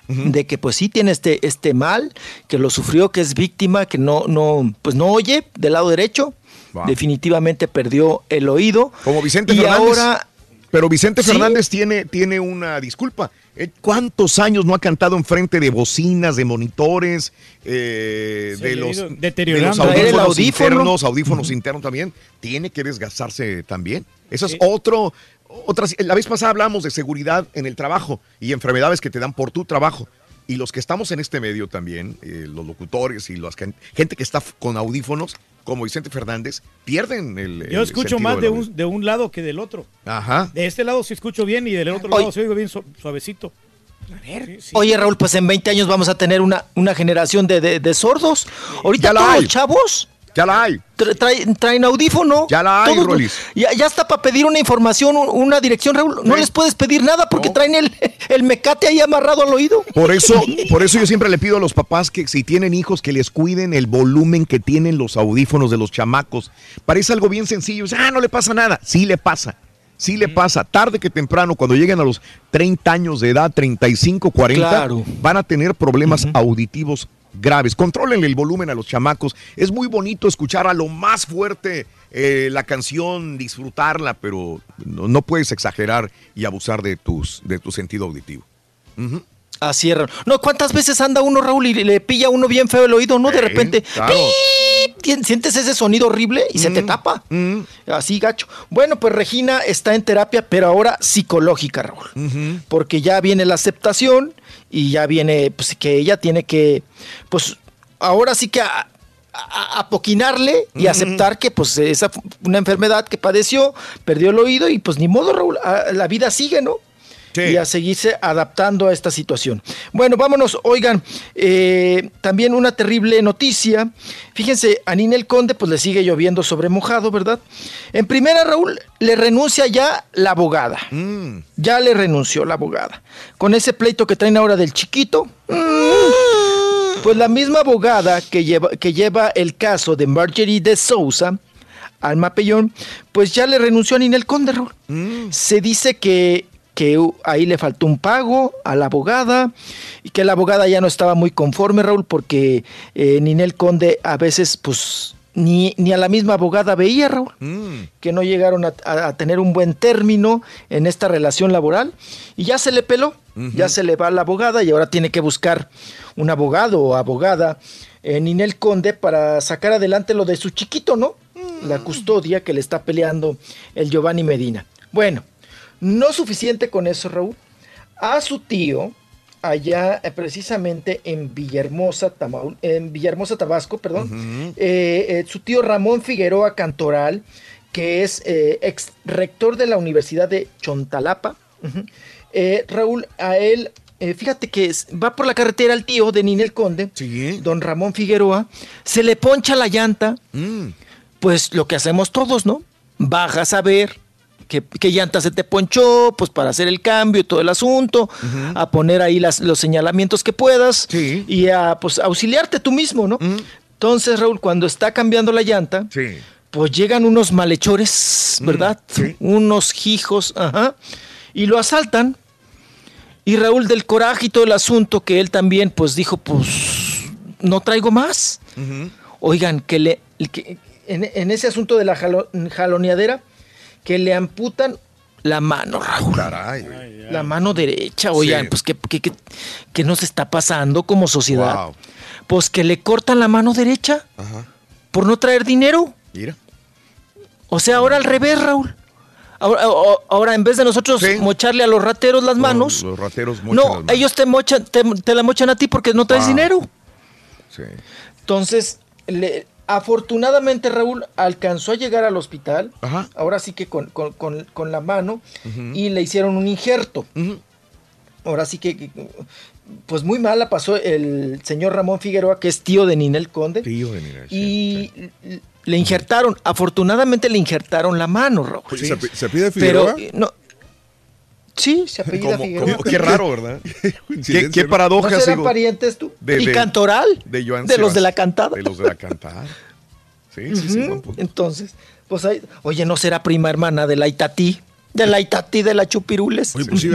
de que pues sí tiene este, este mal, que lo sufrió, que es víctima, que no, no, pues no oye del lado derecho. Wow. Definitivamente perdió el oído. Como Vicente y Fernández. ahora Pero Vicente Sí. Fernández tiene, tiene una disculpa. Eh, ¿Cuántos años no ha cantado enfrente de bocinas, de monitores, eh, de, los, de deteriorando. los audífonos audífono. internos, audífonos internos también? Tiene que desgastarse también. Eso es otro, otras, la vez pasada hablamos de seguridad en el trabajo y enfermedades que te dan por tu trabajo. Y los que estamos en este medio también, eh, los locutores y la gente que está con audífonos, como Vicente Fernández, pierden el. Yo el escucho más de un, de un lado que del otro. Ajá. De este lado se escucho bien y del otro lado se oigo bien su- suavecito. A ver. Oye, Raúl, pues en 20 años vamos a tener una, una generación de, de- de sordos. Ahorita todos los chavos Ya la hay. tra- traen, traen audífono. Ya la hay, Rolis. Ya, ya está para pedir una información, un- una dirección, Raúl. No les puedes pedir nada porque traen el, el mecate ahí amarrado al oído. Por eso, por eso yo siempre le pido a los papás que si tienen hijos que les cuiden el volumen que tienen los audífonos de los chamacos. Parece algo bien sencillo. Ah, no le pasa nada. Sí le pasa. Sí le pasa. Tarde que temprano, cuando lleguen a los 30 años de edad, 35, 40, Claro. van a tener problemas auditivos graves. Controlen el volumen a los chamacos. Es muy bonito escuchar a lo más fuerte eh, la canción, disfrutarla, pero no, no puedes exagerar y abusar de, tus, de tu sentido auditivo. Ujú. Así es, Raúl. No, ¿cuántas veces anda uno, Raúl, y le pilla a uno bien feo el oído, no? De repente, claro. sientes ese sonido horrible y se te tapa. Así, gacho. Bueno, pues Regina está en terapia, pero ahora psicológica, Raúl. Porque ya viene la aceptación y ya viene, pues, que ella tiene que, pues, ahora sí que a- apoquinarle y aceptar que, pues, esa una enfermedad que padeció, perdió el oído y, pues, ni modo, Raúl, a- la vida sigue, ¿no? Y a seguirse adaptando a esta situación. Bueno, vámonos, oigan, eh, también una terrible noticia. Fíjense, a Ninel Conde pues le sigue lloviendo sobre mojado, ¿verdad? En primera, Raúl, le renuncia ya la abogada. Mm. Ya le renunció la abogada. Con ese pleito que traen ahora del chiquito. mm, Pues la misma abogada que lleva, que lleva el caso de Marjorie de Sousa, Alma Pellón, pues ya le renunció a Ninel Conde, Raúl. Se dice que, que ahí le faltó un pago a la abogada y que la abogada ya no estaba muy conforme, Raúl, porque eh, Ninel Conde a veces, pues, ni, ni a la misma abogada veía, Raúl, que no llegaron a, a- a tener un buen término en esta relación laboral y ya se le peló, ya se le va a la abogada y ahora tiene que buscar un abogado o abogada, eh, Ninel Conde, para sacar adelante lo de su chiquito, ¿no? La custodia que le está peleando el Giovanni Medina. Bueno, no suficiente con eso, Raúl. A su tío, allá eh, precisamente en Villahermosa, Tamaul- en Villahermosa, Tabasco, perdón, eh, eh, su tío Ramón Figueroa Cantoral, que es eh, ex rector de la Universidad de Chontalapa. Raúl, a él, fíjate que es- va por la carretera el tío de Ninel Conde, don Ramón Figueroa, se le poncha la llanta, pues lo que hacemos todos, ¿no? Bajas a ver qué, qué llanta se te ponchó, pues para hacer el cambio y todo el asunto, a poner ahí las- los señalamientos que puedas y a pues auxiliarte tú mismo, ¿no? Entonces, Raúl, cuando está cambiando la llanta, pues llegan unos malhechores, ¿verdad? Unos hijos, ajá, y lo asaltan. Y Raúl del coraje y todo el asunto que él también pues dijo, pues no traigo más. Oigan, que le que en, en ese asunto de la jalo- jaloneadera, que le amputan la mano, Raúl. La mano derecha, oigan, Sí. pues ¿qué, qué, qué- qué nos está pasando como sociedad? Pues que le cortan la mano derecha por no traer dinero. Mira. O sea, ahora al revés, Raúl. Ahora, ahora en vez de nosotros mocharle a los rateros las manos, Los rateros mochan no, las ellos te mochan, te, te la mochan a ti porque no traes Wow. dinero. Sí. Entonces, le- afortunadamente Raúl alcanzó a llegar al hospital, ahora sí que con, con- con- con la mano, y le hicieron un injerto. Ahora sí que, pues muy mal la pasó el señor Ramón Figueroa, que es tío de Ninel Conde. Tío de Ninel, y l- le injertaron, afortunadamente le injertaron la mano, Raúl. ¿se Pero, Figueroa? eh, no, sí, se apellida Como- Figueroa. como- qué raro, ¿verdad? qué, qué paradoja, ¿No serán digo, parientes tú? de- ¿Y de- Cantoral? De, Joan De los de la cantada. De los de la cantada. Sí, sí, sí. Punto. Entonces, pues ahí, oye, ¿no será prima hermana de la Itatí? De la Itatí de la Chupirules. Oye, pues sí.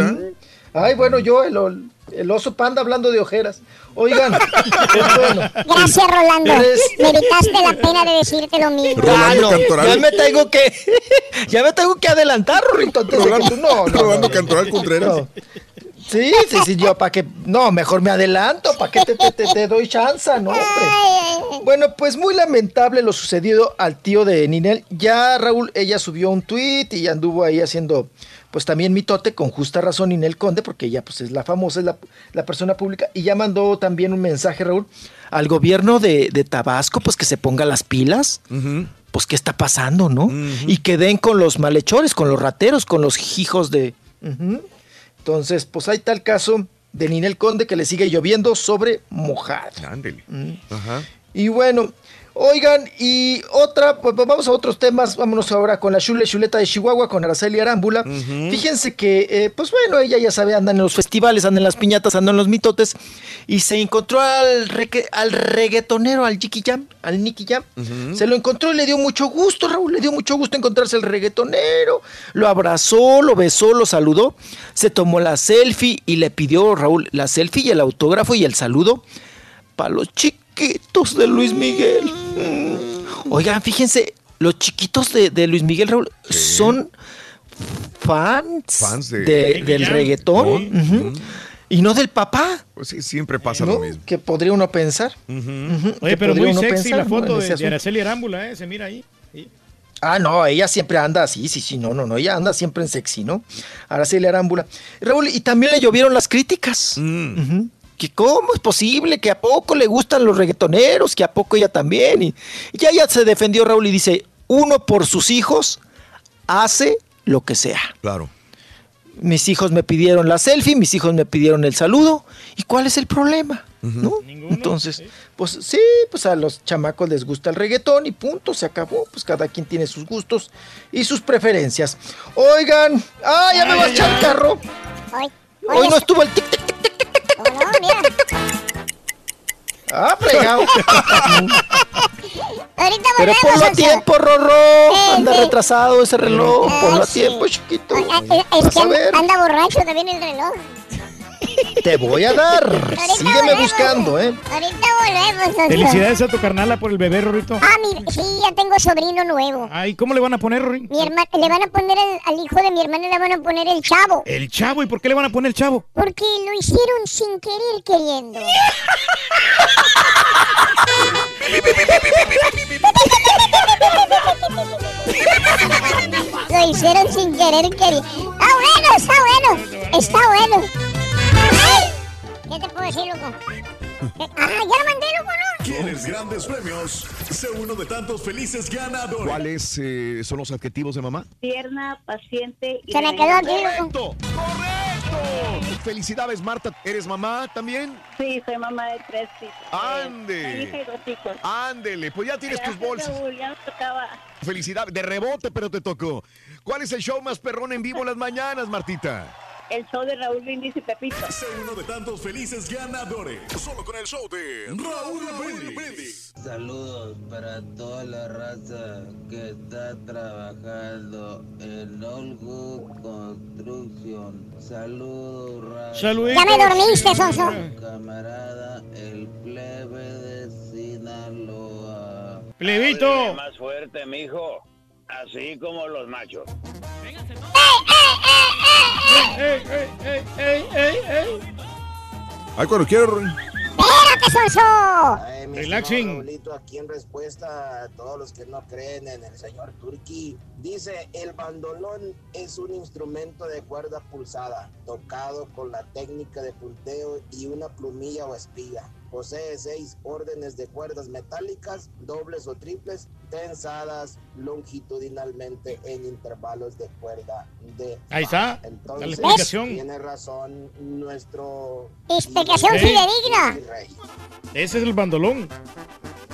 Ay, bueno, yo, el, el oso panda hablando de ojeras. Oigan, bueno. Gracias, Rolando. Eres- Me evitaste la pena de decirte lo mismo. Ah, no, ya me tengo que, ya me tengo que adelantar, Rorrito, antes de que tú no, no, Rolando no, Cantoral Contreras. no. Sí, sí, sí, yo para que, no, mejor me adelanto, para que te, te, te- te doy chance, no, hombre. Bueno, pues muy lamentable lo sucedido al tío de Ninel. Ya Raúl, ella subió un tweet y anduvo ahí haciendo, pues también mitote con justa razón Ninel Conde, porque ella pues es la famosa, es la, la persona pública, y ya mandó también un mensaje, Raúl, al gobierno de, de Tabasco, pues que se ponga las pilas. Pues qué está pasando, ¿no? Y que den con los malhechores, con los rateros, con los hijos de... Entonces, pues hay tal caso de Ninel Conde que le sigue lloviendo sobre mojado. Ándele. Mm. Ajá. Y bueno, oigan, y otra, pues pues, vamos a otros temas. Vámonos ahora con la chule chuleta de Chihuahua, con Araceli Arámbula. Fíjense que, eh, pues bueno, ella ya sabe, anda en los festivales, anda en las piñatas, anda en los mitotes. Y se encontró al, reque- al reggaetonero, al Jiki Jam, al Nicky Jam. Se lo encontró y le dio mucho gusto, Raúl. Le dio mucho gusto encontrarse el reggaetonero. Lo abrazó, lo besó, lo saludó. Se tomó la selfie y le pidió, Raúl, la selfie y el autógrafo y el saludo para los chiquitos de Luis Miguel. Mm. Oigan, fíjense, los chiquitos de, de Luis Miguel, Raúl, son fans, Fans de- de- del reggaetón. Y no del papá. Pues sí, siempre pasa ¿no? lo mismo. Que podría uno pensar. Oye, pero muy sexy pensar, la ¿no? foto en de, de. Araceli Arámbula, ¿eh? Se mira ahí. Sí. Ah, no, ella siempre anda así, sí, sí, no, no, no, ella anda siempre en sexy, ¿no? Araceli Arámbula. Raúl, y también le llovieron las críticas. Ujú. Que cómo es posible, que a poco le gustan los reggaetoneros, que a poco ella también. Y, y ya ella se defendió, Raúl, y dice, uno por sus hijos hace lo que sea. Claro. Mis hijos me pidieron la selfie, mis hijos me pidieron el saludo. ¿Y cuál es el problema? ¿No? Entonces, pues sí, pues a los chamacos les gusta el reggaetón y punto, se acabó. Pues cada quien tiene sus gustos y sus preferencias. Oigan, ¡ah, ya me va a echar el carro! Hoy no estuvo el tic tic tic tic. Ah, fregado. Ahorita Pero ponlo a tiempo, Rorro. Eh, Anda sí, retrasado ese reloj. Ponlo a tiempo, chiquito. Eh, Es Vas que a ver. anda borracho también el reloj. Te voy a dar. Ahorita Sígueme volvemos. buscando, ¿eh? Ahorita volvemos. Sonso. Felicidades a tu carnala por el bebé, Rorito. Ah, mi, sí, ya tengo sobrino nuevo. Ay, ¿cómo le van a poner, Rory? Mi hermana, le van a poner el- al hijo de mi hermana le van a poner el chavo. El chavo, ¿y por qué le van a poner el chavo? Porque lo hicieron sin querer queriendo. Lo hicieron sin querer queriendo. Está bueno, está bueno. Está bueno. ¿Qué te puedo decir, loco? Ah, ya lo mandé, loco, ¿no? ¿Quieres grandes premios? Sé uno de tantos felices ganadores. ¿Cuáles eh, son los adjetivos de mamá? Tierna, paciente y... Se me quedó aquí, loco. ¡Correcto! ¡Correcto! Felicidades, Marta. ¿Eres mamá también? Sí, soy mamá de tres hijos. Ande. Una hija y dos hijos. Ándele, pues ya tienes tus Gracias, bolsas. Raúl, ya nos tocaba. Felicidades, de rebote, pero te tocó. ¿Cuál es el show más perrón en vivo las mañanas, Martita? El show de Raúl Brindis y Pepito. Sé uno de tantos felices ganadores. Solo con el show de Raúl Brindis. Saludos para toda la raza que está trabajando en Olgo Construction. Saludos, raza. Saluditos. Ya me dormiste, Sonso. Camarada, el plebe de Sinaloa. Plebito. Más fuerte, mijo. Así como los machos. ¡Ey, ey, ey, ey, ey, ey! Ay, cuando quiero. ¡Espérate, Sonso! Ay, mi Relaxing. Raulito, aquí en respuesta a todos los que no creen en el señor Turki, dice, el bandolón es un instrumento de cuerda pulsada, tocado con la técnica de punteo y una plumilla o espiga. Posee seis órdenes de cuerdas metálicas, dobles o triples, tensadas longitudinalmente en intervalos de cuerda de Ahí está. la explicación. tiene razón nuestro... Explicación Sí. fidedigna. Ese es el bandolón.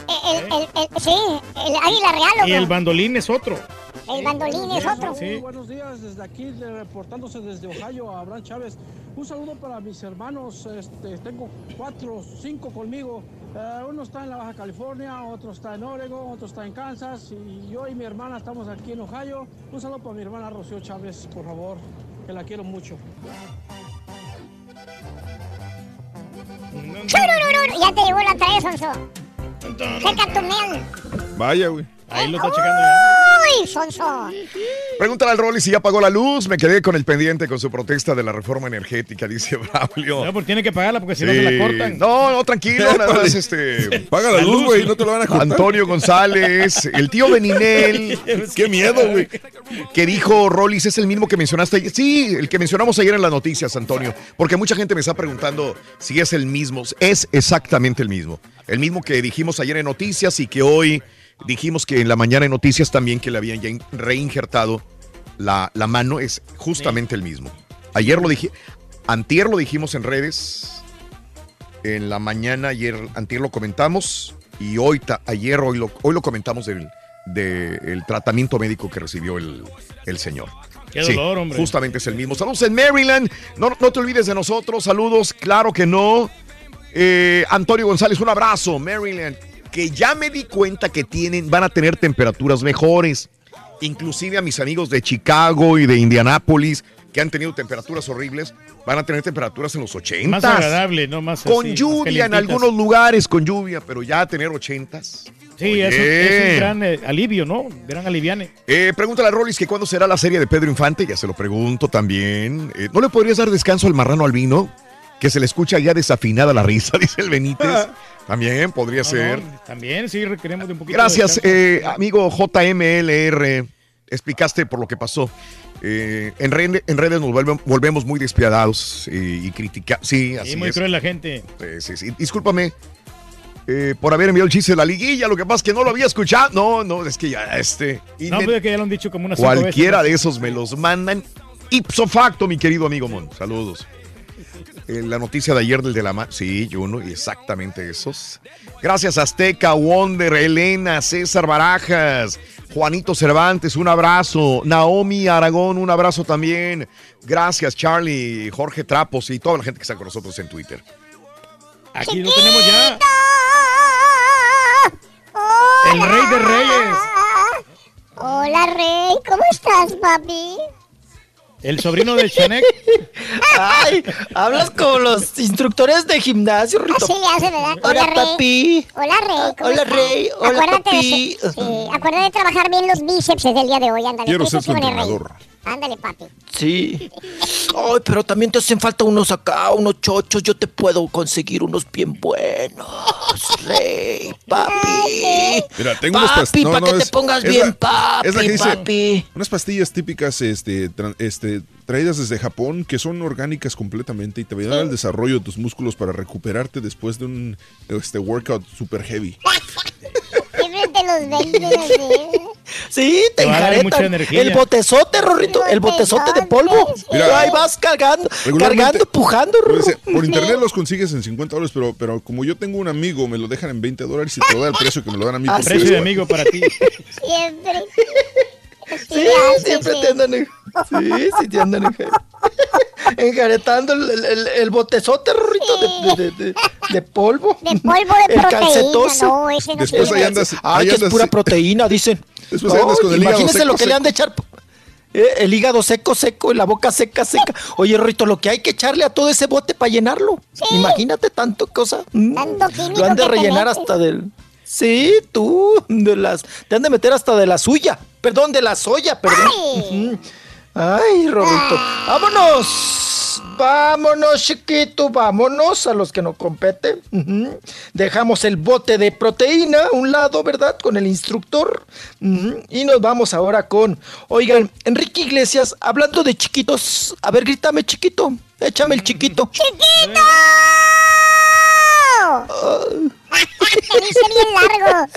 El, el, el- sí, el águila real. Y el bandolín es otro. El bandolín es otro. Sí. Buenos días, desde aquí, reportándose desde Ohio, Abraham Chávez. Un saludo para mis hermanos, este, tengo cuatro, cinco conmigo. Eh, uno está en la Baja California, otro está en Oregon, otro está en Kansas y yo y mi hermana estamos aquí en Ohio. Un saludo para mi hermana Rocío Chávez, por favor, que la quiero mucho. Ya te llegó la trae, Sonso. Checa tu mail. Vaya, güey. Ahí lo está checando ya. ¡Uy, Sonso! Pregúntale al Rolly si ya pagó la luz. Me quedé con el pendiente con su protesta de la reforma energética, dice Braulio. No, porque tiene que pagarla porque si no se la cortan. No, no, tranquilo, nada más este. Paga la luz, güey, no te lo van a cortar. Antonio González, el tío Beninel. Qué miedo, güey. Que dijo Rollis, es el mismo que mencionaste ayer. Sí, el que mencionamos ayer en las noticias, Antonio. Porque mucha gente me está preguntando si es el mismo. Es exactamente el mismo. El mismo que dijimos ayer en noticias y que hoy dijimos que en la mañana en noticias también que le habían ya in- reinjertado la, la mano. Es justamente el mismo. Ayer lo dije, antier lo dijimos en redes. En la mañana, ayer, antier lo comentamos. Y hoy, ayer, hoy lo, hoy lo comentamos del, del tratamiento médico que recibió el, el señor. Qué Sí, dolor, hombre. Justamente es el mismo. Saludos en Maryland. No, no te olvides de nosotros. Saludos, claro que no. Eh, Antonio González, un abrazo. Maryland, que ya me di cuenta que tienen, van a tener temperaturas mejores. Inclusive a mis amigos de Chicago y de Indianápolis, que han tenido temperaturas horribles, van a tener temperaturas en los 80. Más agradable, no más Con así, más lluvia en algunos lugares, con lluvia, pero ya tener 80. Sí, es un, es un gran eh, alivio, ¿no? Gran aliviane. Eh, pregúntale a Rollis que cuándo será la serie de Pedro Infante, ya se lo pregunto también. Eh, ¿No le podrías dar descanso al marrano albino? Que se le escucha ya desafinada la risa, dice el Benítez. También podría No, ser. no, también sí requeremos de un poquito Gracias, eh, amigo JMLR. Explicaste por lo que pasó. Eh, en, red- en redes nos volvemos, volvemos muy despiadados eh, y criticamos. Sí, así Sí, muy es. cruel la gente. Eh, sí, sí. Discúlpame eh, por haber enviado el chiste de la liguilla. Lo que pasa es que no lo había escuchado. No, no, es que ya este. y No, me- pues que ya lo han dicho como cinco Cualquiera veces. de esos me los mandan ipso facto, mi querido amigo Mon. Saludos. Eh, la noticia de ayer del de la mano. Sí, Juno, y exactamente esos. Gracias, Azteca, Wonder, Elena, César Barajas, Juanito Cervantes, un abrazo. Naomi Aragón, un abrazo también. Gracias, Charlie, Jorge Trapos y toda la gente que está con nosotros en Twitter. Aquí lo tenemos ya. El rey de reyes. Hola, Rey. ¿Cómo estás, papi? El sobrino de Chanek. Ay, hablas como los instructores de gimnasio, Rito. Así ¿verdad? Hola, Rey. papi. Hola, Rey. ¿cómo Hola? Rey. Hola, Acuérdate papi. De, sí, acuérdate de trabajar bien los bíceps desde el día de hoy. Ándale. Quiero ser tu Rey. Ándale, papi. Sí. Ay, pero también te hacen falta unos acá, unos chochos. Yo te puedo conseguir unos bien buenos, Rey, papi. Mira, tengo unas Papi, pastillas. pa' que te pongas bien, papi, Es la que dice, papi. unas pastillas típicas este, tra- este, traídas desde Japón que son orgánicas completamente y te ayudan al desarrollo de tus músculos para recuperarte después de un este, workout super heavy. Siempre te los vendes así. Sí, te Te va a dar mucha enjaretan. energía. El botezote, Rorrito. El botezote de polvo. Mira. Ahí vas cargando, cargando, pujando, Por, internet los consigues en 50 dólares, pero, pero como yo tengo un amigo, me lo dejan en 20 dólares y te lo da el precio que me lo dan a mí. Tres, Precio de amigo para ti. Siempre. Sí, siempre te andan en... Sí, sí te andan en... enjaretando el, el- el botezote, Rorrito, de, de- de- de- de polvo. De polvo de El proteína. calcetoso. No, ese no Después tiene. ahí andas- Ay, ahí que es pura proteína, dicen. Después ahí andas Ay, con el hígado imagínense seco, lo que le han de echar. eh, el hígado seco, seco, y la boca seca, seca. Oye, Rorrito, lo que hay que echarle a todo ese bote para llenarlo. Imagínate tanto cosa. Mm. Tanto Lo han de rellenar hasta del. Sí, tú, de las. Te han de meter hasta de la suya. Perdón, de la soya, perdón. Ujú. Ay, Rorrito. Vámonos. Vámonos, chiquito, vámonos a los que nos compete. Ujú. Dejamos el bote de proteína a un lado, ¿verdad? Con el instructor. Y nos vamos ahora con, oigan, Enrique Iglesias, hablando de chiquitos. A ver, grítame, chiquito. Échame el chiquito. ¡Chiquito! Se dice bien largo.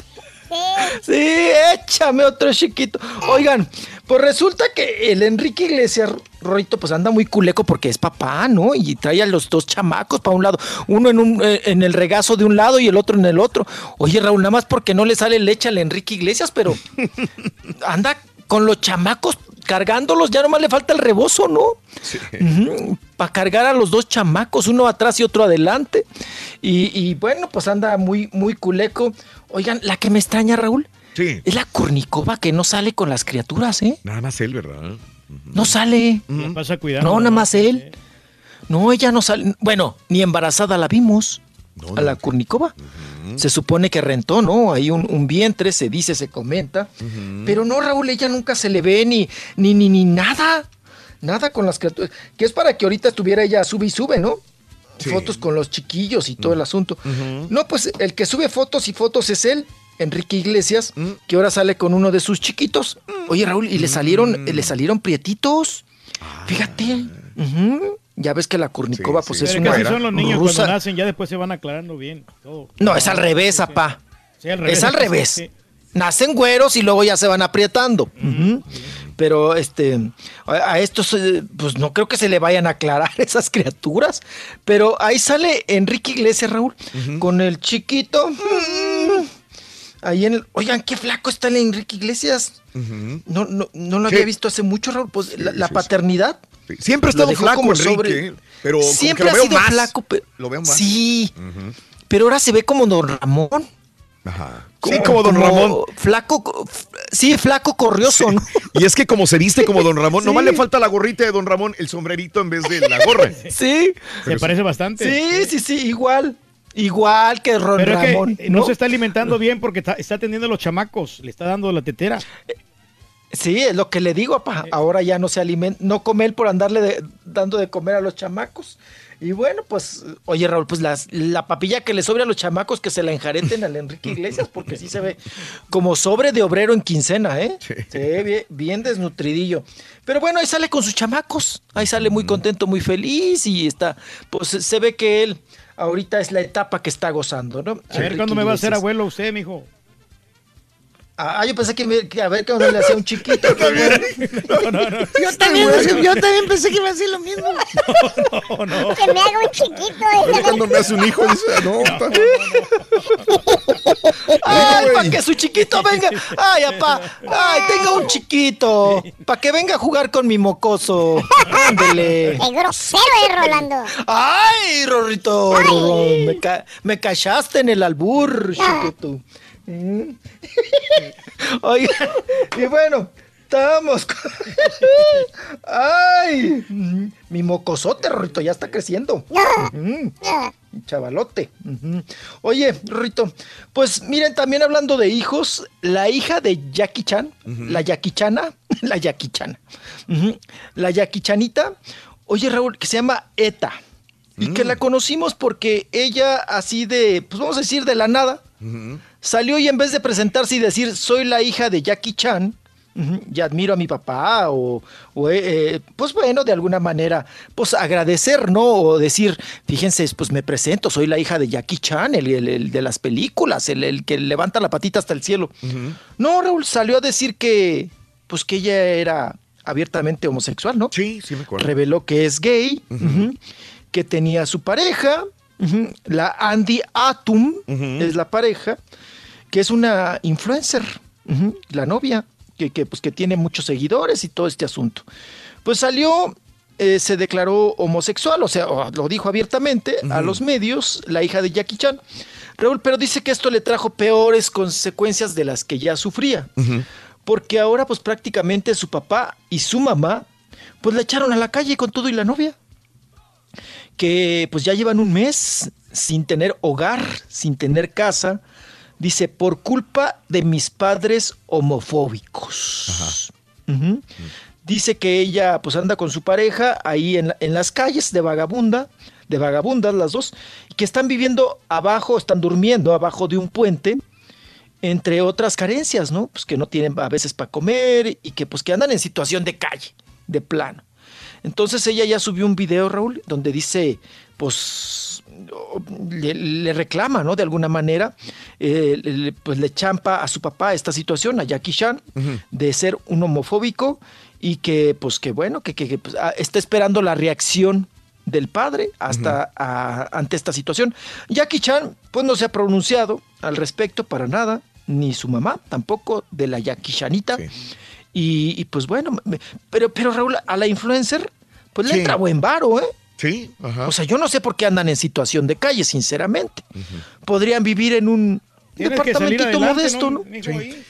Sí. Sí, échame otro chiquito. Oigan, pues resulta que el Enrique Iglesias, Rorito, pues anda muy culeco porque es papá, ¿no? Y trae a los dos chamacos para un lado, uno en, un, eh, en el regazo de un lado y el otro en el otro. Oye, Raúl, nada más porque no le sale leche al Enrique Iglesias, pero anda con los chamacos cargándolos, ya nomás le falta el rebozo, ¿no? Para cargar a los dos chamacos, uno atrás y otro adelante. Y, y bueno, pues anda muy, muy culeco. Oigan, la que me extraña, Raúl, Sí. es la cornicova que no sale con las criaturas, ¿eh? Nada más él, ¿verdad? No sale. La pasa cuidando. No, nada más él. No, ella no sale. Bueno, ni embarazada la vimos. a la Kurnikova. Se supone que rentó, ¿no? Hay un, un vientre, se dice, se comenta. Pero no, Raúl, ella nunca se le ve ni, ni, ni, ni nada. Nada con las criaturas. Que es para que ahorita estuviera ella sube y sube, ¿no? Sí. Fotos con los chiquillos y todo el asunto. No, pues el que sube fotos y fotos es él. Enrique Iglesias, que ahora sale con uno de sus chiquitos. Oye, Raúl, y le salieron, le salieron prietitos. Fíjate. Ujú. Ya ves que la Kurnikova, pues es Pero una casi son los niños rusa. cuando nacen, ya después se van aclarando bien. todo. No, es al revés, apá. Sí, Es al Sí, revés. sí. Nacen güeros y luego ya se van aprietando. Ujú. Pero este, a, a estos, eh, pues no creo que se le vayan a aclarar esas criaturas. Pero ahí sale Enrique Iglesias, Raúl, con el chiquito. Mm. Ahí en el. Oigan, qué flaco está el Enrique Iglesias. No, no, no lo Sí. había visto hace mucho, Raúl. Pues la, la paternidad. Siempre ha estado flaco, como Enrique, pero como siempre ha sido más. flaco. pero- Lo veo más. Sí. Pero ahora se ve como Don Ramón. Ajá. Sí, como don como Ramón. Flaco, sí, flaco corrioso, ¿no? Y es que como se viste como don Ramón, Sí. nomás le falta la gorrita de don Ramón, el sombrerito en vez de la gorra. Sí. Se parece bastante. Sí, sí, sí, igual. Igual que Ron Pero es Ramón. no, se está alimentando bien porque está, está atendiendo a los chamacos, le está dando la tetera. Sí, es lo que le digo, papá. Ahora ya no se alimenta, no come él por andarle de- dando de comer a los chamacos. Y bueno, pues, oye Raúl, pues las- la papilla que le sobre a los chamacos que se la enjareten al Enrique Iglesias, porque sí se ve como sobre de obrero en quincena, ¿eh? Se ve bien, bien desnutridillo. Pero bueno, ahí sale con sus chamacos, ahí sale muy contento, muy feliz y está, pues se ve que él ahorita es la etapa que está gozando, ¿no? A ver cuándo me va a hacer abuelo usted, mijo. Ah, yo pensé que, me- que a ver cuándo le hacía un chiquito. No, no, no. Yo también, yo también pensé que iba a decir lo mismo. No, no. Que me haga un chiquito. Oye, cuando me hace un hijo, dice, "Ah, no, Ay, para que su chiquito venga. Ay, apá. Ay, tenga un chiquito. Para que venga a jugar con mi mocoso. Ándele. Qué grosero es, Rolando. Ay, Rorrito. Me, ca- me cachaste en el albur, chiquito. Oiga, y bueno, estamos. con- ¡Ay! Mi mocosote, Rorrito, ya está creciendo. Mm, Chavalote. Ujú. Oye, Rorrito, pues miren, también hablando de hijos, la hija de Jackie Chan, la Jackie Chana, la Jackie Chana, ujú, la Jackie Chanita, oye, Raúl, que se llama Eta. Y que la conocimos porque ella, así de, pues vamos a decir, de la nada, salió y en vez de presentarse y decir, soy la hija de Jackie Chan, y admiro a mi papá, o, o, eh, eh, pues bueno, de alguna manera, pues agradecer, ¿no? O decir, fíjense, pues me presento, soy la hija de Jackie Chan, el, el- el de las películas, el, el que levanta la patita hasta el cielo. No, Raúl salió a decir que, pues que ella era abiertamente homosexual, ¿no? Sí, sí me acuerdo. Reveló que es gay, que tenía su pareja, la Andy Atum es la pareja, que es una influencer, la novia, que, que, pues, que tiene muchos seguidores y todo este asunto. Pues salió, eh, se declaró homosexual, o sea, lo dijo abiertamente a los medios, la hija de Jackie Chan. Raúl, pero dice que esto le trajo peores consecuencias de las que ya sufría porque ahora pues prácticamente su papá y su mamá pues la echaron a la calle con todo y la novia. Que pues ya llevan un mes sin tener hogar, sin tener casa. Dice, por culpa de mis padres homofóbicos. Ujú. Dice que ella pues anda con su pareja ahí en, en las calles de vagabunda, de vagabundas las dos, que están viviendo abajo, están durmiendo abajo de un puente entre otras carencias, ¿no? Pues que no tienen a veces para comer y que pues que andan en situación de calle, de plano. Entonces ella ya subió un video, Raúl, donde dice, pues le, le reclama, ¿no? De alguna manera, eh, le- pues le champa a su papá esta situación, a Jackie Chan, de ser un homofóbico y que, pues que bueno, que, que- que, pues, ah, está esperando la reacción del padre hasta a- ante esta situación. Jackie Chan, pues no se ha pronunciado al respecto para nada, ni su mamá tampoco de la Jackie Chanita. Y, y, pues bueno, me- pero, pero Raúl, a la influencer, pues le Sí. entra buen varo, ¿eh? Sí, ajá. O sea, yo no sé por qué andan en situación de calle, sinceramente. Podrían vivir en un departamentito adelante, modesto, ¿no. Sí, sabe?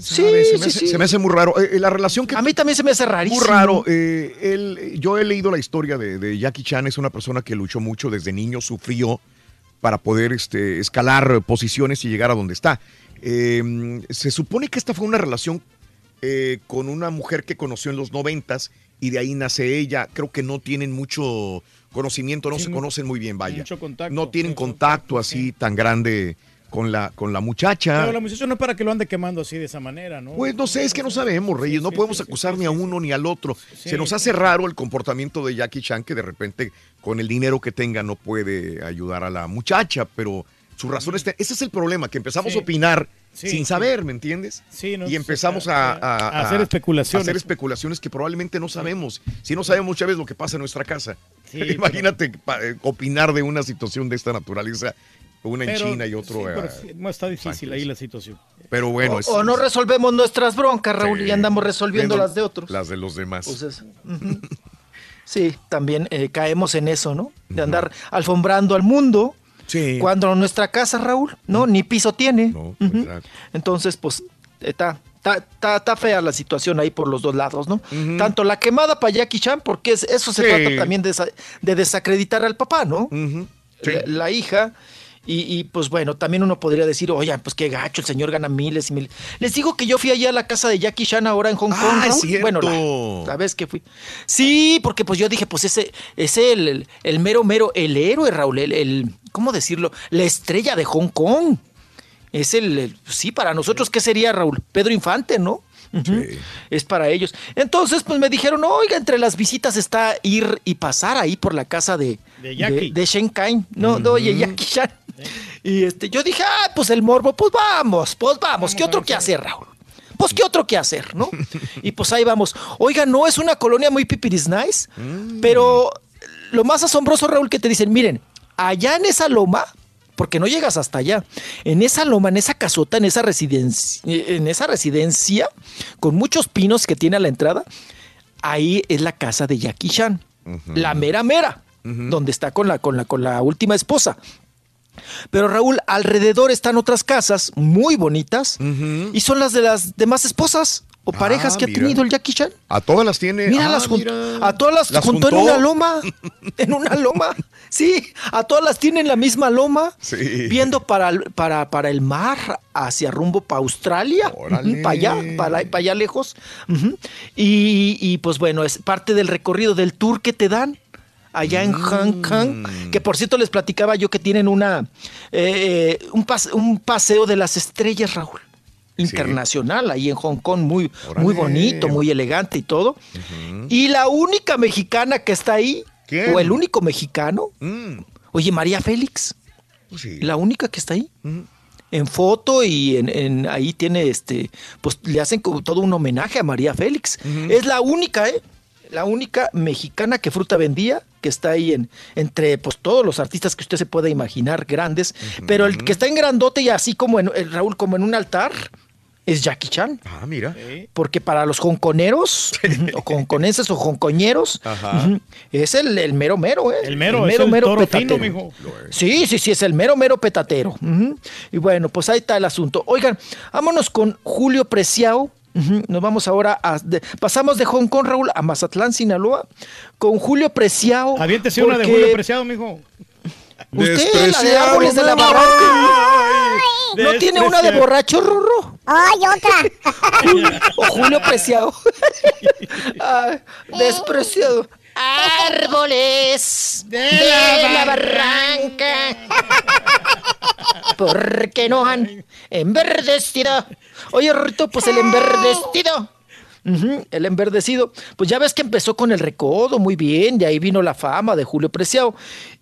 se, me sí, hace, sí. se me hace muy raro. Eh, eh, la relación que... A mí también se me hace rarísimo. Muy raro. eh, él- yo he leído la historia de, de Jackie Chan. Es una persona que luchó mucho desde niño, sufrió para poder este, escalar posiciones y llegar a donde está. Eh, se supone que esta fue una relación eh, con una mujer que conoció en los noventas y de ahí nace ella. Creo que no tienen mucho conocimiento, no Sí, se conocen muy bien, vaya. mucho contacto, no tienen contacto así tan grande con la, con la muchacha. Pero la muchacha no es para que lo ande quemando así de esa manera, ¿no? Pues no sé, es que no sabemos, Reyes. No podemos acusar ni a uno ni al otro. Se nos hace raro el comportamiento de Jackie Chan, que de repente, con el dinero que tenga, no puede ayudar a la muchacha, pero su razón está. Ese es el problema, que empezamos a opinar Sí, sin sí. saber, ¿me entiendes? Sí, no, y empezamos a, a- a hacer especulaciones. a hacer especulaciones que probablemente no sabemos. Si no sabemos muchas veces lo que pasa en nuestra casa. Sí, Imagínate eh, opinar de una situación de esta naturaleza, una en Pero- China y otro. sí, pero está difícil ahí la situación. pero bueno, O, es- o no resolvemos nuestras broncas, Raúl, y andamos resolviendo Viendo las de otros. Las de los demás. Pues. Sí, también eh, caemos en eso, ¿no? De andar alfombrando al mundo. Cuando nuestra casa, Raúl, no, ni piso tiene. Ujú. Entonces, pues, está, está, fea la situación ahí por los dos lados, ¿no? Tanto la quemada para Jackie Chan, porque es- eso se Sí. trata también de, de desacreditar al papá, ¿no? La, la hija. Y, y, pues bueno, también uno podría decir, oye, pues qué gacho, el señor gana miles y miles. Les digo que yo fui allá a la casa de Jackie Chan ahora en Hong Kong. Ah, es Raúl. cierto. Bueno, la, la vez que fui. Sí, porque pues yo dije, pues ese es el, el, el mero, mero, el héroe, Raúl, el, el- ¿cómo decirlo? La estrella de Hong Kong. Es el, el- sí, para nosotros, ¿qué sería, Raúl? Pedro Infante, ¿no? Ujú. Es para ellos. Entonces, pues me dijeron, oiga, entre las visitas está ir y pasar ahí por la casa de, De Jackie. de, de Shen Kai. No, no, oye, Jackie Chan. Y este, yo dije, ah, pues el morbo, pues vamos, pues vamos, ¿qué otro que hacer, Raúl? Pues qué otro que hacer, ¿no? y pues ahí vamos. Oiga, no es una colonia muy pipiris nice, pero lo más asombroso, Raúl, que te dicen, miren, allá en esa loma, porque no llegas hasta allá, en esa loma, en esa casota, en esa residencia, en esa residencia, con muchos pinos que tiene a la entrada, ahí es la casa de Jackie Chan, la mera mera, donde está con la, con la, con la última esposa. Pero Raúl, alrededor están otras casas muy bonitas y son las de las demás esposas o parejas Ah, que ha tenido el Jackie Chan. A todas las tiene. Mira, ah, las mira. a todas las, ¿Las juntó, en una loma. En una loma. Sí, a todas las tiene en la misma loma. Sí. Viendo para, el- para, para el mar, hacia rumbo para Australia. Órale. Para allá, para, para allá lejos. Y, y, pues bueno, es parte del recorrido del tour que te dan. Allá en Hong Kong, que por cierto les platicaba yo que tienen una eh, un, pas- un paseo de las estrellas, Raúl, internacional ahí en Hong Kong, muy, muy bonito, muy elegante y todo. Y la única mexicana que está ahí, ¿Quién? o el único mexicano, Mm. oye, María Félix, Sí. la única que está ahí. En foto y en, en- ahí tiene este, pues le hacen todo un homenaje a María Félix. Es la única, ¿eh? La única mexicana que fruta vendía, que está ahí en, entre pues todos los artistas que usted se pueda imaginar, grandes, pero el que está en grandote y así como en el Raúl, como en un altar, es Jackie Chan. Ah, mira. Porque para los hongkoneros, o hongkonenses o ujú, es el, el mero mero, ¿eh? El mero, es el toro fino, mijo. Sí, sí, sí, es el mero mero petatero. Y bueno, pues ahí está el asunto. Oigan, vámonos con Julio Preciado. Nos vamos ahora a. de- pasamos de Hong Kong, Raúl, a Mazatlán, Sinaloa, con Julio Preciado. Aviéntese una de porque Julio Preciado, mijo. Usted, la de árboles de la barranca. ¿No tiene una de borracho, Rorro? ¡Ay, otra! O Julio Preciado. Ah, despreciado. Árboles de, la, barranca. Porque no han enverdecido. Oye, Rito, pues el enverdecido. El enverdecido. Pues ya ves que empezó con el recodo muy bien, y ahí vino la fama de Julio Preciado.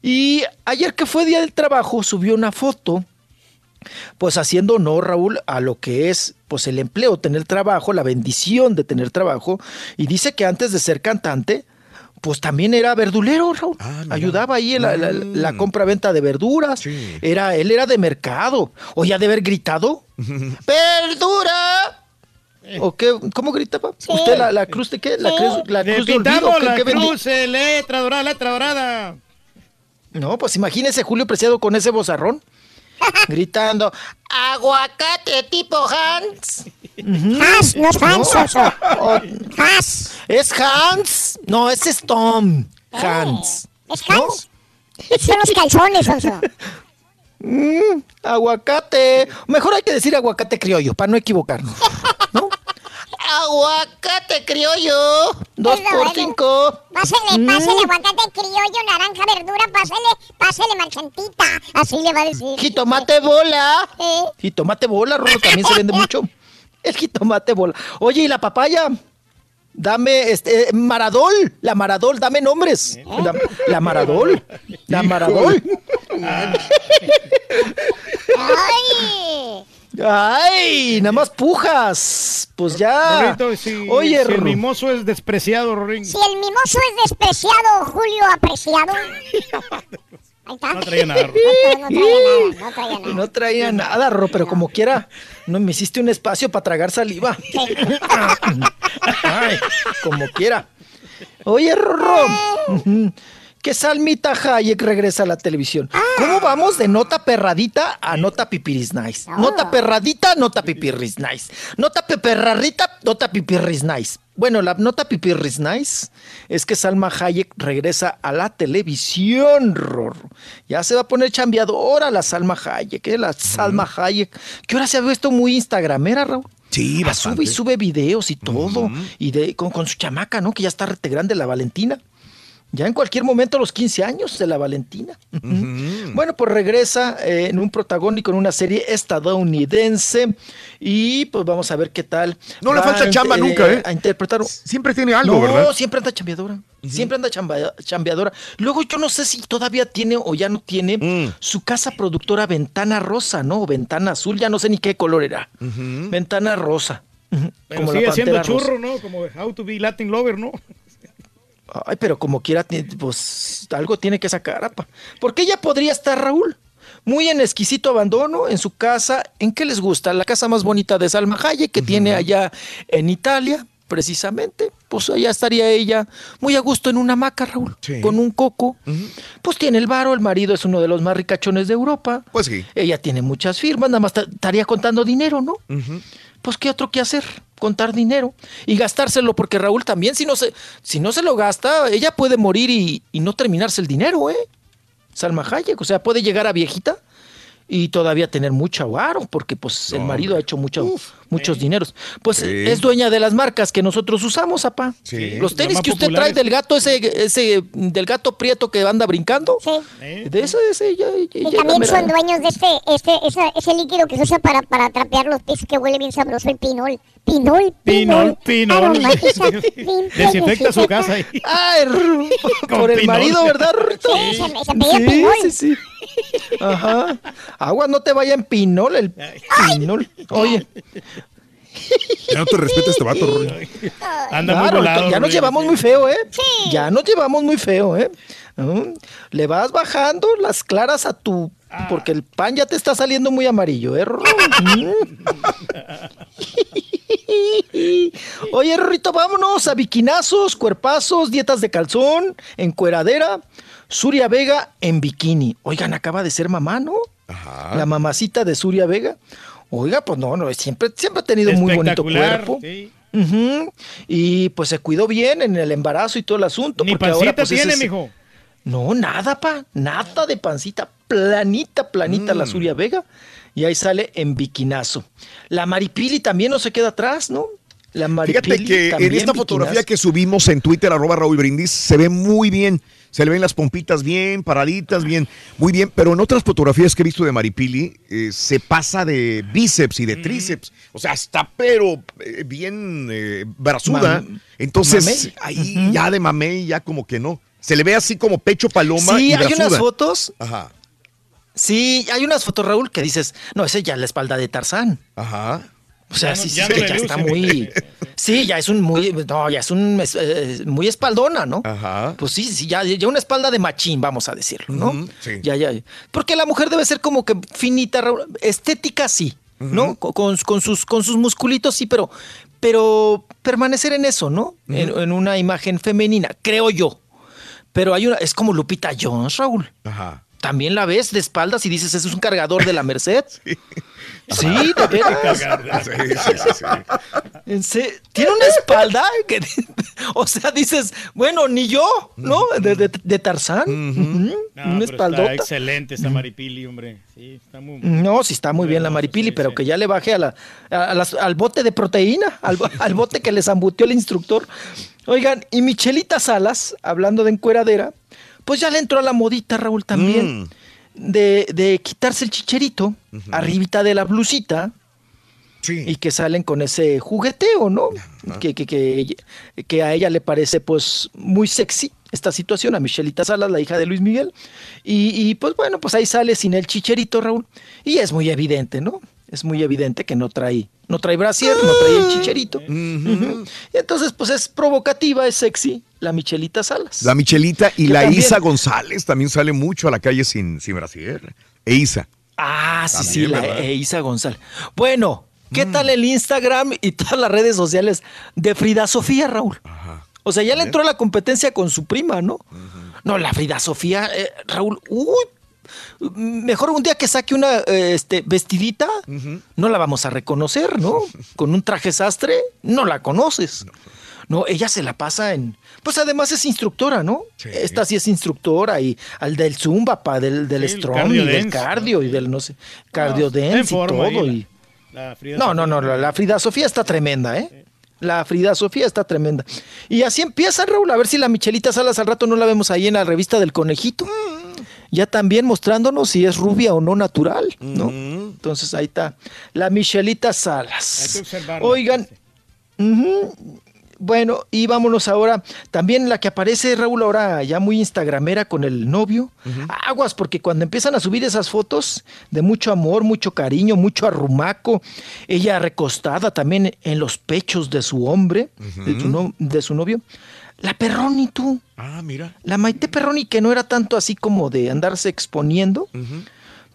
Y ayer que fue Día del Trabajo, subió una foto pues haciendo honor, Raúl, a lo que es pues el empleo, tener trabajo, la bendición de tener trabajo. Y dice que antes de ser cantante, pues también era verdulero, Raúl. Ayudaba ahí en la, la- la compra-venta de verduras. Era, él era de mercado. O ya de haber gritado. ¡Verdura! ¿O qué? ¿Cómo gritaba? ¿Usted la, la cruz de qué? ¿La cruz, la De cruz de olvido? ¿Qué- la qué vendía? cruz, eh, letra dorada, letra dorada. No, pues imagínese Julio Preciado con ese bozarrón. Gritando, aguacate tipo Hans. Hans, no es Hans. Hans. ¿Es Hans? No, ese es Tom. Hans. ¿Es Hans? Son los calzones, Oso. Mm, aguacate. Mejor hay que decir aguacate criollo, para no equivocarnos. ¿No? aguacate criollo. Dos por cinco. Pásele, pásele Mm. aguacate criollo, naranja, verdura, pásele, pásele manchantita. Así le va a decir. Jitomate bola. Eh. Jitomate bola, Rolo, también se vende mucho. El jitomate bola. Oye, ¿y la papaya? Dame, este, eh, Maradol, la Maradol, dame nombres. La, la Maradol, la Maradol. ¡Ay! Ay, nada más pujas. Pues ya. Rorrito, si, Oye, si el mimoso es despreciado, Rorín. Si el mimoso es despreciado, Julio apreciado. Ahí está. No traía nada, Rorro. No, no traía nada, no traía nada. No traía nada, Rorro, pero como quiera, no me hiciste un espacio para tragar saliva. Ay, como quiera. Oye, Rorro. Que Salmita Hayek regresa a la televisión. ¿Cómo vamos de nota perradita a nota pipiris nice? Nota perradita, nota pipiris nice. Nota peperrarrita, nota pipiris nice. Bueno, la nota pipiris nice es que Salma Hayek regresa a la televisión. Ya se va a poner chambeadora la Salma Hayek, ¿eh? La Salma Hayek. Que ahora se ha visto muy instagramera, Raúl. Sí, Ah, Sube y sube videos y todo. Y de, con, con su chamaca, ¿no? Que ya está rete grande, la Valentina. Ya en cualquier momento, a los 15 años de la Valentina. Bueno, pues regresa eh, en un protagónico en una serie estadounidense. Y pues vamos a ver qué tal. No le falta a, chamba nunca, ¿eh? A interpretar. Siempre tiene algo, no, ¿verdad? siempre anda chambeadora. Siempre anda chamba- chambeadora. Luego yo no sé si todavía tiene o ya no tiene Mm. su casa productora Ventana Rosa, ¿no? O Ventana Azul, ya no sé ni qué color era. Ventana Rosa. Pero como sigue la siendo Rosa. churro, ¿no? Como How to be Latin Lover, ¿no? Ay, pero como quiera, pues algo tiene que sacar, apa. Porque ella podría estar, Raúl, muy en exquisito abandono en su casa. ¿En qué les gusta? La casa más bonita de Salma Hayek que tiene allá en Italia. precisamente, pues allá estaría ella muy a gusto en una hamaca, Raúl, con un coco. Pues tiene el varo, el marido es uno de los más ricachones de Europa. Pues sí. Ella tiene muchas firmas, nada más ta- estaría contando dinero, ¿no? Pues qué otro que hacer, contar dinero y gastárselo, porque Raúl también si no se, si no se lo gasta, ella puede morir y, y no terminarse el dinero, ¿eh? Salma Hayek, o sea, puede llegar a viejita y todavía tener mucho varo, porque pues el marido ha hecho mucho, muchos dineros. Pues Sí. es dueña de las marcas que nosotros usamos, apá. Sí. Los tenis que usted populares. trae del gato, ese, ese, del gato prieto que anda brincando. De eso, ese, ella, ella- Y también son dueños de este, este, esa- ese líquido que se usa para, para trapear los pisos que huele bien sabroso, el pinol. Pinol, Pinol, pinol. pinol. Desinfecta su casa ahí. Ay, por el pinol. marido, ¿verdad, Rurito? Sí, se, se apellida pinol. sí, sí. Ajá. Agua, no te vaya en pinol, el pinol. Oye. Ya no te respeta este vato, Rui. Anda muy Claro, volado. ya nos llevamos muy feo, ¿eh? Ya nos llevamos muy feo, ¿eh? Le vas bajando las claras a tu... Porque el pan ya te está saliendo muy amarillo, ¿eh? Oye, Rorrito, vámonos a biquinazos, cuerpazos, dietas de calzón, encueradera, Suria Vega en bikini. Oigan, acaba de ser mamá, ¿no? La mamacita de Suria Vega. Oiga, pues no, no, siempre, siempre ha tenido muy bonito cuerpo. sí. Y pues se cuidó bien en el embarazo y todo el asunto. Ni porque pancita ahora, pues, ese tiene, es- mijo. No, nada, pa. Nada de pancita. Planita, planita Mm. la Suria Vega. Y ahí sale en biquinazo. La Maripili también no se queda atrás, ¿no? La Maripili Fíjate que en también esta fotografía que subimos en Twitter, arroba Raúl Brindis, se ve muy bien. Se le ven las pompitas bien, paraditas bien, muy bien. Pero en otras fotografías que he visto de Maripili, eh, se pasa de bíceps y de tríceps. O sea, está pero eh, bien eh, brazuda. Mam- Entonces, mamey. ahí ya de mamey, ya como que no. Se le ve así como pecho paloma Sí, y hay unas fotos. Ajá. Sí, hay unas fotos, Raúl, que dices, no, esa ya es la espalda de Tarzán. Ajá. O sea, Ya no- sí, ya sí, no ya está muy. Sí, ya es un muy. No, ya es un. eh, muy espaldona, ¿no? Ajá. Pues sí, sí, ya, ya una espalda de machín, vamos a decirlo, ¿no? Sí. Ya, ya. Porque la mujer debe ser como que finita, estética sí, ¿no? Con, con- con sus, con sus musculitos sí, pero, pero permanecer en eso, ¿no? en, en una imagen femenina, creo yo. Pero hay una. Es como Lupita Jones, Raúl. Ajá. También la ves de espaldas y dices, ¿eso es un cargador de la Merced? Sí, de veras. Sí, sí, sí, sí. Tiene una espalda que, o sea, dices, bueno, ni yo, ¿no? De, de- de Tarzán. No, Una pero espaldota. Está excelente esta Maripili, hombre. Sí, está muy. No, sí está muy bien la Maripili, pero que ya le baje a la, a- a las- al bote de proteína, al bote que les ambutió el instructor. Oigan, y Michelita Salas, hablando de encueradera, pues ya le entró a la modita, Raúl, también, de, de quitarse el chicherito, arribita de la blusita, y que salen con ese jugueteo, ¿no? Que, que, que, que a ella le parece pues muy sexy esta situación, a Michelita Salas, la hija de Luis Miguel. Y, y, pues bueno, pues ahí sale sin el chicherito, Raúl. Y es muy evidente, ¿no? Es muy evidente que no trae, no trae brasier, no trae el chicherito. Y entonces, pues es provocativa, es sexy, la Michelita Salas. La Michelita y Que la también- Isa González también sale mucho a la calle sin, sin brasier. E Isa. Ah, sí, También, sí, la e- Isa González. Bueno, ¿qué tal el Instagram y todas las redes sociales de Frida Sofía, Raúl? O sea, ya le entró a la competencia con su prima, ¿no? No, la Frida Sofía, eh, Raúl, uy, mejor un día que saque una eh, este, vestidita, no la vamos a reconocer, ¿no? Con un traje sastre, no la conoces. No, ella se la pasa en... Pues además es instructora, ¿no? Esta sí es instructora y al del Zumba, pa, del, del Sí, y del cardio y del no sé, cardio en dance y todo. y- la Frida no, no, no, la, la Frida Sofía está tremenda, ¿eh? La Frida Sofía está tremenda. Y así empieza, Raúl, a ver si la Michelita Salas al rato no la vemos ahí en la revista del conejito. Ya también mostrándonos si es rubia o no natural, ¿no? Entonces ahí está. La Michelita Hay que Salas. Oigan, bueno, y vámonos ahora. También la que aparece, Raúl, ahora ya muy instagramera con el novio. Aguas, porque cuando empiezan a subir esas fotos de mucho amor, mucho cariño, mucho arrumaco, ella recostada también en los pechos de su hombre, de, su no- de su novio. La Perroni, tú. Ah, mira. La Maite Perroni, que no era tanto así como de andarse exponiendo,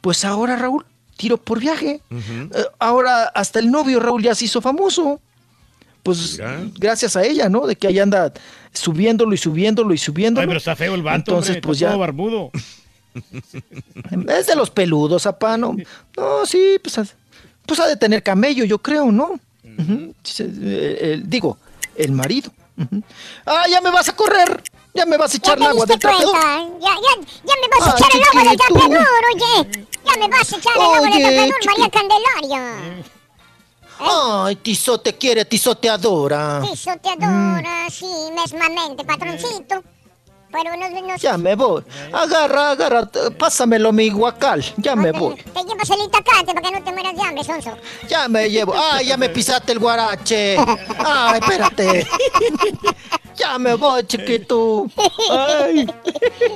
pues ahora, Raúl, tiro por viaje. Eh, ahora hasta el novio, Raúl, ya se hizo famoso. Pues gracias a ella, ¿no? De que ahí anda subiéndolo y subiéndolo y subiéndolo. Ay, pero está feo el vato, Entonces, hombre, pues está ya. todo barbudo. Es de los peludos, apá, ¿no? No, sí, pues, ha- pues ha de tener camello, yo creo, ¿no? Ujú. Sí, eh, el- digo, el marido. Ujú. Ah, ya me vas a correr. Ya me vas a echar el agua del trapeador. Ya, ya, ya me vas a Ay, echar el agua del trapeador, oye. Ya me vas a echar el agua del trapeador. María Candelaria. Ay, Tizo te quiere, Tizo te adora. Eso te adora, sí, mesmamente, patroncito. Ya me voy. Agarra, agarra, pásamelo mi guacal. Ya me voy. Te llevas el itacate para que no te mueras de hambre, sonso. Ya me llevo. Ay, ya me pisaste el guarache. Ay, espérate. Ya me voy, chiquito. Ay.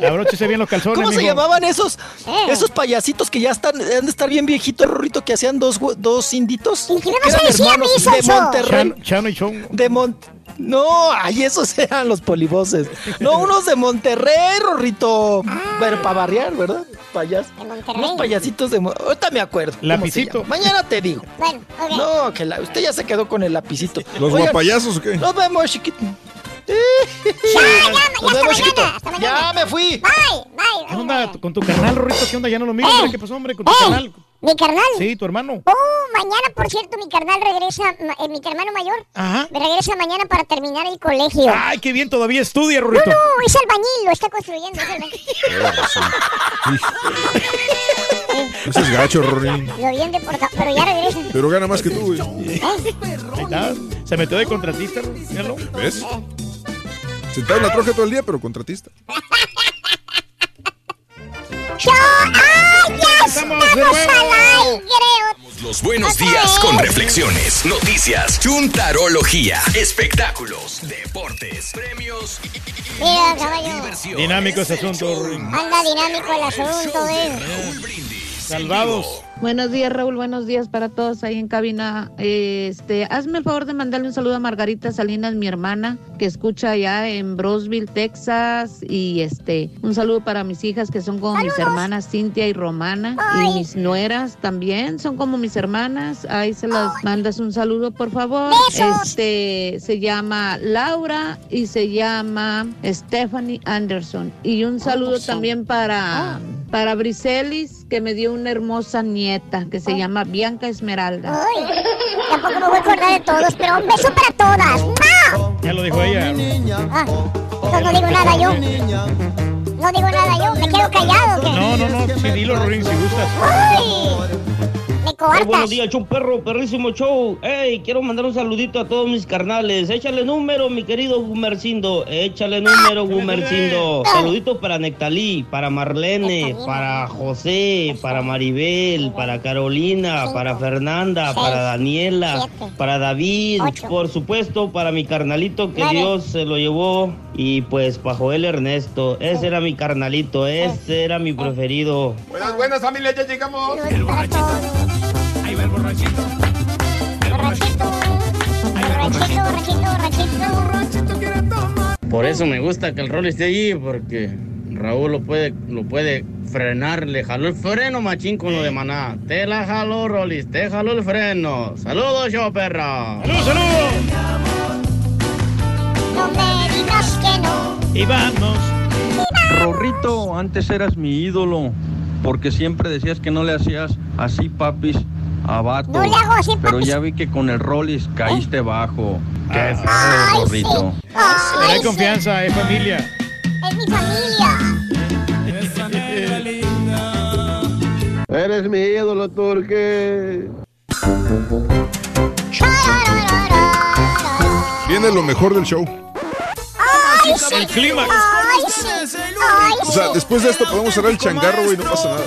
Abróchese bien los calzones, ¿Cómo se llamaban esos, Eh. esos payasitos que ya están, han de estar bien viejitos, Rorrito, que hacían dos, dos inditos? ¿Y qué me vas a decir a mí, hermanos de? Monterrey. Chano, Chano y Chongo. De Mon... No, ay, esos eran los polivoces. No, unos de Monterrey, Rorrito. Pero para barriar, ¿verdad? Payas. Unos payasitos de Mon- Ahorita me acuerdo. Lapicito. Mañana te digo. Bueno, ok. No, que la- usted ya se quedó con el lapicito. ¿Los Oigan, o qué? Nos vemos, chiquito. Nos vemos, chiquito. Ya me fui. Bye, bye. ¿Qué onda con tu carnal, Rorrito? ¿Qué onda? Ya no lo miro, hombre. ¿Qué pasó, hombre? Con tu Eh, carnal. ¿Mi carnal? Sí, tu hermano. Oh, mañana, por cierto, mi carnal regresa, eh, mi hermano mayor, Ajá. me regresa mañana para terminar el colegio. Ay, qué bien, todavía estudia, No, Rorrito. no, es albañil, lo está construyendo. Es albañil. Ese es gacho, Rorín. Lo bien de por ca- pero ya regresa. Pero gana más que tú, güey. Ahí está. Se metió de contratista. Míralo. ¿Ves? Sentado en la troca todo el día, pero contratista. ¡Yo! ¡Ay, ya estamos al aire! Los buenos días con reflexiones, noticias, chuntarología, espectáculos, deportes, premios Mira, caballo, Dinámico ese asunto, Rorrito. anda dinámico el asunto, eh. Salvados. Buenos días, Raúl. Buenos días para todos ahí en cabina. Este, hazme el favor de mandarle un saludo a Margarita Salinas, mi hermana, que escucha allá en Brosville, Texas. Y este, un saludo para mis hijas que son como mis hermanas Cintia y Romana. Y mis nueras también son como mis hermanas. Ahí se las mandas un saludo, por favor. Este, se llama Laura y se llama Stephanie Anderson. Y un saludo también para, para Briselis, que me dio una hermosa nieta que se llama Bianca Esmeralda. Ay, tampoco me voy a acordar de todos, pero un beso para todas. ¡Mua! Ya lo dijo ella. Ah, entonces no digo nada yo. No digo nada yo, me quedo callado. ¿qué? No, no, no. Sí, dilo, Rorín, si gustas. Ay, coartas. buenos días, show perro, perrísimo show. Hey, quiero mandar un saludito a todos mis carnales. Échale número, mi querido Gumercindo. Échale número, Gumercindo. Saluditos para Nectalí, para Marlene, para José, para Maribel, para Carolina, para Fernanda, para Daniela, para David, por supuesto, para mi carnalito que. Dios se lo llevó. Y pues para Joel Ernesto. Ese era mi carnalito, ese era mi preferido. Buenas, buenas familias, ya llegamos. Ahí va el borrachito. Borrachito, borrachito, borrachito. Por eso me gusta que el rol esté allí, porque Raúl lo puede, lo puede frenar. Le jaló el freno machín con lo de maná. Te la jaló, Rolis, te jaló el freno. Saludos, yo perra. ¡Saludos, saludos! No me digas que no. Y vamos. Rorrito, antes eras mi ídolo, porque siempre decías que no le hacías así papis a vato. No le hago así, Pero ya vi que con el Rollis caíste bajo. Qué Ay, feo, Rorrito. Pero Ay, hay sí, confianza, es familia. es mi familia. Eres mi ídolo, Turque. Viene lo mejor del show. Ay, sí. El. Ay, sí. Ay, O sea, sí. después de esto podemos cerrar el changarro, güey, no pasa nada.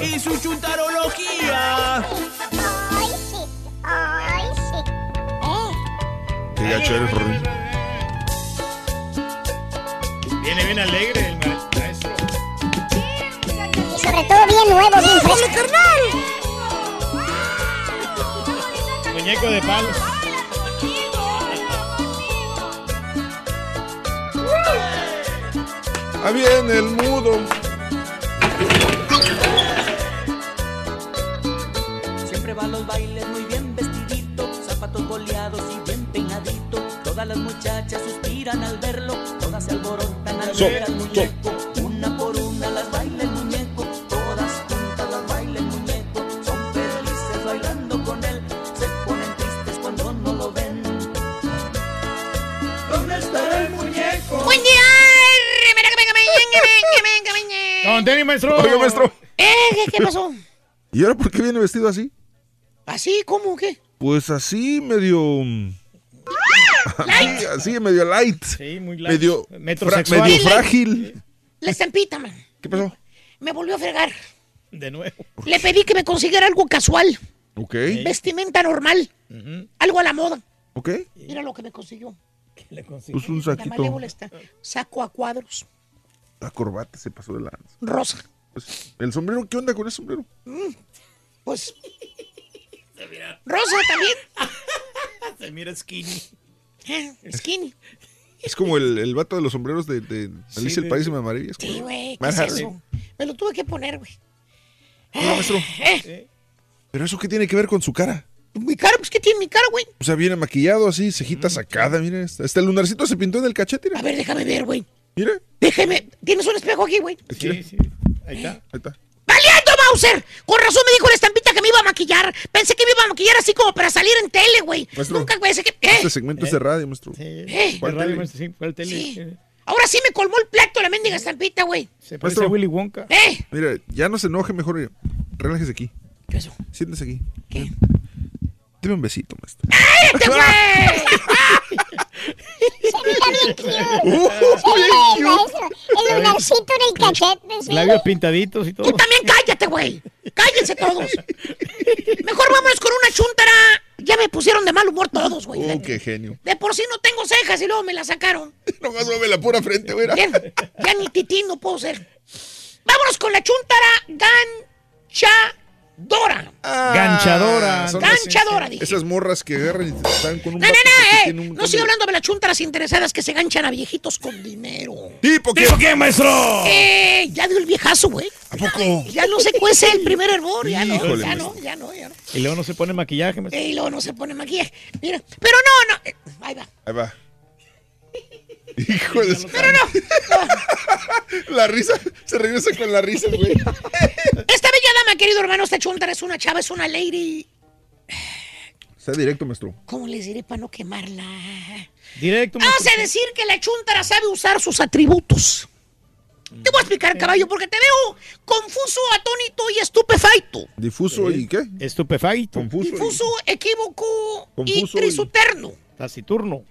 Qué gacho eres, Rorín. Viene bien alegre el ma- maestro. Y sobre todo bien nuevo, bien fresco. carnal! Muñeco de palo. Ah, bien, el mudo. Siempre va a los bailes muy bien vestidito, zapatos boleados y Todas las muchachas suspiran al verlo, todas se alborotan al So- ver al muñeco. Una por una las baila el muñeco, todas juntas las baila el muñeco. Son felices bailando con él, se ponen tristes cuando no lo ven. ¿Dónde estará el muñeco? Buen día. Con tenis, maestro. Oiga, maestro. Eh, ¿qué, qué pasó? ¿Y ahora por qué viene vestido así? ¿Así? ¿Cómo? ¿Qué? Pues así, medio. mm, Así, así, medio light. Sí, muy light. Medio, Metrosexual. medio light. frágil. La estampita, man. ¿Qué pasó? Me volvió a fregar. De nuevo. Le pedí que me consiguiera algo casual. Ok. Vestimenta normal. Algo a la moda. Ok. Mira lo que me consiguió. Pues un La saquito. malévola está. Saco a cuadros. La corbata se pasó de lanza. Rosa. Pues, ¿El sombrero? ¿Qué onda con ese sombrero? Mm, Pues. Rosa también. Se mira skinny. Eh, Skinny. Es como el, el vato de los sombreros de, de Alicia de el País de las Maravillas. Sí, güey. ¿Qué Matt es Hardy. eso? Me lo tuve que poner, güey. Oiga, maestro. Eh, ¿Pero eso qué tiene que ver con su cara? mi cara, pues, ¿qué tiene mi cara, güey? O sea, viene maquillado así, cejita sacada, mira. Hasta el lunarcito se pintó en el cachete, mira. A ver, déjame ver, güey. Mira. Déjeme. ¿Tienes un espejo aquí, güey? Sí, sí. Ahí está. Ahí está. Con razón me dijo la estampita que me iba a maquillar. Pensé que me iba a maquillar así como para salir en tele, güey. Nunca pensé que... ¿Eh? Este segmento es de radio, maestro. ¿Eh? ¿Cuál De radio, tele? maestro, sí, fue el tele. Sí. Eh, Ahora sí me colmó el plato la mendiga estampita, güey. Se parece Maestro. a Willy Wonka. ¡Eh! Mira, ya no se enoje, mejor eh, relájese aquí. ¿Qué eso? Siéntese aquí. Dime un besito, maestro. ¡Cállate, güey! Se mira bien cute. Uh, maestro. El lunarcito en el cachete. sí. Labios pintaditos y todo. Tú también cállate, güey. Cállense todos. Mejor vámonos con una chuntara. Ya me pusieron de mal humor todos, güey. Uh, qué genio. De por sí no tengo cejas y luego me las sacaron. Nomás mueve la pura frente, güey. Ya, ya ni titín no puedo ser. Vámonos con la chuntara ganchadora. Ganchadora. son Ganchadora, esas- dije. Esas morras que agarran y te están con un No, no, no, eh. No estoy de- hablando de las chuntaras interesadas que se ganchan a viejitos con dinero. ¿Tipo qué? ¿Tipo qué, maestro? Eh, ya dio el viejazo, güey. ¿A poco? Ya no se cuece el primer hervor, ya no, Híjole, ya no, ya no, ya no. Y luego no se pone maquillaje, maestro. Y luego no se pone maquillaje. Mira, pero no, no. Ahí va. Ahí va. Hijo de su- Pero no. La risa, se regresa con la risa, güey. Esta bella dama, querido hermano, esta chuntara es una chava, es una lady. Sea directo, maestro. ¿Cómo les diré para no quemarla? Directo, Vamos maestro. a decir que la chuntara sabe usar sus atributos. Te voy a explicar, caballo, porque te veo confuso, atónito y estupefacto. Difuso y qué? Estupefacto. Confuso. y- Difuso, equívoco Confuso y y- trisuterno. Taciturno.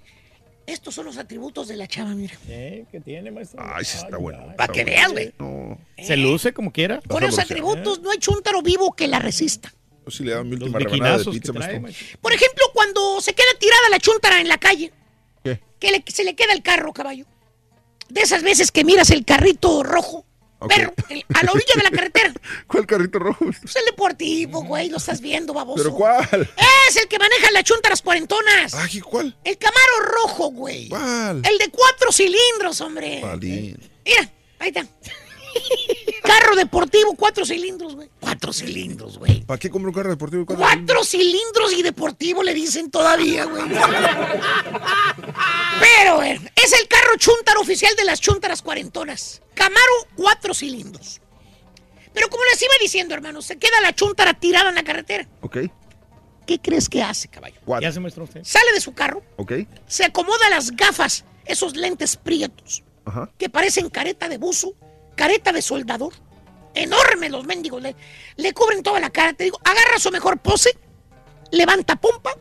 Estos son los atributos de la chava, mira. ¿Eh? ¿Qué tiene, maestro? Ay, sí está bueno. Para que veas, güey. No, Se luce como quiera. Con esos atributos no hay chuntaro vivo que la resista. yo sí le daba mi última rebanada de pizza, trae. Por ejemplo, cuando se queda tirada la chuntara en la calle, ¿Qué? que le- se le queda el carro, caballo. De esas veces que miras el carrito rojo, Pero a la orilla de la carretera. ¿Cuál carrito rojo? Es el deportivo, güey, lo estás viendo, baboso. ¿Pero cuál? Es el que maneja la chuntaras cuarentonas. Ay, ¿cuál? El Camaro rojo, güey. ¿Cuál? El de cuatro cilindros, hombre. Palín. Mira, ahí está. Carro deportivo, cuatro cilindros, güey. Cuatro cilindros, güey. ¿Para qué compro un carro deportivo? y cuatro Cuatro cilindros y deportivo le dicen todavía, güey. Pero, güey, es el carro chuntaro oficial de las chuntaras cuarentonas. Camaro, cuatro cilindros. Pero como les iba diciendo, hermano, se queda la chuntara tirada en la carretera. Ok. ¿Qué crees que hace, caballo? Se muestra usted. Sale de su carro, Ok. se acomoda las gafas, esos lentes prietos, Ajá. que parecen careta de buzo, careta de soldador. Enormes los mendigos, le, le cubren toda la cara. Te digo, agarra su mejor pose, levanta pompa,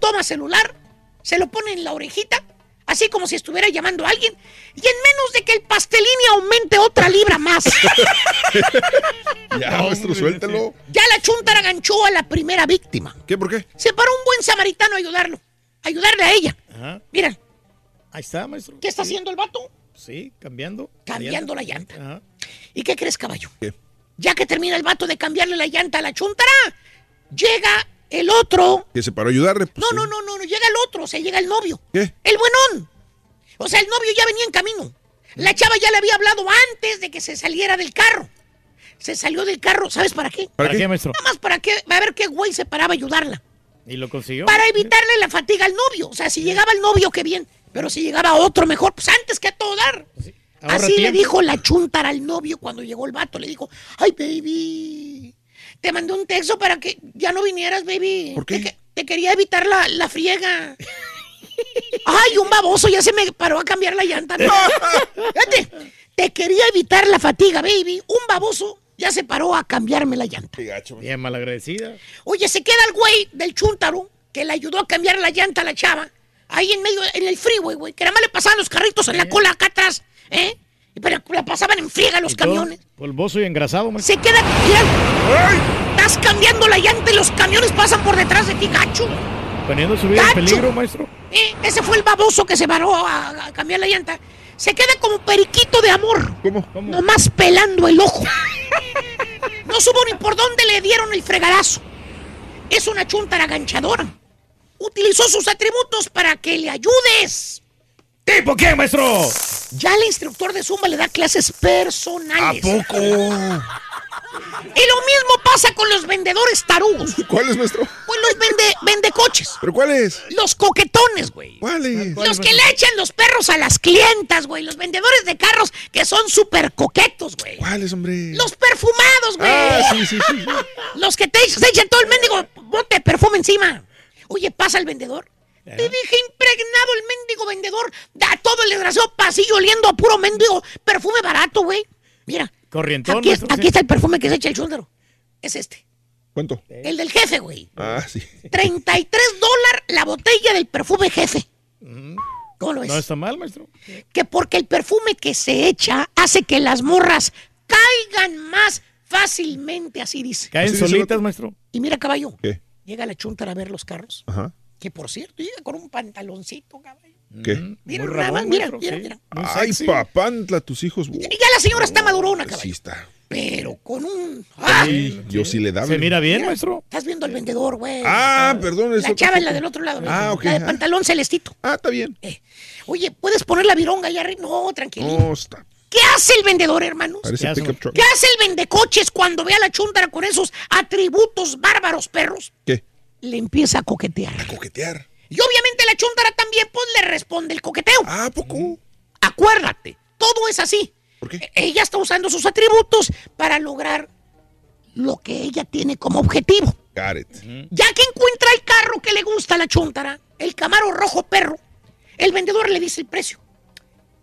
toma celular, se lo pone en la orejita, así como si estuviera llamando a alguien, y en menos de que el pastelini aumente otra libra más, Ya, maestro, suéltelo. ya la chuntara ganchó a la primera víctima. ¿Qué? ¿Por qué? Se paró un buen samaritano a ayudarlo, a ayudarle a ella. Ajá. Mira, Ahí está, maestro. ¿qué está haciendo el vato? Sí, cambiando. Cambiando la llanta. ¿Y qué crees, caballo? ¿Qué? Ya que termina el vato de cambiarle la llanta a la chuntara, llega el otro. Que se paró a ayudarle. pues, No, sí. no, no, no, no, llega el otro, o sea, llega el novio. ¿Qué? El buenón. O sea, el novio ya venía en camino. La chava ya le había hablado antes de que se saliera del carro. Se salió del carro, ¿sabes para qué? ¿Para ¿Para qué, maestro? Nada más para qué, a ver qué güey se paraba a ayudarla. ¿Y lo consiguió? para evitarle la fatiga al novio. O sea, si llegaba el novio, qué bien. Pero si llegaba otro mejor, pues antes que a todo dar. ahorra Así le dijo la chuntara al novio cuando llegó el vato. Le dijo, ay, baby, te mandé un texto para que ya no vinieras, baby. ¿Por qué? Te, que- te quería evitar la, la friega. ay, un baboso ya se me paró a cambiar la llanta. No. Fíjate, te quería evitar la fatiga, baby. Un baboso ya se paró a cambiarme la llanta. Bien malagradecida. Oye, se queda el güey del chúntaro que le ayudó a cambiar la llanta a la chava. Ahí en medio, en el freeway, güey. Que nada más le pasaban los carritos en la cola acá atrás, ¿eh? Pero la pasaban en friega los camiones. Polvoso y engrasado, maestro. Se queda, mira, estás cambiando la llanta y los camiones pasan por detrás de ti, gacho. Poniendo su vida en peligro, maestro. Eh, ese fue el baboso que se paró a, a cambiar la llanta. Se queda como periquito de amor. ¿Cómo? Nomás pelando el ojo. No supo ni por dónde le dieron el fregadazo. Es una chuntara ganchadora. Utilizó sus atributos para que le ayudes. ¿Tipo qué, maestro? Ya el instructor de Zumba le da clases personales. poco? Y lo mismo pasa con los vendedores tarugos. ¿Cuál es, maestro? Pues los vende, vende coches. ¿Pero cuál es? Los coquetones, güey. ¿Cuál es? Los que le echan los perros a las clientas, güey. Los vendedores de carros que son súper coquetos, güey. ¿Cuáles, hombre? Los perfumados, güey. Ah, sí, sí, sí. Los que te se echan todo el mendigo bote de perfume encima. Oye, pasa el vendedor. Te dije impregnado el mendigo vendedor. Da todo el desgraciado pasillo oliendo a puro mendigo perfume barato, güey. Mira, Corrientón, aquí, maestro. aquí está el perfume que se echa el chúndaro. Es este. ¿Cuánto? El del jefe, güey. Ah, sí. 33 dólares la botella del perfume jefe. ¿Cómo lo ves? No está mal, maestro. que porque el perfume que se echa hace que las morras caigan más fácilmente, así dice. Caen solitas, maestro. Y mira, caballo, ¿Qué? Llega la chuntara a ver los carros, Ajá. que por cierto, llega con un pantaloncito, caballo. ¿Qué? Mira, Muy más, mira, mira, mira. Muy Ay, papantla, tus hijos. Y ya la señora está madurona, caballo. Sí está. Pero con un... Sí, yo sí le daba. Se mira bien, maestro. Estás viendo al vendedor, güey. Ah, perdón. es La chava es la del otro lado. Ah, ok. La de ah. pantalón celestito. Ah, está bien. Oye, ¿puedes poner la vironga allá arriba? No, tranquilo. No, está. ¿Qué hace el vendedor, hermanos? ¿Qué hace. ¿Qué hace el vendecoches cuando ve a la chuntara con esos atributos bárbaros, perros? ¿Qué? Le empieza a coquetear. Coquetear. Y obviamente la chuntara también, pues, le responde el coqueteo. Ah, ¿a poco. Acuérdate, todo es así. ¿Por qué? Ella está usando sus atributos para lograr lo que ella tiene como objetivo. Got it. Ya que encuentra el carro que le gusta a la chuntara, el Camaro rojo perro, el vendedor le dice el precio.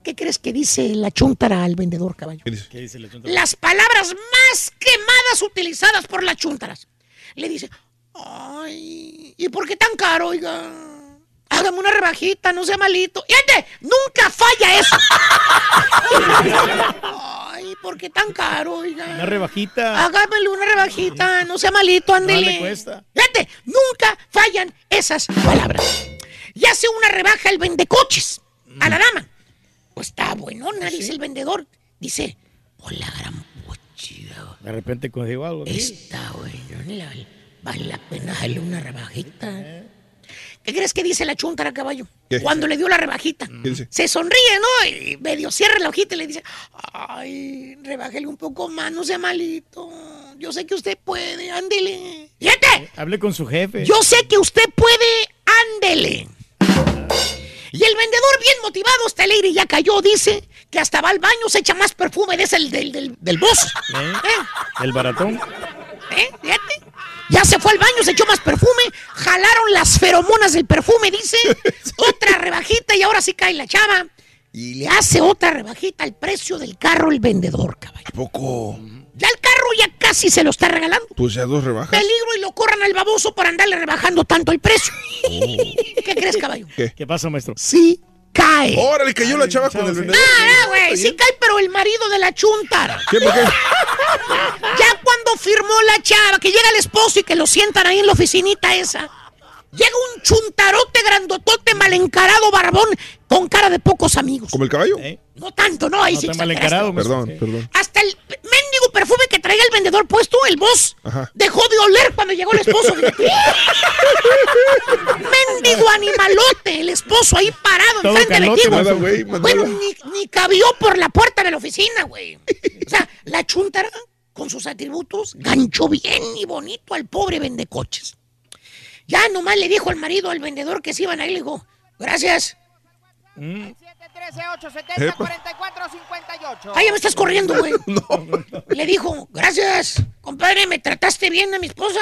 ¿Qué crees que dice la chuntara al vendedor, caballo? ¿Qué dice? ¿Qué dice la chunta? Las palabras más quemadas utilizadas por las chuntaras. Le dice, ay, ¿y por qué tan caro, oiga? Hágame una rebajita, no sea malito. Fíjate, nunca falla eso. Ay, ¿por qué tan caro, oiga? Una rebajita. Hágamele una rebajita, no sea malito, ándele. No le cuesta. Fíjate, nunca fallan esas palabras. Y hace una rebaja el vendecoches a la dama. Pues está buenona, dice el vendedor. Dice, hola, gran pochida. De repente consigo algo. Está buenona, vale la pena darle una rebajita. ¿Qué crees que dice la chuntara caballo? ¿Qué? Cuando le dio la rebajita. Se sonríe, ¿no? Y medio cierra la hojita y le dice, ay, rebájele un poco más, no sea malito. Yo sé que usted puede, ándele. Fíjate, Hable con su jefe. yo sé que usted puede, bien motivado, está alegre y ya cayó, dice que hasta va al baño, se echa más perfume de ese del, del, del, del boss. ¿Eh? ¿Eh? El baratón. ¿Eh? Fíjate. Ya se fue al baño, se echó más perfume, jalaron las feromonas del perfume, dice. otra rebajita y ahora sí cae la chava. Y le hace otra rebajita al precio del carro el vendedor, caballo. ¿A poco? Ya el carro ya casi se lo está regalando. Pues ya dos rebajas. Peligro y lo corran al baboso por andarle rebajando tanto el precio. ¿Qué crees, caballo? ¿Qué pasa, maestro? Sí cae. Órale, cayó la chava con el vendedor. Ah, no, güey, sí cae, pero el marido de la chuntara. ¿Qué? ¿Por qué? Ya cuando firmó la chava, que llega el esposo y que lo sientan ahí en la oficinita esa, llega un chuntarote grandotote mal encarado barbón con cara de pocos amigos. ¿Como el caballo? No tanto, no, ahí No sí está mal exageraste. encarado, maestro. Perdón, perdón. Hasta el mendigo perfume que traía el vendedor puesto, el boss, Ajá. dejó de oler cuando llegó el esposo. mendigo animalote, el esposo ahí parado Todo enfrente de calote, ti. Nada, güey, Bueno, ni, ni cabió por la puerta de la oficina, güey. O sea, la chuntara, con sus atributos, ganchó bien y bonito al pobre vendecoches. Ya nomás le dijo al marido al vendedor que se iban a ir. Le dijo, gracias. Mm. 713-870-4458. Ah, ya me estás corriendo, güey. Le dijo, gracias, compadre, me trataste bien a mi esposa.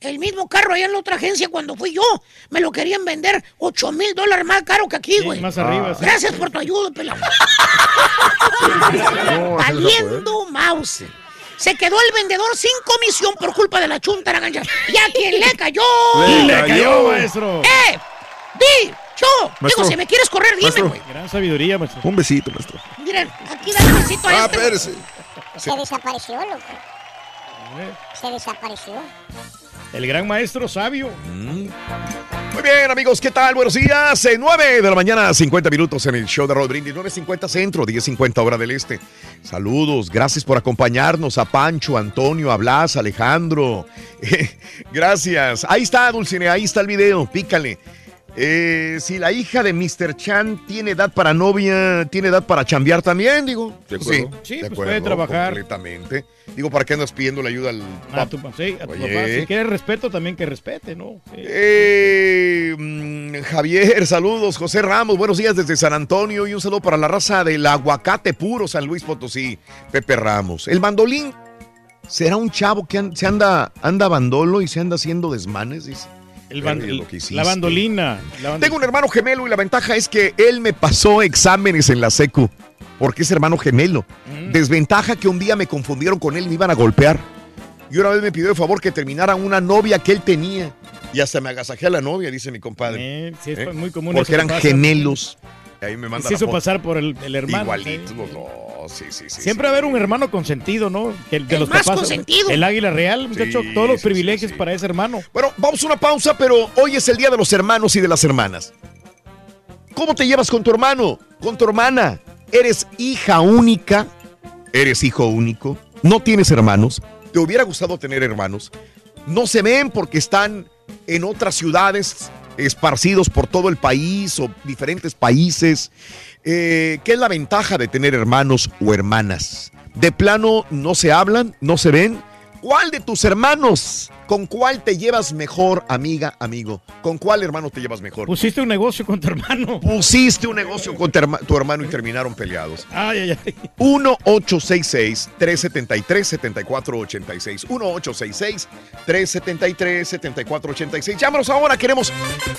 El mismo carro allá en la otra agencia cuando fui yo. Me lo querían vender 8 mil dólares más caro que aquí, güey. más arriba, sí. Gracias por tu ayuda, pelado. Valiendo mouse. Se quedó el vendedor sin comisión por culpa de la chunta gancha. ¿Y a quién le cayó? Le cayó, maestro. ¡Eh! ¡Di! ¡Yo! Maestro. Digo, si me quieres correr, dime, Maestro. güey. Gran sabiduría, maestro. Un besito, maestro. Miren, aquí dale un besito a Ah, este. espérese. Se desapareció, loco. Se desapareció. El gran maestro sabio. Muy bien, amigos, ¿qué tal? Buenos días. Eh, 9 de la mañana, 50 minutos en el show de Roll Brindis. 9.50 centro, 10.50 hora del este. Saludos, gracias por acompañarnos a Pancho, Antonio, a Blas, Alejandro. Eh, gracias. Ahí está, Dulcine, ahí está el video, pícale. Eh, si la hija de Mr. Chan tiene edad para novia, tiene edad para chambear también, digo. De acuerdo. Sí, de pues puede trabajar. Completamente. Digo, ¿para qué andas pidiendo la ayuda al A tu, sí, a tu Oye. papá. Si quiere respeto, también que respete, ¿no? Sí. Eh, mm, Javier, saludos. José Ramos, buenos días desde San Antonio y un saludo para la raza del aguacate puro San Luis Potosí. Pepe Ramos. El bandolín será un chavo que an- se anda, anda bandolo y se anda haciendo desmanes, dice. El la bandolina. la Tengo un hermano gemelo y la ventaja es que él me pasó exámenes en la secu, porque es hermano gemelo. Mm. Desventaja que un día me confundieron con él y me iban a golpear. Y una vez me pidió de favor que terminara una novia que él tenía. Y hasta me agasajé a la novia, dice mi compadre. Eh, sí, es ¿Eh? muy común Porque eso eran pasa. gemelos. Ahí me manda se la hizo foto. pasar por el, el hermano. Igualitos sí. los dos. Sí, sí, sí. Siempre va a haber un hermano consentido, ¿no? Que el de El los más papás. consentido. El águila real, muchacho, Sí, todos los sí, privilegios para ese hermano. Bueno, vamos a una pausa, pero hoy es el día de los hermanos y de las hermanas. ¿Cómo te llevas con tu hermano? ¿Con tu hermana? ¿Eres hija única? ¿Eres hijo único? ¿No tienes hermanos? ¿Te hubiera gustado tener hermanos? No se ven porque están en otras ciudades, esparcidos por todo el país o diferentes países. Eh, ¿Qué es la ventaja de tener hermanos o hermanas? De plano no se hablan, no se ven. ¿Cuál de tus hermanos? ¿Con cuál te llevas mejor, amiga, amigo? ¿Con cuál hermano te llevas mejor? Pusiste un negocio con tu hermano. Pusiste un negocio con tu, herma- tu hermano y terminaron peleados. Ay, ay, ay. 1-866-373-7486. 1-866-373-7486. Llámanos ahora, queremos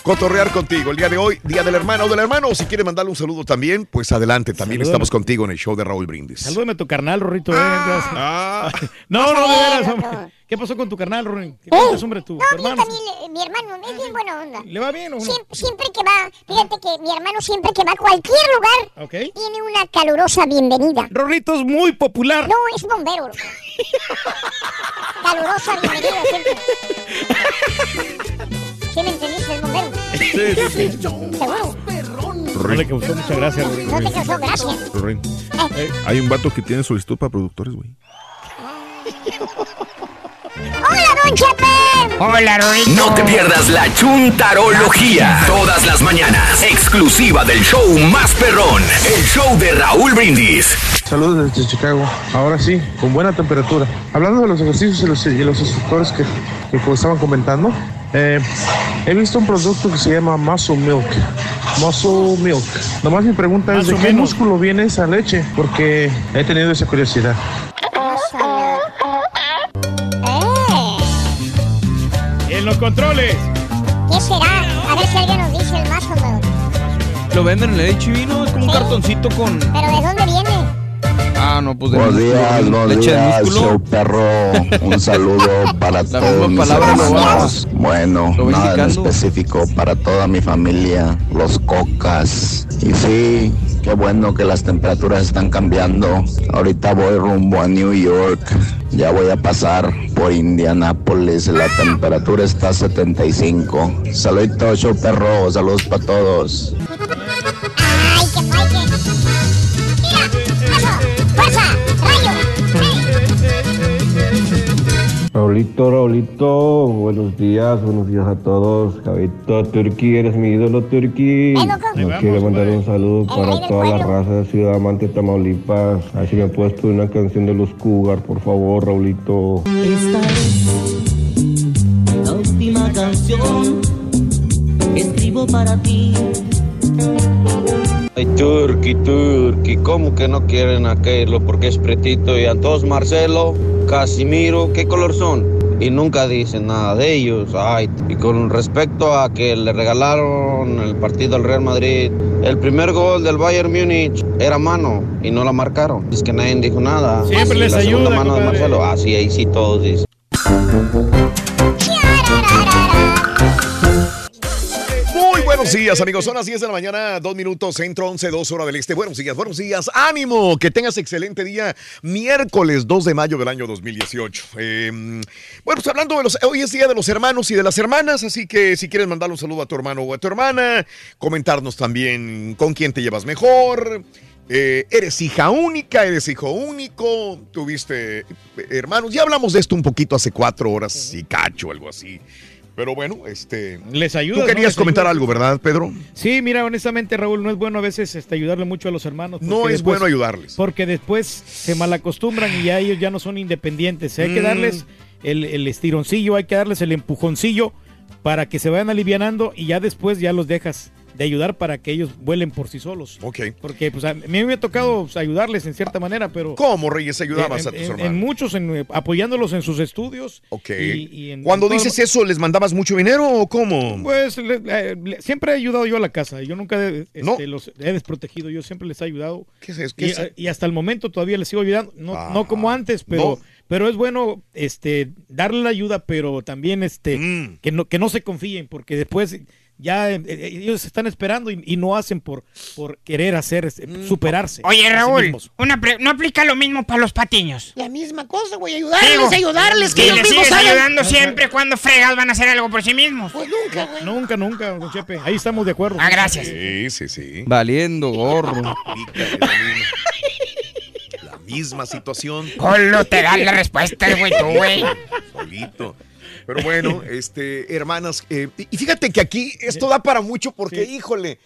cotorrear contigo. El día de hoy, día del hermano o del hermano. O si quieres mandarle un saludo también, pues adelante. También Salúdame. estamos contigo en el show de Raúl Brindis. Salúdame a tu carnal, Rorrito. eh, Ah. no, no, de veras. loco. hombre. ¿Qué pasó con tu carnal, Rory? ¿Qué ¡Eh! hombre, tu, No, hermano? también le- mi hermano es bien buena onda. ¿Le va bien o no? Siempre, siempre que va, fíjate que mi hermano siempre que va a cualquier lugar Ok. tiene una calurosa bienvenida. Rorrito es muy popular. No, es bombero. calurosa bienvenida siempre. ¿Sí me entendiste? Es bombero. Sí, sí, sí. Seguro. No le causó mucha gracia, Rory. No te causó gracia. Rorín, Hay un vato que tiene solicitud para productores, güey. ¡Hola, don Chepe! Hola, No te pierdas la chuntarología. Todas las mañanas. Exclusiva del show más perrón. El show de Raúl Brindis. Saludos desde Chicago. Ahora sí, con buena temperatura. Hablando de los ejercicios y los, y los instructores que, que estaban comentando, eh, he visto un producto que se llama Muscle Milk. Muscle Milk. Nomás mi pregunta es, ¿de qué músculo viene esa leche? Porque he tenido esa curiosidad. En los controles. ¿Qué será? A ver si alguien nos dice el más o menos. Lo venden en el HB, ¿no? Es como un cartoncito con. ¿Pero de dónde viene? Ah, no, pues de Buenos músculo, días, buenos leche de días, músculo. show perro. Un saludo para La todos mis lo hermanos. Bueno, lo nada en específico para toda mi familia, los cocas. Y sí, qué bueno que las temperaturas están cambiando. Ahorita voy rumbo a New York. Ya voy a pasar por Indianápolis. La temperatura está a 75. Saluditos, show perro. Saludos para todos. ¡Ay, qué Raulito, Raulito, buenos días, buenos días a todos. Javito, Turki, eres mi ídolo. Ahí Nos quiero mandar un saludo El para toda la raza de Ciudad Amante, Tamaulipas. Así me puedes poner una canción de los Cougar, por favor, Raulito. Esta es la última canción canción escribo para ti. Ay, Turki, Turki, ¿cómo que no quieren a Keilo porque es pretito? Y a todos Marcelo, Casimiro, ¿qué color son? Y nunca dicen nada de ellos. Ay, y con respecto a que le regalaron el partido al Real Madrid, el primer gol del Bayern Múnich era mano y no la marcaron. Es que nadie dijo nada. Siempre Y les la segunda ayuda, mano de. Marcelo. Ah, sí, ahí sí todos dicen. Buenos días, amigos. Son las 10 de la mañana, 2 minutos, centro 11, 2 horas del este. Buenos días, buenos días. Ánimo, que tengas excelente día. Miércoles 2 de mayo del año 2018. Eh, bueno, pues hablando de los. Hoy es día de los hermanos y de las hermanas, así que si quieres mandarle un saludo a tu hermano o a tu hermana, comentarnos también con quién te llevas mejor. Eh, eres hija única, eres hijo único, tuviste eh, hermanos. Ya hablamos de esto un poquito hace cuatro horas y cacho, algo así. Pero bueno, este. Les ayuda. Tú querías comentar ayuda. algo, ¿verdad, Pedro? Sí, mira, honestamente, Raúl, no es bueno a veces este, ayudarle mucho a los hermanos. No es bueno ayudarles. Porque después se malacostumbran y ya ellos ya no son independientes. Hay que Mm. darles el, el estironcillo, hay que darles el empujoncillo para que se vayan alivianando y ya después ya los dejas de ayudar para que ellos vuelen por sí solos. Ok. Porque pues, a mí me ha tocado pues, ayudarles en cierta manera, pero... ¿Cómo, Reyes, ayudabas en, a tus en- hermanos? En muchos, en, eh, apoyándolos en sus estudios. Ok. y- Cuando todo- dices eso, ¿les mandabas mucho dinero o cómo? pues le- le- le- siempre he ayudado yo a la casa. Yo nunca este, los he desprotegido. Yo siempre les he ayudado. ¿Qué es? ¿Qué y, es eso? y hasta el momento todavía les sigo ayudando. No, Ah, no como antes, pero, no. pero es bueno este, darle la ayuda, pero también este, Mm. que, no, que no se confíen, porque después ya eh, eh, ellos están esperando y, y no hacen por, por querer hacer, este, superarse. Oye, sí Raúl, una pre- ¿no aplica lo mismo para los patiños? La misma cosa, güey, ayudarles, Digo, ayudarles, que ellos les mismos sigues ayudando siempre, cuando fregas van a hacer algo por sí mismos? Pues nunca, güey. Nunca, nunca, don Chepe. Ahí estamos de acuerdo. Ah, gracias. Sí, sí, sí. Valiendo gorro. La misma situación. Polo, te da la respuesta, güey, tú, güey. Solito. Pero bueno, este, hermanas, eh, y fíjate que aquí esto da para mucho porque, híjole,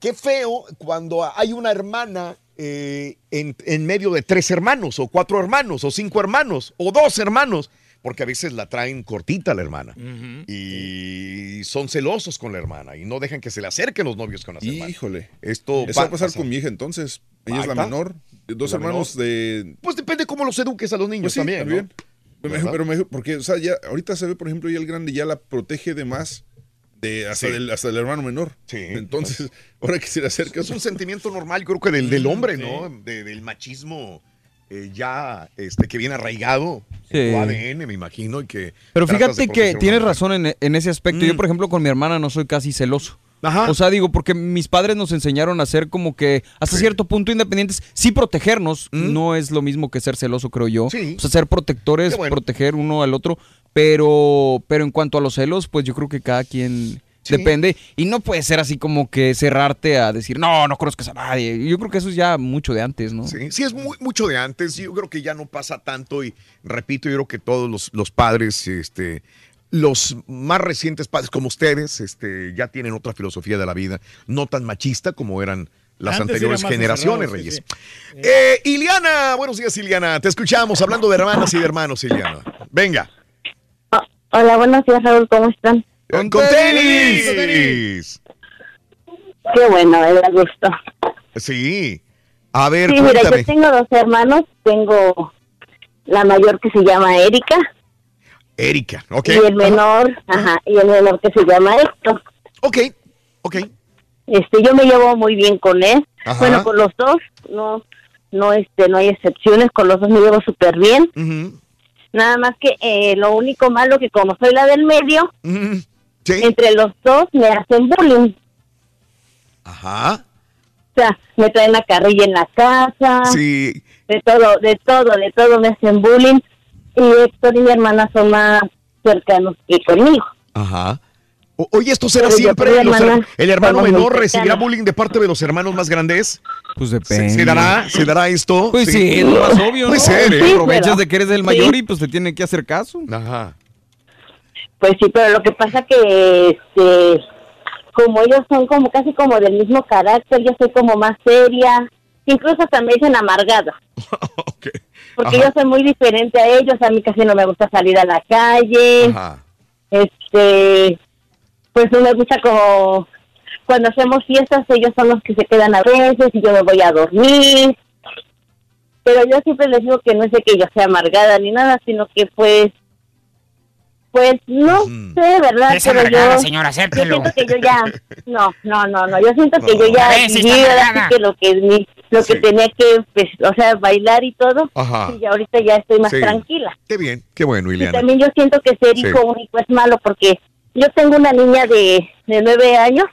qué feo cuando hay una hermana eh, en, en medio de tres hermanos, o cuatro hermanos, o cinco hermanos, o dos hermanos, porque a veces la traen cortita la hermana. Y son celosos con la hermana y no dejan que se le acerquen los novios con las hermanas. Híjole. Esto Eso va a pasar con mi hija entonces. Ella Ahí es la está. menor. Dos La hermanos de. Pues depende cómo los eduques a los niños Pues sí, también. ¿no? también. Pero, ¿Verdad? pero me- porque, o sea, ya ahorita se ve, por ejemplo, ya el grande ya la protege de más de hasta, Sí. del, hasta del hermano menor. Entonces, ahora que se le acerca. Es un sentimiento normal, creo que del, del hombre, ¿no? De- del machismo eh, ya este, que viene arraigado en Sí. tu ADN, me imagino, y que. Pero fíjate que tienes razón en, en ese aspecto. Yo, por ejemplo, con mi hermana no soy casi celoso. Ajá. O sea, digo, porque mis padres nos enseñaron a ser como que hasta cierto punto independientes. Sí protegernos, no es lo mismo que ser celoso, creo yo. O sea, ser protectores, bueno. proteger uno al otro. Pero, pero en cuanto a los celos, pues yo creo que cada quien Sí. depende. Y no puede ser así como que cerrarte a decir, no, no conozcas a nadie. Yo creo que eso es ya mucho de antes, ¿no? Sí, sí, es muy, mucho de antes. Yo creo que ya no pasa tanto. Y repito, yo creo que todos los, los padres, este, los más recientes padres como ustedes, este, ya tienen otra filosofía de la vida, no tan machista como eran las Antes anteriores generaciones, encerrado, Reyes. sí, Eh, Iliana, buenos días, Iliana. Te escuchamos hablando de hermanas y de hermanos, Iliana. Venga. Hola, buenos días, Raúl, ¿cómo están? Con, tenis. Qué bueno, me da gusto. Sí. A ver, Sí, mira, cuéntame. yo tengo dos hermanos, tengo la mayor que se llama Erika Erika, ok. y el menor, ajá, y el menor que se llama Héctor. Ok, ok. Este, yo me llevo muy bien con él, Ajá. bueno, con los dos, no, no, este, no hay excepciones, con los dos me llevo súper bien. Nada más que eh, lo único malo que como soy la del medio, entre los dos me hacen bullying. Ajá. O sea, me traen la carrilla en la casa. Sí. De todo, de todo, de todo me hacen bullying. Y Héctor y mi hermana son más cercanos que conmigo. Ajá. O- oye, ¿esto será Pero siempre? los hermana ¿El hermano menor recibirá bullying de parte de los hermanos más grandes? Pues ¿Se, depende. se dará, ¿Se dará esto? Pues sí, es lo más obvio, ¿no? Puede ser, ¿eh? Te aprovechas de que eres el mayor y pues te tiene que hacer caso. Ajá. Pues sí, pero lo que pasa que, este, como ellos son como casi como del mismo carácter, yo soy como más seria. Incluso me dicen amargada. Porque Ajá. yo soy muy diferente a ellos. A mí casi no me gusta salir a la calle. Ajá. Este, pues no me gusta como cuando hacemos fiestas, ellos son los que se quedan a veces y yo me voy a dormir. Pero yo siempre les digo que no es de que yo sea amargada ni nada, sino que pues, pues no sé, ¿verdad? Es Pero amargada, yo, señora, yo acéptelo. siento que yo ya, no, no, no, no, yo siento que yo ya viví. Así que lo que, mi- lo que tenía que, pues, o sea, bailar y todo, Ajá. y ahorita ya estoy más Sí. tranquila. Qué bien, qué bueno, Y Ileana. también yo siento que ser Sí. hijo único es malo porque yo tengo una niña de, de nueve años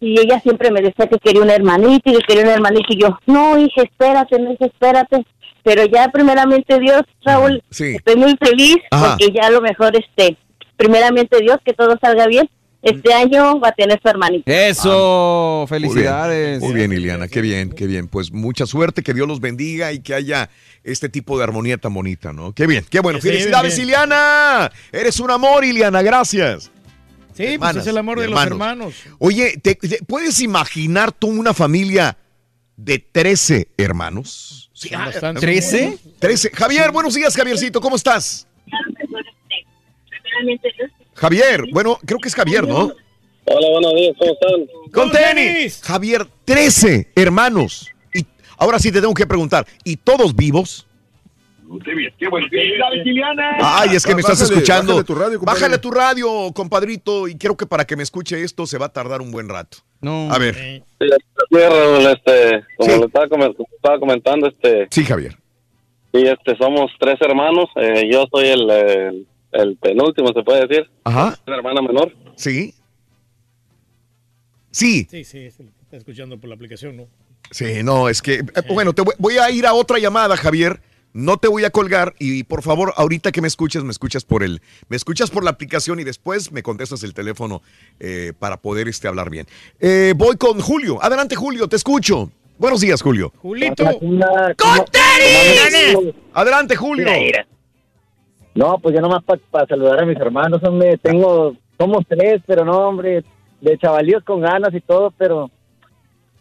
y ella siempre me decía que quería un hermanito y que quería un hermanito y yo, no, hija, espérate, no, hija, espérate. Pero ya primeramente Dios, Raúl, Sí. estoy muy feliz Ajá. porque ya a lo mejor, este, primeramente Dios, que todo salga bien, este año va a tener su hermanito. Eso, Muy bien, felicidades. Muy bien, Ileana, qué bien, qué bien. Pues mucha suerte, que Dios los bendiga y que haya este tipo de armonía tan bonita, ¿no? Qué bien, qué bueno. Felicidades, bien. Ileana. Eres un amor, Ileana, gracias. Sí, pues es el amor de los hermanos. Oye, ¿te, te puedes imaginar tú una familia de 13 hermanos? Sí, ah, bastantes. ¿13? 13. Javier, buenos días, Javiercito, ¿cómo estás? Javier, bueno, creo que es Javier, ¿no? Hola, buenos días, ¿cómo están? Con tenis. Javier, 13 hermanos. Y ahora sí te tengo que preguntar, ¿y todos vivos? Qué bien, qué. Ay, es que me estás Bájale- escuchando. bájale tu radio, compadre. Bájale tu radio, compadrito, y creo que para que me escuche esto se va a tardar un buen rato. No. A ver. Sí, este, como le estaba, estaba comentando, este, Sí, Javier. sí, este, somos tres hermanos. eh, yo soy el, el, el penúltimo, se puede decir. Ajá. Una hermana menor. Sí. Sí. Sí, sí, está escuchando por la aplicación, ¿no? Sí, no, es que, eh, bueno, te voy, voy a ir a otra llamada, Javier. No te voy a colgar y por favor, ahorita que me escuches, me escuchas por el, me escuchas por la aplicación y después me contestas el teléfono eh, para poder este, hablar bien. Eh, voy con Julio. Adelante, Julio, te escucho. Buenos días, Julio. Julito. ¡Con! Adelante, Julio. No, pues yo nomás para saludar a mis hermanos, hombre, tengo, somos tres, pero no, hombre, de chavalíos con ganas y todo, pero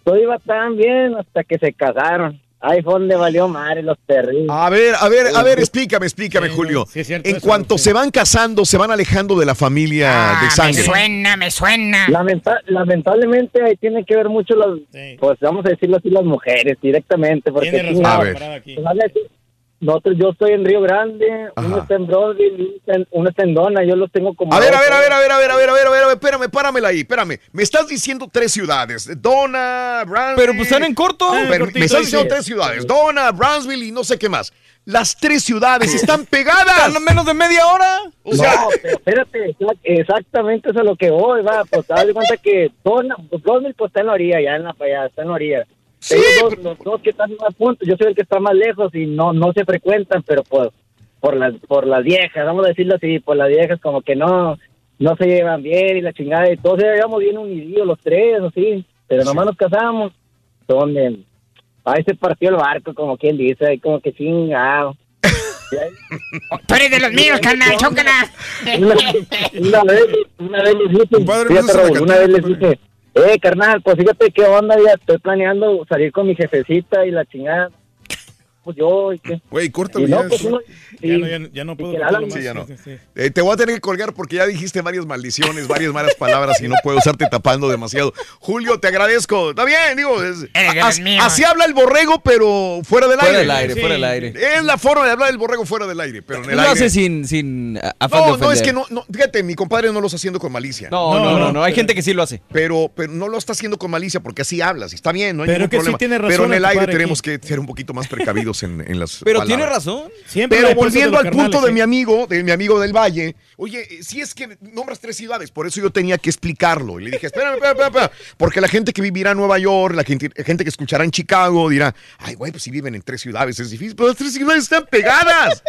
todo iba tan bien hasta que se casaron. Fue donde valió madre los terribles. A ver, a ver, a ver, explícame, explícame, Julio. en cuanto se van casando, se van alejando de la familia Ah, de me sangre. suena, me suena. Lamenta- lamentablemente ahí tiene que ver mucho las, pues vamos a decirlo así, las mujeres directamente, porque Tiene razón, no, A ver. aquí. pues, nosotros, yo estoy en Río Grande, uno está en Broadville, uno está en Dona, yo los tengo como... A ver, a ver, a ver, a ver, a ver, a ver, a ver, a ver, espérame, páramela ahí, espérame. Me estás diciendo tres ciudades, Dona, Brownsville... Pero pues están en corto. Pero, me estás diciendo tres ciudades, Dona, Brownsville y no sé qué más. Las tres ciudades están pegadas. ¿Están menos de media hora? No, espérate, exactamente eso es lo que voy, va. Pues dale cuenta que Dona, Brownsville pues está en la orilla, ya en la, allá, está en la orilla. Ellos dos, los dos que están más punto, yo soy el que está más lejos y no no se frecuentan, pero pues por las por las viejas, vamos a decirlo así, por las viejas como que no no se llevan bien y la chingada y todos llevamos bien unidos los tres, así, pero nomás nos casamos, donde ahí se partió el barco, como quien dice, ahí como que chingado. Tú eres de los míos, carnal, chócala. Una, una vez, una vez les dije, Compadre, fíjate, Raúl, una vez les dije, eh, carnal, pues fíjate qué onda, ya estoy planeando salir con mi jefecita y la chingada. Pues yo, ¿y qué? Güey, córtalo Y no, ya. pues Ya no, ya, no- ya no puedo que contarlo Alan- más. Sí, ya no. Sí, sí, sí. Eh, te voy a tener que colgar porque ya dijiste varias maldiciones, varias malas palabras y no puedo estarte tapando demasiado. Julio, te agradezco. Está bien, digo, es- as- así habla el borrego, pero fuera del Fuera aire. del aire, Sí. fuera del aire. Es la forma de hablar del borrego fuera del aire, pero en el Lo aire. hace sin, sin de No, no, es que no, no, fíjate, mi compadre no lo está haciendo con malicia. No, no, No, no, no, no, Hay gente que sí lo hace. Pero, pero no lo está haciendo con malicia porque así hablas. y Está bien, no hay Pero ningún que sí tiene razón pero en el el aire tenemos aquí. que ser un poquito más precavidos en, en las Pero palabras. tiene razón. Siempre Pero volviendo al punto de ¿eh? mi amigo, de mi amigo del Valle, oye, si es que nombras tres ciudades, por eso yo tenía que explicarlo. Y le dije, espérame, espérame, espérame, espérame, porque la gente que vivirá en Nueva York, la gente, gente que escuchará en Chicago, dirá, ay, güey, pues si viven en tres ciudades es difícil, pero las tres ciudades están pegadas.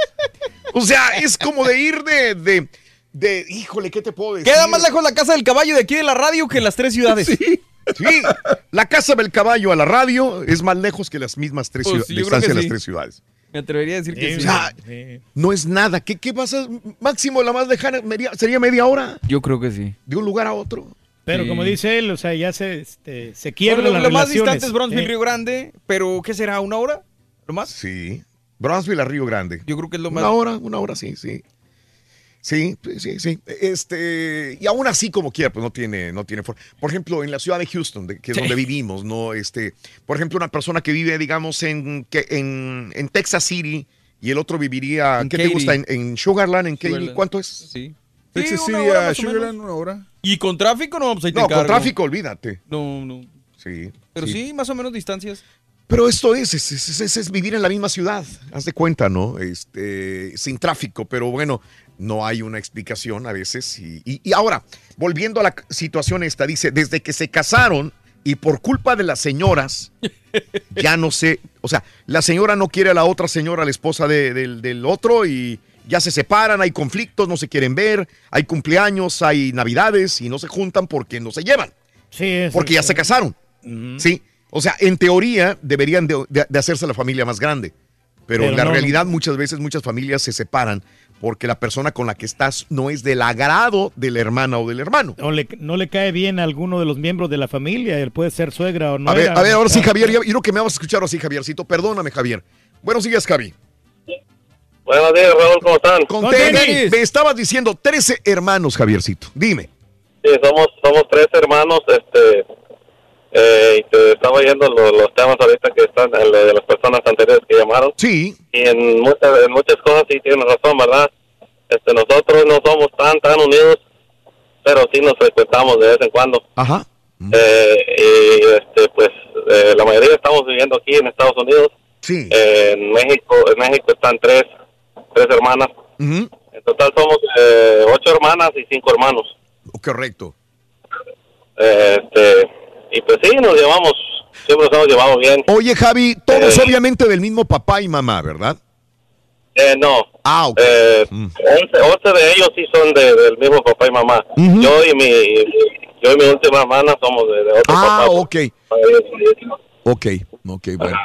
o sea, es como de ir de, de, de, híjole, ¿qué te puedo decir? Queda más lejos la casa del caballo de aquí de la radio que las tres ciudades. Sí, sí. La casa del caballo a la radio es más lejos que las mismas tres Pues, ciudades, distancia de las tres ciudades. Me atrevería a decir que Sí, sí. O sea, sí. no es nada. ¿Qué, qué pasa? Máximo, la más lejana media- sería media hora Yo creo que sí. de un lugar a otro. Pero Sí. como dice él, o sea, ya se, este, se quiebran Bueno, lo, las lo más distante es Bronzeville, Sí. Río Grande, pero ¿qué será? ¿Una hora? ¿Lo más? Sí. Brownsville a Río Grande. Yo creo que es lo más. Una hora, una hora, sí, sí. Sí, sí, sí. Este, y aún así, como quiera, pues no tiene, no tiene forma. Por ejemplo, en la ciudad de Houston, de- que es Sí. donde vivimos, ¿no? Este, por ejemplo, una persona que vive, digamos, en, que, en, en Texas City y el otro viviría, En ¿qué te gusta? En, en Sugarland, en Katy. ¿cuánto es? Sí. Texas Sí, una City hora a. Sugarland, una hora. ¿Y con tráfico no? Pues ahí te No, con tráfico, olvídate. No, no. Sí. Pero sí. más o menos distancias. Pero esto es es, es- es- es vivir en la misma ciudad, haz de cuenta, ¿no? Este, sin tráfico, pero bueno, no hay una explicación a veces. Y, y- y ahora, volviendo a la situación esta, dice, desde que se casaron y por culpa de las señoras, ya no sé, o sea, la señora no quiere a la otra señora, la esposa de- del, del otro, y ya se separan, hay conflictos, no se quieren ver, hay cumpleaños, hay navidades, y no se juntan porque no se llevan. Sí, Porque ya se casaron. Sí. O sea, en teoría deberían de, de- de hacerse la familia más grande. Pero, Pero en la no, realidad muchas veces muchas familias se separan porque la persona con la que estás no es del agrado de la hermana o del hermano. O le- no le cae bien a alguno de los miembros de la familia, él puede ser suegra o no. a ver, a ver, ahora sí, Javier, yo quiero que me vas a escuchar así, Javiercito. Perdóname, Javier. Buenos días, Javi. Buenos días, Raúl, ¿cómo están? Con tenis. Me estabas diciendo 13 hermanos, Javiercito. Dime. Sí, somos, somos tres hermanos, este, eh, te estaba oyendo lo- los temas ahorita que están, el de las personas anteriores que llamaron. Sí. Y en muchas, en muchas cosas sí tienen razón, ¿verdad? Este, nosotros no somos tan, tan unidos, pero sí nos frecuentamos de vez en cuando. Ajá. Eh, y este, pues eh, la mayoría estamos viviendo aquí en Estados Unidos. Sí. Eh, en México, en México están tres, tres hermanas. En total somos eh, ocho hermanas y cinco hermanos. Correcto. Eh, Este, y pues sí, nos llevamos, siempre nos hemos llevado bien. Oye, Javi, todos Eh. obviamente del mismo papá y mamá, ¿verdad? Eh, no. Ah, ok. Eh, once, once de ellos sí son de- del mismo papá y mamá. Yo y mi yo y mi última hermana somos de, de otro Ah, papá. ok. Ok, ok, bueno.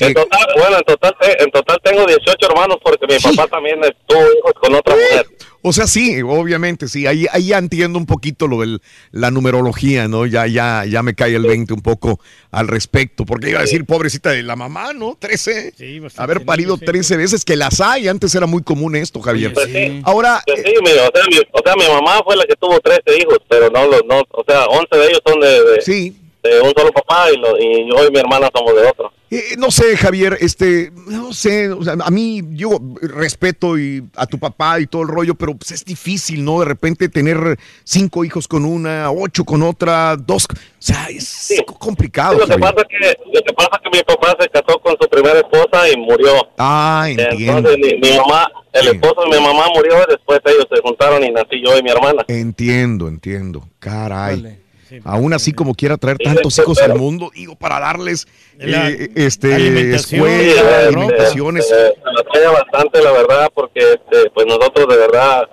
En total, bueno, en total, en total tengo 18 hermanos porque mi papá también eh, tuvo hijos con otra mujer. O sea, sí, obviamente, sí. Ahí, ahí ya entiendo un poquito lo de la numerología, ¿no? Ya, ya, ya me cae el 20 un poco al respecto. Porque iba a decir, pobrecita de la mamá, ¿no? 13. Haber parido 13 veces, que las hay. Antes era muy común esto, Javier. Pues sí. Ahora, Pues sí, mi- o, sea, mi, o sea, mi mamá fue la que tuvo 13 hijos, pero no los, no, o sea, 11 de ellos son de, de, de un solo papá y, lo- y yo y mi hermana somos de otro. Eh, no sé, Javier, este, no sé, o sea, a mí yo respeto y a tu papá y todo el rollo, pero pues, es difícil, ¿no? De repente tener cinco hijos con una, ocho con otra, dos, o sea, es co- complicado. lo, que pasa es que, lo que pasa es que mi papá se casó con su primera esposa y murió. Ah, entiendo. Entonces mi, mi mamá, el esposo de mi mamá murió y después ellos se juntaron y nací yo y mi hermana. Entiendo, entiendo. Caray. Aún así, como quiera traer tantos hijos al mundo, digo, para darles La- eh, este, alimentación, escuela, eh, alimentaciones. eh, se nos falla bastante, la verdad, porque este, pues nosotros de verdad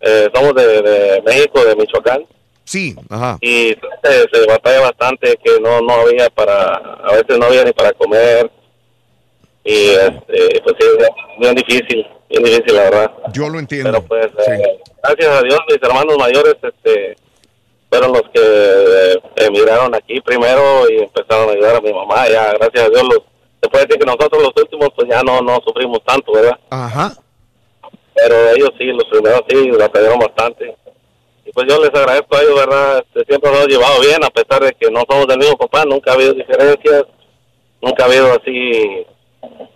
eh, somos de, de México, de Michoacán. Sí, ajá. y se, se batalla bastante que no no había para a veces no había ni para comer y este pues sí bien- bien difícil bien difícil la verdad Yo lo entiendo. pero pues eh, gracias a Dios mis hermanos mayores este fueron los que eh, emigraron aquí primero y empezaron a ayudar a mi mamá ya gracias a Dios los se puede decir que nosotros los últimos pues ya no no sufrimos tanto verdad Ajá. pero ellos sí los primeros sí batallaron bastante y pues yo les agradezco a ellos, ¿verdad? Este, siempre nos hemos llevado bien, a pesar de que no somos del mismo papá, nunca ha habido diferencias, nunca ha habido así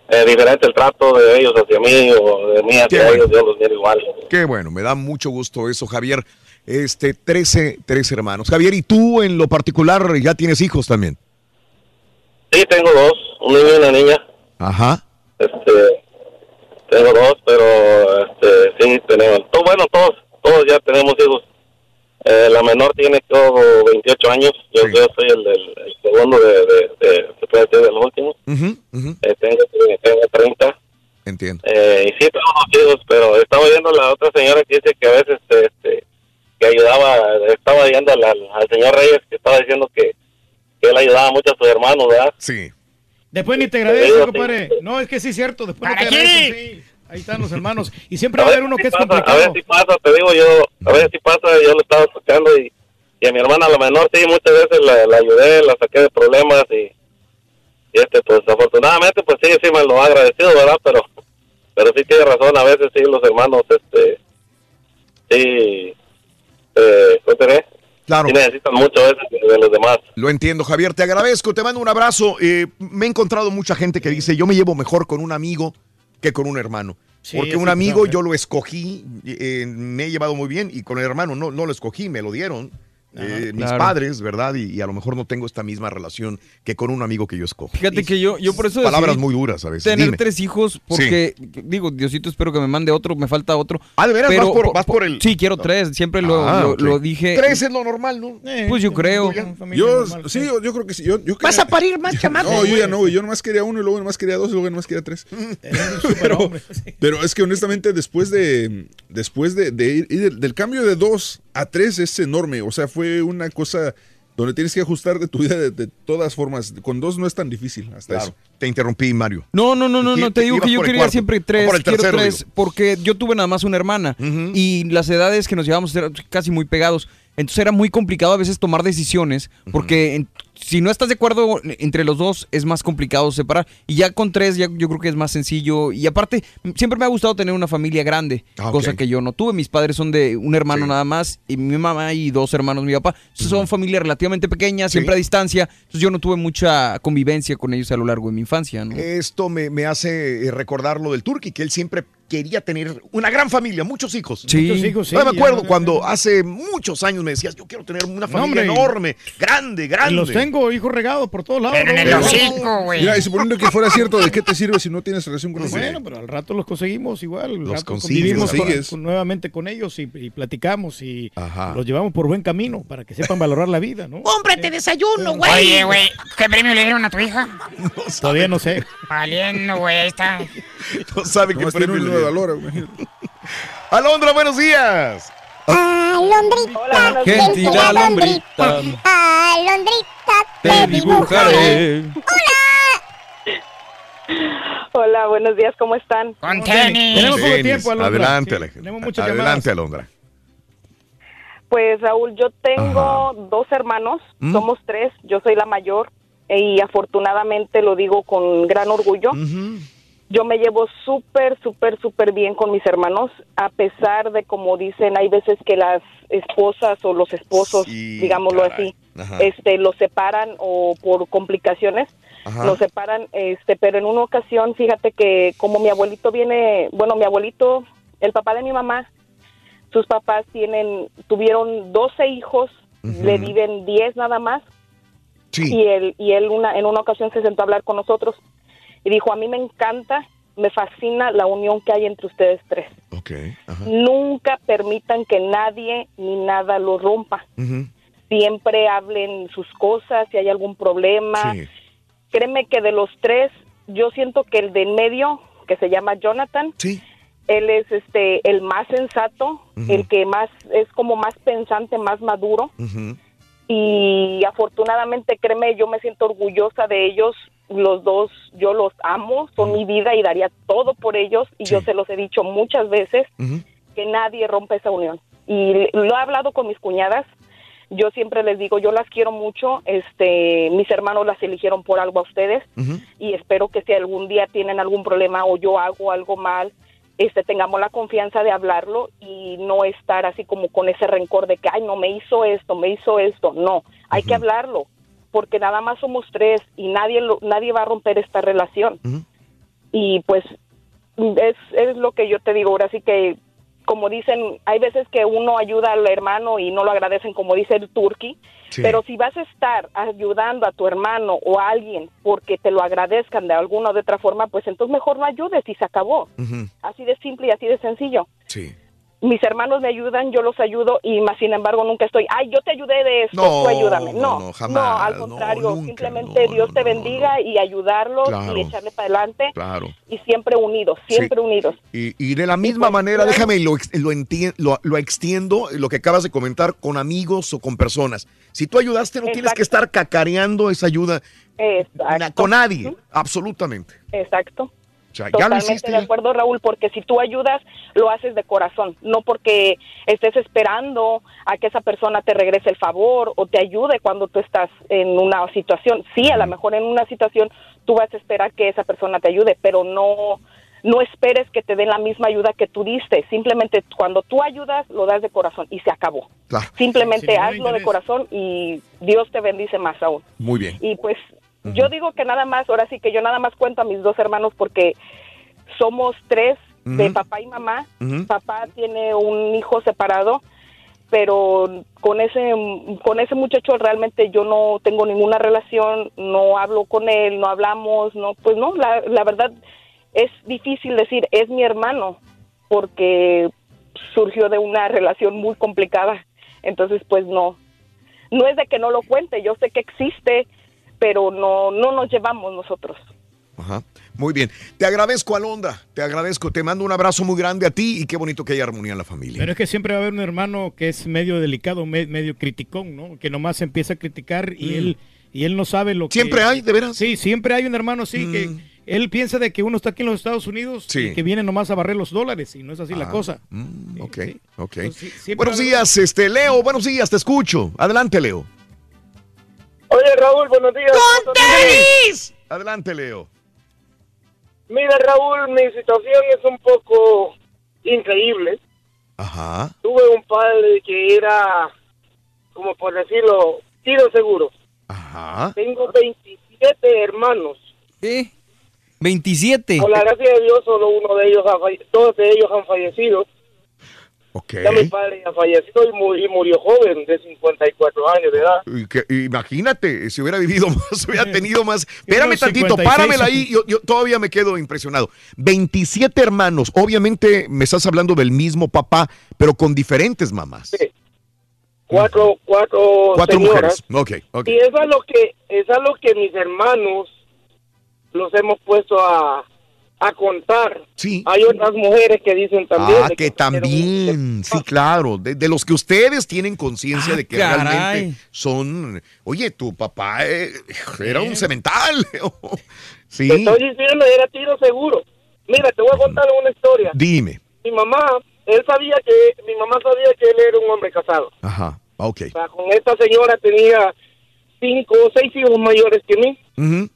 eh, diferente el trato de ellos hacia mí o de mí hacia Qué ellos, yo los miro igual. Qué bueno, me da mucho gusto eso, Javier. Este, 13, 13 hermanos. Javier, ¿y tú en lo particular ya tienes hijos también? Sí, tengo dos, un niño y una niña, Ajá. este, tengo dos, pero este, sí, tenemos, to- bueno, todos, todos ya tenemos hijos. Eh, la menor tiene todo 28 años, yo, yo soy el, el segundo de, de, de, se puede decir. Ujú, ujú. Eh, tengo, tengo 30. Entiendo. Eh, y sí, tengo dos hijos, pero estaba oyendo la otra señora que dice que a veces este, este, que ayudaba, estaba oyendo al, al- señor Reyes que estaba diciendo que, que él ayudaba mucho a sus hermanos, ¿verdad? Sí. Después ni te Sí, agradece, sí. compadre. No, es que sí es cierto. Después no te sí. Ahí están los hermanos. Y siempre va a haber uno que es pasa, A complicado. ver si pasa, te digo yo, a ver si pasa, yo lo estaba escuchando y, y a mi hermana, la menor, sí, muchas veces la, la ayudé, la saqué de problemas y, y este, pues afortunadamente, pues sí, sí me lo ha agradecido, ¿verdad? Pero, pero sí tiene razón, a veces sí los hermanos, este, sí, eh, ¿cómo te ves? Claro. Sí necesitan mucho de los demás. Lo entiendo, Javier. Te agradezco, te mando un abrazo. Eh, me he encontrado mucha gente que dice, yo me llevo mejor con un amigo que con un hermano. Sí, Porque un amigo yo lo escogí, eh, me he llevado muy bien y con el hermano no, no lo escogí, me lo dieron. Eh, mis Claro. padres, ¿verdad? Y, y a lo mejor no tengo esta misma relación que con un amigo que yo escojo. Fíjate que yo, yo por eso Palabras muy duras a veces. Tener Dime. tres hijos porque, digo, Diosito, espero que me mande otro, me falta otro. Ah, ¿de veras? Pero ¿Vas por- po- vas por el- Sí, quiero tres, siempre lo, Ah, lo- dije. Tres es lo normal, ¿no? Pues yo creo. Yo, sí, yo, yo creo que sí. Yo, yo Vas a parir más chamacos. No, yo ya no, güey. Yo nomás quería uno y luego nomás quería dos y luego nomás quería tres. pero, pero es que honestamente después de después de, de ir, ir del cambio de dos a tres es enorme. O sea, fue una cosa donde tienes que ajustar de tu vida de, de todas formas. Con dos no es tan difícil hasta Claro. eso. Te interrumpí, Mario. No, no, no, no, no, te digo ibas que yo quería cuarto. siempre tres, por el quiero tres, digo. porque yo tuve nada más una hermana y las edades que nos llevamos eran casi muy pegados. Entonces era muy complicado a veces tomar decisiones, porque en- si no estás de acuerdo entre los dos es más complicado separar. Y ya con tres ya yo creo que es más sencillo. Y aparte, siempre me ha gustado tener una familia grande, Ah, cosa que yo no tuve. Mis padres son de un hermano nada más, y mi mamá y dos hermanos mi papá. Son familias relativamente pequeñas, siempre a distancia. Entonces yo no tuve mucha convivencia con ellos a lo largo de mi infancia. ¿no? Esto me, me hace eh, recordar lo del Turqui, que él siempre quería tener una gran familia, muchos hijos. Sí. Muchos hijos, sí, Yo me ya, acuerdo ya, cuando hace muchos años me decías, yo quiero tener una familia hombre. enorme, grande, grande. Y los tengo, hijos regados por todos lados. Pero en el ¿no? hocico, güey. Mira, y suponiendo que fuera cierto, ¿de qué te sirve si no tienes relación con ellos? Bueno, pero al rato los conseguimos igual. Al Los rato consigues, convivimos con- consigues. con- nuevamente con ellos y, y platicamos y Ajá. los llevamos por buen camino para que sepan valorar la vida, ¿no? Cómprate desayuno, güey. Oye, güey, ¿qué premio le dieron a tu hija? Todavía no sé. Valiendo, güey, ahí está. No sabe qué premio le nuevo imagínate. Alondra, buenos días. Alondrita, gentil alondrita. Alondrita, Te dibujaré. Hola, buenos días, ¿cómo están? Con tenis. Tenemos poco tiempo, Alondra. Adelante, Sí, tenemos muchas Adelante, llamadas. Alondra. Pues Raúl, yo tengo dos hermanos, ¿Mm? somos tres, yo soy la mayor y afortunadamente lo digo con gran orgullo. Yo me llevo súper, súper, súper bien con mis hermanos, a pesar de, como dicen, hay veces que las esposas o los esposos, Sí, digámoslo caray. así, Ajá. este, los separan o por complicaciones, Ajá. los separan, este, pero en una ocasión, fíjate que como mi abuelito viene, bueno, mi abuelito, el papá de mi mamá, sus papás tienen, tuvieron 12 hijos, le viven 10 nada más, Sí. y él, y él una, en una ocasión se sentó a hablar con nosotros y dijo, a mí me encanta, me fascina la unión que hay entre ustedes tres. Ajá. Nunca permitan que nadie ni nada lo rompa. Siempre hablen sus cosas, si hay algún problema. Sí. Créeme que de los tres, yo siento que el de en medio, que se llama Jonathan, Sí. él es este el más sensato, el que más es como más pensante, más maduro Ujú. Y afortunadamente créeme yo me siento orgullosa de ellos. Los dos yo los amo son mi vida y daría todo por ellos. Y yo se los he dicho muchas veces que nadie rompe esa unión. Y lo he hablado con mis cuñadas. Yo siempre les digo yo las quiero mucho. Este mis hermanos las eligieron por algo a ustedes. Y espero que si algún día tienen algún problema o yo hago algo mal este tengamos la confianza de hablarlo y no estar así como con ese rencor de que ay no me hizo esto me hizo esto no hay que hablarlo porque nada más somos tres y nadie lo- nadie va a romper esta relación. Y pues es, es lo que yo te digo ahora sí que como dicen hay veces que uno ayuda al hermano y no lo agradecen como dice el turqui Sí. pero si vas a estar ayudando a tu hermano o a alguien porque te lo agradezcan de alguna o de otra forma pues entonces mejor no ayudes y se acabó así de simple y así de sencillo Sí. Mis hermanos me ayudan, yo los ayudo y más sin embargo nunca estoy, ay, yo te ayudé de esto, No, tú ayúdame. no, No, no, no, jamás, al contrario, nunca, simplemente Dios te bendiga y ayudarlos Claro. y echarle para adelante Claro. y siempre unidos, siempre unidos. Y, y de la misma pues, manera, claro. déjame lo, lo, entien- lo, lo extiendo, lo que acabas de comentar, con amigos o con personas. Si tú ayudaste, no tienes que estar cacareando esa ayuda Exacto. con nadie, absolutamente. Exacto. O sea, ya lo Totalmente hiciste. de acuerdo, Raúl, porque si tú ayudas, lo haces de corazón, no porque estés esperando a que esa persona te regrese el favor o te ayude cuando tú estás en una situación. Sí, a lo mejor en una situación tú vas a esperar que esa persona te ayude, pero no no esperes que te den la misma ayuda que tú diste. Simplemente cuando tú ayudas, lo das de corazón y se acabó. Claro. Simplemente hazlo de corazón y Dios te bendice más aún. Muy bien. Y pues yo digo que nada más, ahora sí que yo nada más cuento a mis dos hermanos porque somos tres de papá y mamá. Papá tiene un hijo separado, pero con ese con ese muchacho realmente yo no tengo ninguna relación, no hablo con él, no hablamos, no, pues no, la, la verdad es difícil decir es mi hermano porque surgió de una relación muy complicada. Entonces, pues no. No es de que no lo cuente, yo sé que existe, pero no no nos llevamos nosotros. Ajá. Muy bien. Te agradezco, Alondra. Te agradezco. Te mando un abrazo muy grande a ti y qué bonito que haya armonía en la familia. Pero es que siempre va a haber un hermano que es medio delicado, me- medio criticón, ¿no? Que nomás empieza a criticar y Mm. él y él no sabe lo que... ¿Siempre hay, de veras? Sí, siempre hay un hermano así que él piensa de que uno está aquí en los Estados Unidos Sí. y que viene nomás a barrer los dólares y no es así la Ah, cosa. mm, ok, ok. buenos días, este Leo. Buenos días, te escucho. Adelante, Leo. Oye, Raúl, buenos días. ¡Con tenis! Adelante, Leo. Mira, Raúl, mi situación es un poco increíble. Ajá. Tuve un padre que era, como por decirlo, tiro seguro. Ajá. Tengo 27 hermanos. ¿Qué? 27. Por la gracia de Dios, solo uno de ellos, ha todos de ellos han fallecido. Ok. Ya mi padre ha fallecido y, mu- y murió joven, de 54 años de edad. Y que- imagínate, si hubiera vivido más, hubiera tenido más. Espérame tantito, 56. páramela ahí. Yo, yo todavía me quedo impresionado. 27 hermanos. Obviamente me estás hablando del mismo papá, pero con diferentes mamás. Cuatro, cuatro, Cuatro señoras. mujeres. Ok, ok. Y es a lo que es a lo que mis hermanos los hemos puesto a, a contar. Sí. Hay otras mujeres que dicen también. Ah, de que también, sí, claro, de, de los que ustedes tienen conciencia de que caray. realmente son, oye, tu papá eh, era un cemental. sí, Te estoy diciendo, era tiro seguro. Mira, te voy a contar una historia. dime. Mi mamá, él sabía que, mi mamá sabía que él era un hombre casado. Ajá, ok. O sea, con esta señora tenía cinco o seis hijos mayores que mí.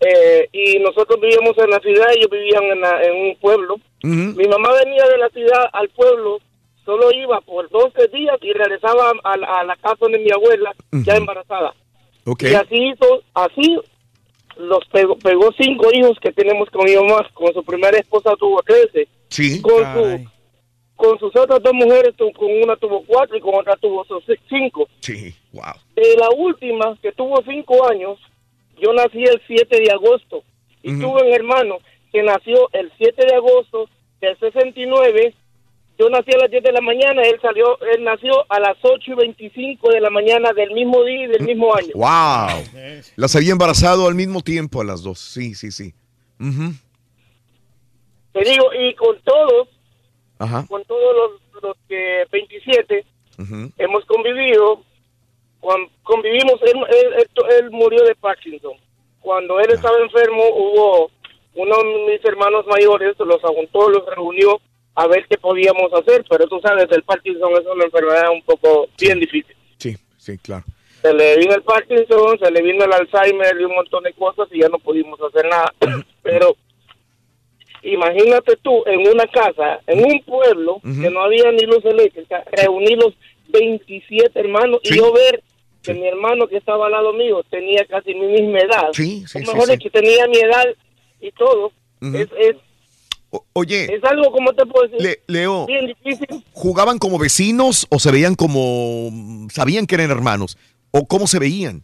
Eh, y nosotros vivíamos en la ciudad, ellos vivían en, la- en un pueblo. Mi mamá venía de la ciudad al pueblo, solo iba por dos, tres días y regresaba a, la- a la casa de mi abuela, ya embarazada. Y así hizo, así los pegó, pegó cinco hijos que tenemos con mi mamá. Con su primera esposa tuvo trece. Sí. Con, su, con sus otras dos mujeres, con una tuvo cuatro y con otra tuvo cinco. Sí, wow. De la última, que tuvo cinco años, yo nací el 7 de agosto. Y tuve un hermano que nació el 7 de agosto del 69. Yo nací a las 10 de la mañana, él salió, él nació a las 8 y 25 de la mañana del mismo día y del mismo año. Wow. Las había embarazado al mismo tiempo a las dos. Sí, sí, sí. Ujú, Te digo, y con todos, Ajá. con todos los, los que 27, ujú. hemos convivido, convivimos, él, él- él- él murió de Parkinson. Cuando él estaba enfermo, hubo uno de mis hermanos mayores, los juntó, los reunió a ver qué podíamos hacer, pero tú sabes, el Parkinson es una enfermedad un poco bien difícil. Sí, sí, claro. Se le vino el Parkinson, se le vino el Alzheimer y un montón de cosas y ya no pudimos hacer nada. Pero imagínate tú en una casa, en un pueblo, que no había ni luz eléctrica, reunir los 27 hermanos y yo ver que mi hermano que estaba al lado mío tenía casi mi misma edad. Sí, sí, O mejor sí. es que tenía mi edad y todo. Es, es, Oye, es algo, como te puedo decir? Le- Leo. Bien difícil. ¿jugaban como vecinos o se veían como... sabían que eran hermanos? ¿O cómo se veían?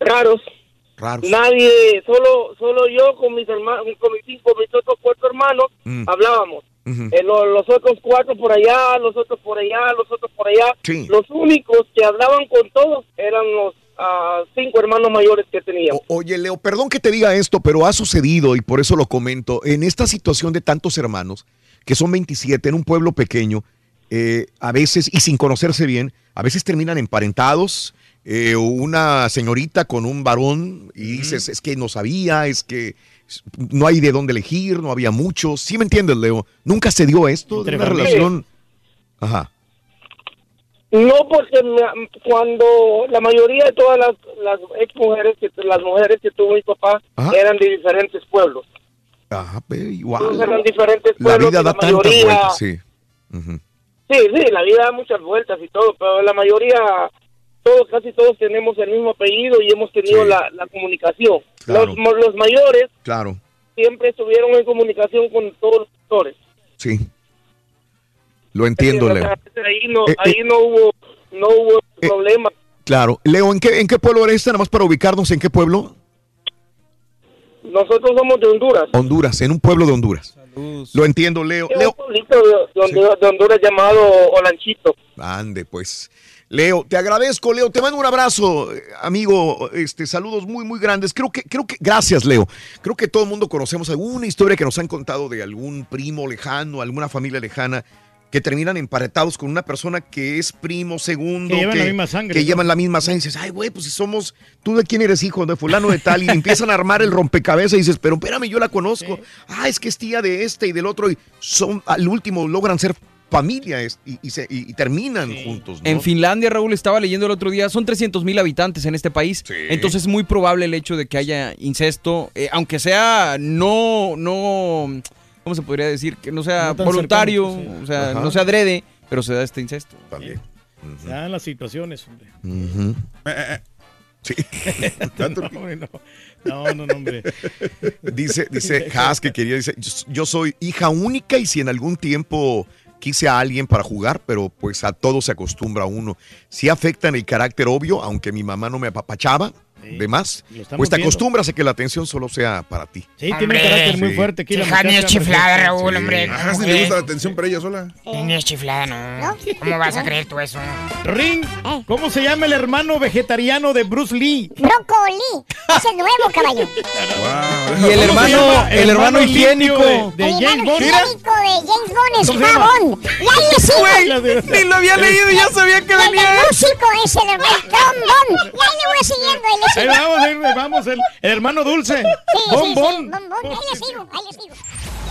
Raros. Raros. Nadie, solo solo yo con mis hermanos, con mis cinco, mis otros cuatro hermanos, Mm. hablábamos. Ujú. Eh, lo- los otros cuatro por allá, los otros por allá, los otros por allá. Sí. Los únicos que hablaban con todos eran los ah, cinco hermanos mayores que teníamos. Oye, Leo, perdón que te diga esto, pero ha sucedido y por eso lo comento. En esta situación de tantos hermanos, que son 27 en un pueblo pequeño, eh, a veces, y sin conocerse bien, a veces terminan emparentados. eh, una señorita con un varón y dices, es que no sabía, es que no hay de dónde elegir, no había muchos. ¿Sí me entiendes, Leo? Nunca se dio esto de una relación. Ajá. No, porque cuando la mayoría de todas las, las ex mujeres, que, las mujeres que tuvo mi papá, Ajá. eran de diferentes pueblos. Ah, pero igual. Todos eran diferentes La vida da la tantas mayoría- vueltas, sí. Sí, sí, la vida da muchas vueltas y todo, pero la mayoría, todos, casi todos tenemos el mismo apellido y hemos tenido la, la comunicación. Claro. Los, mo- los mayores Claro, siempre estuvieron en comunicación con todos los sectores. sí. Lo entiendo, Leo. Ahí no, Eh, ahí no hubo, no hubo problema. Claro. Leo, ¿en qué, ¿en qué pueblo eres? Nada más para ubicarnos, ¿en qué pueblo? Nosotros somos de Honduras. Honduras, en un pueblo de Honduras. Lo entiendo, Leo. Leo, un pueblito de, de Honduras, de Honduras llamado Olanchito. Ande, pues. Leo, te agradezco, Leo. Te mando un abrazo, amigo. Este, saludos muy, muy grandes. Creo que, creo que, gracias, Leo. Creo que todo el mundo conocemos alguna historia que nos han contado de algún primo lejano, alguna familia lejana que terminan emparetados con una persona que es primo, segundo, Que llevan la misma sangre, que ¿no? llevan la misma sangre. Y dices, ay, güey, pues si somos, tú de quién eres hijo, de fulano de tal, y empiezan a armar el rompecabezas y dices, pero espérame, yo la conozco. Ah, es que es tía de este y del otro, y son, al último logran ser familia es- y, y se- y- y terminan juntos. ¿no? En Finlandia, Raúl, estaba leyendo el otro día, son 300 mil habitantes en este país. Entonces es muy probable el hecho de que haya incesto, eh, aunque sea no, no, ¿cómo se podría decir? Que no sea No voluntario, cercano, sí. o sea, Ajá. no sea adrede, pero se da este incesto. También. Se dan las situaciones, hombre. Ujú. Sí. Hombre, no. No, no, no, hombre. Dice, dice Haas que quería, dice, yo soy hija única y si en algún tiempo quise a alguien para jugar, pero pues a todo se acostumbra uno. Sí afecta en el carácter obvio, aunque mi mamá no me apapachaba, de más, pues te acostumbras a que la atención solo sea para ti. Sí, tiene un carácter muy fuerte aquí la Hija, ni es chiflada, hombre. Raúl, Sí. hombre. Ah, ¿cómo si le gusta la atención para ella sola. Ni es chiflada, no. ¿Cómo vas a creer tú eso? Ring, ¿cómo se llama el hermano vegetariano de Bruce Lee? Brócoli. Es el nuevo caballo. Y el ¿Cómo se hermano, el hermano higiénico. De, de el James hermano Bond. higiénico de James Bond es jabón. Güey, ni lo había leído y ya sabía que el venía. del músico es el hermano trombón. Y ahí le voy siguiendo. Ahí vamos, ahí vamos, el, el hermano dulce. Sí, Bon, sí, bon. sí, bon, bon. Ahí le sigo, ahí le sigo.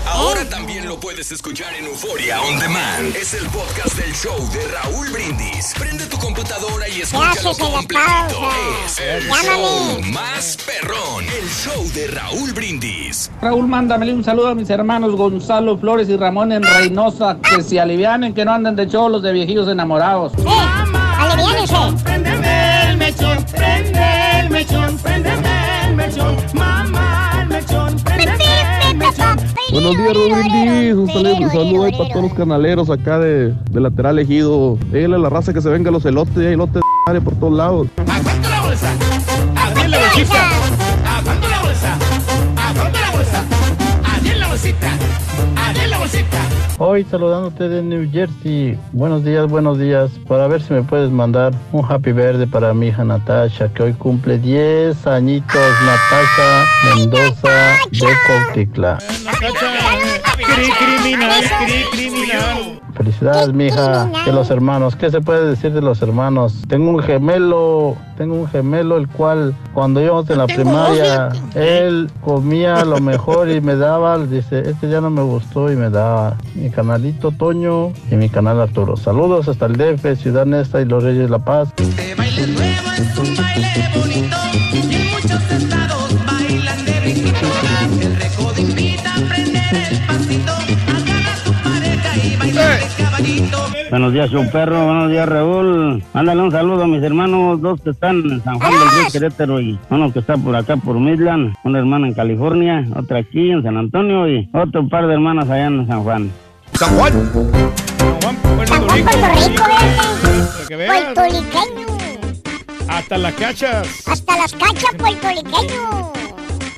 Ahora también lo puedes escuchar en Euforia On Demand. Es el podcast del show de Raúl Brindis. Prende tu computadora y escúchalo pausa? Es el Llámame. show más perrón. El show de Raúl Brindis. Raúl, mándamele un saludo a mis hermanos Gonzalo Flores y Ramón en Reynosa, que se alivianen, que no anden de cholos de viejillos enamorados. Aliviánense. Préndeme el mechón, prende el mechón, préndeme el mechón, mamá el mechón, préndeme el mechón. Buenos días, Rodríguez. Un saludo, un saludo ahí para todos los canaleros acá de, de lateral ejido. Dígale a la raza que se venga los elotes, hay elotes de por todos lados. Aguanta la bolsa, aguanta la bolsita, aguanta la bolsa, aguanta la bolsa, la bolsita, la bolsita. Hoy saludándote de New Jersey. Buenos días, buenos días. Para ver si me puedes mandar un happy verde para mi hija Natasha, que hoy cumple 10 añitos. Natasha Mendoza de. Cri- criminal, cri- criminal. Felicidades, mija. De los hermanos. ¿Qué se puede decir de los hermanos? Tengo un gemelo, tengo un gemelo el cual cuando íbamos en la primaria, él comía lo mejor y me daba, dice, este ya no me gustó y me daba. Mi canalito Toño y mi canal Arturo. Saludos hasta el DF, Ciudad Nesta y Los Reyes de La Paz. El Buenos días, un perro. Buenos días, Raúl. Mándale un saludo a mis hermanos, dos que están en San Juan del Río Querétaro y uno que está por acá por Midland, una hermana en California, otra aquí en San Antonio y otro par de hermanas allá en San Juan. San Juan. Puerto Rico. Para que veas, Puertoliqueño. Hasta las cachas. Hasta las cachas puertoliqueño.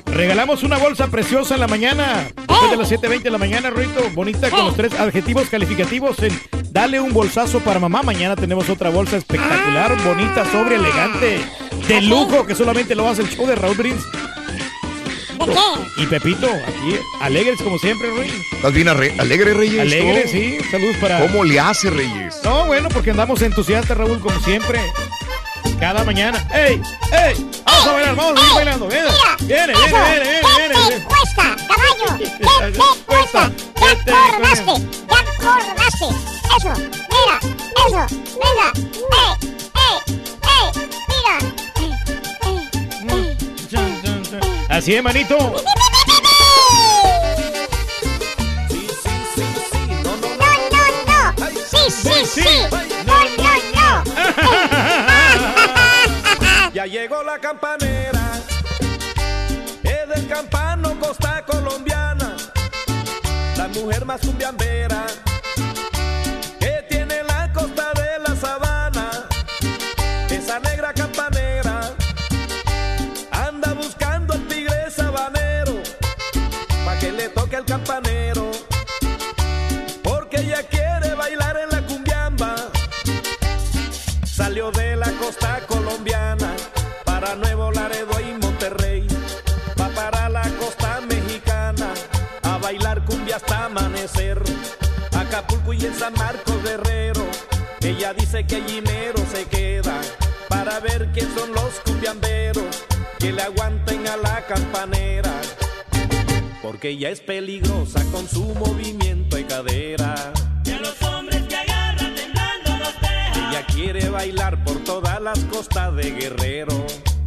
Regalamos una bolsa preciosa en la mañana. Después de las 7.20 de la mañana, Ruito. Bonita con los tres adjetivos calificativos en Dale un bolsazo para mamá. Mañana tenemos otra bolsa espectacular, bonita, sobria, elegante, de lujo, que solamente lo hace el show de Raúl Brins. Y Pepito, aquí, alegres como siempre, Ruin. ¿Estás bien alegre, Reyes? Alegre, ¿no? sí. Saludos para. ¿Cómo le hace, Reyes? No, bueno, porque andamos entusiastas, Raúl, como siempre. Cada mañana. ¡Ey! ¡Ey! Vamos a bailar, vamos a seguir bailando. Viene, viene, viene, viene, viene, viene. ¿Qué te cuesta, caballo? ¿Qué te cuesta? ¿Qué te acordaste? eso, mira, eso, venga, eh, eh, eh, mira. Así es, manito. sí, sí, sí. No, no, no. Ya llegó la campanera. Es del campano Costa Colombiana. La mujer más cumbiambera. San Marcos Guerrero. Ella dice que allí mero se queda para ver quién son los cumbiamberos que le aguanten a la campanera. Porque ella es peligrosa con su movimiento de cadera. Y a los hombres que agarran temblando los deja. Ella quiere bailar por todas las costas de Guerrero.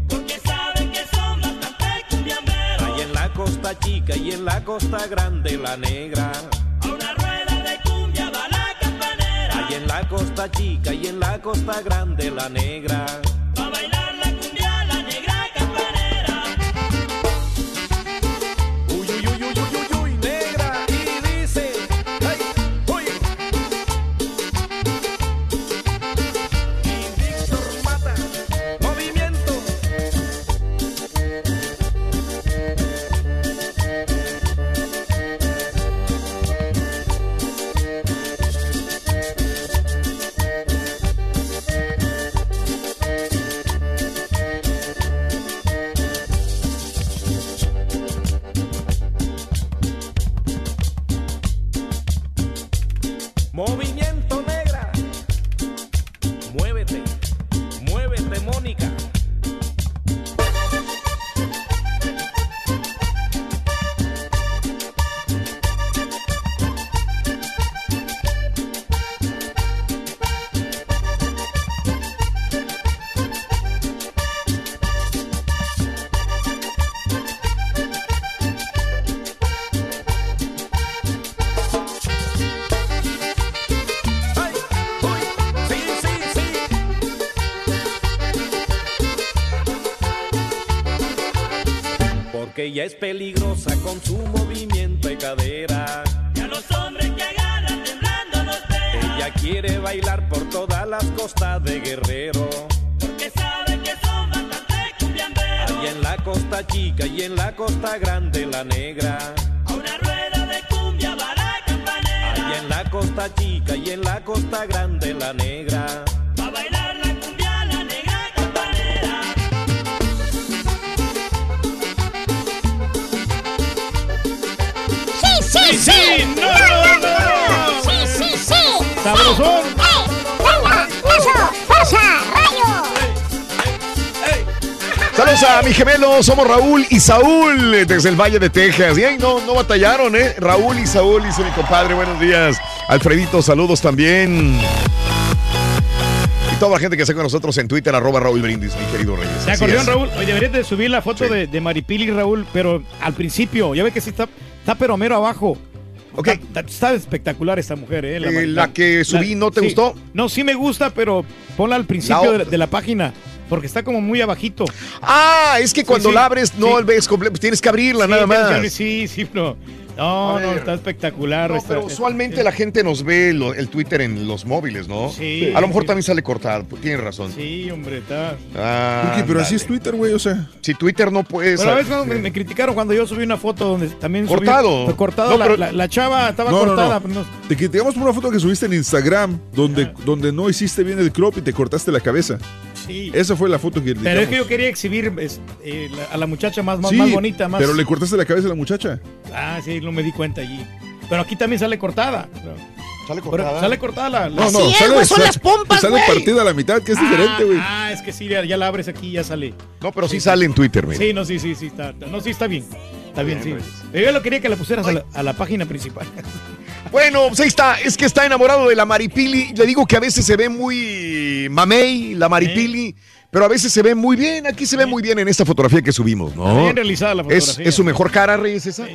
Porque sabe que son bastante cumbiamberos. Ahí en la costa chica y en la costa grande la negra. En la costa chica y en la costa grande la negra. Ella es peligrosa con su movimiento de cadera. Y a los hombres que agarran temblando los deja. Ella quiere bailar por todas las costas de Guerrero. Porque sabe que son bastante cumbiamberos. Ahí en la costa chica y en la costa grande la negra. A una rueda de cumbia va la campanera. Ahí en la costa chica y en la costa grande la negra. Saludos a mi gemelo, somos Raúl y Saúl eh, desde el Valle de Texas. Y ahí no, no batallaron, ¿eh? Raúl y Saúl, dice mi compadre, buenos días. Alfredito, saludos también. Y toda la gente que está con nosotros en Twitter, arroba Raúl Brindis, mi querido Reyes. ¿Se Así acordaron, es. Raúl? Oye, deberías de subir la foto de, de Maripili, Raúl, pero al principio, ya ve que sí está, está pero mero abajo. Ok. Está, está espectacular esta mujer, ¿eh? Eh, la que subí, ¿no te sí. gustó? No, sí me gusta, pero ponla al principio La- de, de la página, porque está como muy abajito. Ah, es que cuando sí, la abres no sí. ves completo, tienes que abrirla Sí, nada más. Sí, sí, no. No, no, está espectacular. No, está- pero usualmente la gente nos ve lo- el Twitter en los móviles, ¿no? Sí. A lo mejor Sí. también sale cortado, pues, tienes razón. Sí, hombre, está. Ah. Pero así es Twitter, güey, o sea. Si Twitter no puedes. Pero a veces me, me criticaron cuando yo subí una foto donde también Cortado. cortado. No, la, pero- la- la chava estaba No, cortada. no. no- Te criticamos por una foto que subiste en Instagram donde, donde no hiciste bien el crop y te cortaste la cabeza. Sí. Esa fue la foto que Pero es que yo quería exhibir es, eh, la- a la muchacha más, más, Sí, más bonita, más. Pero le cortaste la cabeza a la muchacha. Ah, sí, no me di cuenta allí. Pero aquí también sale cortada. ¿Sale Pero sale cortada la. la- No, no, sale, sale- Sale partida a la mitad, que es diferente, güey. Ah, es que sí, ya, ya la abres aquí y ya sale. No, pero sí sale en Twitter, mira. Sí, no, sí, sí, sí, está, no, sí, está bien. Está bien, sí. Pero yo lo quería que la pusieras a la, a la página principal. Bueno, pues ahí está. Es que está enamorado de la Maripili. Le digo que a veces se ve muy mamey, la Maripili. Pero a veces se ve muy bien. Aquí se ve muy bien en esta fotografía que subimos, Está ¿no? bien realizada la ¿Es, fotografía. es su mejor cara, Reyes, esa?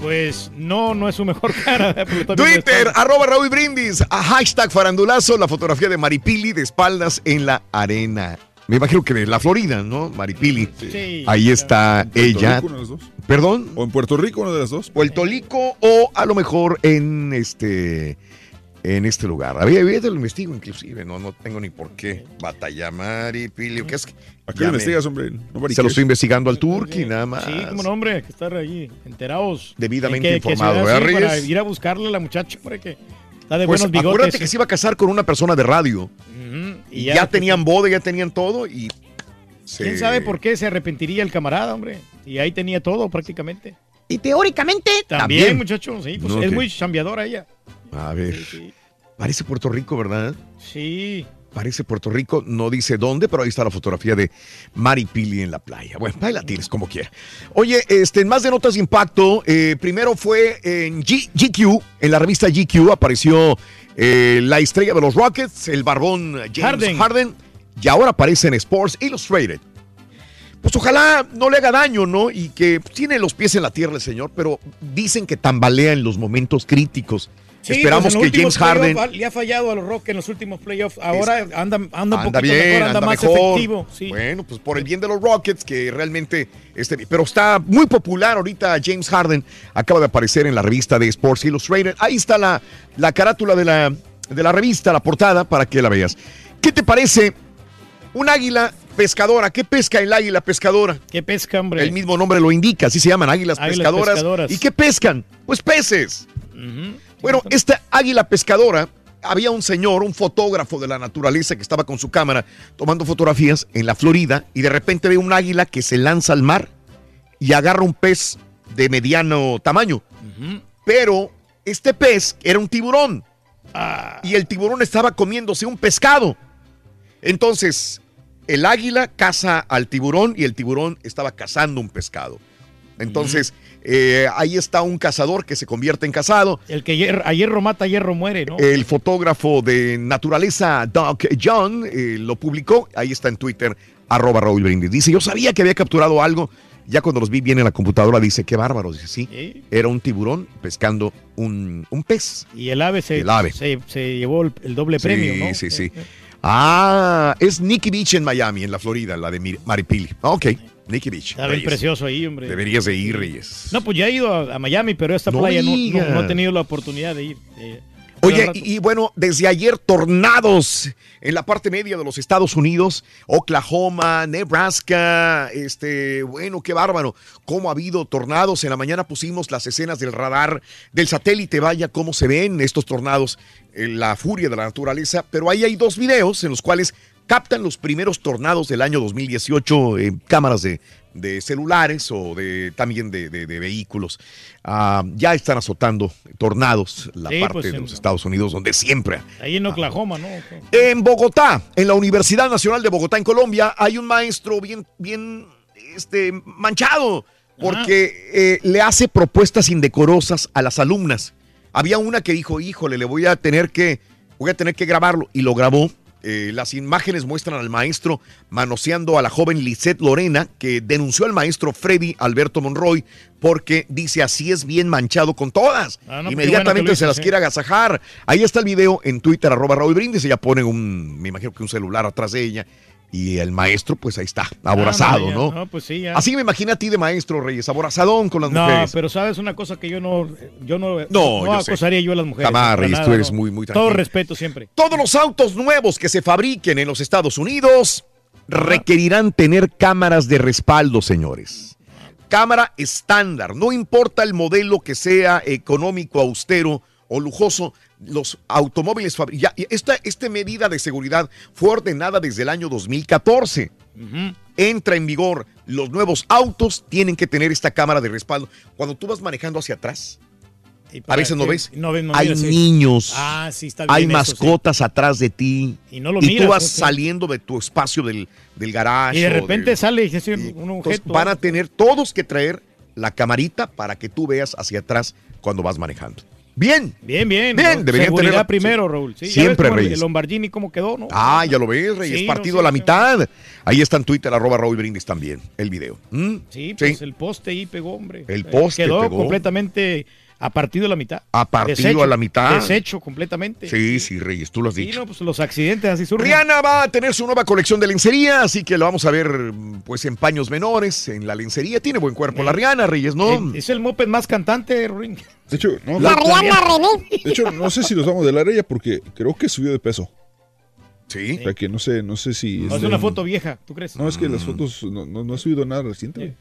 Pues no, no es su mejor cara. Twitter, arroba Raúl Brindis, a hashtag farandulazo, la fotografía de Maripili de espaldas en la arena. Me imagino que de la Florida, ¿no? Maripili. Sí. Ahí está Puerto ella. Rico, una de las dos. ¿Perdón? O en Puerto Rico, una de las dos. Puerto Rico o a lo mejor en este en este lugar. Había, había te lo investigo inclusive, no, no tengo ni por qué batallar Maripili. ¿Qué es que? ¿A qué lo investigas, hombre? Nobody Se lo estoy investigando al Turqui, nada más. Sí, como nombre, hay que estar ahí enterados. Debidamente En qué informado, ¿verdad, Para ir a buscarle a la muchacha para que está de Pues buenos bigotes. acuérdate que se iba a casar con una persona de radio. Y ya, tenían boda, ya tenían todo y... se- ¿Quién sabe por qué se arrepentiría el camarada, hombre? Y ahí tenía todo prácticamente. Y teóricamente También, También. muchacho, sí, pues No, es muy chambeadora ella. A ver. Parece Puerto Rico, ¿verdad? Sí. Parece Puerto Rico, no dice dónde, pero ahí está la fotografía de Mari Pili en la playa. Bueno, ahí la tienes como quiera. Oye, este, en más de notas de impacto, eh, primero fue en G- GQ, en la revista GQ apareció eh, la estrella de los Rockets, el barbón James Harden. Harden, y ahora aparece en Sports Illustrated. Pues ojalá no le haga daño, ¿no? Y que tiene los pies en la tierra el señor, pero dicen que tambalea en los momentos críticos. Sí, Esperamos pues los que James Harden Le ha fallado a los Rockets en los últimos playoffs. Ahora anda, anda un anda poquito bien, mejor, anda, anda más mejor. efectivo. Sí. Bueno, pues por el bien de los Rockets, que realmente, este, pero está muy popular ahorita James Harden, acaba de aparecer en la revista de Sports Illustrated. Ahí está la, la carátula de la, de la revista, la portada, para que la veas. ¿Qué te parece un águila pescadora? ¿Qué pesca el águila pescadora? ¿Qué pesca, hombre? El mismo nombre lo indica, así se llaman águilas, Águilas pescadoras. pescadoras. ¿Y qué pescan? Pues peces. Ujú. Bueno, esta águila pescadora, había un señor, un fotógrafo de la naturaleza que estaba con su cámara tomando fotografías en la Florida y de repente ve un águila que se lanza al mar y agarra un pez de mediano tamaño. Pero este pez era un tiburón y el tiburón estaba comiéndose un pescado. Entonces, el águila caza al tiburón y el tiburón estaba cazando un pescado. Entonces, eh, ahí está un cazador que se convierte en cazado. El que hier- a hierro mata, a hierro muere, ¿no? El fotógrafo de naturaleza, Doc John, eh, lo publicó. Ahí está en Twitter, arroba Raúl Brindis. Dice, yo sabía que había capturado algo. Ya cuando los vi bien en la computadora, dice, qué bárbaro. Dice, sí, Sí. era un tiburón pescando un, un pez. Y el ave se, El ave. se, se llevó el, el doble Sí, premio, ¿no? sí, sí. Ah, es Nikki Beach en Miami, en la Florida, la de Maripili. Ok, Nikki Beach. Está bien precioso ahí, hombre. Deberías de ir, Reyes. No, pues ya he ido a, a Miami, pero esta No playa no, no- he tenido la oportunidad de ir. Eh, Oye, y, y bueno, desde ayer tornados en la parte media de los Estados Unidos, Oklahoma, Nebraska, este, bueno, qué bárbaro, cómo ha habido tornados. En la mañana pusimos las escenas del radar del satélite, vaya cómo se ven estos tornados, eh, la furia de la naturaleza, pero ahí hay dos videos en los cuales captan los primeros tornados del año 2018 en cámaras de, de celulares o de también de, de- de vehículos. Ah, ya están azotando tornados la Sí, parte pues, de en- los Estados Unidos, donde siempre. ahí en Oklahoma, ¿no? En Bogotá, en la Universidad Nacional de Bogotá, en Colombia, hay un maestro bien, bien este, manchado porque eh, le hace propuestas indecorosas a las alumnas. Había una que dijo, híjole, le voy a tener que, voy a tener que grabarlo y lo grabó. Eh, las imágenes muestran al maestro manoseando a la joven Lisette Lorena, que denunció al maestro Freddy Alberto Monroy porque dice así es bien manchado con todas. Ah, no, qué Inmediatamente bueno se las sí. quiere agasajar. Ahí está el video en Twitter, arroba Raúl Brindis. Ella pone un, me imagino que un celular atrás de ella. Y el maestro, pues ahí está, aborazado, Ah, ya. ¿no? No, pues sí, ya. Así me imagino a ti de maestro, Reyes, aborazadón con las No, mujeres. pero sabes una cosa que yo no, yo no, No, yo sé. acosaría yo a las mujeres. Jamás, para Reyes, nada, tú eres no. muy, muy Todo tranquilo. respeto siempre. Todos los autos nuevos que se fabriquen en los Estados Unidos requerirán tener cámaras de respaldo, señores. Cámara estándar, no importa el modelo que sea económico, austero o lujoso, los automóviles fabri- ya, y esta, esta medida de seguridad fue ordenada desde el año 2014. Entra en vigor, los nuevos autos tienen que tener esta cámara de respaldo. Cuando tú vas manejando hacia atrás, a veces no ves, No no hay miras, niños, Ah, sí, está hay sí. mascotas atrás de ti. Y no lo tú miras, vas saliendo de tu espacio del, del garage. Y de repente del- sale y un, objeto. van a tener todos que traer la camarita para que tú veas hacia atrás cuando vas manejando. Bien. Bien, bien. Bien, deberían tener- primero, sí. Raúl. Sí, Siempre, Reyes. El Lombardini cómo quedó, ¿no? Ah, ya lo ves, Reyes, Sí, no, partido sí, a la mitad. Ahí está en Twitter, arroba Raúl Brindis también, el video. ¿Mm? Sí, pues el poste ahí pegó, hombre. El Eh, poste Quedó pegó. completamente A partido a la mitad. A partido Deshecho, a la mitad. Deshecho completamente. Sí, sí, Reyes, tú lo has Sí, dicho. no, pues los accidentes así surgen. Rihanna va a tener su nueva colección de lencería, así que lo vamos a ver pues en paños menores, en la lencería. Tiene buen cuerpo la Rihanna, Reyes, ¿no? Eh, Es el moped más cantante, Ring. De hecho, no, La Rihanna René. De hecho, no sé si los vamos de la ella porque creo que subió de peso. Sí. O sea que no sé, no sé si. No, es este, una foto vieja, ¿tú crees? No, es que Mm. las fotos no, no, no ha subido nada reciente.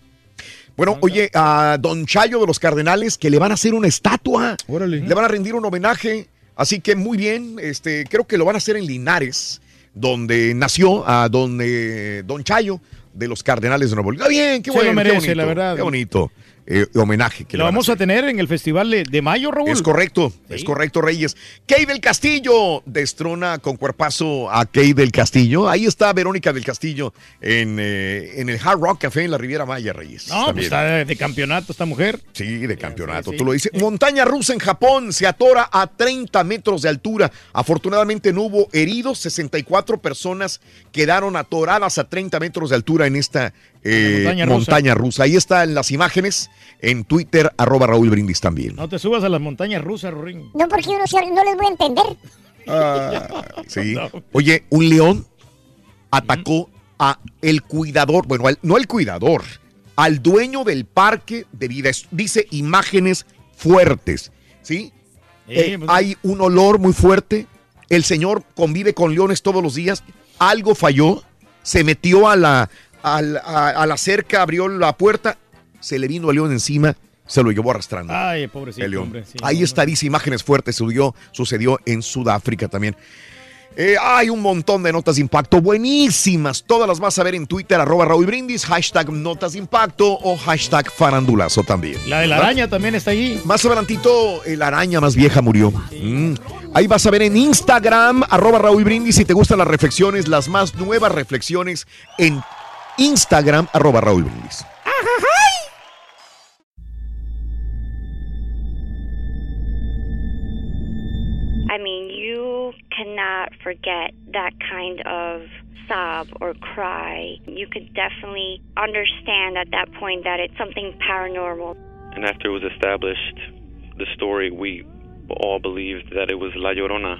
Bueno, oye, a Don Chayo de los Cardenales que le van a hacer una estatua. Le van a rendir un homenaje. Así que muy bien, este, creo que lo van a hacer en Linares, donde nació a don, eh, don Chayo de los Cardenales de Nuevo León. Está bien, qué Se lo bueno, qué merece, bonito, la verdad. Qué bonito eh, homenaje que Lo a vamos a tener en el festival de, de mayo, Raúl. Es correcto, es correcto, Reyes. Kay del Castillo destrona con cuerpazo a Kay del Castillo. Ahí está Verónica del Castillo en, eh, en el Hard Rock Café en la Riviera Maya, Reyes. No, pues está de, de campeonato esta mujer. Sí, de campeonato, tú lo dices. Montaña rusa en Japón se atora a 30 metros de altura. Afortunadamente no hubo heridos, 64 personas quedaron atoradas a 30 metros de altura en esta eh, montaña montaña, rusa. rusa. Ahí están las imágenes en Twitter, arroba Raúl Brindis también. No te subas a las montañas rusas, Ring. No, porque yo no, no les voy a entender. Ah, sí. Oye, un león atacó a el cuidador, bueno, al- no al cuidador, al dueño del parque de vida. Dice imágenes fuertes, ¿sí? Eh, hay un olor muy fuerte. El señor convive con leones todos los días. Algo falló. Se metió a la, a la, a- a la cerca, abrió la puerta. Se le vino el león encima. Se lo llevó arrastrando. Ay, pobrecito, el león. hombre. sí, Ahí está, dice imágenes fuertes. Subió, sucedió en Sudáfrica también. Eh, hay un montón de notas de impacto buenísimas. Todas las vas a ver en Twitter, arroba Raúl Brindis, hashtag notas de impacto o hashtag farandulazo también. La de la ¿verdad? araña también está allí. Más adelantito, la araña más vieja murió. Mm. Ahí vas a ver en Instagram, arroba Raúl Brindis, si te gustan las reflexiones, las más nuevas reflexiones en Instagram, arroba Raúl Brindis. I mean, you cannot forget that kind of sob or cry. You could definitely understand at that point that it's something paranormal. And after it was established, the story, we all believed that it was La Llorona.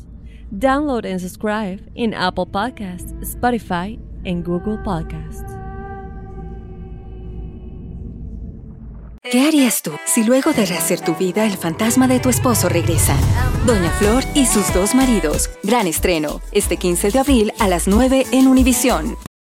Download and subscribe in Apple Podcasts, Spotify, and Google Podcasts. ¿Qué harías tú si luego de rehacer tu vida el fantasma de tu esposo regresa? Doña Flor y sus dos maridos. Gran estreno, este 15 de abril a las 9 en Univisión.